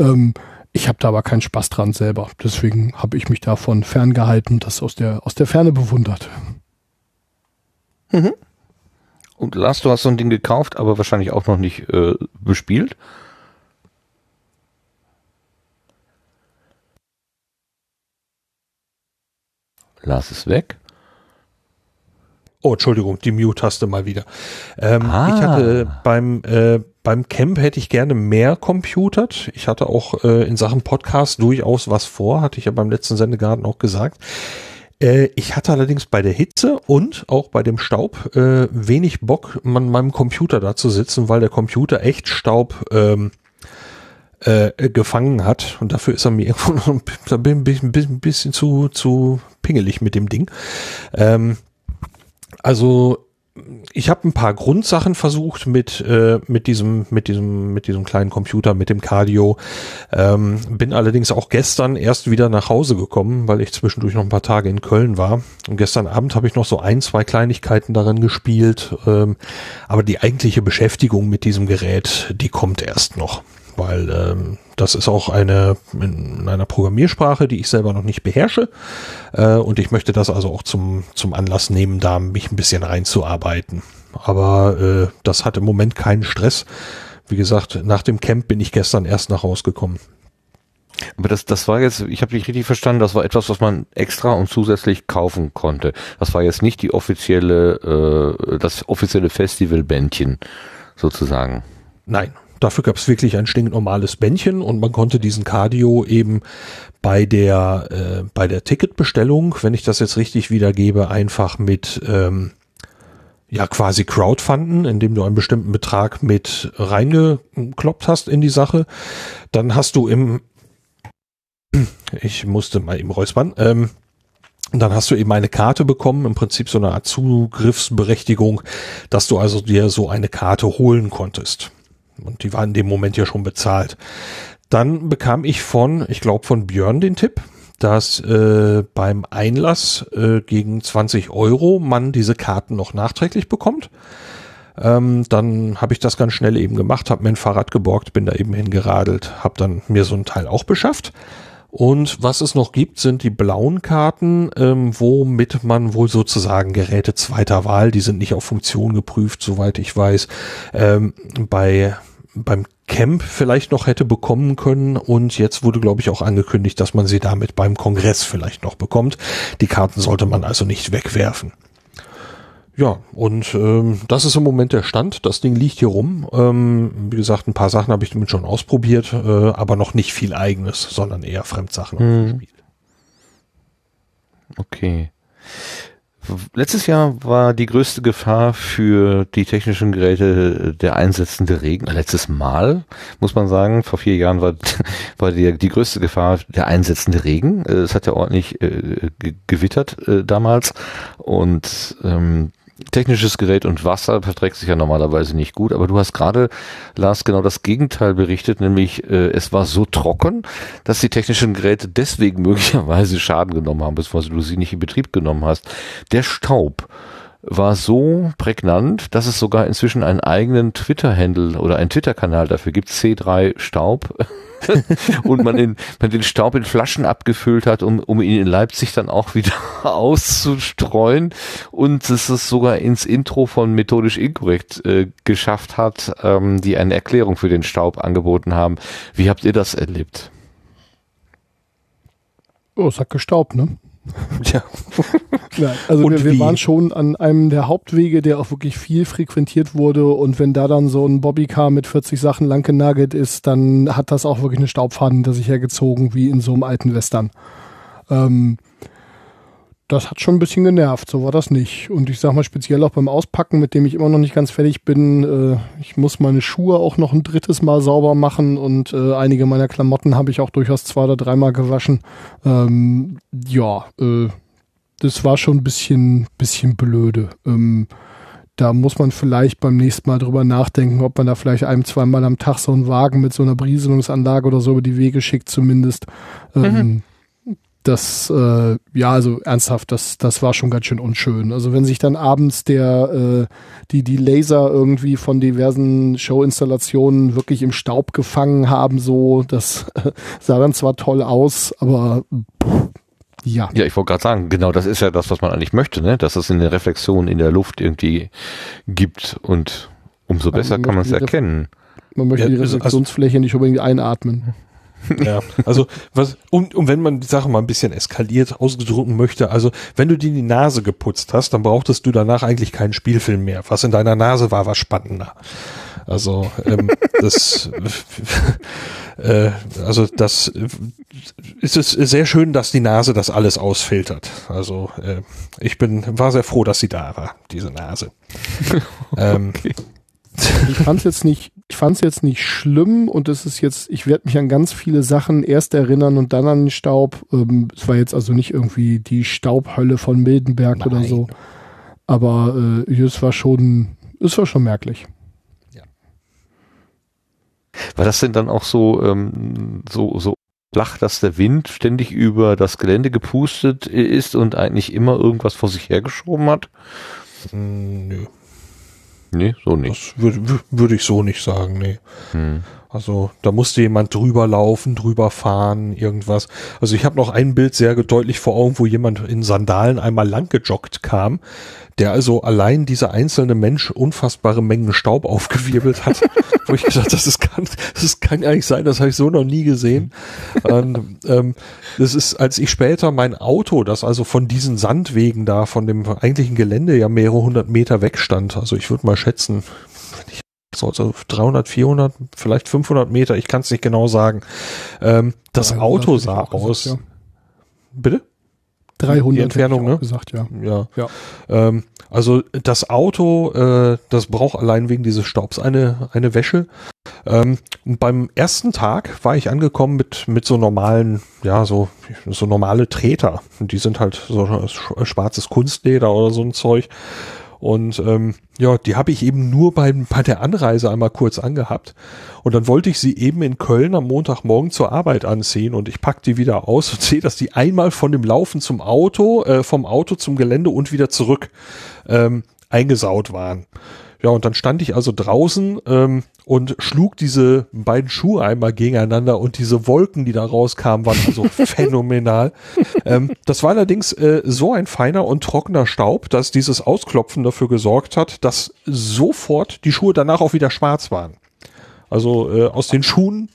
Speaker 4: Ähm, ich habe da aber keinen Spaß dran selber. Deswegen habe ich mich davon ferngehalten, das aus der, aus der Ferne bewundert.
Speaker 1: Mhm. Und Lars, du hast so ein Ding gekauft, aber wahrscheinlich auch noch nicht äh, bespielt. Lars ist weg.
Speaker 3: Oh, Entschuldigung, die Mute-Taste mal wieder. Ähm, ah. Ich hatte beim äh, beim Camp hätte ich gerne mehr computert. Ich hatte auch äh, in Sachen Podcast durchaus was vor, hatte ich ja beim letzten Sendegarten auch gesagt. Äh, ich hatte allerdings bei der Hitze und auch bei dem Staub äh, wenig Bock, an meinem Computer da zu sitzen, weil der Computer echt Staub ähm, äh, gefangen hat. Und dafür ist er mir <laughs> irgendwo noch ein bisschen, ein bisschen zu, zu pingelig mit dem Ding. Ähm, also ich habe ein paar Grundsachen versucht mit äh, mit diesem mit diesem mit diesem kleinen Computer mit dem Cardio. Ähm, bin allerdings auch gestern erst wieder nach Hause gekommen weil ich zwischendurch noch ein paar Tage in Köln war. Und gestern Abend habe ich noch so ein zwei Kleinigkeiten daran gespielt. Ähm, aber die eigentliche Beschäftigung mit diesem Gerät die kommt erst noch weil ähm, das ist auch eine in einer Programmiersprache, die ich selber noch nicht beherrsche. Äh, und ich möchte das also auch zum, zum Anlass nehmen, da mich ein bisschen reinzuarbeiten. Aber äh, das hat im Moment keinen Stress. Wie gesagt, nach dem Camp bin ich gestern erst nach Hause gekommen.
Speaker 1: Aber das, das war jetzt, ich habe dich richtig verstanden, das war etwas, was man extra und zusätzlich kaufen konnte. Das war jetzt nicht die offizielle, äh, das offizielle Festivalbändchen sozusagen.
Speaker 3: Nein, Dafür gab es wirklich ein stinknormales Bändchen und man konnte diesen Cardio eben bei der äh, bei der Ticketbestellung, wenn ich das jetzt richtig wiedergebe, einfach mit ähm, ja quasi Crowdfunden, indem du einen bestimmten Betrag mit reingekloppt hast in die Sache. Dann hast du im ich musste mal im Räuspern, ähm, dann hast du eben eine Karte bekommen, im Prinzip so eine Art Zugriffsberechtigung, dass du also dir so eine Karte holen konntest. Und die war in dem Moment ja schon bezahlt. Dann bekam ich von, ich glaube von Björn den Tipp, dass äh, beim Einlass äh, gegen 20 Euro man diese Karten noch nachträglich bekommt. Ähm, dann habe ich das ganz schnell eben gemacht, habe mir ein Fahrrad geborgt, bin da eben hingeradelt, habe dann mir so ein Teil auch beschafft. Und was es noch gibt, sind die blauen Karten, ähm, womit man wohl sozusagen Geräte zweiter Wahl, die sind nicht auf Funktion geprüft, soweit ich weiß, ähm, bei beim Camp vielleicht noch hätte bekommen können und jetzt wurde, glaube ich, auch angekündigt, dass man sie damit beim Kongress vielleicht noch bekommt. Die Karten sollte man also nicht wegwerfen. Ja, und ähm, das ist im Moment der Stand. Das Ding liegt hier rum. Ähm, wie gesagt, ein paar Sachen habe ich damit schon ausprobiert, äh, aber noch nicht viel eigenes, sondern eher Fremdsachen
Speaker 1: hm. Okay. Letztes Jahr war die größte Gefahr für die technischen Geräte der einsetzende Regen. Letztes Mal, muss man sagen, vor vier Jahren war, <laughs> war die, die größte Gefahr der einsetzende Regen. Es hat ja ordentlich äh, gewittert äh, damals und ähm, technisches Gerät und Wasser verträgt sich ja normalerweise nicht gut, aber du hast gerade, Lars, genau das Gegenteil berichtet, nämlich äh, es war so trocken, dass die technischen Geräte deswegen <laughs> möglicherweise Schaden genommen haben, bevor du sie nicht in Betrieb genommen hast. Der Staub war so prägnant, dass es sogar inzwischen einen eigenen Twitter-Handle oder einen Twitter-Kanal dafür gibt, C3 Staub. <laughs> <laughs> und man den, man den Staub in Flaschen abgefüllt hat, um, um ihn in Leipzig dann auch wieder <laughs> auszustreuen und es es sogar ins Intro von Methodisch Inkorrekt äh, geschafft hat, ähm, die eine Erklärung für den Staub angeboten haben. Wie habt ihr das erlebt?
Speaker 4: Oh, es hat gestaubt, ne? Ja. <laughs> ja also wir, wir waren schon an einem der Hauptwege, der auch wirklich viel frequentiert wurde. Und wenn da dann so ein Bobbycar mit 40 Sachen lang genagelt ist, dann hat das auch wirklich eine Staubfahne hinter sich hergezogen, wie in so einem alten Western. Ähm, das hat schon ein bisschen genervt, so war das nicht. Und ich sag mal speziell auch beim Auspacken, mit dem ich immer noch nicht ganz fertig bin, äh, ich muss meine Schuhe auch noch ein drittes Mal sauber machen und äh, einige meiner Klamotten habe ich auch durchaus zwei oder dreimal gewaschen. Ähm, ja, äh, das war schon ein bisschen, bisschen blöde. Ähm, da muss man vielleicht beim nächsten Mal drüber nachdenken, ob man da vielleicht ein, zweimal am Tag so einen Wagen mit so einer Brieselungsanlage oder so über die Wege schickt zumindest. Ähm, mhm das, äh, ja, also ernsthaft, das, das war schon ganz schön unschön. Also wenn sich dann abends der, äh, die, die Laser irgendwie von diversen Showinstallationen wirklich im Staub gefangen haben, so, das äh, <laughs> sah dann zwar toll aus, aber pff, ja.
Speaker 1: Ja, ich wollte gerade sagen, genau das ist ja das, was man eigentlich möchte, ne? dass es in der Reflexion in der Luft irgendwie gibt und umso besser man kann man es erkennen.
Speaker 4: Man möchte ja, die also Reflexionsfläche also, nicht unbedingt einatmen. <laughs>
Speaker 3: Ja, also was, und, und wenn man die Sache mal ein bisschen eskaliert ausgedrücken möchte, also wenn du dir die Nase geputzt hast, dann brauchtest du danach eigentlich keinen Spielfilm mehr. Was in deiner Nase war, war spannender. Also ähm, das, <laughs> äh, also das ist es sehr schön, dass die Nase das alles ausfiltert. Also äh, ich bin war sehr froh, dass sie da war, diese Nase. <laughs>
Speaker 4: ähm, ich fand es jetzt nicht ich fand es jetzt nicht schlimm und es ist jetzt, ich werde mich an ganz viele Sachen erst erinnern und dann an den Staub. Ähm, es war jetzt also nicht irgendwie die Staubhölle von Mildenberg Nein. oder so. Aber äh, es war schon, es war schon merklich.
Speaker 1: War das denn dann auch so, ähm, so, so flach, dass der Wind ständig über das Gelände gepustet ist und eigentlich immer irgendwas vor sich hergeschoben hat?
Speaker 3: Hm, nö.
Speaker 1: Nee, so nicht.
Speaker 3: Das würde würd ich so nicht sagen, nee. Hm. Also da musste jemand drüber laufen, drüber fahren, irgendwas. Also ich habe noch ein Bild sehr deutlich vor Augen, wo jemand in Sandalen einmal lang gejoggt kam, der also allein dieser einzelne Mensch unfassbare Mengen Staub <laughs> aufgewirbelt hat. wo ich gesagt, das ist kann, das kann eigentlich sein, das habe ich so noch nie gesehen. Und, ähm, das ist, als ich später mein Auto, das also von diesen Sandwegen da, von dem eigentlichen Gelände ja mehrere hundert Meter wegstand, also ich würde mal schätzen, so also 300, 400, vielleicht 500 Meter, ich kann es nicht genau sagen. Ähm, das Auto sah aus. Gesagt, ja. Bitte?
Speaker 4: 300
Speaker 3: die Entfernung, ne?
Speaker 4: gesagt, ja.
Speaker 3: Ja. ja. Ähm, also das Auto, äh, das braucht allein wegen dieses Staubs eine eine Wäsche. Ähm, beim ersten Tag war ich angekommen mit mit so normalen, ja so so normale Treter. Und die sind halt so schwarzes Kunstleder oder so ein Zeug. Und ähm, ja, die habe ich eben nur bei, bei der Anreise einmal kurz angehabt. Und dann wollte ich sie eben in Köln am Montagmorgen zur Arbeit anziehen und ich pack die wieder aus und <laughs> sehe, dass die einmal von dem Laufen zum Auto, äh, vom Auto zum Gelände und wieder zurück ähm, eingesaut waren. Ja, und dann stand ich also draußen ähm, und schlug diese beiden Schuhe einmal gegeneinander und diese Wolken, die da rauskamen, waren also <laughs> phänomenal. Ähm, das war allerdings äh, so ein feiner und trockener Staub, dass dieses Ausklopfen dafür gesorgt hat, dass sofort die Schuhe danach auch wieder schwarz waren. Also äh, aus den Schuhen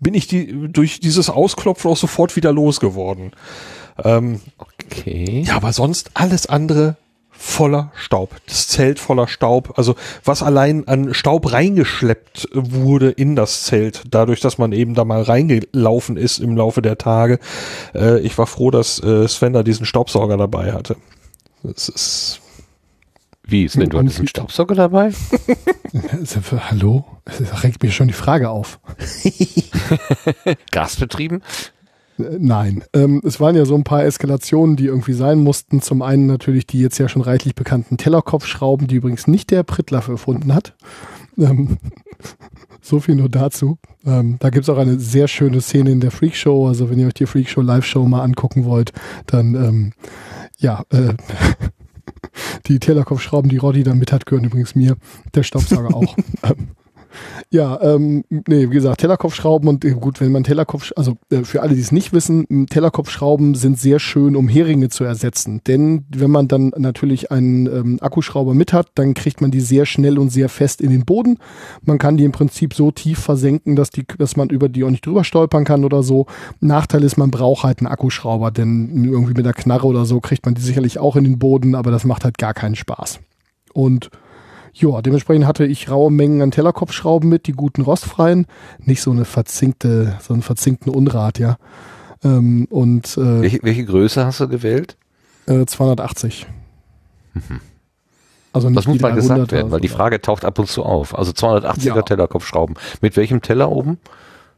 Speaker 3: bin ich die durch dieses Ausklopfen auch sofort wieder losgeworden. Ähm, okay. Ja, aber sonst alles andere voller Staub. Das Zelt voller Staub. Also was allein an Staub reingeschleppt wurde in das Zelt, dadurch, dass man eben da mal reingelaufen ist im Laufe der Tage. Äh, ich war froh, dass äh, Sven da diesen Staubsauger dabei hatte. Das ist
Speaker 1: wie ist denn, du hattest einen Staubsauger dabei? <laughs>
Speaker 4: Hallo? Das regt mir schon die Frage auf. <laughs> <laughs>
Speaker 1: Gasbetrieben?
Speaker 4: Nein, ähm, es waren ja so ein paar Eskalationen, die irgendwie sein mussten. Zum einen natürlich die jetzt ja schon reichlich bekannten Tellerkopfschrauben, die übrigens nicht der Prittlaff erfunden hat. Ähm, <laughs> so viel nur dazu. Ähm, da gibt's auch eine sehr schöne Szene in der Freakshow. Also wenn ihr euch die Freakshow Live-Show mal angucken wollt, dann ähm, ja, äh, <laughs> die Tellerkopfschrauben, die Roddy da mit hat, gehören übrigens mir. Der Staubsauger auch. <laughs> Ja, ähm, nee, wie gesagt, Tellerkopfschrauben und äh, gut, wenn man Tellerkopf, also äh, für alle, die es nicht wissen, Tellerkopfschrauben sind sehr schön, um Heringe zu ersetzen. Denn wenn man dann natürlich einen ähm, Akkuschrauber mit hat, dann kriegt man die sehr schnell und sehr fest in den Boden. Man kann die im Prinzip so tief versenken, dass die, dass man über die auch nicht drüber stolpern kann oder so. Nachteil ist, man braucht halt einen Akkuschrauber, denn irgendwie mit der Knarre oder so kriegt man die sicherlich auch in den Boden, aber das macht halt gar keinen Spaß. Und ja, dementsprechend hatte ich raue Mengen an Tellerkopfschrauben mit, die guten rostfreien, nicht so eine verzinkte, so einen verzinkten Unrat, ja. Ähm, und
Speaker 1: äh, welche, welche Größe hast du gewählt?
Speaker 4: Äh, 280. Mhm.
Speaker 1: Also das muss mal gesagt werden, weil die Frage taucht ab und zu auf. Also 280er ja. Tellerkopfschrauben. Mit welchem Teller oben?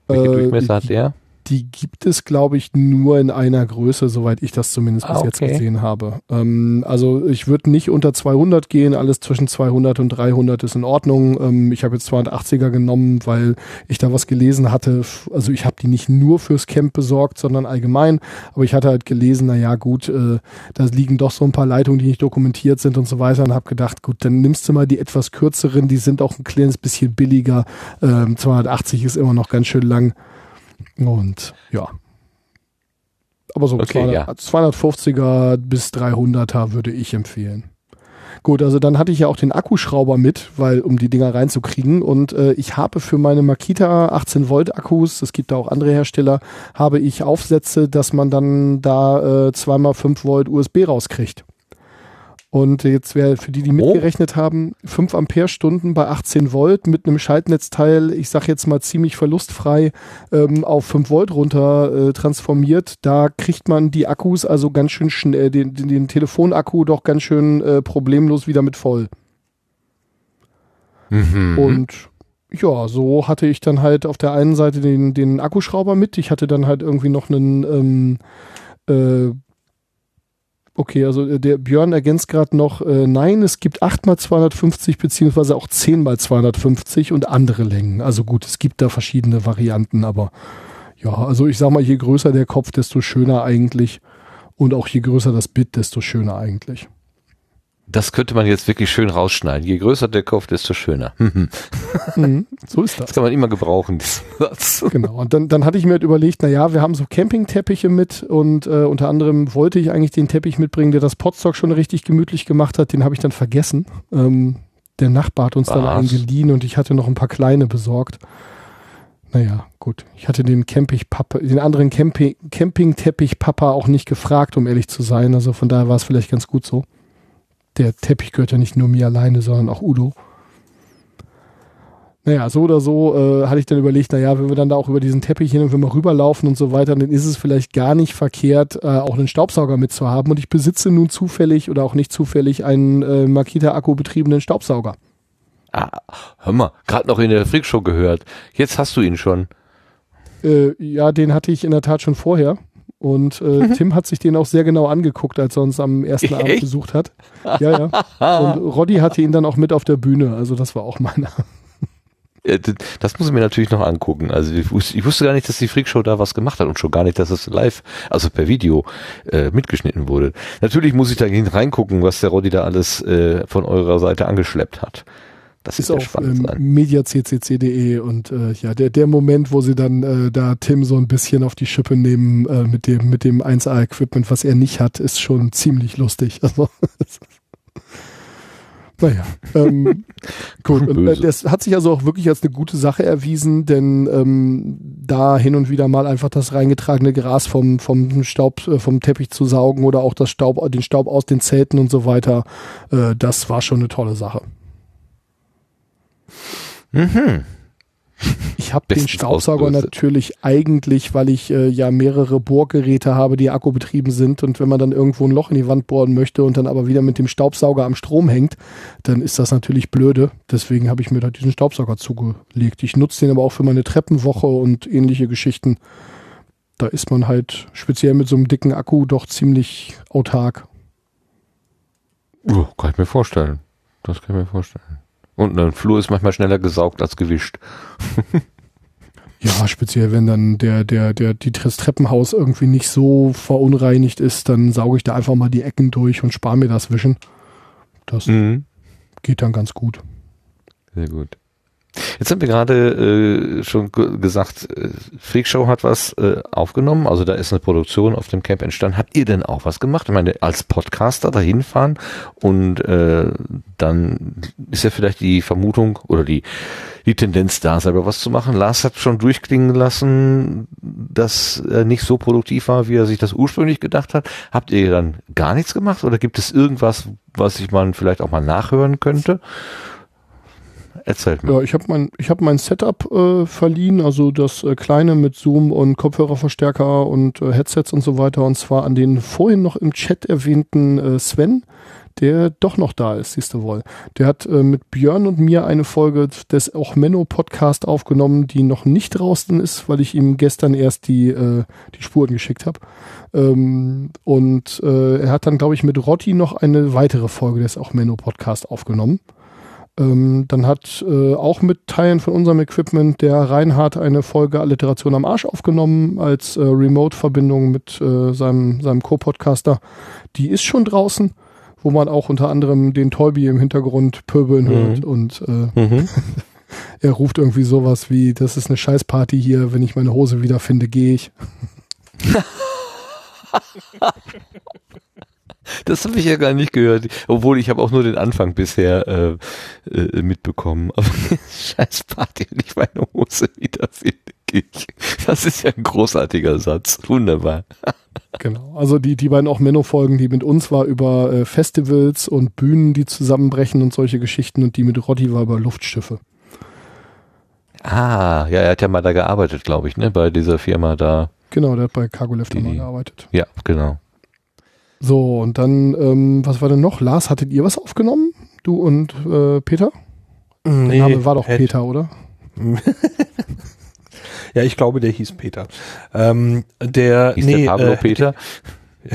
Speaker 1: Welche äh, Durchmesser hat der?
Speaker 4: Die gibt es, glaube ich, nur in einer Größe, soweit ich das zumindest ah, bis jetzt gesehen habe. Ähm, also ich würde nicht unter 200 gehen, alles zwischen 200 und 300 ist in Ordnung. Ähm, ich habe jetzt 280er genommen, weil ich da was gelesen hatte. Also ich habe die nicht nur fürs Camp besorgt, sondern allgemein. Aber ich hatte halt gelesen, na ja, gut, äh, da liegen doch so ein paar Leitungen, die nicht dokumentiert sind und so weiter. Und habe gedacht, gut, dann nimmst du mal die etwas kürzeren, die sind auch ein kleines bisschen billiger. Ähm, 280 ist immer noch ganz schön lang. Und ja. Aber so okay, 200, ja. 250er bis 300er würde ich empfehlen. Gut, also dann hatte ich ja auch den Akkuschrauber mit, weil um die Dinger reinzukriegen und äh, ich habe für meine Makita 18 Volt Akkus, es gibt da auch andere Hersteller, habe ich Aufsätze, dass man dann da äh, zweimal 5 Volt USB rauskriegt. Und jetzt wäre für die, die mitgerechnet haben, 5 Ampere-Stunden bei 18 Volt mit einem Schaltnetzteil, ich sag jetzt mal ziemlich verlustfrei, ähm, auf 5 Volt runter äh, transformiert. Da kriegt man die Akkus also ganz schön schnell, äh, den, den, den Telefonakku doch ganz schön äh, problemlos wieder mit voll. Mhm. Und ja, so hatte ich dann halt auf der einen Seite den, den Akkuschrauber mit. Ich hatte dann halt irgendwie noch einen ähm, äh, Okay, also äh, der Björn ergänzt gerade noch, äh, nein, es gibt 8 mal 250 beziehungsweise auch 10 mal 250 und andere Längen. Also gut, es gibt da verschiedene Varianten, aber ja, also ich sag mal, je größer der Kopf, desto schöner eigentlich. Und auch je größer das Bit, desto schöner eigentlich.
Speaker 1: Das könnte man jetzt wirklich schön rausschneiden. Je größer der Kopf, desto schöner. <laughs>
Speaker 4: mhm, so ist das.
Speaker 1: Das kann man immer gebrauchen, diesen
Speaker 4: Satz. Genau. Und dann, dann hatte ich mir halt überlegt, na ja, wir haben so Campingteppiche mit und äh, unter anderem wollte ich eigentlich den Teppich mitbringen, der das Potstock schon richtig gemütlich gemacht hat. Den habe ich dann vergessen. Ähm, der Nachbar hat uns Was? dann einen geliehen und ich hatte noch ein paar kleine besorgt. Naja, gut. Ich hatte den Camping-Papa, den anderen Camping, Campingteppich-Papa auch nicht gefragt, um ehrlich zu sein. Also von daher war es vielleicht ganz gut so der Teppich gehört ja nicht nur mir alleine, sondern auch Udo. Naja, so oder so äh, hatte ich dann überlegt, naja, wenn wir dann da auch über diesen Teppich hin und wenn wir rüberlaufen und so weiter, dann ist es vielleicht gar nicht verkehrt, äh, auch einen Staubsauger mitzuhaben. Und ich besitze nun zufällig oder auch nicht zufällig einen äh, Makita-Akku betriebenen Staubsauger.
Speaker 1: Ah, hör mal, gerade noch in der Freakshow gehört. Jetzt hast du ihn schon.
Speaker 4: Äh, ja, den hatte ich in der Tat schon vorher. Und äh, mhm. Tim hat sich den auch sehr genau angeguckt, als er uns am ersten Echt? Abend besucht hat. Ja, ja. Und Roddy hatte ihn dann auch mit auf der Bühne. Also das war auch meiner.
Speaker 1: Das muss ich mir natürlich noch angucken. Also ich wusste, ich wusste, gar nicht, dass die Freakshow da was gemacht hat und schon gar nicht, dass es live, also per Video äh, mitgeschnitten wurde. Natürlich muss ich da reingucken, was der Roddy da alles äh, von eurer Seite angeschleppt hat.
Speaker 4: Das ist, ist auf ähm, mediaccc.de und äh, ja, der, der Moment, wo sie dann äh, da Tim so ein bisschen auf die Schippe nehmen äh, mit dem, mit dem 1A-Equipment, was er nicht hat, ist schon ziemlich lustig. <laughs> Also <laughs> Naja, ähm, <laughs> gut. Und, äh, das hat sich also auch wirklich als eine gute Sache erwiesen, denn ähm, da hin und wieder mal einfach das reingetragene Gras vom, vom Staub, äh, vom Teppich zu saugen oder auch das Staub, den Staub aus den Zelten und so weiter, äh, das war schon eine tolle Sache. Mhm. Ich habe den Staubsauger natürlich eigentlich, weil ich äh, ja mehrere Bohrgeräte habe, die akkubetrieben sind und wenn man dann irgendwo ein Loch in die Wand bohren möchte und dann aber wieder mit dem Staubsauger am Strom hängt, dann ist das natürlich blöde. Deswegen habe ich mir da diesen Staubsauger zugelegt. Ich nutze den aber auch für meine Treppenwoche und ähnliche Geschichten. Da ist man halt speziell mit so einem dicken Akku doch ziemlich autark.
Speaker 1: Oh, kann ich mir vorstellen. Das kann ich mir vorstellen. Und ein Flur ist manchmal schneller gesaugt als gewischt. <laughs>
Speaker 4: ja, speziell wenn dann der, der, der, die, das Treppenhaus irgendwie nicht so verunreinigt ist, dann sauge ich da einfach mal die Ecken durch und spare mir das Wischen. Das mhm. geht dann ganz gut.
Speaker 1: Sehr gut. Jetzt haben wir gerade äh, schon gesagt, äh, Freakshow hat was äh, aufgenommen, also da ist eine Produktion auf dem Camp entstanden. Habt ihr denn auch was gemacht? Ich meine, als Podcaster dahin fahren und äh, dann ist ja vielleicht die Vermutung oder die, die Tendenz da, selber was zu machen. Lars hat schon durchklingen lassen, dass er nicht so produktiv war, wie er sich das ursprünglich gedacht hat. Habt ihr dann gar nichts gemacht oder gibt es irgendwas, was ich man vielleicht auch mal nachhören könnte?
Speaker 4: Erzählt mir. Ja, ich habe mein, ich hab mein Setup äh, verliehen, also das äh, kleine mit Zoom und Kopfhörerverstärker und äh, Headsets und so weiter. Und zwar an den vorhin noch im Chat erwähnten äh, Sven, der doch noch da ist, siehst du wohl. Der hat äh, mit Björn und mir eine Folge des auch Menno Podcast aufgenommen, die noch nicht draußen ist, weil ich ihm gestern erst die, äh, die Spuren geschickt habe. Ähm, und äh, er hat dann, glaube ich, mit Rotti noch eine weitere Folge des auch Menno Podcast aufgenommen. Ähm, dann hat äh, auch mit Teilen von unserem Equipment der Reinhard eine Folge Alliteration am Arsch aufgenommen als äh, Remote-Verbindung mit äh, seinem, seinem Co-Podcaster. Die ist schon draußen, wo man auch unter anderem den Tolby im Hintergrund pöbeln mhm. hört und äh, mhm. <laughs> er ruft irgendwie sowas wie, das ist eine Scheißparty hier, wenn ich meine Hose wiederfinde, gehe ich. <laughs>
Speaker 1: Das habe ich ja gar nicht gehört. Obwohl ich habe auch nur den Anfang bisher äh, äh, mitbekommen. <laughs> Aber scheiß Party, wenn ich meine Hose wiederfinde. Das ist ja ein großartiger Satz. Wunderbar.
Speaker 4: Genau. Also die, die beiden auch Menno-Folgen, die mit uns war über äh, Festivals und Bühnen, die zusammenbrechen und solche Geschichten und die mit Rotti war über Luftschiffe.
Speaker 1: Ah, ja, er hat ja mal da gearbeitet, glaube ich, ne, bei dieser Firma da.
Speaker 4: Genau, der hat bei Cargo Lifter mal gearbeitet.
Speaker 1: Ja, genau.
Speaker 4: So, und dann, ähm, was war denn noch? Lars, hattet ihr was aufgenommen? Du und äh, Peter? Nee, der Name war doch Peter, oder? <laughs>
Speaker 3: ja, ich glaube, der hieß Peter. Ähm, der,
Speaker 1: hieß nee, der Pablo äh, Peter? <laughs>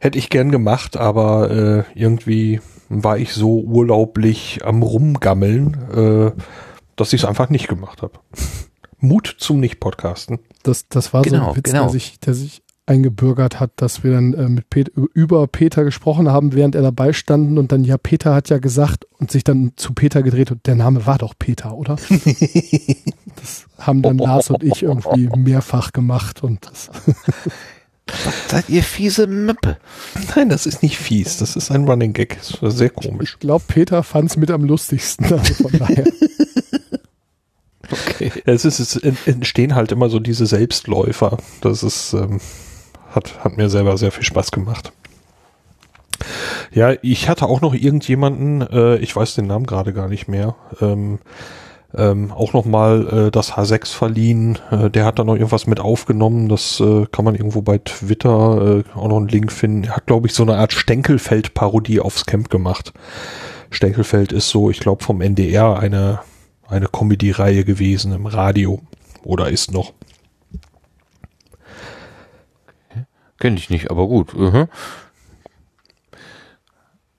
Speaker 3: hätte ich gern gemacht, aber äh, irgendwie war ich so urlaublich am Rumgammeln, äh, dass ich es einfach nicht gemacht habe. <laughs> Mut zum Nicht-Podcasten.
Speaker 4: Das, das war genau, so ein Witz, genau. der, sich, der sich eingebürgert hat, dass wir dann äh, mit Pet über Peter gesprochen haben, während er dabei standen und dann, ja, Peter hat ja gesagt und sich dann zu Peter gedreht und der Name war doch Peter, oder? <laughs> das haben dann Lars und ich irgendwie mehrfach gemacht und das.
Speaker 1: Seid ihr fiese Möppe?
Speaker 3: Nein, das ist nicht fies. Das ist ein Running Gag. Das war sehr komisch.
Speaker 4: Ich glaube, Peter fand es mit am lustigsten. Also von daher. <laughs>
Speaker 3: Okay. Es, ist, es entstehen halt immer so diese Selbstläufer. Das ist, ähm, hat, hat mir selber sehr viel Spaß gemacht. Ja, ich hatte auch noch irgendjemanden, äh, ich weiß den Namen gerade gar nicht mehr, ähm, ähm, auch nochmal äh, das H6 verliehen. Äh, der hat da noch irgendwas mit aufgenommen. Das äh, kann man irgendwo bei Twitter äh, auch noch einen Link finden. Er hat, glaube ich, so eine Art Stenkelfeld-Parodie aufs Camp gemacht. Stenkelfeld ist so, ich glaube, vom NDR eine, eine Comedy-Reihe gewesen im Radio. Oder ist noch.
Speaker 1: Kenne ich nicht, aber gut. Uh -huh.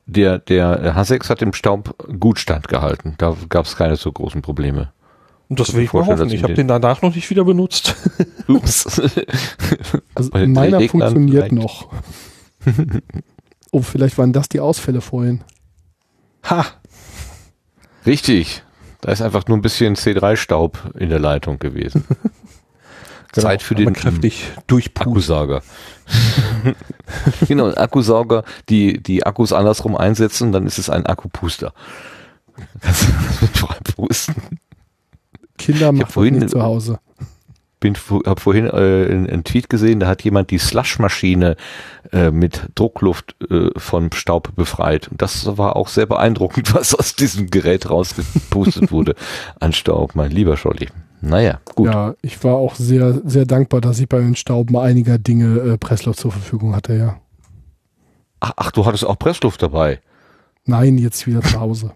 Speaker 1: Der, der H6 hat im Staub gut standgehalten. Da gab es keine so großen Probleme.
Speaker 3: Und das will ich mal hoffen. Ich habe den danach noch nicht wieder benutzt. <laughs> Ups. <laughs>
Speaker 4: also meiner funktioniert reicht. noch. oh, vielleicht waren das die Ausfälle vorhin.
Speaker 1: Ha! Richtig. Da ist einfach nur ein bisschen C3-Staub in der Leitung gewesen. <laughs> Genau, Zeit für den
Speaker 3: kräftig Akkusauger. <laughs>
Speaker 1: genau, ein Akkusauger, die die Akkus andersrum einsetzen, dann ist es ein Akkupuster. Das,
Speaker 4: das pusten. Kinder machen vorhin nicht zu Hause.
Speaker 1: Bin habe vorhin äh, einen Tweet gesehen, da hat jemand die Slushmaschine äh, mit Druckluft äh, von Staub befreit. Und das war auch sehr beeindruckend, <laughs> was aus diesem Gerät rausgepustet wurde an Staub, mein lieber Scholli. Naja, gut.
Speaker 4: Ja, ich war auch sehr, sehr dankbar, dass ich bei den Stauben einiger Dinge äh, Pressluft zur Verfügung hatte, ja.
Speaker 1: Ach, ach, du hattest auch Pressluft dabei?
Speaker 4: Nein, jetzt wieder zu Hause.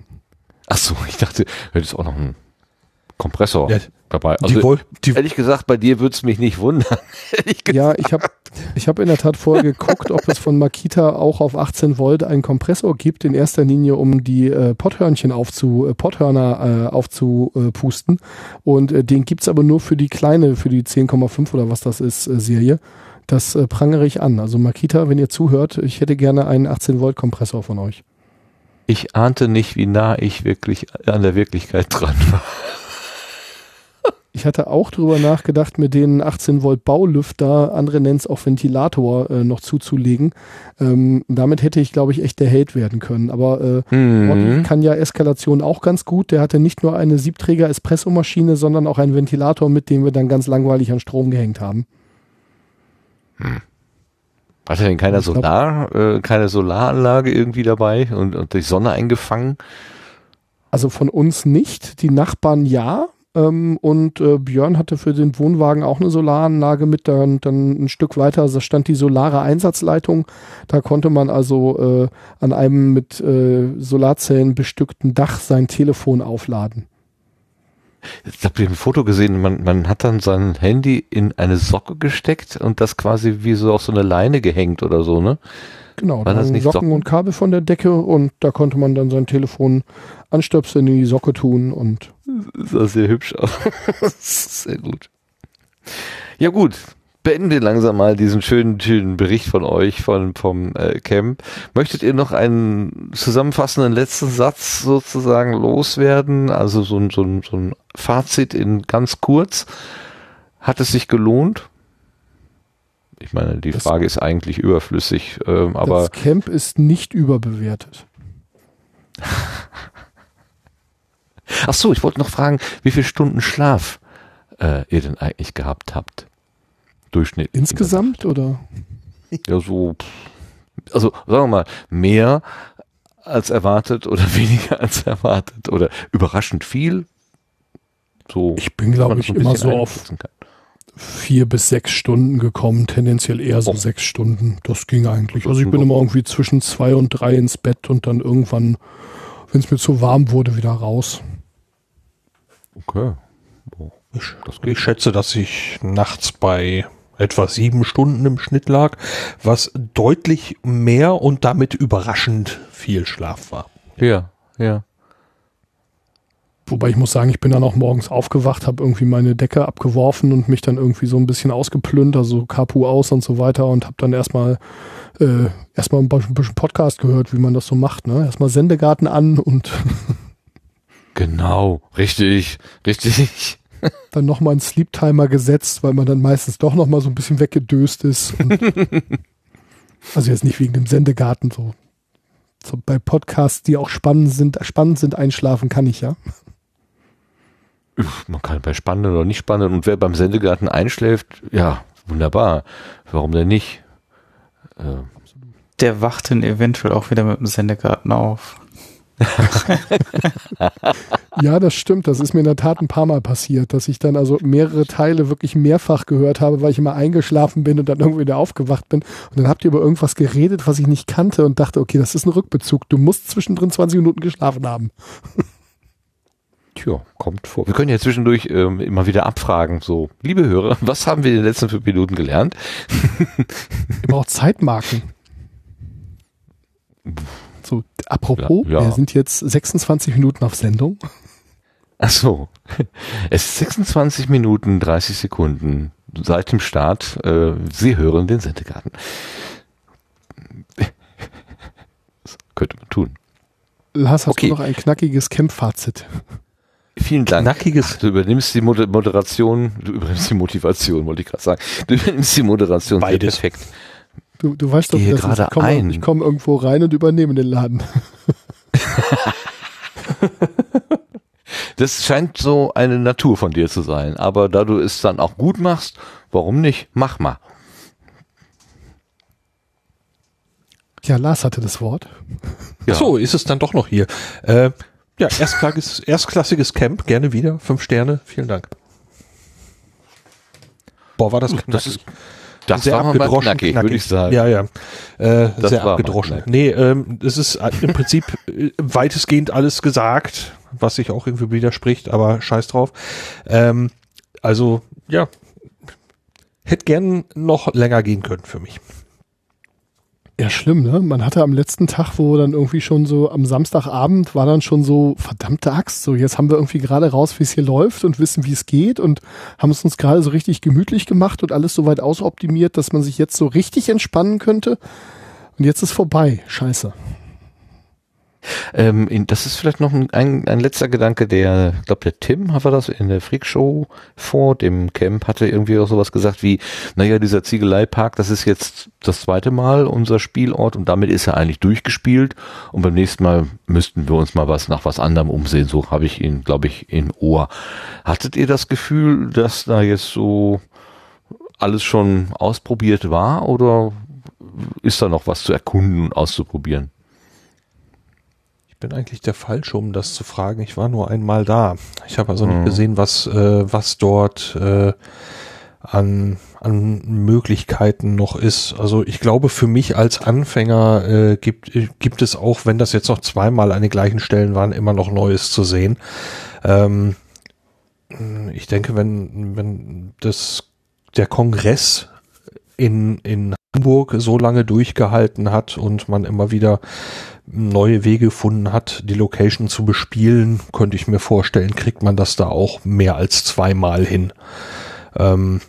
Speaker 1: ach so, ich dachte, du hättest auch noch einen Kompressor ja, dabei. Also, die, die, ehrlich gesagt, bei dir würde es mich nicht wundern. <laughs>
Speaker 4: ja, ich habe ich hab in der Tat vorher geguckt, ob es von Makita auch auf 18 Volt einen Kompressor gibt, in erster Linie, um die äh, Potthörnchen aufzu, äh, Potthörner äh, aufzupusten. Und äh, den gibt's aber nur für die kleine, für die 10,5 oder was das ist, äh, Serie. Das äh, prangere ich an. Also Makita, wenn ihr zuhört, ich hätte gerne einen 18 Volt Kompressor von euch.
Speaker 1: Ich ahnte nicht, wie nah ich wirklich an der Wirklichkeit dran war.
Speaker 4: Ich hatte auch drüber nachgedacht, mit den 18 Volt Baulüfter, andere nennen es auch Ventilator, äh, noch zuzulegen. Ähm, damit hätte ich, glaube ich, echt der Held werden können. Aber äh, mhm. kann ja Eskalation auch ganz gut. Der hatte nicht nur eine Siebträger-Espressomaschine, sondern auch einen Ventilator, mit dem wir dann ganz langweilig an Strom gehängt haben.
Speaker 1: Hm. Hatte denn keiner Solar, äh, keine Solaranlage irgendwie dabei und, und die Sonne eingefangen?
Speaker 4: Also von uns nicht, die Nachbarn ja. Ähm, und äh, Björn hatte für den Wohnwagen auch eine Solaranlage mit, dann, dann ein Stück weiter, da stand die solare Einsatzleitung. Da konnte man also äh, an einem mit äh, Solarzellen bestückten Dach sein Telefon aufladen.
Speaker 1: Ich habe ein Foto gesehen, man, man hat dann sein Handy in eine Socke gesteckt und das quasi wie so auf so eine Leine gehängt oder so, ne?
Speaker 4: Genau, War dann Socken, Socken, und Kabel von der Decke und da konnte man dann sein Telefon anstöpseln, in die Socke tun und.
Speaker 1: Das sah sehr hübsch aus. <laughs> sehr gut. Ja gut, beenden wir langsam mal diesen schönen, schönen Bericht von euch von, vom äh, Camp. Möchtet ihr noch einen zusammenfassenden letzten Satz sozusagen loswerden? Also so ein, so ein, so ein Fazit in ganz kurz. Hat es sich gelohnt? Ich meine, die das, Frage ist eigentlich überflüssig, ähm, aber. Das
Speaker 4: Camp ist nicht überbewertet. <laughs>
Speaker 1: Ach so, ich wollte noch fragen, wie viele Stunden Schlaf äh, ihr denn eigentlich gehabt habt? Durchschnitt.
Speaker 4: Insgesamt oder?
Speaker 1: Ja, so, also sagen wir mal, mehr als erwartet oder <laughs> weniger als erwartet oder überraschend viel.
Speaker 4: So, ich bin, glaube ich, immer so auf kann. Vier bis sechs Stunden gekommen, tendenziell eher so oh. sechs Stunden. Das ging eigentlich. Also ich bin immer irgendwie zwischen zwei und drei ins Bett und dann irgendwann, wenn es mir zu warm wurde, wieder raus.
Speaker 3: Okay. Ich, ich schätze, dass ich nachts bei etwa sieben Stunden im Schnitt lag, was deutlich mehr und damit überraschend viel Schlaf war.
Speaker 1: Ja, ja.
Speaker 4: Wobei ich muss sagen, ich bin dann auch morgens aufgewacht, habe irgendwie meine Decke abgeworfen und mich dann irgendwie so ein bisschen ausgeplündert, also Kapu aus und so weiter und habe dann erstmal äh, erstmal ein bisschen Podcast gehört, wie man das so macht. Ne? Erstmal Sendegarten an und <laughs>
Speaker 1: Genau, richtig, richtig. <laughs>
Speaker 4: Dann nochmal einen Sleep Timer gesetzt, weil man dann meistens doch nochmal so ein bisschen weggedöst ist. <laughs> also jetzt nicht wegen dem Sendegarten so. so. Bei Podcasts, die auch spannend sind, spannend sind, einschlafen kann ich ja.
Speaker 1: Man kann bei spannend oder nicht spannend und wer beim Sendegarten einschläft, ja, wunderbar. Warum denn nicht?
Speaker 2: Äh. Der wacht dann eventuell auch wieder mit dem Sendegarten auf. <laughs>
Speaker 4: ja, das stimmt. Das ist mir in der Tat ein paar Mal passiert, dass ich dann also mehrere Teile wirklich mehrfach gehört habe, weil ich immer eingeschlafen bin und dann irgendwie wieder aufgewacht bin. Und dann habt ihr über irgendwas geredet, was ich nicht kannte und dachte, okay, das ist ein Rückbezug. Du musst zwischendrin 20 Minuten geschlafen haben.
Speaker 1: Tja, kommt vor. Wir können ja zwischendurch ähm, immer wieder abfragen. So, liebe Hörer, <laughs> was haben wir in den letzten fünf Minuten gelernt? <laughs>
Speaker 4: Immer auch Zeitmarken. So, apropos, ja, ja. wir sind jetzt 26 Minuten auf Sendung.
Speaker 1: Ach so. Es ist 26 Minuten 30 Sekunden seit dem Start. Äh, Sie hören den Sendegarten. <laughs> Das könnte man tun.
Speaker 4: Lars, hast okay. du noch ein knackiges Camp-Fazit?
Speaker 1: Vielen Dank. Knackiges. Du übernimmst die Moderation, du übernimmst die Motivation, wollte ich gerade sagen. Du übernimmst die Moderation
Speaker 3: Beides.
Speaker 1: perfekt.
Speaker 4: Du, du weißt doch,
Speaker 1: dass gerade
Speaker 4: ich komme
Speaker 1: ein.
Speaker 4: komm irgendwo rein und übernehme den Laden. <laughs>
Speaker 1: das scheint so eine Natur von dir zu sein. Aber da du es dann auch gut machst, warum nicht? Mach mal.
Speaker 4: Ja, Lars hatte das Wort.
Speaker 3: Ja. so, ist es dann doch noch hier. Äh, ja, erstklassiges, erstklassiges Camp, gerne wieder. Fünf Sterne, vielen Dank. Boah, war das knackig.
Speaker 1: Das ist das sehr war abgedroschen, knackig, würde ich sagen.
Speaker 3: Ja, ja. Äh, sehr abgedroschen. Nee, ähm, es ist im Prinzip äh, weitestgehend alles gesagt, was sich auch irgendwie widerspricht, aber scheiß drauf. Ähm, also, ja, hätte gern noch länger gehen können für mich.
Speaker 4: Ja, schlimm, ne? Man hatte am letzten Tag, wo dann irgendwie schon so am Samstagabend war dann schon so, verdammte Axt, so jetzt haben wir irgendwie gerade raus, wie es hier läuft und wissen, wie es geht und haben es uns gerade so richtig gemütlich gemacht und alles so weit ausoptimiert, dass man sich jetzt so richtig entspannen könnte. Und jetzt ist vorbei. Scheiße.
Speaker 1: Ähm, in, das ist vielleicht noch ein, ein, ein letzter Gedanke, der, ich glaube, der Tim hat das in der Freak Show vor dem Camp, hatte irgendwie auch sowas gesagt wie, naja, dieser Ziegeleipark, das ist jetzt das zweite Mal unser Spielort und damit ist er eigentlich durchgespielt und beim nächsten Mal müssten wir uns mal was nach was anderem umsehen. So habe ich ihn, glaube ich, in Ohr. Hattet ihr das Gefühl, dass da jetzt so alles schon ausprobiert war oder ist da noch was zu erkunden und auszuprobieren?
Speaker 3: Bin eigentlich der Falsche, um das zu fragen. Ich war nur einmal da. Ich habe also nicht mhm. gesehen, was, äh, was dort äh, an, an Möglichkeiten noch ist. Also ich glaube, für mich als Anfänger äh, gibt, gibt es auch, wenn das jetzt noch zweimal an den gleichen Stellen waren, immer noch Neues zu sehen. Ähm, ich denke, wenn, wenn das der Kongress in, in Hamburg so lange durchgehalten hat und man immer wieder neue Wege gefunden hat, die Location zu bespielen, könnte ich mir vorstellen, kriegt man das da auch mehr als zweimal hin. Ähm,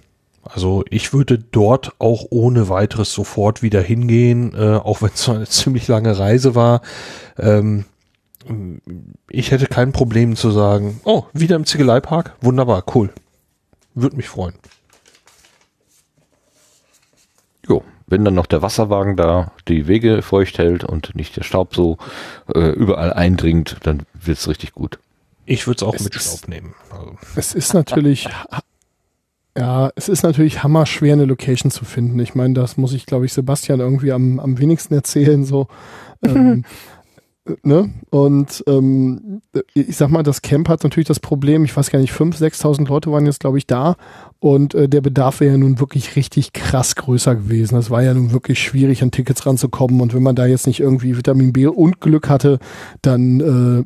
Speaker 3: also ich würde dort auch ohne weiteres sofort wieder hingehen, äh, auch wenn es eine <laughs> ziemlich lange Reise war. Ähm, ich hätte kein Problem zu sagen, oh, wieder im Ziegeleipark, wunderbar, cool. Würde mich freuen.
Speaker 1: Jo, wenn dann noch der Wasserwagen da die Wege feucht hält und nicht der Staub so äh, überall eindringt, dann wird's richtig gut.
Speaker 3: Ich würde es auch es mit Staub nehmen.
Speaker 4: Also. Es ist natürlich, <laughs> ja, es ist natürlich hammerschwer, eine Location zu finden. Ich meine, das muss ich, glaube ich, Sebastian irgendwie am, am wenigsten erzählen. So, ähm, <laughs> Ne? Und ähm, ich sag mal, das Camp hat natürlich das Problem, ich weiß gar nicht, 5.000, 6.000 Leute waren jetzt, glaube ich, da. Und äh, der Bedarf wäre ja nun wirklich richtig krass größer gewesen. Das war ja nun wirklich schwierig, an Tickets ranzukommen. Und wenn man da jetzt nicht irgendwie Vitamin B und Glück hatte, dann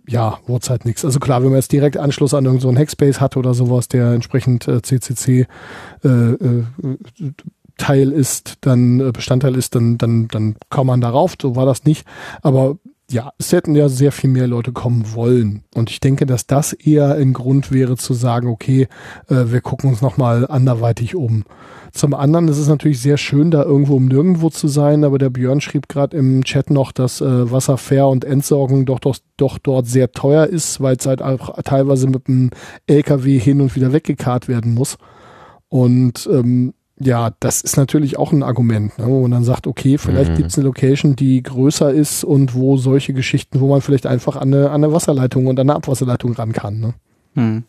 Speaker 4: äh, ja, wurde es halt nichts. Also klar, wenn man jetzt direkt Anschluss an irgendeinen so Hackspace hatte oder sowas, der entsprechend äh, CCC äh, äh, Teil ist, dann äh, Bestandteil ist, dann, dann, dann kann man darauf. So war das nicht. Aber ja, es hätten ja sehr viel mehr Leute kommen wollen. Und ich denke, dass das eher ein Grund wäre zu sagen, okay, äh, wir gucken uns nochmal anderweitig um. Zum anderen ist es natürlich sehr schön, da irgendwo um nirgendwo zu sein, aber der Björn schrieb gerade im Chat noch, dass äh, Wasserfair und Entsorgung doch, doch, doch dort sehr teuer ist, weil es halt auch teilweise mit einem LKW hin und wieder weggekarrt werden muss. Und ähm, ja, das ist natürlich auch ein Argument, ne, wo man dann sagt, okay, vielleicht mhm. gibt es eine Location, die größer ist und wo solche Geschichten, wo man vielleicht einfach an eine, an eine Wasserleitung und an eine Abwasserleitung ran kann. Ne?
Speaker 2: Mhm.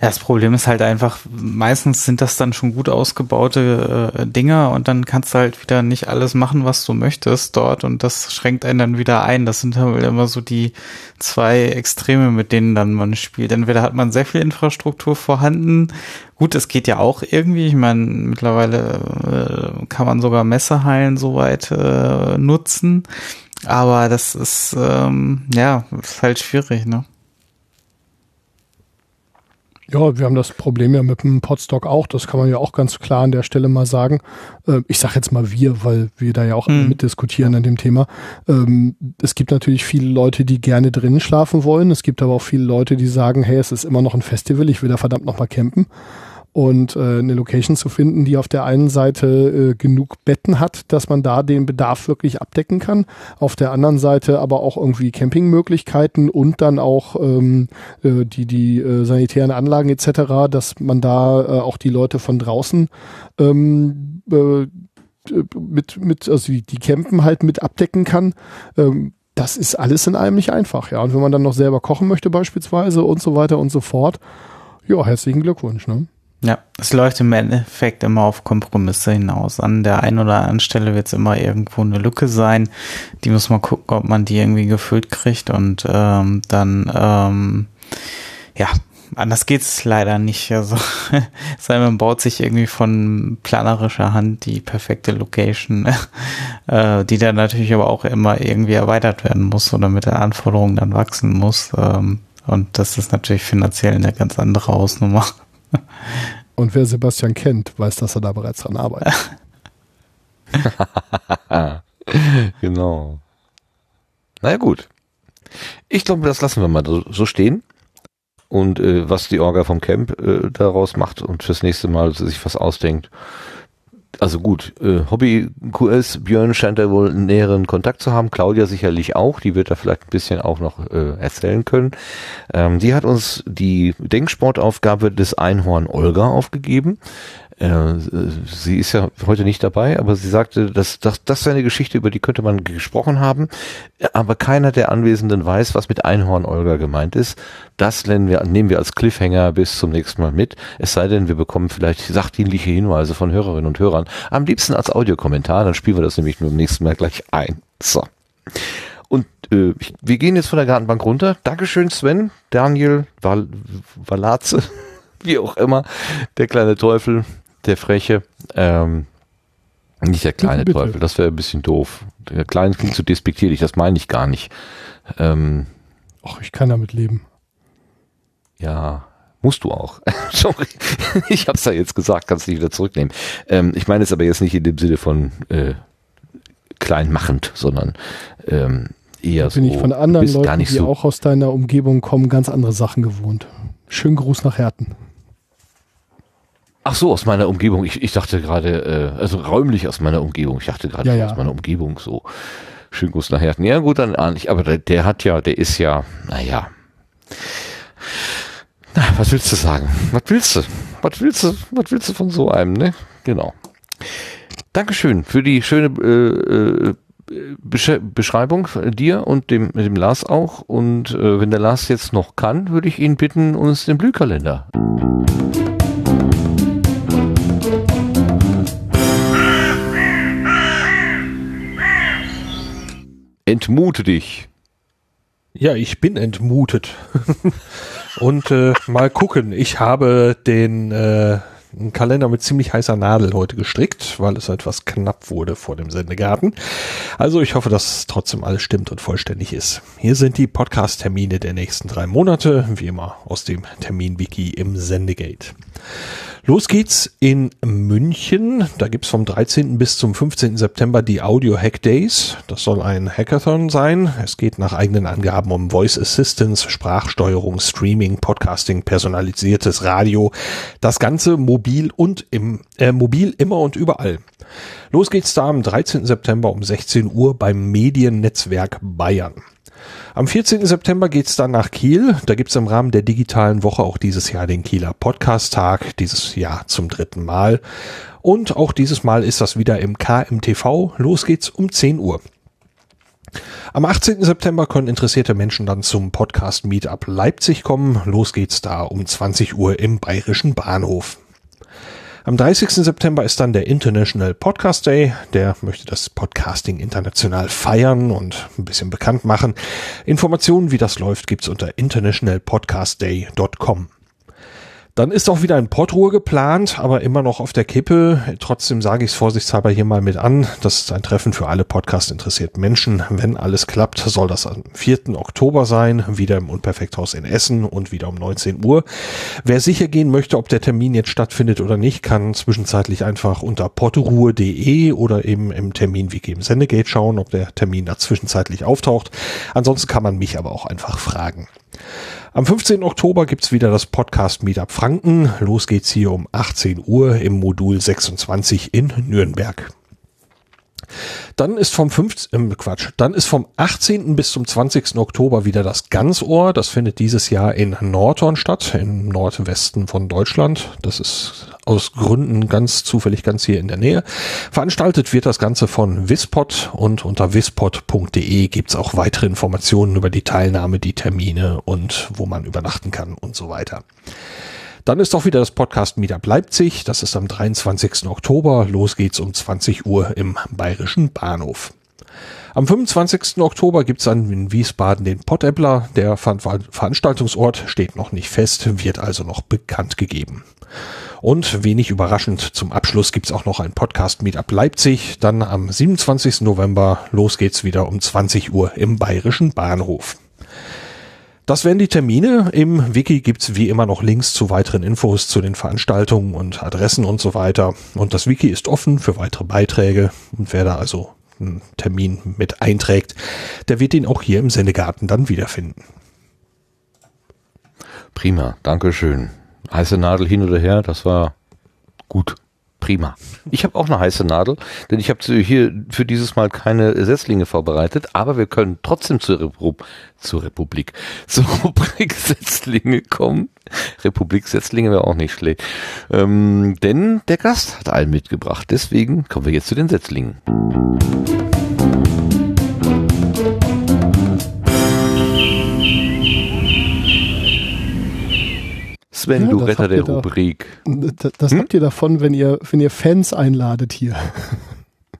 Speaker 2: Ja, das Problem ist halt einfach, meistens sind das dann schon gut ausgebaute äh, Dinger und dann kannst du halt wieder nicht alles machen, was du möchtest dort und das schränkt einen dann wieder ein. Das sind halt immer so die zwei Extreme, mit denen dann man spielt. Entweder hat man sehr viel Infrastruktur vorhanden. Gut, es geht ja auch irgendwie. Ich meine, mittlerweile äh, kann man sogar Messehallen soweit äh, nutzen. Aber das ist, ähm, ja, ist halt schwierig, ne?
Speaker 4: Ja, wir haben das Problem ja mit dem Podstock auch. Das kann man ja auch ganz klar an der Stelle mal sagen. Ähm, ich sage jetzt mal wir, weil wir da ja auch mhm. mitdiskutieren an dem Thema. Ähm, es gibt natürlich viele Leute, die gerne drinnen schlafen wollen. Es gibt aber auch viele Leute, die sagen, hey, es ist immer noch ein Festival, ich will da verdammt noch mal campen. Und äh, eine Location zu finden, die auf der einen Seite äh, genug Betten hat, dass man da den Bedarf wirklich abdecken kann, auf der anderen Seite aber auch irgendwie Campingmöglichkeiten und dann auch ähm, äh, die die äh, sanitären Anlagen etc., dass man da äh, auch die Leute von draußen ähm, äh, mit mit also die, die Campen halt mit abdecken kann. Ähm, das ist alles in allem nicht einfach, ja. Und wenn man dann noch selber kochen möchte beispielsweise und so weiter und so fort, ja, herzlichen Glückwunsch, ne?
Speaker 2: Ja, es läuft im Endeffekt immer auf Kompromisse hinaus. An der einen oder anderen Stelle wird es immer irgendwo eine Lücke sein. Die muss man gucken, ob man die irgendwie gefüllt kriegt und ähm, dann ähm, ja, anders geht's leider nicht. Also <laughs> Simon baut sich irgendwie von planerischer Hand die perfekte Location, <laughs> äh, die dann natürlich aber auch immer irgendwie erweitert werden muss oder mit der Anforderung dann wachsen muss. Ähm, und das ist natürlich finanziell eine ganz andere Hausnummer. <laughs>
Speaker 4: Und wer Sebastian kennt, weiß, dass er da bereits dran arbeitet. <laughs>
Speaker 1: genau. Na ja, gut. Ich glaube, das lassen wir mal so stehen. Und äh, was die Orga vom Camp äh, daraus macht und fürs nächste Mal sich was ausdenkt, also gut, äh, Hobby QS, Björn scheint da wohl einen näheren Kontakt zu haben, Claudia sicherlich auch, die wird da vielleicht ein bisschen auch noch äh, erzählen können. Ähm, die hat uns die Denksportaufgabe des Einhorn Olga aufgegeben. Äh, sie ist ja heute nicht dabei, aber sie sagte, dass, dass das sei eine Geschichte, über die könnte man gesprochen haben, aber keiner der Anwesenden weiß, was mit Einhorn Olga gemeint ist. Das nehmen wir, nehmen wir als Cliffhanger bis zum nächsten Mal mit. Es sei denn, wir bekommen vielleicht sachdienliche Hinweise von Hörerinnen und Hörern. Am liebsten als Audiokommentar, dann spielen wir das nämlich nur im nächsten Mal gleich ein. So. Und äh, wir gehen jetzt von der Gartenbank runter. Dankeschön, Sven, Daniel, Val Valaze, <laughs> wie auch immer, der kleine Teufel der Freche. Ähm, nicht der kleine Bitte. Teufel, das wäre ein bisschen doof. Der kleine klingt zu despektierlich, das meine ich gar nicht. Ähm,
Speaker 4: Ach, ich kann damit leben.
Speaker 1: Ja, musst du auch. <laughs> Sorry, ich hab's ja jetzt gesagt, kannst du nicht wieder zurücknehmen. Ähm, ich meine es aber jetzt nicht in dem Sinne von äh, kleinmachend, sondern ähm, eher
Speaker 4: da bin
Speaker 1: so.
Speaker 4: ich von anderen Leuten, die
Speaker 1: so
Speaker 4: auch aus deiner Umgebung kommen, ganz andere Sachen gewohnt. Schönen Gruß nach Herten.
Speaker 1: Ach so, aus meiner Umgebung. Ich, ich dachte gerade, äh, also räumlich aus meiner Umgebung. Ich dachte gerade
Speaker 4: ja, ja.
Speaker 1: aus meiner Umgebung so. Schön Gruß nach Herten. Ja gut, dann ahne ich. Aber der, der hat ja, der ist ja, naja. Na, was willst du sagen? Was willst du? Was willst du? Was willst du von so einem, ne? Genau. Dankeschön für die schöne äh, äh, Besch Beschreibung dir und dem, dem Lars auch. Und äh, wenn der Lars jetzt noch kann, würde ich ihn bitten, uns den Blühkalender. Entmute dich.
Speaker 3: Ja, ich bin entmutet. <laughs> Und äh, mal gucken. Ich habe den äh, Kalender mit ziemlich heißer Nadel heute gestrickt, weil es etwas knapp wurde vor dem Sendegarten. Also ich hoffe, dass trotzdem alles stimmt und vollständig ist. Hier sind die Podcast-Termine der nächsten drei Monate, wie immer aus dem Termin-Wiki im Sendegate. Los geht's in München. Da gibt's vom 13. bis zum 15. September die Audio Hack Days. Das soll ein Hackathon sein. Es geht nach eigenen Angaben um Voice Assistance, Sprachsteuerung, Streaming, Podcasting, personalisiertes Radio. Das Ganze mobil und im, äh, mobil immer und überall. Los geht's da am 13. September um 16 Uhr beim Mediennetzwerk Bayern. Am 14. September geht's dann nach Kiel. Da gibt's im Rahmen der digitalen Woche auch dieses Jahr den Kieler Podcast-Tag, dieses Jahr zum dritten Mal. Und auch dieses Mal ist das wieder im KMTV. Los geht's um 10 Uhr. Am 18. September können interessierte Menschen dann zum Podcast Meetup Leipzig kommen. Los geht's da um 20 Uhr im Bayerischen Bahnhof. Am 30. September ist dann der International Podcast Day. Der möchte das Podcasting international feiern und ein bisschen bekannt machen. Informationen, wie das läuft, gibt's unter internationalpodcastday.com. Dann ist auch wieder ein Podruhe geplant, aber immer noch auf der Kippe. Trotzdem sage ich es vorsichtshalber hier mal mit an. Das ist ein Treffen für alle Podcast-interessierten Menschen. Wenn alles klappt, soll das am 4. Oktober sein, wieder im Unperfekthaus in Essen und wieder um 19 Uhr. Wer sicher gehen möchte, ob der Termin jetzt stattfindet oder nicht, kann zwischenzeitlich einfach unter podruhe.de oder eben im Terminwiki im Sendegate schauen, ob der Termin da zwischenzeitlich auftaucht. Ansonsten kann man mich aber auch einfach fragen. Am 15. Oktober gibt's wieder das Podcast Meetup Franken. Los geht's hier um 18 Uhr im Modul 26 in Nürnberg. Dann ist vom 15, äh, Quatsch, dann ist vom 18. bis zum 20. Oktober wieder das Ganzohr. Das findet dieses Jahr in Nordhorn statt, im Nordwesten von Deutschland. Das ist aus Gründen ganz zufällig ganz hier in der Nähe. Veranstaltet wird das Ganze von Wispod und unter wispod.de gibt's auch weitere Informationen über die Teilnahme, die Termine und wo man übernachten kann und so weiter. Dann ist auch wieder das Podcast Meetup Leipzig. Das ist am 23. Oktober. Los geht's um 20 Uhr im Bayerischen Bahnhof. Am 25. Oktober gibt's dann in Wiesbaden den Pottäppler. Der Veranstaltungsort steht noch nicht fest, wird also noch bekannt gegeben. Und wenig überraschend, zum Abschluss gibt's auch noch ein Podcast Meetup Leipzig. Dann am 27. November, los geht's wieder um 20 Uhr im Bayerischen Bahnhof. Das wären die Termine. Im Wiki gibt's wie immer noch Links zu weiteren Infos zu den Veranstaltungen und Adressen und so weiter. Und das Wiki ist offen für weitere Beiträge. Und wer da also einen Termin mit einträgt, der wird ihn auch hier im Sendegarten dann wiederfinden.
Speaker 1: Prima, Dankeschön. Heiße Nadel hin oder her, das war gut. Prima. Ich habe auch eine heiße Nadel, denn ich habe hier für dieses Mal keine Setzlinge vorbereitet, aber wir können trotzdem zur, Repub zur Republik, <laughs> zur Rubrik Setzlinge kommen. Republik Setzlinge wäre auch nicht schlecht. Ähm, denn der Gast hat einen mitgebracht. Deswegen kommen wir jetzt zu den Setzlingen. Sven, ja, du Retter der Rubrik.
Speaker 4: Da, das hm? habt ihr davon, wenn ihr, wenn ihr Fans einladet hier.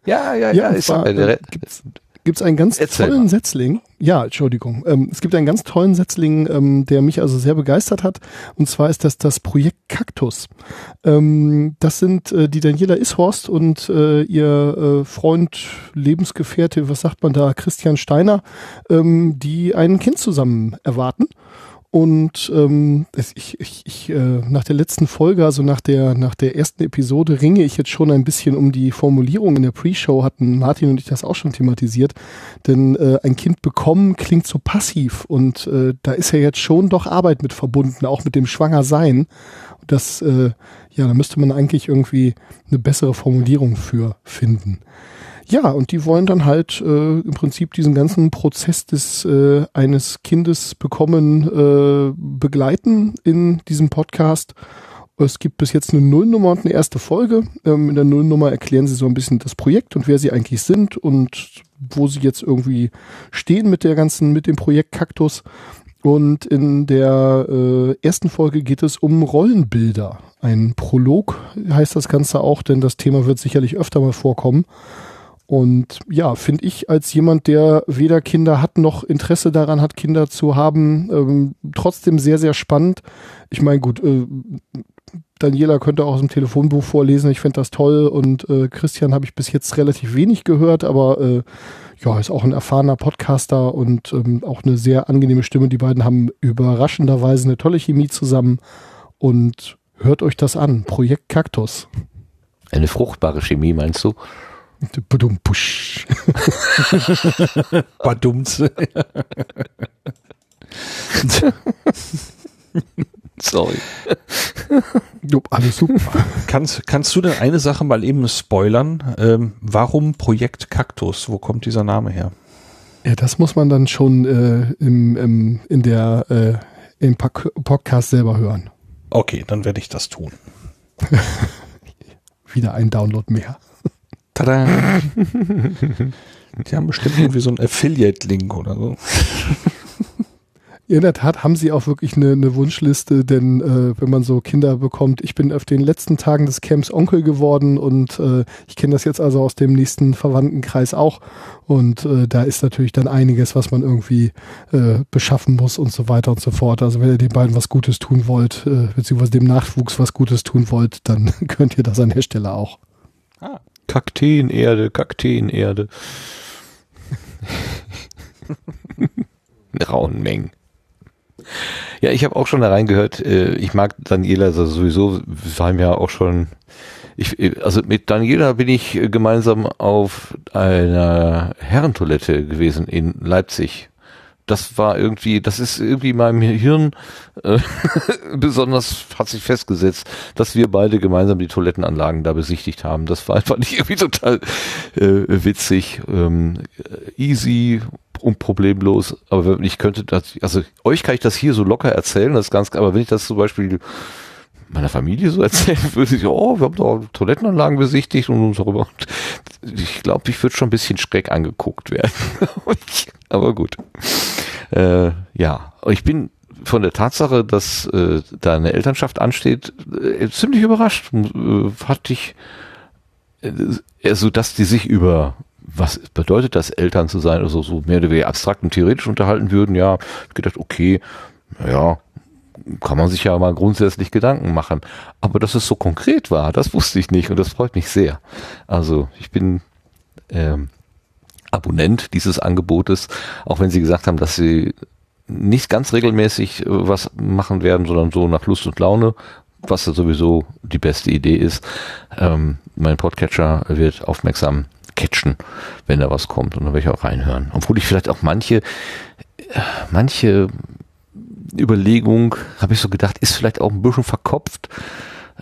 Speaker 1: Ja, ja, ja. ja
Speaker 4: zwar, äh, gibt's, gibt's einen ganz Erzähl tollen mal. Setzling. Ja, Entschuldigung. Ähm, es gibt einen ganz tollen Setzling, ähm, der mich also sehr begeistert hat. Und zwar ist das das Projekt Kaktus. Ähm, das sind äh, die Daniela Ishorst und äh, ihr äh, Freund, Lebensgefährte, was sagt man da, Christian Steiner, ähm, die ein Kind zusammen erwarten. Und ähm, ich, ich, ich, äh, nach der letzten Folge, also nach der, nach der ersten Episode, ringe ich jetzt schon ein bisschen um die Formulierung. In der Pre-Show hatten Martin und ich das auch schon thematisiert. Denn äh, ein Kind bekommen klingt so passiv und äh, da ist ja jetzt schon doch Arbeit mit verbunden, auch mit dem Schwangersein. Das, äh, ja, da müsste man eigentlich irgendwie eine bessere Formulierung für finden. Ja, und die wollen dann halt äh, im Prinzip diesen ganzen Prozess des äh, eines Kindes bekommen äh, begleiten in diesem Podcast. Es gibt bis jetzt eine Nullnummer und eine erste Folge. Ähm, in der Nullnummer erklären sie so ein bisschen das Projekt und wer sie eigentlich sind und wo sie jetzt irgendwie stehen mit der ganzen, mit dem Projekt Kaktus. Und in der äh, ersten Folge geht es um Rollenbilder. Ein Prolog heißt das Ganze auch, denn das Thema wird sicherlich öfter mal vorkommen. Und ja, finde ich als jemand, der weder Kinder hat noch Interesse daran hat, Kinder zu haben, ähm, trotzdem sehr, sehr spannend. Ich meine, gut, äh, Daniela könnte auch aus dem Telefonbuch vorlesen, ich finde das toll und äh, Christian habe ich bis jetzt relativ wenig gehört, aber äh, ja, ist auch ein erfahrener Podcaster und ähm, auch eine sehr angenehme Stimme. Die beiden haben überraschenderweise eine tolle Chemie zusammen und hört euch das an. Projekt Kaktus.
Speaker 1: Eine fruchtbare Chemie, meinst du?
Speaker 4: Badum, push. <laughs>
Speaker 3: Badumts.
Speaker 1: Sorry.
Speaker 3: Alles super. Kannst, kannst du denn eine Sache mal eben spoilern? Ähm, warum Projekt Kaktus? Wo kommt dieser Name her?
Speaker 4: Ja, das muss man dann schon äh, im, im, in der, äh, im Podcast selber hören.
Speaker 3: Okay, dann werde ich das tun. <laughs>
Speaker 4: Wieder ein Download mehr.
Speaker 3: Tada! Die haben bestimmt irgendwie so einen Affiliate-Link oder so. <laughs>
Speaker 4: In der Tat haben sie auch wirklich eine, eine Wunschliste, denn äh, wenn man so Kinder bekommt, ich bin auf den letzten Tagen des Camps Onkel geworden und äh, ich kenne das jetzt also aus dem nächsten Verwandtenkreis auch und äh, da ist natürlich dann einiges, was man irgendwie äh, beschaffen muss und so weiter und so fort. Also wenn ihr den beiden was Gutes tun wollt, äh, beziehungsweise dem Nachwuchs was Gutes tun wollt, dann <laughs> könnt ihr das an der Stelle auch.
Speaker 1: Ah. Kakteenerde, Kakteenerde. <laughs> Rauen Mengen. Ja, ich habe auch schon da reingehört. Äh, ich mag Daniela sowieso. Wir haben ja auch schon. Ich, also mit Daniela bin ich gemeinsam auf einer Herrentoilette gewesen in Leipzig das war irgendwie, das ist irgendwie in meinem Hirn äh, <laughs> besonders hat sich festgesetzt, dass wir beide gemeinsam die Toilettenanlagen da besichtigt haben. Das war einfach nicht irgendwie total äh, witzig, ähm, easy und problemlos. Aber wenn ich könnte das, also euch kann ich das hier so locker erzählen, das ganz, aber wenn ich das zum Beispiel meiner Familie so erzählen <laughs> würde, ich, oh, wir haben da Toilettenanlagen besichtigt und uns darüber. Ich glaube, ich würde schon ein bisschen schreck angeguckt werden. <laughs> Aber gut. Äh, ja, ich bin von der Tatsache, dass äh, da eine Elternschaft ansteht, äh, ziemlich überrascht. Äh, hatte ich, äh, also dass die sich über was bedeutet das, Eltern zu sein, also so mehr oder weniger abstrakt und theoretisch unterhalten würden, ja, ich gedacht, okay, ja, kann man sich ja mal grundsätzlich Gedanken machen. Aber dass es so konkret war, das wusste ich nicht und das freut mich sehr. Also ich bin ähm, Abonnent dieses Angebotes, auch wenn Sie gesagt haben, dass Sie nicht ganz regelmäßig äh, was machen werden, sondern so nach Lust und Laune, was ja sowieso die beste Idee ist. Ähm, mein Podcatcher wird aufmerksam catchen, wenn da was kommt und dann werde ich auch reinhören. Obwohl ich vielleicht auch manche, äh, manche Überlegung, habe ich so gedacht, ist vielleicht auch ein bisschen verkopft.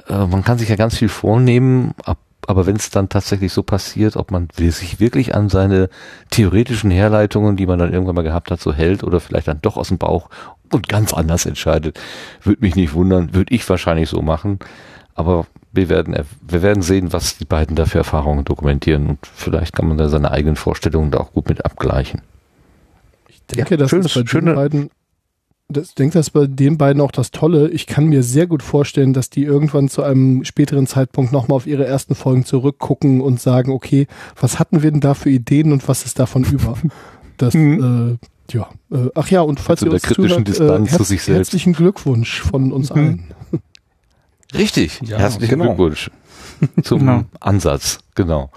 Speaker 1: Äh, man kann sich ja ganz viel vornehmen, ab, aber wenn es dann tatsächlich so passiert, ob man sich wirklich an seine theoretischen Herleitungen, die man dann irgendwann mal gehabt hat, so hält oder vielleicht dann doch aus dem Bauch und ganz anders entscheidet, würde mich nicht wundern, würde ich wahrscheinlich so machen. Aber wir werden, wir werden sehen, was die beiden da für Erfahrungen dokumentieren und vielleicht kann man da seine eigenen Vorstellungen da auch gut mit abgleichen.
Speaker 4: Ich denke, ja, das schönes, ist bei schöne, beiden das, ich denke, das ist bei den beiden auch das Tolle. Ich kann mir sehr gut vorstellen, dass die irgendwann zu einem späteren Zeitpunkt nochmal auf ihre ersten Folgen zurückgucken und sagen, okay, was hatten wir denn da für Ideen und was ist davon über? <laughs> Das, mhm. äh, ja. Äh, ach ja, und falls also ihr uns
Speaker 1: zuhört, äh, herz
Speaker 4: herzlichen Glückwunsch von uns mhm. allen.
Speaker 1: Richtig, ja, herzlichen genau. Glückwunsch zum genau. Ansatz, genau.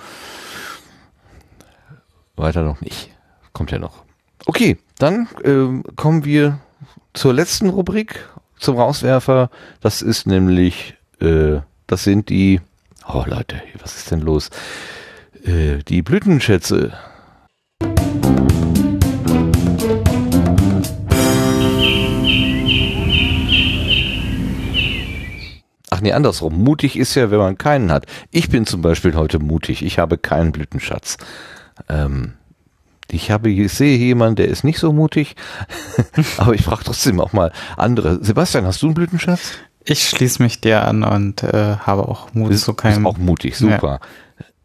Speaker 1: Weiter noch nicht. Kommt ja noch. Okay, dann äh, kommen wir zur letzten Rubrik, zum Rauswerfer. Das ist nämlich, äh, das sind die, oh Leute, was ist denn los? Äh, die Blütenschätze. Ach nee, andersrum. Mutig ist ja, wenn man keinen hat. Ich bin zum Beispiel heute mutig. Ich habe keinen Blütenschatz. Ähm, ich habe, ich sehe jemanden, der ist nicht so mutig, <laughs> aber ich frage trotzdem auch mal andere. Sebastian, hast du einen Blütenschatz?
Speaker 2: Ich schließe mich dir an und äh, habe auch Mut
Speaker 1: ist,
Speaker 2: zu keinem.
Speaker 1: Ist auch mutig, super.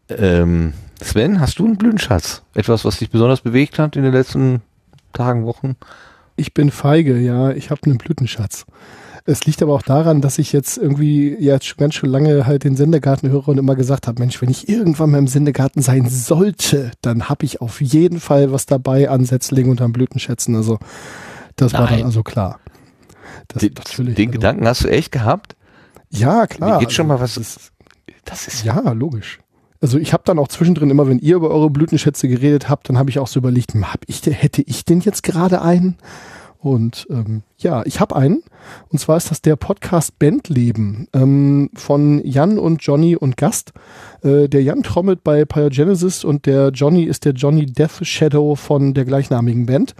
Speaker 1: Ja. Ähm, Sven, hast du einen Blütenschatz? Etwas, was dich besonders bewegt hat in den letzten Tagen, Wochen?
Speaker 4: Ich bin feige, ja. Ich habe einen Blütenschatz. Es liegt aber auch daran, dass ich jetzt irgendwie ja ganz schön lange halt den Sendegarten höre und immer gesagt habe, Mensch, wenn ich irgendwann mal im Sendegarten sein sollte, dann habe ich auf jeden Fall was dabei an Setzlingen und an Blütenschätzen. Also das Nein. war dann also klar.
Speaker 1: Das, den, natürlich, den also, Gedanken hast du echt gehabt?
Speaker 4: Ja, klar.
Speaker 1: Mir geht schon mal was.
Speaker 4: Das, das ist ja logisch. Also ich habe dann auch zwischendrin immer, wenn ihr über eure Blütenschätze geredet habt, dann habe ich auch so überlegt, hm, hab ich, hätte ich denn jetzt gerade einen? Und ähm, ja, ich habe einen. Und zwar ist das der Podcast Bandleben ähm, von Jan und Johnny und Gast. Äh, der Jan trommelt bei Pyogenesis und der Johnny ist der Johnny Death Shadow von der gleichnamigen Band.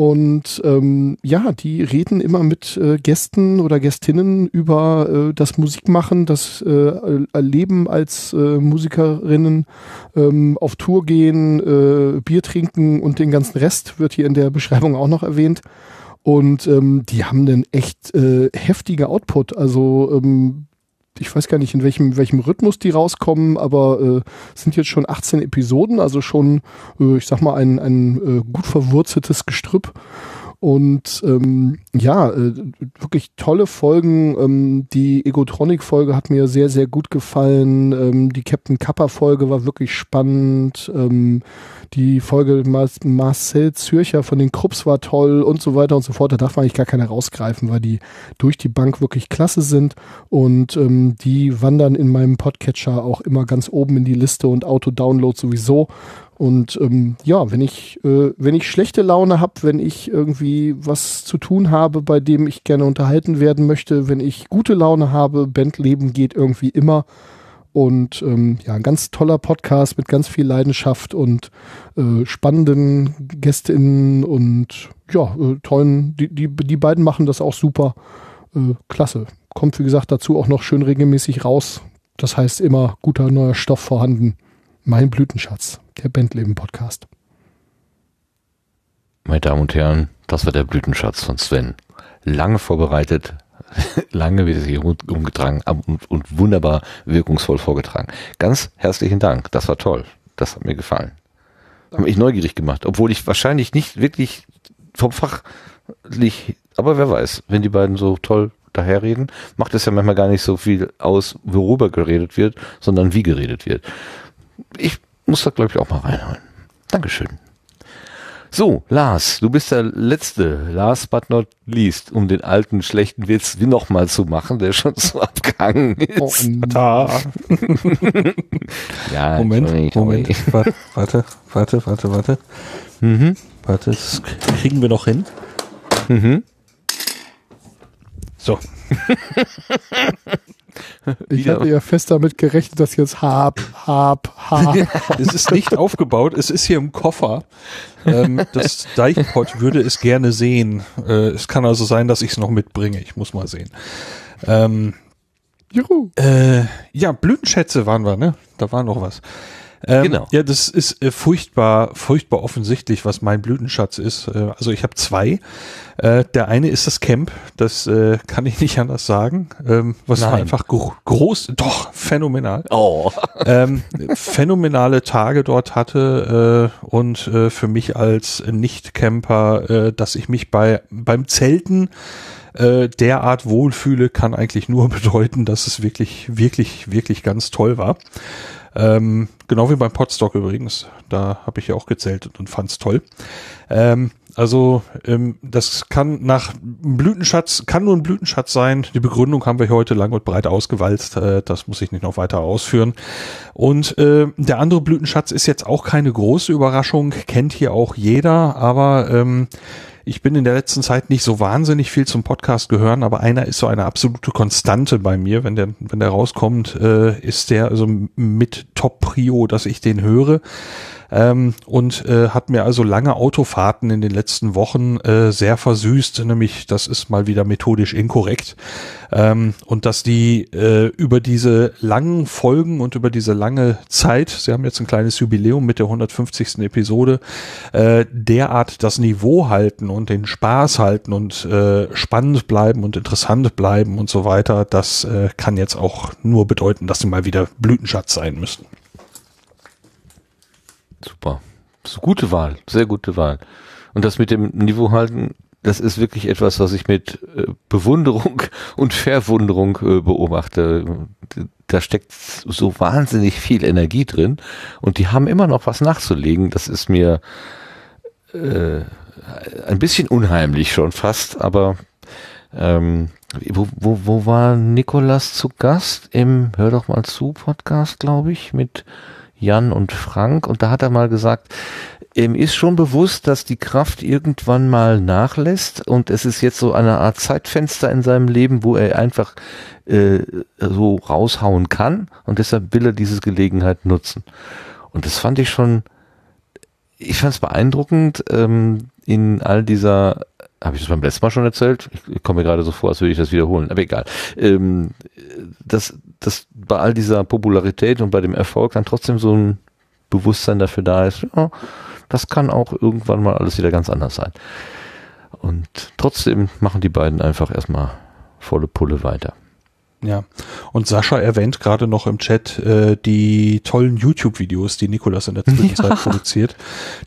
Speaker 4: Und ähm, ja, die reden immer mit äh, Gästen oder Gästinnen über äh, das Musikmachen, das äh, Leben als äh, Musikerinnen, ähm, auf Tour gehen, äh, Bier trinken und den ganzen Rest wird hier in der Beschreibung auch noch erwähnt. Und ähm, die haben einen echt äh, heftiger Output. Also ähm, ich weiß gar nicht, in welchem, welchem Rhythmus die rauskommen, aber äh, sind jetzt schon 18 Episoden, also schon, äh, ich sag mal, ein, ein äh, gut verwurzeltes Gestrüpp. Und ähm, ja, äh, wirklich tolle Folgen. Ähm, die Egotronic-Folge hat mir sehr, sehr gut gefallen. Ähm, die Captain Kappa-Folge war wirklich spannend. Ähm, die Folge Marcel Zürcher von den Krupps war toll und so weiter und so fort. Da darf man eigentlich gar keine rausgreifen, weil die durch die Bank wirklich klasse sind. Und ähm, die wandern in meinem Podcatcher auch immer ganz oben in die Liste und Auto-Download sowieso. Und ähm, ja, wenn ich, äh, wenn ich schlechte Laune habe, wenn ich irgendwie was zu tun habe, bei dem ich gerne unterhalten werden möchte, wenn ich gute Laune habe, Bandleben geht irgendwie immer. Und ähm, ja, ein ganz toller Podcast mit ganz viel Leidenschaft und äh, spannenden GästInnen und ja, äh, tollen, die, die, die beiden machen das auch super. Äh, klasse. Kommt, wie gesagt, dazu auch noch schön regelmäßig raus. Das heißt immer guter neuer Stoff vorhanden. Mein Blütenschatz, der Bandleben-Podcast.
Speaker 1: Meine Damen und Herren, das war der Blütenschatz von Sven. Lange vorbereitet, <laughs> lange wird es hier umgetragen und, und wunderbar wirkungsvoll vorgetragen. Ganz herzlichen Dank, das war toll. Das hat mir gefallen. Hat mich neugierig gemacht, obwohl ich wahrscheinlich nicht wirklich vom Fach lieg, aber wer weiß, wenn die beiden so toll daherreden, macht es ja manchmal gar nicht so viel aus, worüber geredet wird, sondern wie geredet wird. Ich muss da, glaube ich, auch mal reinholen. Dankeschön. So, Lars, du bist der Letzte, last but not least, um den alten schlechten Witz wie nochmal zu machen, der schon so <laughs> abgegangen ist. Oh, <laughs>
Speaker 3: ja, Moment, sorry, Moment, sorry. warte, warte, warte, warte. Mhm. Warte, das kriegen wir noch hin. Mhm. So. <laughs>
Speaker 4: Ich hatte ja fest damit gerechnet, dass jetzt hab, hab, hab. <laughs>
Speaker 3: es ist nicht aufgebaut, es ist hier im Koffer. Ähm, das Deichpot würde es gerne sehen. Äh, es kann also sein, dass ich es noch mitbringe. Ich muss mal sehen. Ähm, Juhu. Äh, ja, Blütenschätze waren wir, ne? Da war noch was. Ähm, genau. Ja, das ist äh, furchtbar, furchtbar offensichtlich, was mein Blütenschatz ist. Äh, also ich habe zwei. Äh, der eine ist das Camp, das äh, kann ich nicht anders sagen. Ähm, was Nein. einfach gro groß, doch phänomenal. Oh. <laughs> ähm, phänomenale Tage dort hatte äh, und äh, für mich als Nicht-Camper, dass ich mich bei beim Zelten derart wohlfühle, kann eigentlich nur <laughs> bedeuten, dass es wirklich, wirklich, wirklich ganz toll war. Ähm, genau wie beim Podstock übrigens. Da habe ich ja auch gezählt und fand's toll. Ähm, also ähm, das kann nach Blütenschatz, kann nur ein Blütenschatz sein. Die Begründung haben wir heute lang und breit ausgewalzt. Äh, das muss ich nicht noch weiter ausführen. Und äh, der andere Blütenschatz ist jetzt auch keine große Überraschung, kennt hier auch jeder, aber ähm, ich bin in der letzten Zeit nicht so wahnsinnig viel zum Podcast gehören, aber einer ist so eine absolute Konstante bei mir. Wenn der, wenn der rauskommt, äh, ist der also mit Top-Prio, dass ich den höre ähm, und äh, hat mir also lange Autofahrten in den letzten Wochen äh, sehr versüßt, nämlich das ist mal wieder methodisch inkorrekt ähm, und dass die äh, über diese langen Folgen und über diese lange Zeit, sie haben jetzt ein kleines Jubiläum mit der 150. Episode, äh, derart das Niveau halten und den Spaß halten und äh, spannend bleiben und interessant bleiben und so weiter, das äh, kann jetzt auch nur bedeuten, dass sie mal wieder Blütenschatz sein müssen.
Speaker 1: Super. Eine gute Wahl, sehr gute Wahl. Und das mit dem Niveau halten, das ist wirklich etwas, was ich mit äh, Bewunderung <laughs> und Verwunderung äh, beobachte. Da steckt so wahnsinnig viel Energie drin und die haben immer noch was nachzulegen. Das ist mir äh, ein bisschen unheimlich schon fast, aber ähm, wo, wo, wo war Nikolas zu Gast? Im Hör doch mal zu Podcast, glaube ich, mit Jan und Frank. Und da hat er mal gesagt, ihm ist schon bewusst, dass die Kraft irgendwann mal nachlässt. Und es ist jetzt so eine Art Zeitfenster in seinem Leben, wo er einfach äh, so raushauen kann. Und deshalb will er diese Gelegenheit nutzen. Und das fand ich schon, ich fand es beeindruckend ähm, in all dieser habe ich das beim letzten Mal schon erzählt? Ich komme mir gerade so vor, als würde ich das wiederholen, aber egal. Ähm, dass, dass bei all dieser Popularität und bei dem Erfolg dann trotzdem so ein Bewusstsein dafür da ist, ja, das kann auch irgendwann mal alles wieder ganz anders sein. Und trotzdem machen die beiden einfach erstmal volle Pulle weiter.
Speaker 3: Ja, und Sascha erwähnt gerade noch im Chat äh, die tollen YouTube-Videos, die Nikolas in der <laughs> Zwischenzeit ja. produziert.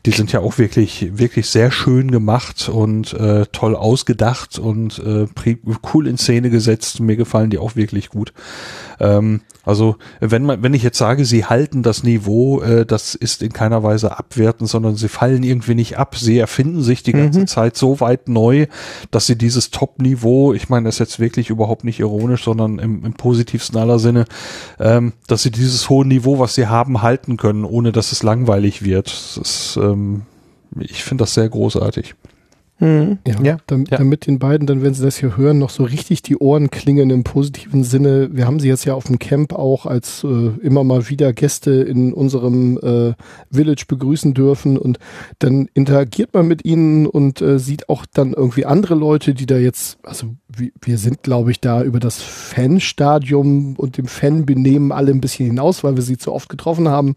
Speaker 3: Die sind ja auch wirklich, wirklich sehr schön gemacht und äh, toll ausgedacht und äh, cool in Szene gesetzt. Mir gefallen die auch wirklich gut. Ähm, also wenn man, wenn ich jetzt sage, sie halten das Niveau, äh, das ist in keiner Weise abwertend, sondern sie fallen irgendwie nicht ab. Sie erfinden sich die ganze mhm. Zeit so weit neu, dass sie dieses Top-Niveau, ich meine das ist jetzt wirklich überhaupt nicht ironisch, sondern im, im positivsten aller Sinne, ähm, dass sie dieses hohe Niveau, was sie haben, halten können, ohne dass es langweilig wird. Das ist, ähm, ich finde das sehr großartig.
Speaker 4: Mhm. Ja, ja, damit, ja. damit den beiden dann, wenn sie das hier hören, noch so richtig die Ohren klingen im positiven Sinne. Wir haben sie jetzt ja auf dem Camp auch als äh, immer mal wieder Gäste in unserem äh, Village begrüßen dürfen und dann interagiert man mit ihnen und äh, sieht auch dann irgendwie andere Leute, die da jetzt, also wir, wir sind, glaube ich, da über das Fanstadium und dem Fanbenehmen alle ein bisschen hinaus, weil wir sie zu oft getroffen haben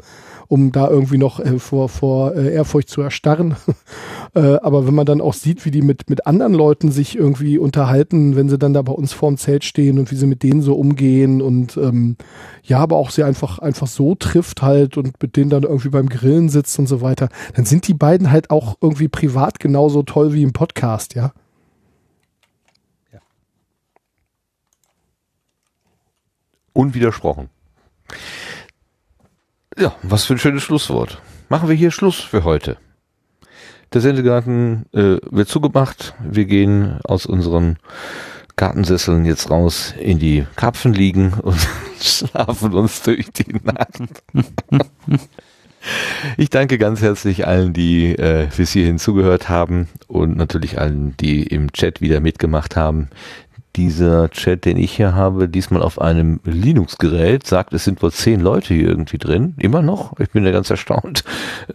Speaker 4: um da irgendwie noch äh, vor, vor äh, Ehrfurcht zu erstarren. <laughs> äh, aber wenn man dann auch sieht, wie die mit, mit anderen Leuten sich irgendwie unterhalten, wenn sie dann da bei uns vorm Zelt stehen und wie sie mit denen so umgehen und ähm, ja, aber auch sie einfach, einfach so trifft halt und mit denen dann irgendwie beim Grillen sitzt und so weiter, dann sind die beiden halt auch irgendwie privat genauso toll wie im Podcast, ja.
Speaker 1: Unwidersprochen. Ja, was für ein schönes Schlusswort. Machen wir hier Schluss für heute. Der Sendegarten äh, wird zugemacht. Wir gehen aus unseren Gartensesseln jetzt raus in die Kapfen liegen und <laughs> schlafen uns durch die Nacht. <laughs> Ich danke ganz herzlich allen, die äh, bis hierhin zugehört haben und natürlich allen, die im Chat wieder mitgemacht haben dieser Chat, den ich hier habe, diesmal auf einem Linux-Gerät, sagt, es sind wohl zehn Leute hier irgendwie drin. Immer noch. Ich bin ja ganz erstaunt.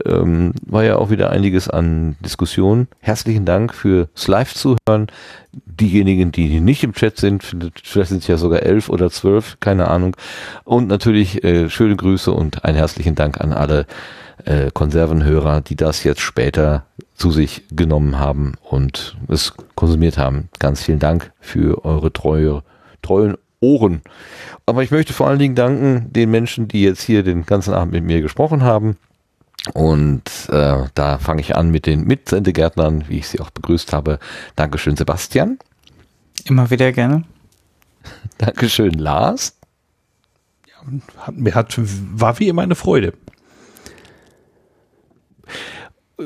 Speaker 1: Ähm, war ja auch wieder einiges an Diskussionen. Herzlichen Dank fürs Live-Zuhören. Diejenigen, die nicht im Chat sind, vielleicht sind es ja sogar elf oder zwölf, keine Ahnung. Und natürlich äh, schöne Grüße und einen herzlichen Dank an alle äh, Konservenhörer, die das jetzt später zu sich genommen haben und es konsumiert haben. Ganz vielen Dank für eure treue, treuen Ohren. Aber ich möchte vor allen Dingen danken den Menschen, die jetzt hier den ganzen Abend mit mir gesprochen haben. Und äh, da fange ich an mit den Mitsendegärtnern, wie ich sie auch begrüßt habe. Dankeschön, Sebastian.
Speaker 2: Immer wieder gerne. <laughs>
Speaker 1: Dankeschön, Lars.
Speaker 3: Ja, mir hat, war wie immer eine Freude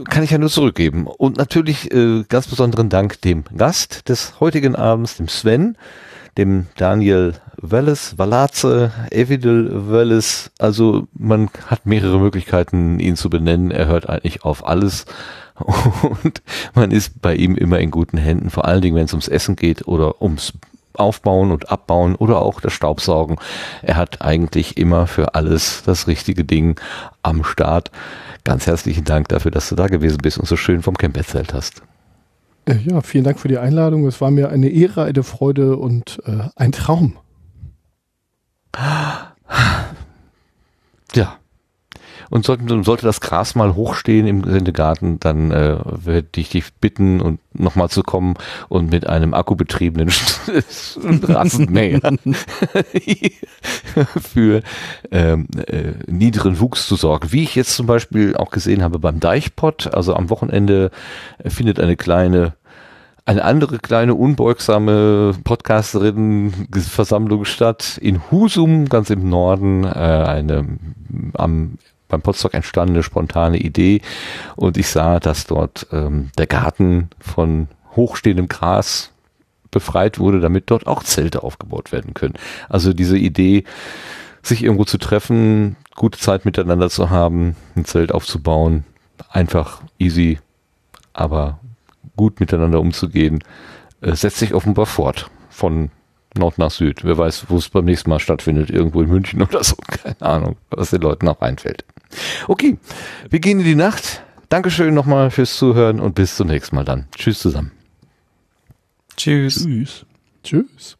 Speaker 1: kann ich ja nur zurückgeben. Und natürlich äh, ganz besonderen Dank dem Gast des heutigen Abends, dem Sven, dem Daniel Welles, Valaze, Evidel Welles. Also man hat mehrere Möglichkeiten, ihn zu benennen. Er hört eigentlich auf alles. <laughs> Und man ist bei ihm immer in guten Händen, vor allen Dingen, wenn es ums Essen geht oder ums Aufbauen und Abbauen oder auch das Staubsaugen. Er hat eigentlich immer für alles das richtige Ding am Start. Ganz herzlichen Dank dafür, dass du da gewesen bist und so schön vom Camp erzählt hast.
Speaker 4: Äh, ja, vielen Dank für die Einladung. Es war mir eine Ehre, eine Freude und äh, ein Traum.
Speaker 1: Ja. Und sollte, sollte das Gras mal hochstehen im Sendegarten, dann äh, werde ich dich bitten, und nochmal zu kommen und mit einem akkubetriebenen <laughs> Rasenmäher <laughs> für ähm, äh, niederen Wuchs zu sorgen. Wie ich jetzt zum Beispiel auch gesehen habe beim Deichpott, also am Wochenende findet eine kleine eine andere kleine unbeugsame Podcasterin-Versammlung statt in Husum, ganz im Norden, äh, eine am beim Potsdok entstandene spontane Idee und ich sah, dass dort ähm, der Garten von hochstehendem Gras befreit wurde, damit dort auch Zelte aufgebaut werden können. Also diese Idee, sich irgendwo zu treffen, gute Zeit miteinander zu haben, ein Zelt aufzubauen, einfach easy, aber gut miteinander umzugehen, äh, setzt sich offenbar fort von Nord nach Süd. Wer weiß, wo es beim nächsten Mal stattfindet, irgendwo in München <laughs> oder so. Keine Ahnung, was den Leuten auch einfällt. Okay, wir gehen in die Nacht. Dankeschön nochmal fürs Zuhören und bis zum nächsten Mal dann. Tschüss zusammen.
Speaker 2: Tschüss. Tschüss.
Speaker 4: Tschüss.